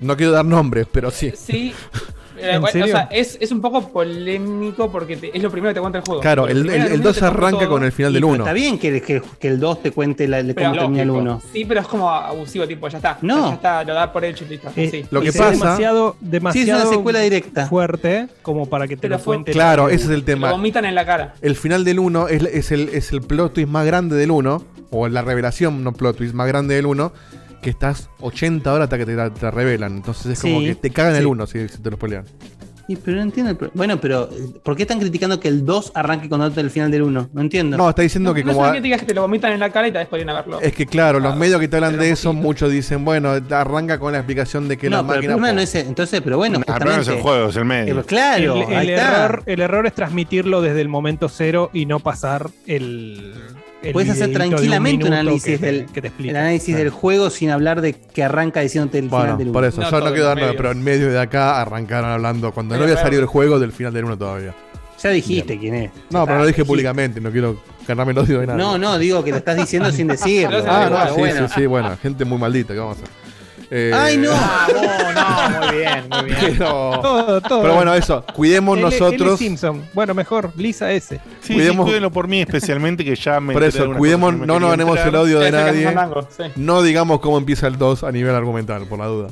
No quiero dar nombres, pero sí. Sí. Eh. O sea, es, es un poco polémico porque te- es lo primero que te cuenta el juego. Claro, el, el, el 2 te cuenta arranca todo, con el final del pero 1. Está bien que, que- que el 2 te cuente la, de cómo termina el lógico. 1. Sí, pero es como abusivo, tipo, ya está. No. Ya está, lo da por hecho y listo. Eh, sí. Lo que es pasa- demasiado, Sí, es demasiado una secuela directa. fuerte como para que te Pero lo cuente. Claro, la- ese es el Lo tema. vomitan en la cara. El final del 1 es, es el, es el plot twist más grande del 1, o la revelación, no plot twist, más grande del 1, que estás 80 horas hasta que te, te la revelan. Entonces es como Sí, que te cagan el sí. 1 si, si te lo spoilean. Y, pero no entiendo. el Bueno, pero eh, ¿por qué están criticando que el 2 arranque con del final del 1? No entiendo. No, está diciendo que no como... es que te lo vomitan en la cara y te después a verlo. Es que claro, los medios que te hablan pero de eso, poquito. muchos dicen, bueno, arranca con la explicación de que No, la pero el máquina... problema po- no es ese. Entonces, pero bueno, Ah, pero no es el juego, es el medio. Eh, claro, el, el ahí está. error, el error es transmitirlo desde el momento cero y no pasar el. Puedes hacer tranquilamente un, análisis que del que te explica. el análisis del juego sin hablar de que arranca diciéndote el final del por 1. eso, No yo no quiero dar nada, pero en medio de acá arrancaron hablando, cuando no había claro. salido el juego, del final del 1 todavía. Ya dijiste quién es. No, pero Ah, lo dije sí. públicamente, no quiero ganarme el odio de nada. No, no, digo que lo estás diciendo sin decirlo. Ah, no, sí, bueno. sí, sí, bueno, gente muy maldita, ¿qué vamos a hacer? Eh, ¡Ay, no! Vamos, no, muy bien, muy bien. Pero, Todo, todo. pero bueno, eso, cuidemos L- L. nosotros. Simpson. Bueno, mejor, Lisa S. Sí, Cuidemos- sí, cuídenlo por mí especialmente que ya me Por eso, cuidemos, no nos ganemos el odio de nadie. sí. No digamos cómo empieza el 2 a nivel argumental, por la duda.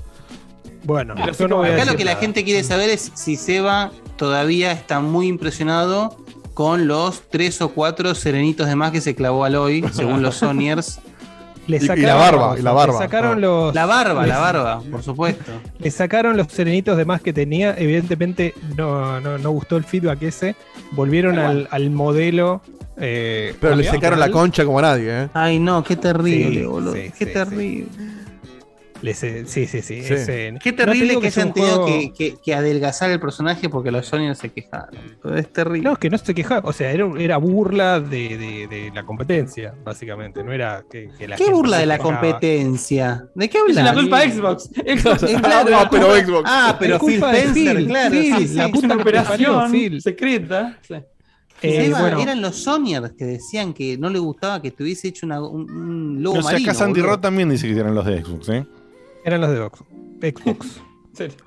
Bueno, yo no voy Acá lo que la gente quiere saber es si Seba todavía está muy impresionado con los tres o cuatro serenitos de más que se clavó al hoy, según los Sonyers. Le Y- y la barba, y la barba. Le sacaron los. La barba, la barba, por supuesto. Le sacaron los serenitos de más que tenía. Evidentemente no, no, no gustó el feedback ese. Volvieron al, al modelo. eh, Pero le secaron la concha como a nadie, ¿eh? Ay, no, qué terrible, Sí, boludo. sí, qué sí, terrible. Les, eh, sí, sí, sí. Sí. ese- Qué no te terrible que, hayan tenido juego- que, que- que adelgazar el personaje porque los Sony no se quejaron. Es terrible. No, es que no se quejaba. O sea, era, era burla de, de- de la competencia, básicamente. No era que, que la ¿Qué burla de la competencia? ¿De qué Es hablas? la culpa de Xbox. Xbox Es es claro, Ah, pero Xbox. Ah, pero Es Phil Spencer, Phil, claro. Phil, sí, sí. la es puta operación Phil. secreta. Sí. Eh, bueno. Eran los Sonyers que decían que no le gustaba que tuviese hecho una- un, un logo No sé, marino. acá Sandy. Rod también dice que eran los de Xbox, ¿eh? Eran los de Xbox. Xbox.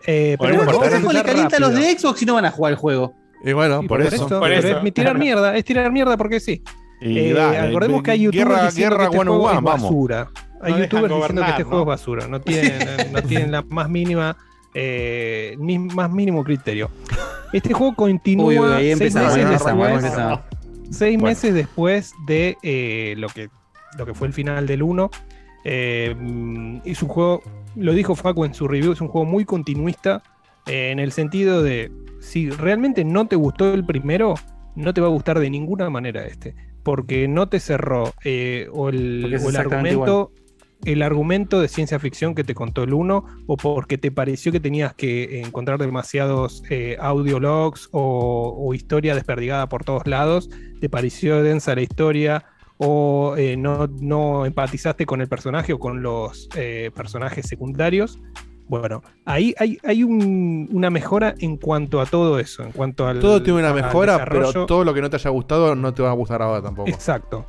Eh, pero no bueno, ¿Cómo le empezar calienta a los de Xbox si no van a jugar el juego? Y bueno, Y por, eso. Por pero eso. es tirar mierda, es tirar mierda porque sí. Y Eh, dale, acordemos que hay youtubers guerra, diciendo guerra que este juego one, es vamos. basura. Hay No youtubers diciendo que gobernar, este ¿no? juego es basura. No tienen, no tienen la más mínima eh, ni más mínimo criterio. Este juego continúa Uy, uy, ahí seis meses ahí empezamos, ahí después, seis Bueno. meses después de eh, lo, que, lo que fue el final del 1. Eh, mm, es un juego, lo dijo Facu en su review, es un juego muy continuista eh, en el sentido de si realmente no te gustó el primero, no te va a gustar de ninguna manera este, porque no te cerró eh, o el, o argumento el argumento de ciencia ficción que te contó el 1 o porque te pareció que tenías que encontrar demasiados eh, audiologs o, o historia desperdigada por todos lados, te pareció densa la historia o eh, no, no empatizaste con el personaje o con los eh, personajes secundarios. Bueno, ahí hay, hay un- una mejora en cuanto a todo eso, en cuanto al... Todo tiene una mejora, pero todo lo que no te haya gustado no te va a gustar ahora tampoco. Exacto.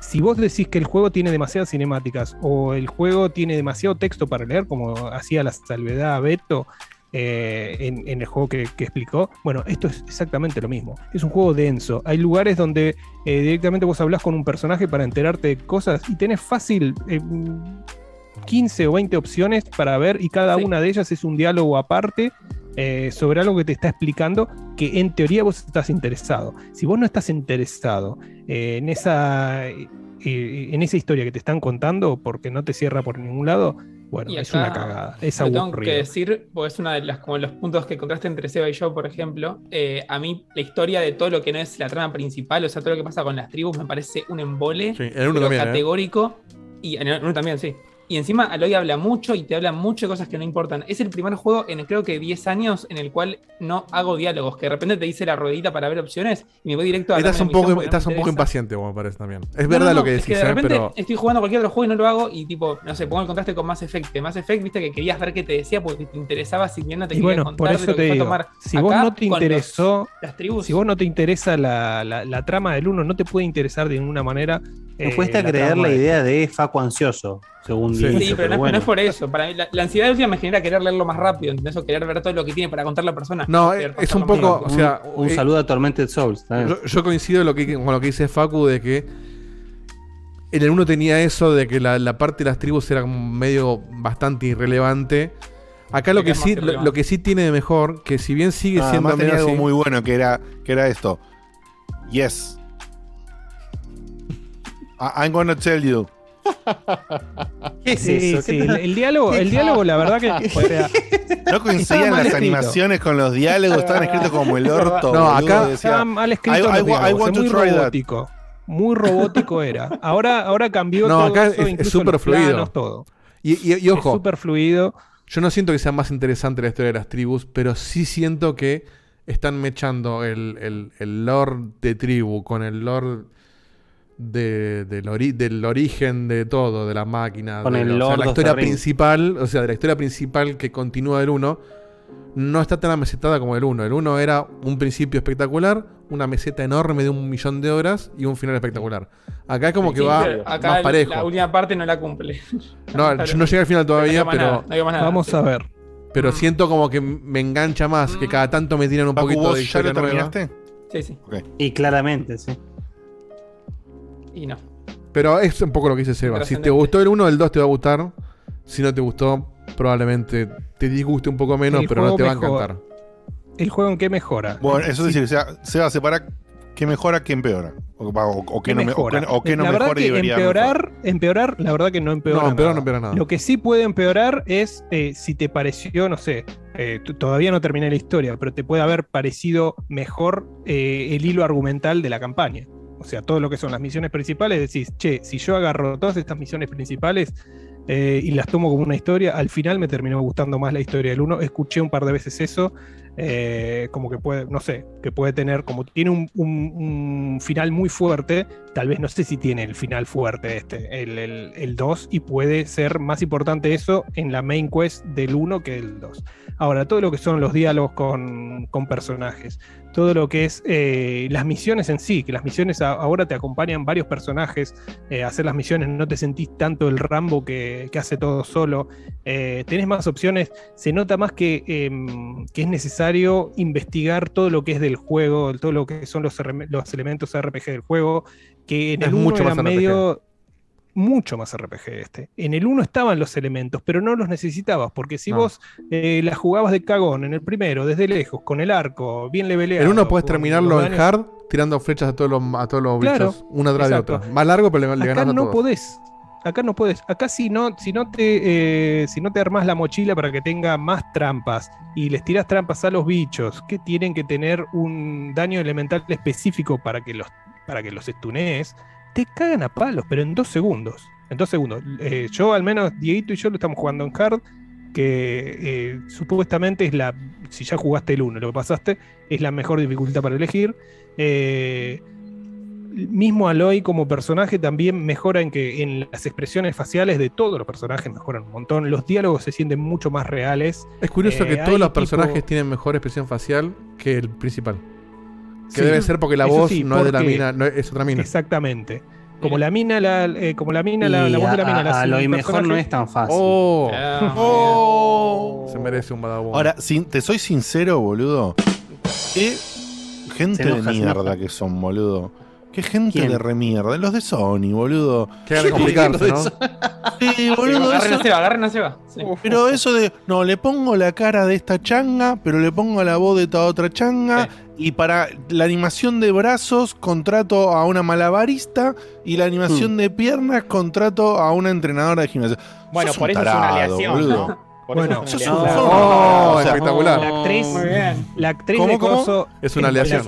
Si vos decís que el juego tiene demasiadas cinemáticas o el juego tiene demasiado texto para leer, como hacía la salvedad Beto eh, en, en el juego que, que explicó, bueno, esto es exactamente lo mismo. Es un juego denso. Hay lugares donde eh, directamente vos hablás con un personaje para enterarte de cosas y tenés fácil eh, 15 o 20 opciones para ver y cada Sí. una de ellas es un diálogo aparte eh, sobre algo que te está explicando que en teoría vos estás interesado. Si vos no estás interesado eh, en, esa, eh, en esa historia que te están contando porque no te cierra por ningún lado, bueno, Y es una cagada, es lo tengo que aburrido. decir, porque es uno de las, como los puntos que contraste entre Seba y yo, por ejemplo. eh, a mí, la historia de todo lo que no es la trama principal, o sea, todo lo que pasa con las tribus, me parece un embole Sí, en uno también, ¿eh? categórico. Y en uno también, sí. Y encima Aloy habla mucho y te habla mucho de cosas que no importan. Es el primer juego en creo que 10 años en el cual no hago diálogos, que de repente te dice la ruedita para ver opciones y me voy directo a Estás un poco, estás un poco impaciente, como me parece también. Es No, verdad no, lo que es decís, de ¿eh? repente pero. estoy jugando cualquier otro juego y no lo hago y tipo, no sé, pongo el contraste con Mass Effect. Mass Effect, viste que querías ver qué te decía porque te interesaba si bien no te Y quería bueno, contar por de lo que te fue digo, tomar si vos acá no te los- interesó, las tribus. si vos no te interesa la, la- la trama del uno, no te puede interesar de ninguna manera. Me eh, cuesta creer la de- idea de Facu ansioso, según Sí. dice, Sí, pero, no, es- bueno. no es por eso. Para mí, la, la ansiedad última me genera querer leerlo más rápido, ¿entendés? O querer ver todo lo que tiene para contar la persona. No, Querer es un pasarlo poco. más O sea, un, un eh, saludo a Tormented Souls. Yo, yo coincido en lo que, con lo que dice Facu de que en el uno tenía eso de que la, la parte de las tribus era como medio bastante irrelevante. Acá lo Acá que es más sí, lo, irrelevante. lo que sí tiene de mejor, que si bien sigue Ah, siendo además tenía medio algo así- muy bueno que era, que era esto. Yes. I- I'm gonna tell you. ¿Qué es Sí, eso? sí, ¿Qué el, diálogo, ¿Qué el diálogo, la verdad que. o sea, No coincidían las escrito. animaciones con los diálogos, estaban escritos como el orto. No, boludo, acá- decía, mal escrito. I- I I diálogos, want es to muy try that. robótico. Muy robótico era. Ahora, ahora cambió No, todo acá eso, es- súper fluido. planos, todo. Y, y- y ojo, Es súper fluido. yo no siento que sea más interesante la historia de las tribus, pero sí siento que están mechando el, el, el lore de tribu con el lore de, del, ori- del origen de todo, de la máquina. Con de el lo- o sea, la historia principal, o sea, de la historia principal que continúa del 1, no está tan amesetada como el 1. El 1 era un principio espectacular, una meseta enorme de un millón de horas y un final espectacular. Acá es como que Sí, va acá más el- parejo. la última parte no la cumple. No, yo no llegué al final todavía, pero, no. Vamos a ver. pero siento como que me engancha más, que cada tanto me tiran un poquito ¿vos de ya historia nueva. terminaste? Sí, sí. Y claramente, sí. Y no. Pero es un poco lo que dice Seba. Si te gustó el 1, el 2 te va a gustar. Si no te gustó, probablemente te disguste un poco menos, El pero no te va a encantar. ¿El juego en qué mejora? Bueno, eso es Sí. decir, o sea, Seba, separa ¿Qué mejora, qué empeora? O, o- o qué no, me- o mejora. qué- o qué no la verdad mejora y que debería empeorar, empeorar, la verdad que no empeora. No, empeorar no nada. empeora nada. Lo que sí puede empeorar es eh, si te pareció, no sé, eh, todavía no terminé la historia, pero te puede haber parecido mejor eh, el hilo argumental de la campaña. O sea, todo lo que son las misiones principales, decís, che, si yo agarro todas estas misiones principales eh, y las tomo como una historia, al final me terminó gustando más la historia del 1. Escuché un par de veces eso. eh, como que puede, no sé, que puede tener, como tiene un, final muy fuerte, tal vez no sé si tiene el final fuerte este, el 2, y puede ser más importante eso en la main quest del 1 que del 2. Ahora, todo lo que son los diálogos con, con personajes, todo lo que es eh, las misiones en sí, que las misiones a- ahora te acompañan varios personajes eh, a hacer las misiones, no te sentís tanto el Rambo que, que hace todo solo, eh, tenés más opciones, se nota más que, em, que es necesario investigar todo lo que es del juego, todo lo que son los, los elementos RPG del juego, que en Es el 1 mucho más medio mucho más RPG este. En el 1 estaban los elementos, pero no los necesitabas, porque si No. vos eh, la jugabas de cagón en el primero, desde lejos, con el arco, bien leveleado. El uno puedes terminarlo en hard tirando flechas a todos los, a todos los Claro, bichos, una atrás de otra. Más largo, pero le, le Acá a no todos. podés. Acá no podés. Acá si no, si no te, eh, si no te armás la mochila para que tenga más trampas y les tirás trampas a los bichos que tienen que tener un daño elemental específico para que los, para que los stunees, te cagan a palos, pero en dos segundos. En dos segundos. Eh, yo, al menos, Dieguito y yo lo estamos jugando en hard, que eh, supuestamente es la. Si ya jugaste el 1 lo que pasaste, es la mejor dificultad para elegir. Eh, mismo Aloy como personaje también mejora en que en las expresiones faciales de todos los personajes mejoran un montón. Los diálogos se sienten mucho más reales. Es curioso Eh, que todos los tipo- personajes tienen mejor expresión facial que el principal. Que Sí. debe ser porque la Eso voz sí, no es de la mina, no es, es otra mina. Exactamente. Como la mina, la, eh, como la mina, la, la voz de la mina. la hace a lo un mejor no es tan fácil. Oh. Oh. Se merece un badabón. Ahora, sin- te soy sincero, boludo. Qué gente enoja, de mierda que son, boludo. Qué gente ¿Quién? de remierda. Los de Sony, boludo. De complicarse, ¿no? Sí, boludo. Agarren a eso- Seba, agarren a Seba. Sí. Pero eso de, no, le pongo la cara de esta changa, pero le pongo la voz de esta otra changa. Y para la animación de brazos, contrato a una malabarista. Y la animación de piernas, contrato a una entrenadora de gimnasia. Bueno, Sos por eso es una aleación, boludo. ¿no? Por Bueno, eso es un- Oh, o sea, espectacular. La actriz, la actriz ¿Cómo, de cómo? Coso Es una aleación. Es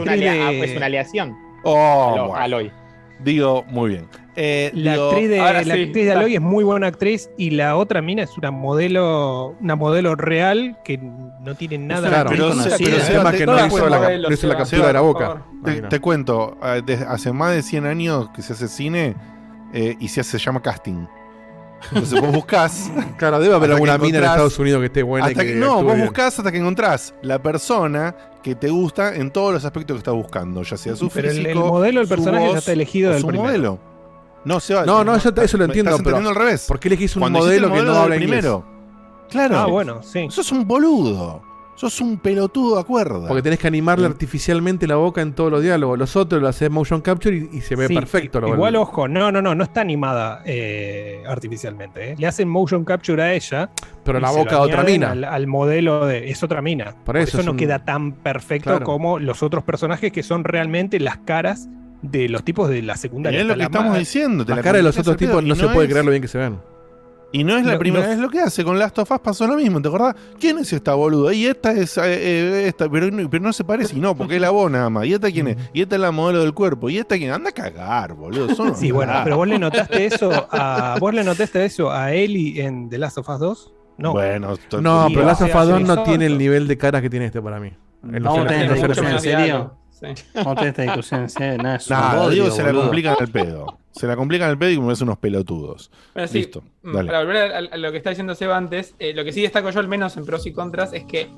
una aleación. Oh, Alo- bueno. Aloy. Digo, muy bien. Eh, La digo, actriz de, la sí, actriz de. Aloy es muy buena actriz y la otra mina es una modelo, una modelo real que no tiene nada Claro, que ver pero con se- Pero el tema es que no hizo la, no hizo la captura de la boca. Te, cuento, eh, hace más de 100 años que se hace cine eh, y se, hace- se llama casting. Entonces vos buscás. Claro, debe haber alguna mina en Estados Unidos que esté buena. y hasta que que- no, vos bien. buscás hasta que encontrás la persona que te gusta en todos los aspectos que estás buscando, ya sea su Pero el- físico, el modelo del personaje ya voz está elegido del su primero. modelo. No, se va. No, no, yo te- eso lo entiendo, Estás pero al revés. ¿Por qué elegís un modelo el que no habla inglés? primero. Claro. Ah, bueno, sí. Sos un boludo. Sos un pelotudo a cuerda. Porque tenés que animarle artificialmente la boca en todos los diálogos. Los otros lo haces motion capture y, y se ve Sí, perfecto. lo- Igual, ojo, no, no, no, no está animada eh, artificialmente. eh. Le hacen motion capture a ella. Pero la boca de otra mina. Al, al modelo de. Es otra mina. Por, eso eso, es no un- queda tan perfecto Claro. como los otros personajes que son realmente las caras de los tipos de la Y secundaria. es lo que la estamos diciendo. te La cara de los otros tipos no se puede es- creer lo bien que se ven. Y no es la Lo- primera los- vez lo que hace. Con Last of Us pasó lo mismo, ¿te acordás? ¿Quién es esta boluda? Y esta es eh, eh, esta, pero, no- pero no se parece. Y no, porque es la voz nada más. ¿Y esta quién es? Y esta es la modelo del cuerpo. ¿Y esta quién? Anda a cagar, boludo. Son Sí, bueno, pero vos le notaste eso a. ¿Vos le notaste eso a Ellie en The Last of Us 2? No. Bueno, to- No, pero Last of Us 2 sí, no tiene el nivel de caras que tiene este para mí. En los- Vamos a en serio. Sí. A tener esta discusión en serio. Nada, es bodrio, digo, se la complican al pedo. Se la complican al pedo y como es unos pelotudos. Pero sí, Listo, dale. para volver a, a lo que está diciendo Seba antes, eh, lo que sí destaco yo al menos en pros y contras es que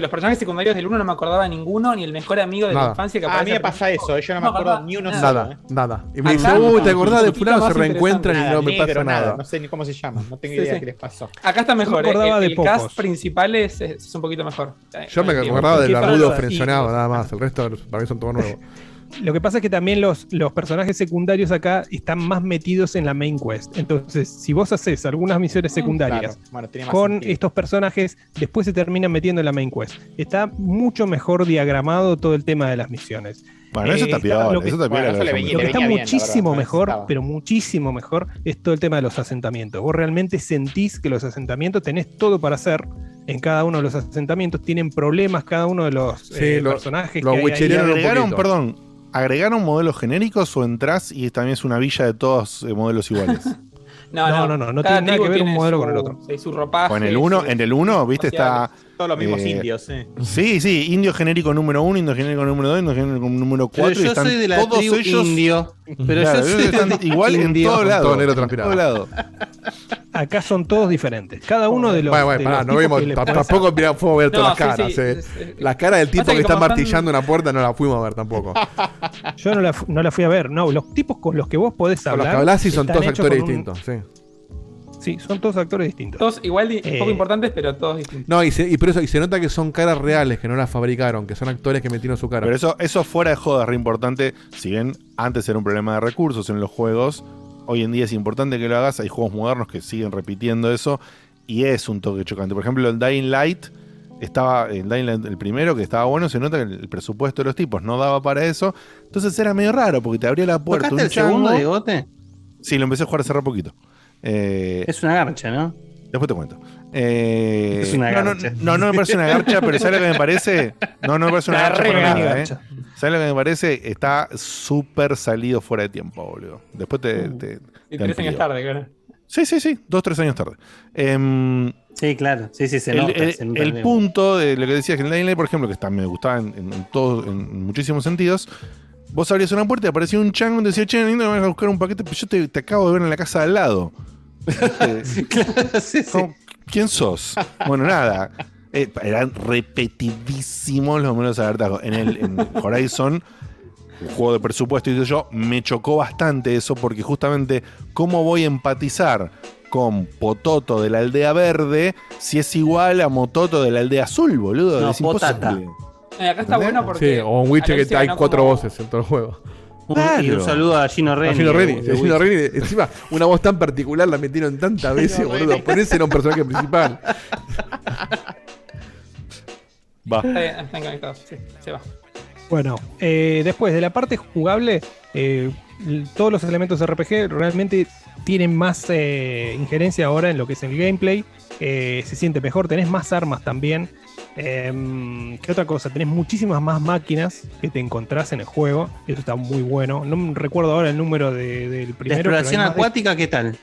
los personajes secundarios del uno no me acordaba ninguno, ni el mejor amigo de Nada. la infancia que Ah, a mí me pasa eso, yo no me No, acuerdo ni uno nada. solo. Nada, ¿eh? nada. Y me dice, uy, ¿te no, acordás de fulano? Se reencuentran y no me pasa nada. nada. No sé ni cómo se llama, no tengo Sí, idea sí. qué les pasó. Acá está mejor, eh, el, de el cast principal es, es un poquito mejor. Eh, Yo me tiempo. acordaba del ¿Qué barbudo frencionado, nada más. El resto para mí son todos nuevos. Lo que pasa es que también los, los personajes secundarios acá están más metidos en la main quest. Entonces, si vos haces algunas misiones secundarias Claro, bueno, tiene más con sentido. estos personajes, después se terminan metiendo en la main quest. Está mucho mejor diagramado todo el tema de las misiones. Bueno, eso está piola, lo que, eso está piola lo que lo que hayan está bien, muchísimo mejor, pero muchísimo mejor, es todo el tema de los asentamientos. Vos realmente sentís que los asentamientos tenés todo para hacer. En cada uno de los asentamientos tienen problemas cada uno de los Sí, eh, lo- personajes. lo que hay ahí. perdón, ¿agregaron modelos genéricos o entras y también es una villa de todos eh, modelos iguales? No, No, no, no, no, tiene nada que ver un modelo su- con el otro. sí, su ropaje. O en el 1, su- en el 1, viste, está. Todos los mismos eh, indios, sí. Sí, sí, indio genérico número 1, indio genérico número 2, indio genérico número 4. Pero yo soy de la todos tribu ellos. indio. Pero Claro, yo soy están de igual en indio. todos lados. Todo negro en transpirado. todos lados. Acá son todos diferentes. Cada uno de los. Bueno, bueno, pará, los no vimos, tampoco fuimos a ver todas No, las sí, caras. sí, eh. La cara del tipo Pasa que, que está martillando una puerta no la fuimos a ver tampoco. Yo no la, no la fui a ver. No, los tipos con los que vos podés Con los hablar. que hablás sí son todos actores distintos, sí. Sí, son todos actores distintos. Todos igual, Eh, poco importantes, pero todos distintos. No, y, se, y por eso, y se nota que son caras reales, que no las fabricaron, que son actores que metieron su cara. Pero eso, eso fuera de joda es re importante. Si bien antes era un problema de recursos en los juegos, hoy en día es importante que lo hagas. Hay juegos modernos que siguen repitiendo eso y es un toque chocante. Por ejemplo, el Dying Light estaba, el Dying Light, el primero que estaba bueno, se nota que el presupuesto de los tipos no daba para eso. Entonces era medio raro porque te abría la puerta. ¿Tocaste un el segundo, chango. Diegote? Sí, lo empecé a jugar hace re poquito. Eh, Es una garcha, ¿no? Después te cuento. Eh, Es una no, no, garcha. No, no, me parece una garcha, pero ¿sabes lo que me parece? No, no me parece una La garcha para nada, garcha. ¿eh? ¿Sabes lo que me parece? Está súper salido fuera de tiempo, boludo. Después te. te- Y te tres años tarde, claro. Sí, sí, sí. Dos, tres años tarde. Em, Sí, claro. Sí, sí, se el, nota. el- se nota el punto de lo que decías que en Light, por ejemplo, que está, me gustaba en, en, en todo- en muchísimos sentidos. Vos abrías una puerta y aparecía un chango y decía, che, lindo, me vas a buscar un paquete, pero yo te, te acabo de ver en la casa de al lado. ¿Cómo- ¿Quién sos? Bueno, nada. Eh, eran repetidísimos los números de hartazgo. En el en Horizon, un juego de presupuesto y yo, me chocó bastante eso porque justamente cómo voy a empatizar con Pototo de la aldea verde si es igual a Mototo de la aldea azul, boludo. No, es Potata. Eh, acá está bueno porque. Sí, o un Witcher que hay cuatro como- voces en todo el juego. Un- Y un saludo a Gino Reni. A Gino Reni, de Gino encima, una voz tan particular la metieron tantas veces, boludo. Por eso era un personaje principal. Va. Está bien, están conectados. Sí, se va. Bueno, eh, después de la parte jugable, eh, todos los elementos RPG realmente tienen más eh, injerencia ahora en lo que es el gameplay. Eh, se siente mejor, tenés más armas también. Em, ¿Qué otra cosa? Tenés muchísimas más máquinas que te encontrás en el juego. Eso está muy bueno. No recuerdo ahora el número de- del La primero. exploración más de- acuática, ¿qué tal?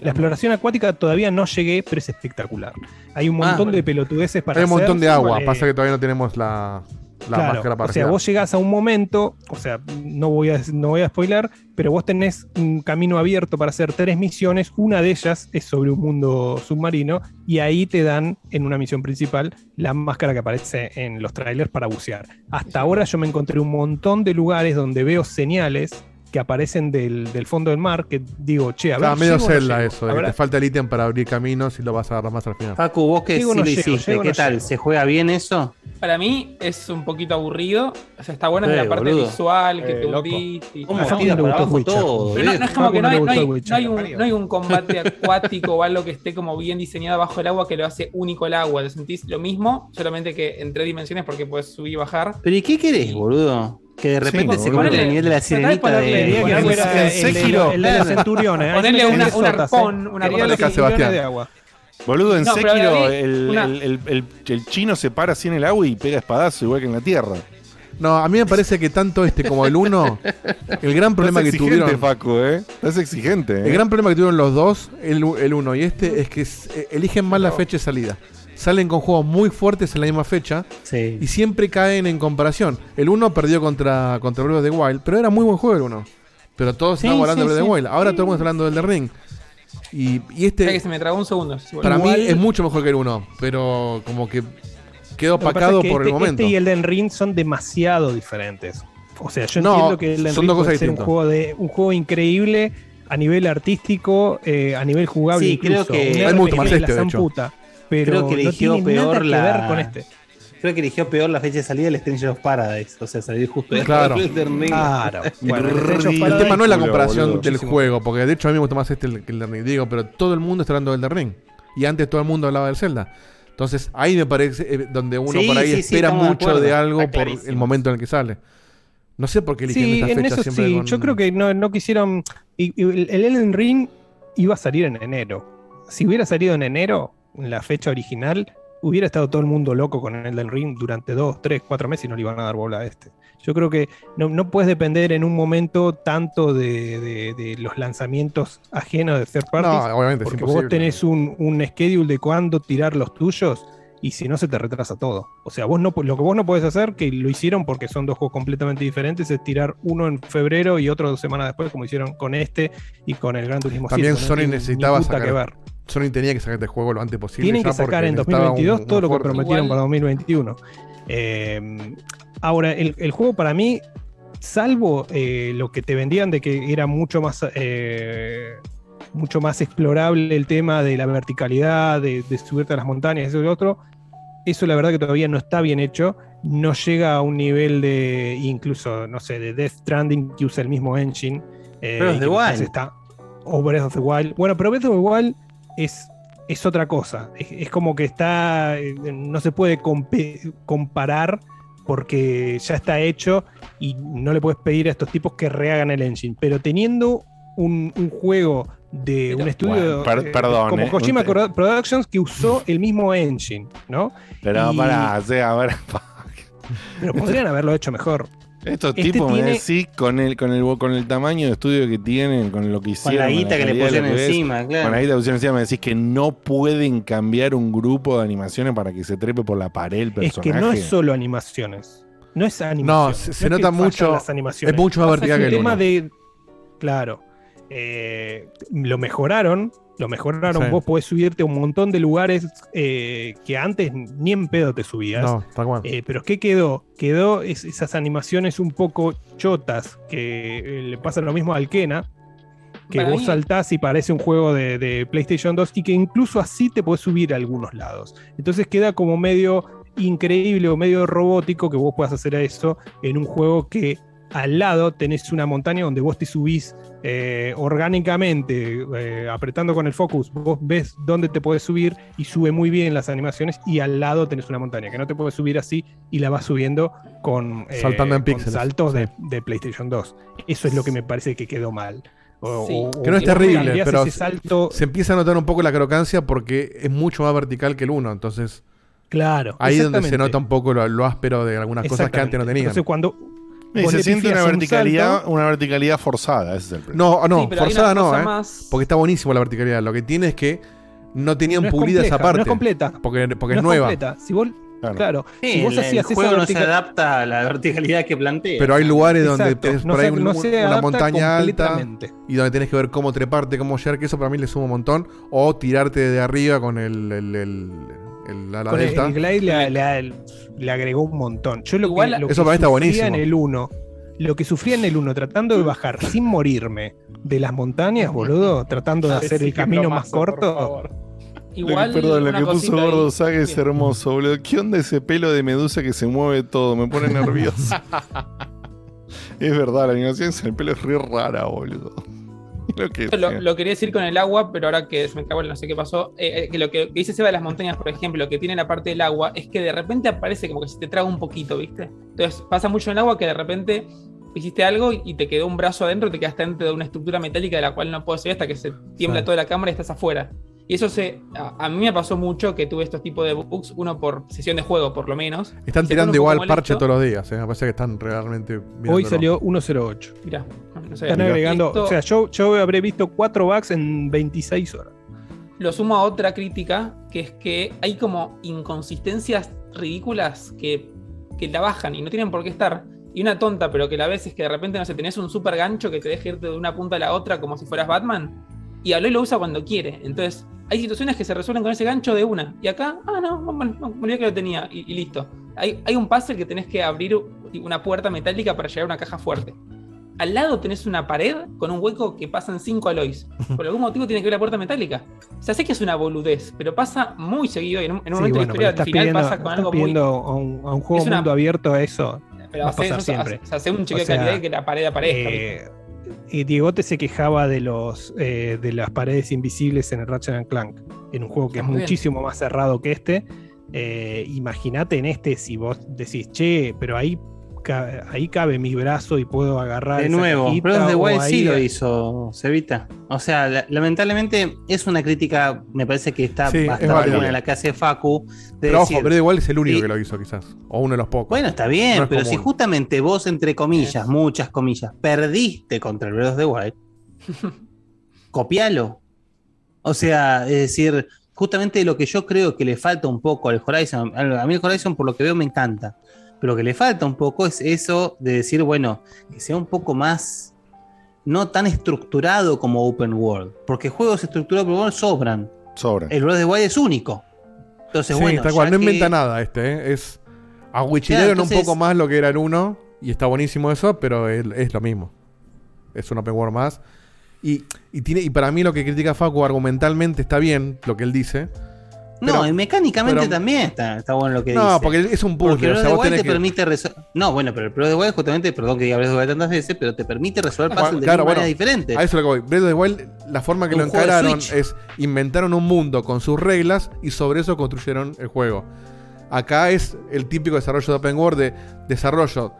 La exploración acuática todavía no llegué, pero es espectacular. Hay un Ah, montón bueno. de pelotudeces para Hay un montón de agua, Eh, pasa que todavía no tenemos la, la Claro, máscara para o sea, vos llegás a un momento, o sea, no voy a, no voy a spoiler, pero vos tenés un camino abierto para hacer tres misiones. Una de ellas es sobre un mundo submarino y ahí te dan en una misión principal la máscara que aparece en los trailers para bucear. Hasta ahora yo me encontré un montón de lugares donde veo señales que aparecen del, del fondo del mar que digo, che, a ver, Está medio ¿llego o no celda llego? eso, de que ¿Habrá- te falta el ítem para abrir caminos y lo vas a agarrar más al final. Facu, vos que sí no lo llego, hiciste, llego ¿qué no tal? llego. ¿Se juega bien eso? Para mí es un poquito aburrido. O sea, está bueno desde la parte boludo. visual, que Eh, te y ¿Cómo tira para abajo todo? Pero no, no es como que no no hay, no, hay, no hay un, no hay un combate acuático o algo que esté como bien diseñado bajo el agua que lo hace único el agua. Te sentís lo mismo, solamente que en tres dimensiones porque puedes subir y bajar. ¿Pero y qué querés, boludo? Que de repente se boludo. convierte el nivel de la sirenita de... El, Sekiro. el de los centuriones. ahí Ponerle una- un arpón, eh. una de agua. Boludo, en No, Sekiro el, una- el- el- el- el chino se para así en el agua y pega espadazo, igual que en la tierra. No, a mí me parece que tanto este como el 1, el gran problema Estás que exigente, tuvieron. Facu, ¿eh? Estás exigente. ¿eh? El gran problema que tuvieron los dos, el 1 y este, es que eh, eligen mal la fecha de salida. Salen con juegos muy fuertes en la misma fecha Sí. y siempre caen en comparación. El 1 perdió contra, contra Breath of the Wild, pero era muy buen juego el 1. Pero todos Sí, estaban hablando sí, de Breath of the Wild. Ahora todo el mundo está hablando del The Ring. Y, y Espera que este, se me tragó un segundo. Para mí, es mucho mejor que el 1, pero como que quedó opacado que por este, el momento. Este y el Den Ring son demasiado diferentes. O sea, yo No, entiendo que el Den Ring puede ser un juego, de, un juego increíble a nivel artístico, eh, a nivel jugable. Sí, creo que- gusta RPG más este, de hecho. puta, pero Creo que no eligió tiene nada peor que la- ver con este. Creo que eligió peor la fecha de salida del Stranger of Paradise. O sea, salir justo después Claro. del Elden Ring. Claro. Bueno, el tema no es la comparación boludo, del muchísimo. juego, porque de hecho a mí me gusta más este que el de Ring, digo, pero todo el mundo está hablando del de Ring. Y antes todo el mundo hablaba del Zelda. Entonces ahí me parece eh, donde uno Sí, por ahí sí, espera mucho de algo por el momento en el que sale. No sé por qué eligieron Sí, esta en fecha eso siempre sí. con- Yo creo que no, no quisieron. y- y el el Elden Ring iba a salir en enero. Si hubiera salido en enero, en la fecha original, hubiera estado todo el mundo loco con el Elden Ring durante dos, tres, cuatro meses y no le iban a dar bola a este. Yo creo que no, no puedes depender en un momento tanto de, de- de los lanzamientos ajenos de third parties. No, obviamente, porque vos tenés un, un schedule de cuándo tirar los tuyos y si no se te retrasa todo. O sea, vos no, lo que vos no podés hacer, que lo hicieron porque son dos juegos completamente diferentes, es tirar uno en febrero y otro dos semanas después, como hicieron con este y con el Gran Turismo También 5. No Sony necesitaba sacar. que ver. Sony tenía que sacar este juego lo antes posible. Tienen que sacar en necesitaba 2022 un- todo lo que prometieron Igual- para 2021. Eh, ahora, el, el juego para mí, salvo eh, lo que te vendían de que era mucho más, eh, mucho más explorable el tema de la verticalidad, de, de subirte a las montañas, eso y lo otro, eso la verdad que todavía no está bien hecho. No llega a un nivel de, incluso, no sé, de Death Stranding que usa el mismo engine. eh, the que quizás Wild. Está, o Breath of the Wild. Bueno, pero Breath of the Wild es, es otra cosa. Es, es como que está. eh, No se puede comparar porque ya está hecho y no le puedes pedir a estos tipos que rehagan el engine. Pero teniendo un, un juego de un estudio bueno, per- eh, como eh, Kojima usted- Productions que usó el mismo engine, ¿no? Pero Y- pará, o sea. Pero podrían haberlo hecho mejor. Estos Este tipos me tiene- decís con el, con el con el tamaño de estudio que tienen, con lo que hicieron. la guita que le pusieron ves, encima, claro. Con la guita que le pusieron encima me decís que no pueden cambiar un grupo de animaciones para que se trepe por la pared el Es personaje. que no es solo animaciones. No es animación. No, se- se nota mucho- es mucho más vertical que el tema uno. de. Claro. Eh, lo mejoraron. Lo mejoraron. Sí. Vos podés subirte a un montón de lugares eh, que antes ni en pedo te subías. No, tal cual. Eh, pero ¿qué quedó? Quedó es- esas animaciones un poco chotas que eh, le pasa lo mismo al Kena. Que Para vos mí- saltás y parece un juego de, de PlayStation 2 y que incluso así te podés subir a algunos lados. Entonces queda como medio increíble o medio robótico que vos puedas hacer eso en un juego que al lado tenés una montaña donde vos te subís eh, orgánicamente, eh, apretando con el focus, vos ves dónde te podés subir y sube muy bien las animaciones y al lado tenés una montaña que no te puedes subir así y la vas subiendo con, eh, Saltando en con píxeles, saltos de, de PlayStation 2. Eso es lo que me parece que quedó mal. O- Sí. o- Que no es terrible, pero salto, se empieza a notar un poco la crocancia porque es mucho más vertical que el uno. Entonces, claro. ahí es donde se nota un poco lo, lo áspero de algunas cosas que antes no tenían. Entonces cuando Y se siente una un verticalidad, una verticalidad forzada, ese es el problema. No, no, Sí, pero hay forzada no, ¿eh? más- Porque está buenísimo la verticalidad. Lo que tiene es que no tenían No es pulida esa parte. no es completa. Porque, porque no es nueva. completa. Si vos, claro, Sí, si vos el, hacías el juego esa no se adapta a la verticalidad que plantea. Pero hay lugares donde tenés no por ahí se- un- no se una montaña alta y donde tenés que ver cómo treparte, cómo llegar, que eso para mí le suma un montón. O tirarte de arriba con el, el, el, el- la, la Con el, delta. el Glide le, le- le agregó un montón. Yo lo Igual- que, lo Eso que para mí está sufría buenísimo. en el 1, lo que sufría en el 1 tratando de bajar sin morirme de las montañas, boludo, tratando de hacer el camino más corto. Igual, Lo que, perdón, lo que puso. Gordo Saga es hermoso, boludo. ¿Qué onda ese pelo de medusa que se mueve todo? Me pone nervioso. es verdad, la animación en el pelo es re rara, boludo. Lo que Lo, sea. lo quería decir con el agua, pero ahora que se me acabó, no sé qué pasó. eh, eh, que lo que dice Seba de las montañas, por ejemplo, lo que tiene la parte del agua es que de repente aparece como que se te traga un poquito, ¿viste? Entonces pasa mucho en el agua que de repente hiciste algo y te quedó un brazo adentro, te quedaste dentro de una estructura metálica de la cual no puedes salir hasta que se tiembla Sí. toda la cámara y estás afuera. Y eso se. A, a mí me pasó mucho que tuve estos tipos de bugs, uno por sesión de juego, por lo menos. Están tirando igual parche todos los días. ¿eh? Me parece que están realmente. Hoy salió 1.08. Mirá, no sabía. Están agregando, Esto- o sea, yo, yo habré visto 4 bugs en 26 horas. lo sumo a otra crítica, que es que hay como inconsistencias ridículas que, que la bajan y no tienen por qué estar. Y una tonta, pero que la ves es que de repente, no sé, tenés un super gancho que te deja irte de una punta a la otra como si fueras Batman. Y Aloy lo usa cuando quiere. Entonces, hay situaciones que se resuelven con ese gancho de una. Y acá, ah, no, bueno, no, me olvidé que lo tenía. Y, y listo. Hay, hay un puzzle que tenés que abrir una puerta metálica para llegar a una caja fuerte. al lado tenés una pared con un hueco que pasan 5 aloys. Por algún motivo tiene que ver la puerta metálica. O sea, sé que es una boludez, pero pasa muy seguido y en un, en un Sí, momento bueno, de la historia al final pidiendo, pasa con algo muy. a, un, a un juego una- mundo abierto eso. Pero hace, un chequeo de calidad y que la pared aparezca. eh, y Diegote se quejaba de los eh, de las paredes invisibles en el Ratchet and Clank, en un juego que es bien. muchísimo más cerrado que este. Eh, Imagínate en este si vos decís, che, pero ahí, ahí cabe mi brazo y puedo agarrar. De nuevo, Breath of the o Wild sí lo hizo Cevita. O sea, la- lamentablemente es una crítica, me parece que está Sí, es bastante válida. buena la que hace Facu. de Pero decir, ojo, pero igual es el único que lo hizo, quizás. O uno de los pocos. Bueno, está bien, No es pero si justamente vos, entre comillas, muchas comillas, perdiste contra el Breath of the Wild, copialo. O sea, es decir, justamente lo que yo creo que le falta un poco al Horizon, a mí el Horizon por lo que veo me encanta, pero lo que le falta un poco es eso de decir, bueno, que sea un poco más, no tan estructurado como Open World, porque juegos estructurados Open World sobran. Sobran. El Breath of the Wild es único. Entonces, sí, bueno, tal cual. ya No que- inventa nada este, ¿eh? Es. Aguichilearon Claro, un poco más lo que era el 1. Y está buenísimo eso, pero es, es lo mismo. Es un open world más. Y, y tiene, y para mí lo que critica Facu argumentalmente está bien, lo que él dice. No, pero- y mecánicamente pero- también está, está bueno lo que No, dice. porque es un puzzle, Porque el o sea, Breath of vos the Wild tenés te que- permite resolver. No, bueno, pero el Breath of the Wild justamente, perdón que diga Breath of the Wild tantas veces, pero te permite resolver puzzles de Claro, mil bueno, maneras diferentes. A eso es lo que voy. Breath of the Wild, la forma que Un lo de encararon es inventaron un mundo con sus reglas y sobre eso construyeron el juego. Acá es el típico desarrollo de Open World de desarrollo,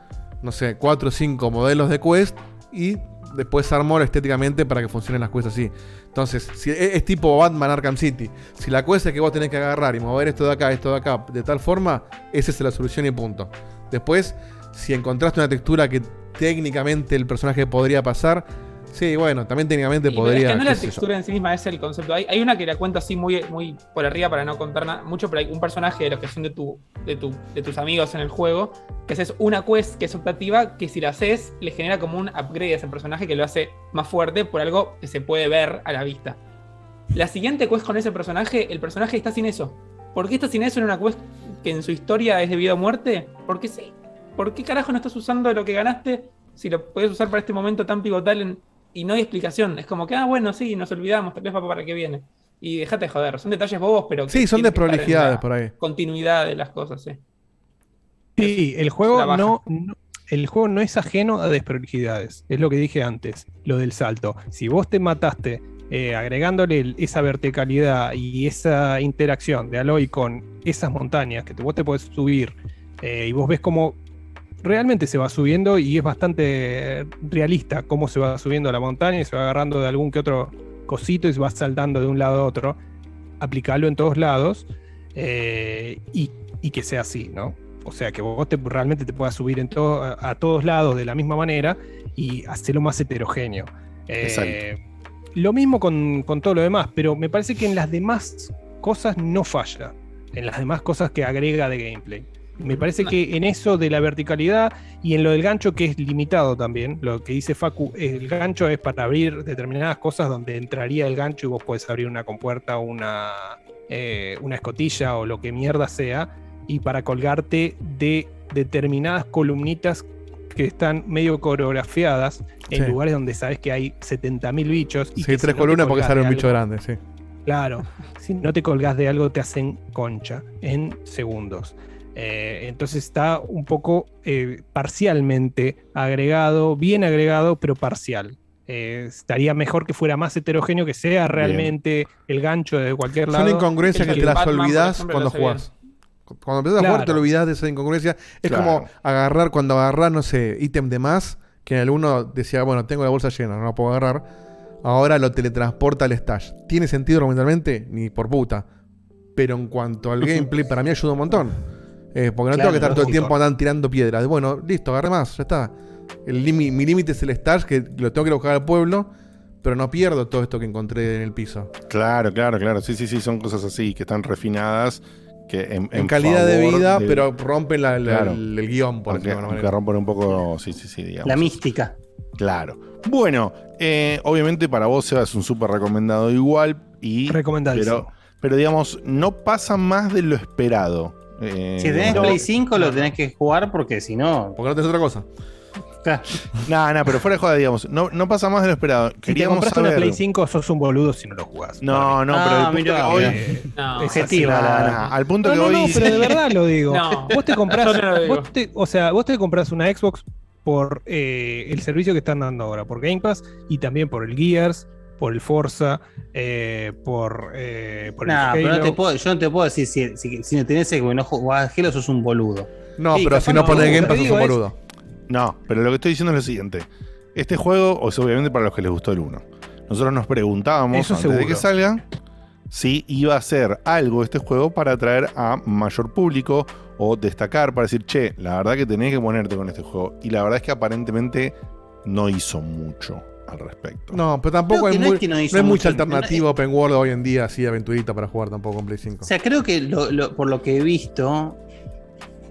no sé, 4 o 5 modelos de quest y después armó estéticamente para que funcionen las quests así. Entonces, si es, es tipo Batman Arkham City. Si la quest es que vos tenés que agarrar y mover esto de acá, esto de acá, de tal forma, esa es la solución y punto. Después, si encontraste una textura que técnicamente el personaje podría pasar, sí, bueno, también técnicamente pero podría. es que no la yo. textura en sí misma es el concepto. Hay, hay una que la cuento así muy, muy por arriba para no contar nada mucho, pero hay un personaje de los que son de, tu, de, tu, de tus amigos en el juego, que haces una quest que es optativa, que si la haces le genera como un upgrade a ese personaje que lo hace más fuerte por algo que se puede ver a la vista. La siguiente quest con ese personaje, el personaje está sin eso. ¿Por qué está sin eso en una quest que en su historia es de vida o muerte? Porque sí. ¿Por qué carajo no estás usando lo que ganaste si lo puedes usar para este momento tan pivotal en- y no hay explicación? Es como que, ah, bueno, sí, nos olvidamos, tal vez va para que viene. Y déjate de joder, son detalles bobos, pero. que Sí, son desprolijidades la por ahí. Continuidad de las cosas, sí. Sí, el juego no, no- el juego no es ajeno a desprolijidades. Es lo que dije antes, lo del salto. Si vos te mataste eh, agregándole el- esa verticalidad y esa interacción de Aloy con esas montañas que te- vos te podés subir eh, y vos ves cómo realmente se va subiendo y es bastante realista cómo se va subiendo la montaña y se va agarrando de algún que otro cosito y se va saltando de un lado a otro. Aplicarlo en todos lados eh, y, y que sea así, ¿no? O sea, que vos te- realmente te puedas subir en todo- a, a todos lados de la misma manera y hacerlo más heterogéneo. Eh, lo mismo con, con todo lo demás, pero me parece que en las demás cosas no falla. En las demás cosas que agrega de gameplay. Me parece que en eso de la verticalidad y en lo del gancho que es limitado también, lo que dice Facu, el gancho es para abrir determinadas cosas donde entraría el gancho y vos podés abrir una compuerta, una, eh, una escotilla o lo que mierda sea, y para colgarte de determinadas columnitas que están medio coreografiadas en Sí. lugares donde sabes que hay 70.000 bichos. Y Sí, si tres no columnas porque sale un bicho algo- grande, sí. Claro, si no te colgás de algo te hacen concha en segundos. Eh, entonces está un poco eh, parcialmente agregado, bien agregado, pero parcial. Eh, estaría mejor que fuera más heterogéneo, que sea realmente el gancho de cualquier lado. Son incongruencias el que te las Batman, olvidás ejemplo, cuando bien. jugás. Cuando empiezas a jugar te Claro. olvidás de esa incongruencia. Es Claro. como agarrar, cuando agarrás, no sé, ítem de más, que en el uno decía, bueno, tengo la bolsa llena, no la puedo agarrar. Ahora lo teletransporta al stash. ¿Tiene sentido argumentalmente? Ni por puta. Pero en cuanto al gameplay, para mí ayuda un montón. Eh, porque no Claro, tengo que estar todo el tiempo andando tirando piedras. Bueno, listo, agarré más, ya está. El mi límite es el stash, que lo tengo que ir a buscar al pueblo, pero no pierdo todo esto que encontré en el piso. Claro, claro, claro. Sí, sí, sí, son cosas así que están refinadas. Que en, En calidad de vida, pero rompen la- la- Claro. el, el guion, por aunque, aunque rompen un poco, sí, sí, sí, digamos. La mística. Claro. Bueno, eh, obviamente para vos, Seba, es un súper recomendado igual. Y. Pero, pero digamos, no pasa más de lo esperado. Eh, Si tenés no- Play 5 lo tenés que jugar porque si no. Porque no tenés otra cosa. No, no, pero fuera de joda, digamos, no, no pasa más de lo esperado. Si te Queríamos compraste una Play 5, sos un boludo si no lo jugás. No, no, pero Ah, el punto mira, que voy. No, objetiva, así, la- no, la- al punto no, que no, voy- No, pero de verdad lo digo. No, vos te no vos te- o sea, vos te compras una Xbox por eh, el servicio que están dando ahora, por Game Pass y también por el Gears, por el Forza, eh, por, eh, por Nah, el pero no Halo. te puedo, yo no te puedo decir si, si, si no tenés que no jugás Halo sos un boludo. No, Sí, pero si no no, pone lo Game Pass sos un es- boludo. No, pero lo que estoy diciendo es lo siguiente. Este juego es obviamente para los que les gustó el 1. Nosotros nos preguntábamos Eso antes de que salga si iba a ser algo este juego para atraer a mayor público o destacar para decir, che, la verdad que tenés que ponerte con este juego. Y la verdad es que aparentemente no hizo mucho al respecto. No, pero tampoco hay, no muy- es que no no hizo hay mucho, mucha no- alternativa open world hoy en día, así aventurita para jugar tampoco en Play 5. O sea, creo que lo- lo- por lo que he visto,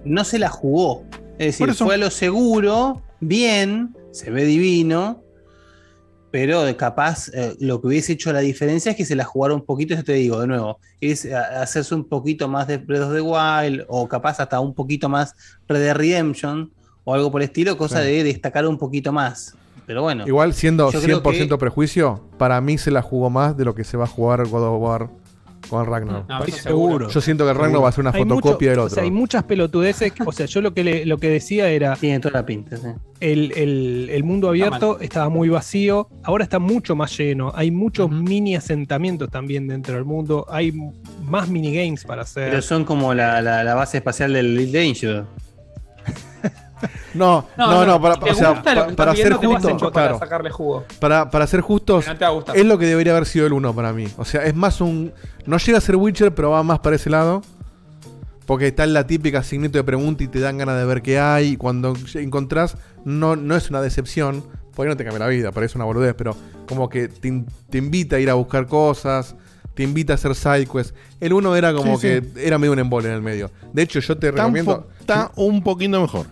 no se la jugó. Es decir, Por eso. fue a lo seguro, bien, se ve divino, pero de capaz eh, lo que hubiese hecho la diferencia es que se la jugara un poquito, eso te digo de nuevo, es a- hacerse un poquito más de Breath of the Wild o capaz hasta un poquito más Red Dead Redemption o algo por el estilo, cosa Sí. de destacar un poquito más. Pero bueno. Igual siendo yo creo 100% que- prejuicio, para mí se la jugó más de lo que se va a jugar God of War con. No, eso seguro. Yo siento que el Ragnarok va a ser una Hay mucho- fotocopia del O otro. sea, hay muchas pelotudeces. O sea, yo lo que, le- lo que decía era. Tiene toda la pinta, sí. El, el- el mundo abierto estaba muy vacío. Ahora está mucho más lleno. Hay muchos mini asentamientos también dentro del mundo. Hay más minigames para hacer. Pero son como la, la- la base espacial del Elite Danger. No, No, no, para, o sea, para estás ser justos, claro, sacarle jugo. para, para ser justos, Que no te va a gustar. es lo que debería haber sido el 1 para mí. O sea, es más un. No llega a ser Witcher, pero va más para ese lado. Porque está la típica signito de pregunta y te dan ganas de ver qué hay. Y cuando encontrás, no, no es una decepción. Porque no te cambia la vida, parece una boludez, pero como que te, in- te invita a ir a buscar cosas, te invita a hacer sidequests. El 1 era como Sí, que sí. era medio un embole en el medio. De hecho, yo te recomiendo. Está un poquito mejor.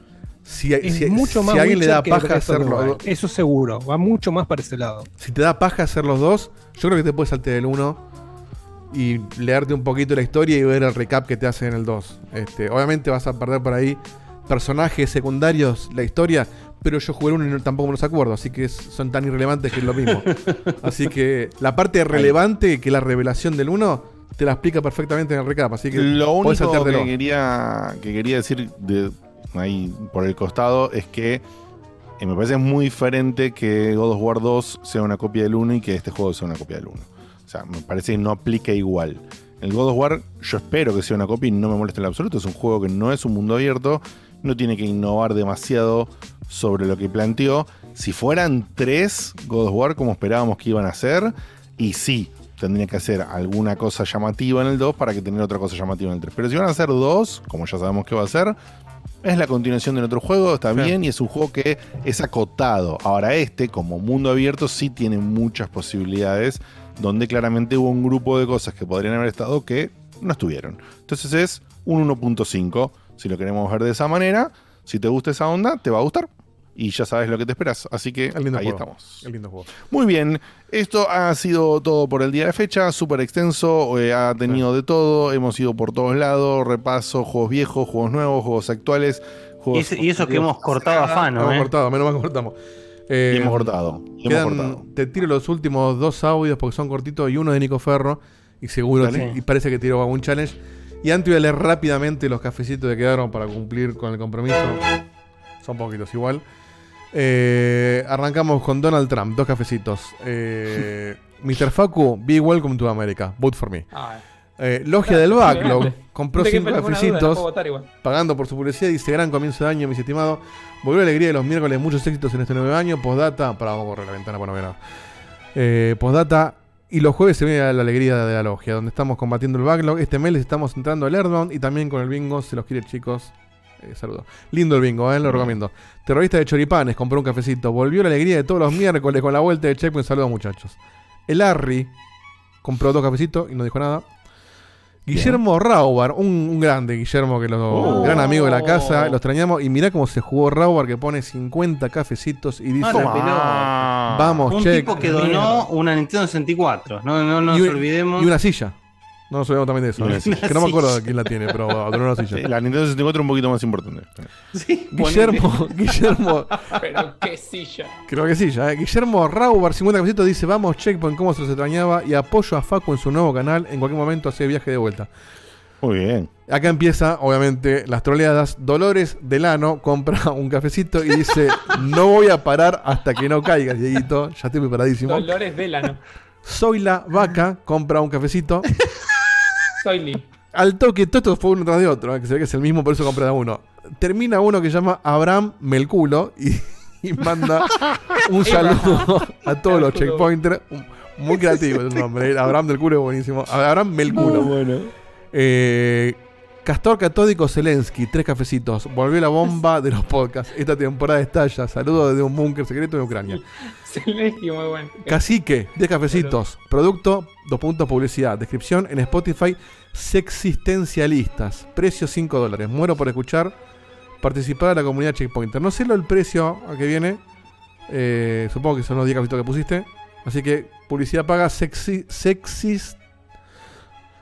Si, Es si- mucho si más a alguien le da paja of the hacerlo. Wild. Eso seguro. Va mucho más para ese lado. Si te da paja hacer los dos, yo creo que te puedes saltear el 1 y leerte un poquito la historia y ver el recap que te hace en el 2. Este, obviamente vas a perder por ahí personajes secundarios, la historia, pero yo jugué el 1 y no- tampoco me los acuerdo, así que son tan irrelevantes que es lo mismo. así que la parte relevante, que la revelación del 1, te la explica perfectamente en el recap, así que Lo único que saltártelo. quería, que quería decir de ahí por el costado es que eh, me parece muy diferente que God of War 2 sea una copia del 1 y que este juego sea una copia del 1. O sea, me parece que no aplica igual. El God of War yo espero que sea una copia y no me molesta en absoluto. Es un juego que no es un mundo abierto, no tiene que innovar demasiado sobre lo que planteó. Si fueran tres God of War como esperábamos que iban a ser, y sí, tendría que hacer alguna cosa llamativa en el 2 para que tener otra cosa llamativa en el 3. Pero si van a ser dos, como ya sabemos que va a ser, es la continuación del otro juego, está bien, y es un juego que es acotado. Ahora este, como mundo abierto, sí tiene muchas posibilidades, donde claramente hubo un grupo de cosas que podrían haber estado que no estuvieron. Entonces es un 1.5, si lo queremos ver de esa manera. Si te gusta esa onda, te va a gustar. Y ya sabes lo que te esperas. Así que El lindo ahí juego. estamos. El lindo juego. Muy bien, esto ha sido todo por el día de fecha, súper extenso, eh, ha tenido de todo, hemos ido por todos lados, repaso, juegos viejos, juegos nuevos, juegos actuales. Y Juegos eso, y eso que hemos cortado a Fano, Hemos ¿eh? cortado, menos mal que cortamos. Eh, Y hemos cortado, y hemos quedan- cortado. Te tiro los últimos dos audios porque son cortitos y uno de Nico Ferro. Y seguro, Dale. y parece que tiro algún challenge. Y antes voy a leer rápidamente los cafecitos que quedaron para cumplir con el compromiso. Son poquitos igual. Eh, arrancamos con Donald Trump, dos cafecitos. Eh, Mr. Facu, be welcome to America. Vote for me. Ah, Eh, Logia del Backlog compró cinco duda, cafecitos. Pagando por su publicidad, dice gran comienzo de año, mis estimados. Volvió la alegría de los miércoles, muchos éxitos en este nuevo año. Postdata, para vamos a correr la ventana para no ver nada. Eh, postdata, y los jueves se viene la alegría de la logia, donde estamos combatiendo el backlog. Este mes les estamos entrando al Airbound y también con el bingo, se los quiere chicos. Eh, saludos. Lindo el bingo, eh, lo recomiendo. Terrorista de choripanes, compró un cafecito. Volvió la alegría de todos los miércoles con la vuelta de Checkpoint. Saludos muchachos. El Harry compró dos cafecitos y no dijo nada. Guillermo Raubar, un, un grande Guillermo, que lo, Oh. gran amigo de la casa, lo extrañamos. Y mirá cómo se jugó Raubar, que pone 50 cafecitos y dice: Ah. Vamos, Un check. tipo que donó una Nintendo 64. No, no nos y, un- olvidemos. y una silla. No nos olvidemos también de eso. Una ¿eh? silla. Que no me acuerdo de quién la tiene, pero donó una silla. Sí, la Nintendo 64 un poquito más importante. Guillermo, Guillermo, Pero qué silla. creo que sí, ya. ¿eh? Guillermo Raubar, 50 casitos, dice: Vamos, Checkpoint, cómo se los extrañaba. Y apoyo a Facu en su nuevo canal. En cualquier momento hace viaje de vuelta. Muy bien. Acá empieza, obviamente, las troleadas. Dolores Delano compra un cafecito y dice: No voy a parar hasta que no caigas, Dieguito. Ya estoy preparadísimo. Dolores Delano. Soy la vaca, compra un cafecito. Soy Lee. Al toque, todo esto fue uno tras de otro, ¿eh? que se ve que es el mismo, por eso compré a uno. Termina uno que se llama Abraham Melculo y, y manda un saludo a todos los checkpointers. Muy creativo el nombre, ¿eh? Abraham del culo es buenísimo. Abraham Melculo. bueno. Eh, Castor Catódico Zelensky, tres cafecitos. Volvió la bomba de los podcasts. Esta temporada estalla. Saludos desde un búnker secreto de Ucrania. Zelensky, muy bueno. Cacique, 10 cafecitos. Producto, dos puntos publicidad. Descripción en Spotify, Sexistencialistas. Precio 5 dólares. Muero por escuchar. Participar a la comunidad Checkpointer. No sé lo el precio a que viene. Eh, supongo que son los 10 cafecitos que pusiste. Así que publicidad paga sexi,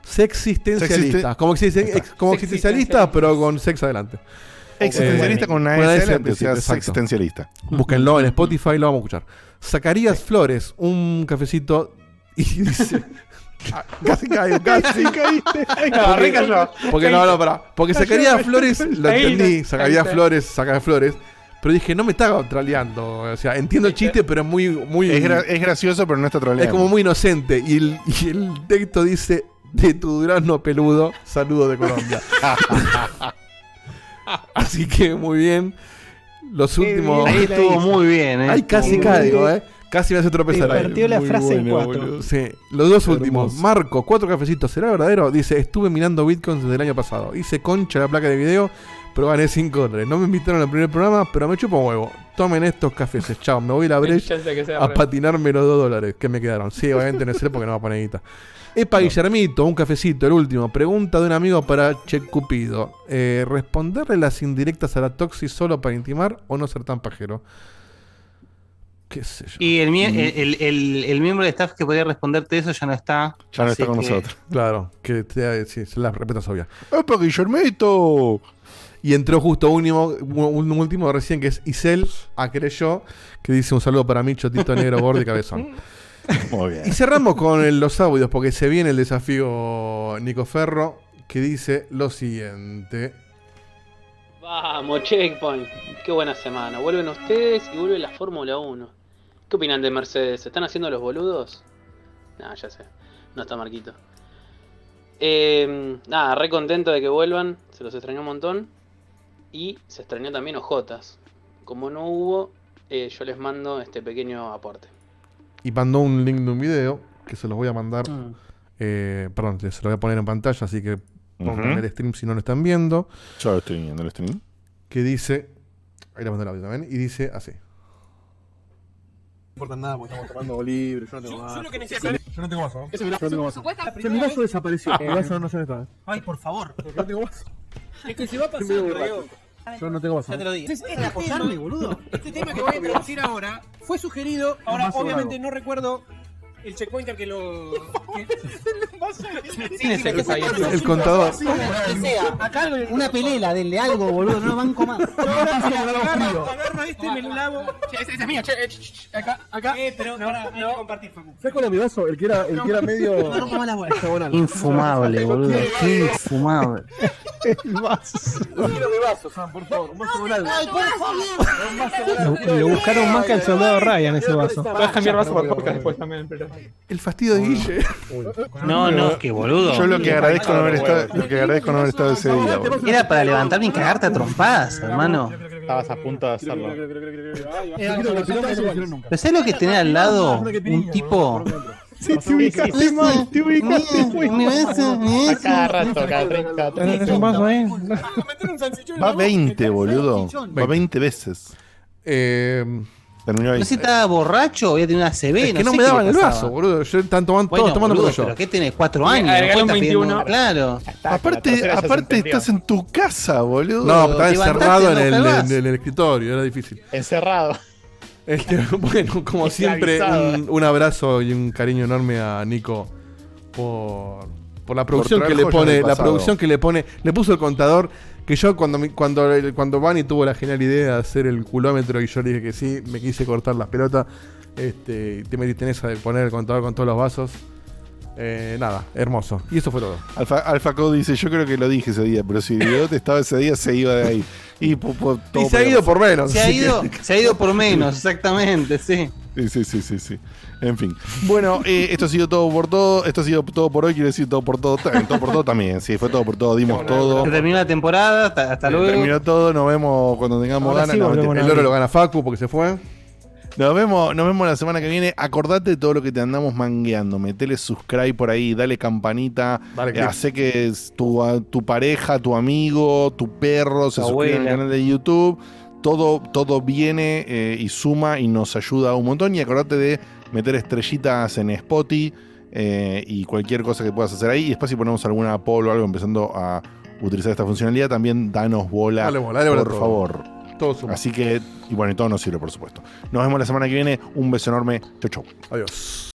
sexistencialistas. Sexiste- Como, que se dice, Ahí está. ex- como existencialistas, pero con sex adelante. Existencialista Eh, con una con S S adelante, o sea, exacto. existencialista. Búsquenlo en Spotify, lo vamos a escuchar. Zacarías Flores, un cafecito y dice. Ah, casi caigo, casi caíste. No, re cayó. Porque no, no, pará. Porque Zacarías Flores, lo entendí. Zacarías. Flores, Zacarías Flores. Pero dije, no me está traleando. O sea, entiendo el chiste, pero es muy. muy Es, gra- es gracioso, pero no está es troleando. como muy inocente. Y el, y el texto dice: De tu durazno peludo, saludo de Colombia. Así que muy bien. Los últimos. Ahí estuvo muy bien, eh. Ahí casi caigo, eh. Casi me hace tropezar Te ahí. partió la Muy frase en cuatro. Sí. Los dos últimos. Marco, cuatro cafecitos. ¿Será verdadero? Dice: Estuve mirando bitcoins desde el año pasado. Hice concha la placa de video, pero gané 5 dólares. No me invitaron al primer programa, pero me chupo un huevo. Tomen estos cafés. Chao, me voy a la brecha a patinarme los 2 dólares que me quedaron. Sí, obviamente no sé porque no va a poner guita. Epa Guillermito, un cafecito, el último. Pregunta de un amigo para Che Cupido. Eh, ¿Responderle las indirectas a la Toxi solo para intimar o no ser tan pajero? ¿Qué sé yo? Y el, mie- Mm. el, el- el miembro de staff que podía responderte eso ya no está. Ya no está con que- nosotros. Claro, que te, sí, se la respetas obvia. ¡Epa, Guillermito! Y entró justo un último, un último recién que es Isel, a yo, que dice un saludo para mí, Chotito Negro, Gordo y Cabezón. Muy bien. Y cerramos con el- los audios, porque se viene el desafío Nico Ferro, que dice lo siguiente. Vamos, Checkpoint. Qué buena semana. Vuelven ustedes y vuelve la Fórmula 1. ¿Qué opinan de Mercedes? ¿Se están haciendo los boludos? Nah, ya sé. No está Marquito. Eh, nada, re contento de que vuelvan. Se los extrañó un montón. Y se extrañó también Ojotas. Como no hubo, eh, yo les mando este pequeño aporte. Y mandó un link de un video, que se los voy a mandar. Mm. eh, perdón, se lo voy a poner en pantalla, así que pongan Ujú. el stream si no lo están viendo. Yo lo estoy viendo el stream. Que dice. Ahí le mandé el audio también. Y dice así. No importa nada porque estamos tomando libre. Yo no tengo más. yo lo que necesito- Yo no tengo más. ¿no? Ese lo- Yo no tengo más. Supuesta- mi vaso desapareció. Mi vaso no se me está. Ay, por favor. No tengo más. Es que se va a pasar. Yo no tengo más. Ya te lo dije. Es es apoyarme, boludo. Este tema que voy a introducir ahora fue sugerido. Ahora, obviamente, no recuerdo el checkpointer que lo. que- ¿Quién es el que ahí? El contador. Que sea, acá una pelela, denle algo, boludo, no banco más. Agarro, agarro este, me lo lavo. Che, ese, ese es mío, che, eh, ch, ch, acá, acá. Eh, pero no, no, no compartir, Facu. ¿Sabes cuál era mi vaso? El que era, el que era medio. No rompa más las bolas. hexagonal. Infumable, boludo. Infumable. El vaso. Quiero mi vaso, Sam, por favor. Un vaso algo. Ay, por favor. Lo buscaron más que al soldado Ryan ese vaso. Puedes cambiar vaso por podcast después también, pero. El fastidio de Guille. No, no, que boludo. Yo lo que agradezco no haber estado, lo que agradezco no haber estado ese día, boludo. Era para levantarme y cagarte a trompadas, hermano. Estabas a punto de hacerlo. ¿Pero sabes lo que es tener al lado un tipo? Sí, te ubicaste mal, te ubicaste mal. A cada rato, cada 30, 30. Va 20, boludo. Va 20 veces. Eh, Terminó ahí. No sé si estaba borracho o había tenido una CB. es que no sé me daban el vaso, boludo. Yo están tomando, Bueno, todos tomando boludo, como yo. pero ¿qué tenés? ¿Cuatro años? agregale ¿No un estás pidiendo- 21. Claro. Aparte, aparte estás en tu casa, boludo. No, estaba encerrado en el, en el escritorio, era difícil. Encerrado. Este, bueno, como siempre, un, un abrazo y un cariño enorme a Nico por, Por la producción Por que le pone, la producción que le pone, le puso el contador que yo cuando cuando cuando Vani tuvo la genial idea de hacer el culómetro y yo le dije que sí, me quise cortar las pelotas, este, te metiste en esa de poner el contador con todos los vasos. Eh, nada, hermoso. Y eso fue todo. Alfa, Alfa Code dice, yo creo que lo dije ese día, pero si Diegote estaba ese día, se iba de ahí. Y, po- po- todo se ha ido por menos. Se ha ido, se ha ido por menos, exactamente, sí. Sí, sí, sí, sí, sí. En fin. Bueno, eh, esto ha sido todo por todo. Esto ha sido todo por hoy. Quiero decir todo por todo. También, todo por todo también. Sí, fue todo por todo. Dimos todo. Se terminó la temporada, hasta, hasta luego. Terminó todo. Nos vemos cuando tengamos Ahora ganas. sí No, El oro lo gana Facu porque se fue. Nos vemos, nos vemos la semana que viene. Acordate de todo lo que te andamos mangueando. Metele subscribe por ahí, dale campanita. Dale eh, hace que es tu, a- tu pareja, tu amigo, tu perro se suscriban al canal de YouTube. Todo, todo viene eh, y suma y nos ayuda un montón. Y acordate de meter estrellitas en Spotify eh, y cualquier cosa que puedas hacer ahí. Y después si ponemos alguna poll o algo empezando a utilizar esta funcionalidad, también danos bola, Dale bola, dale bola por favor. Todo suma. Así que, y bueno, y todo nos sirve, por supuesto. Nos vemos la semana que viene. Un beso enorme. Chau, chau. Adiós.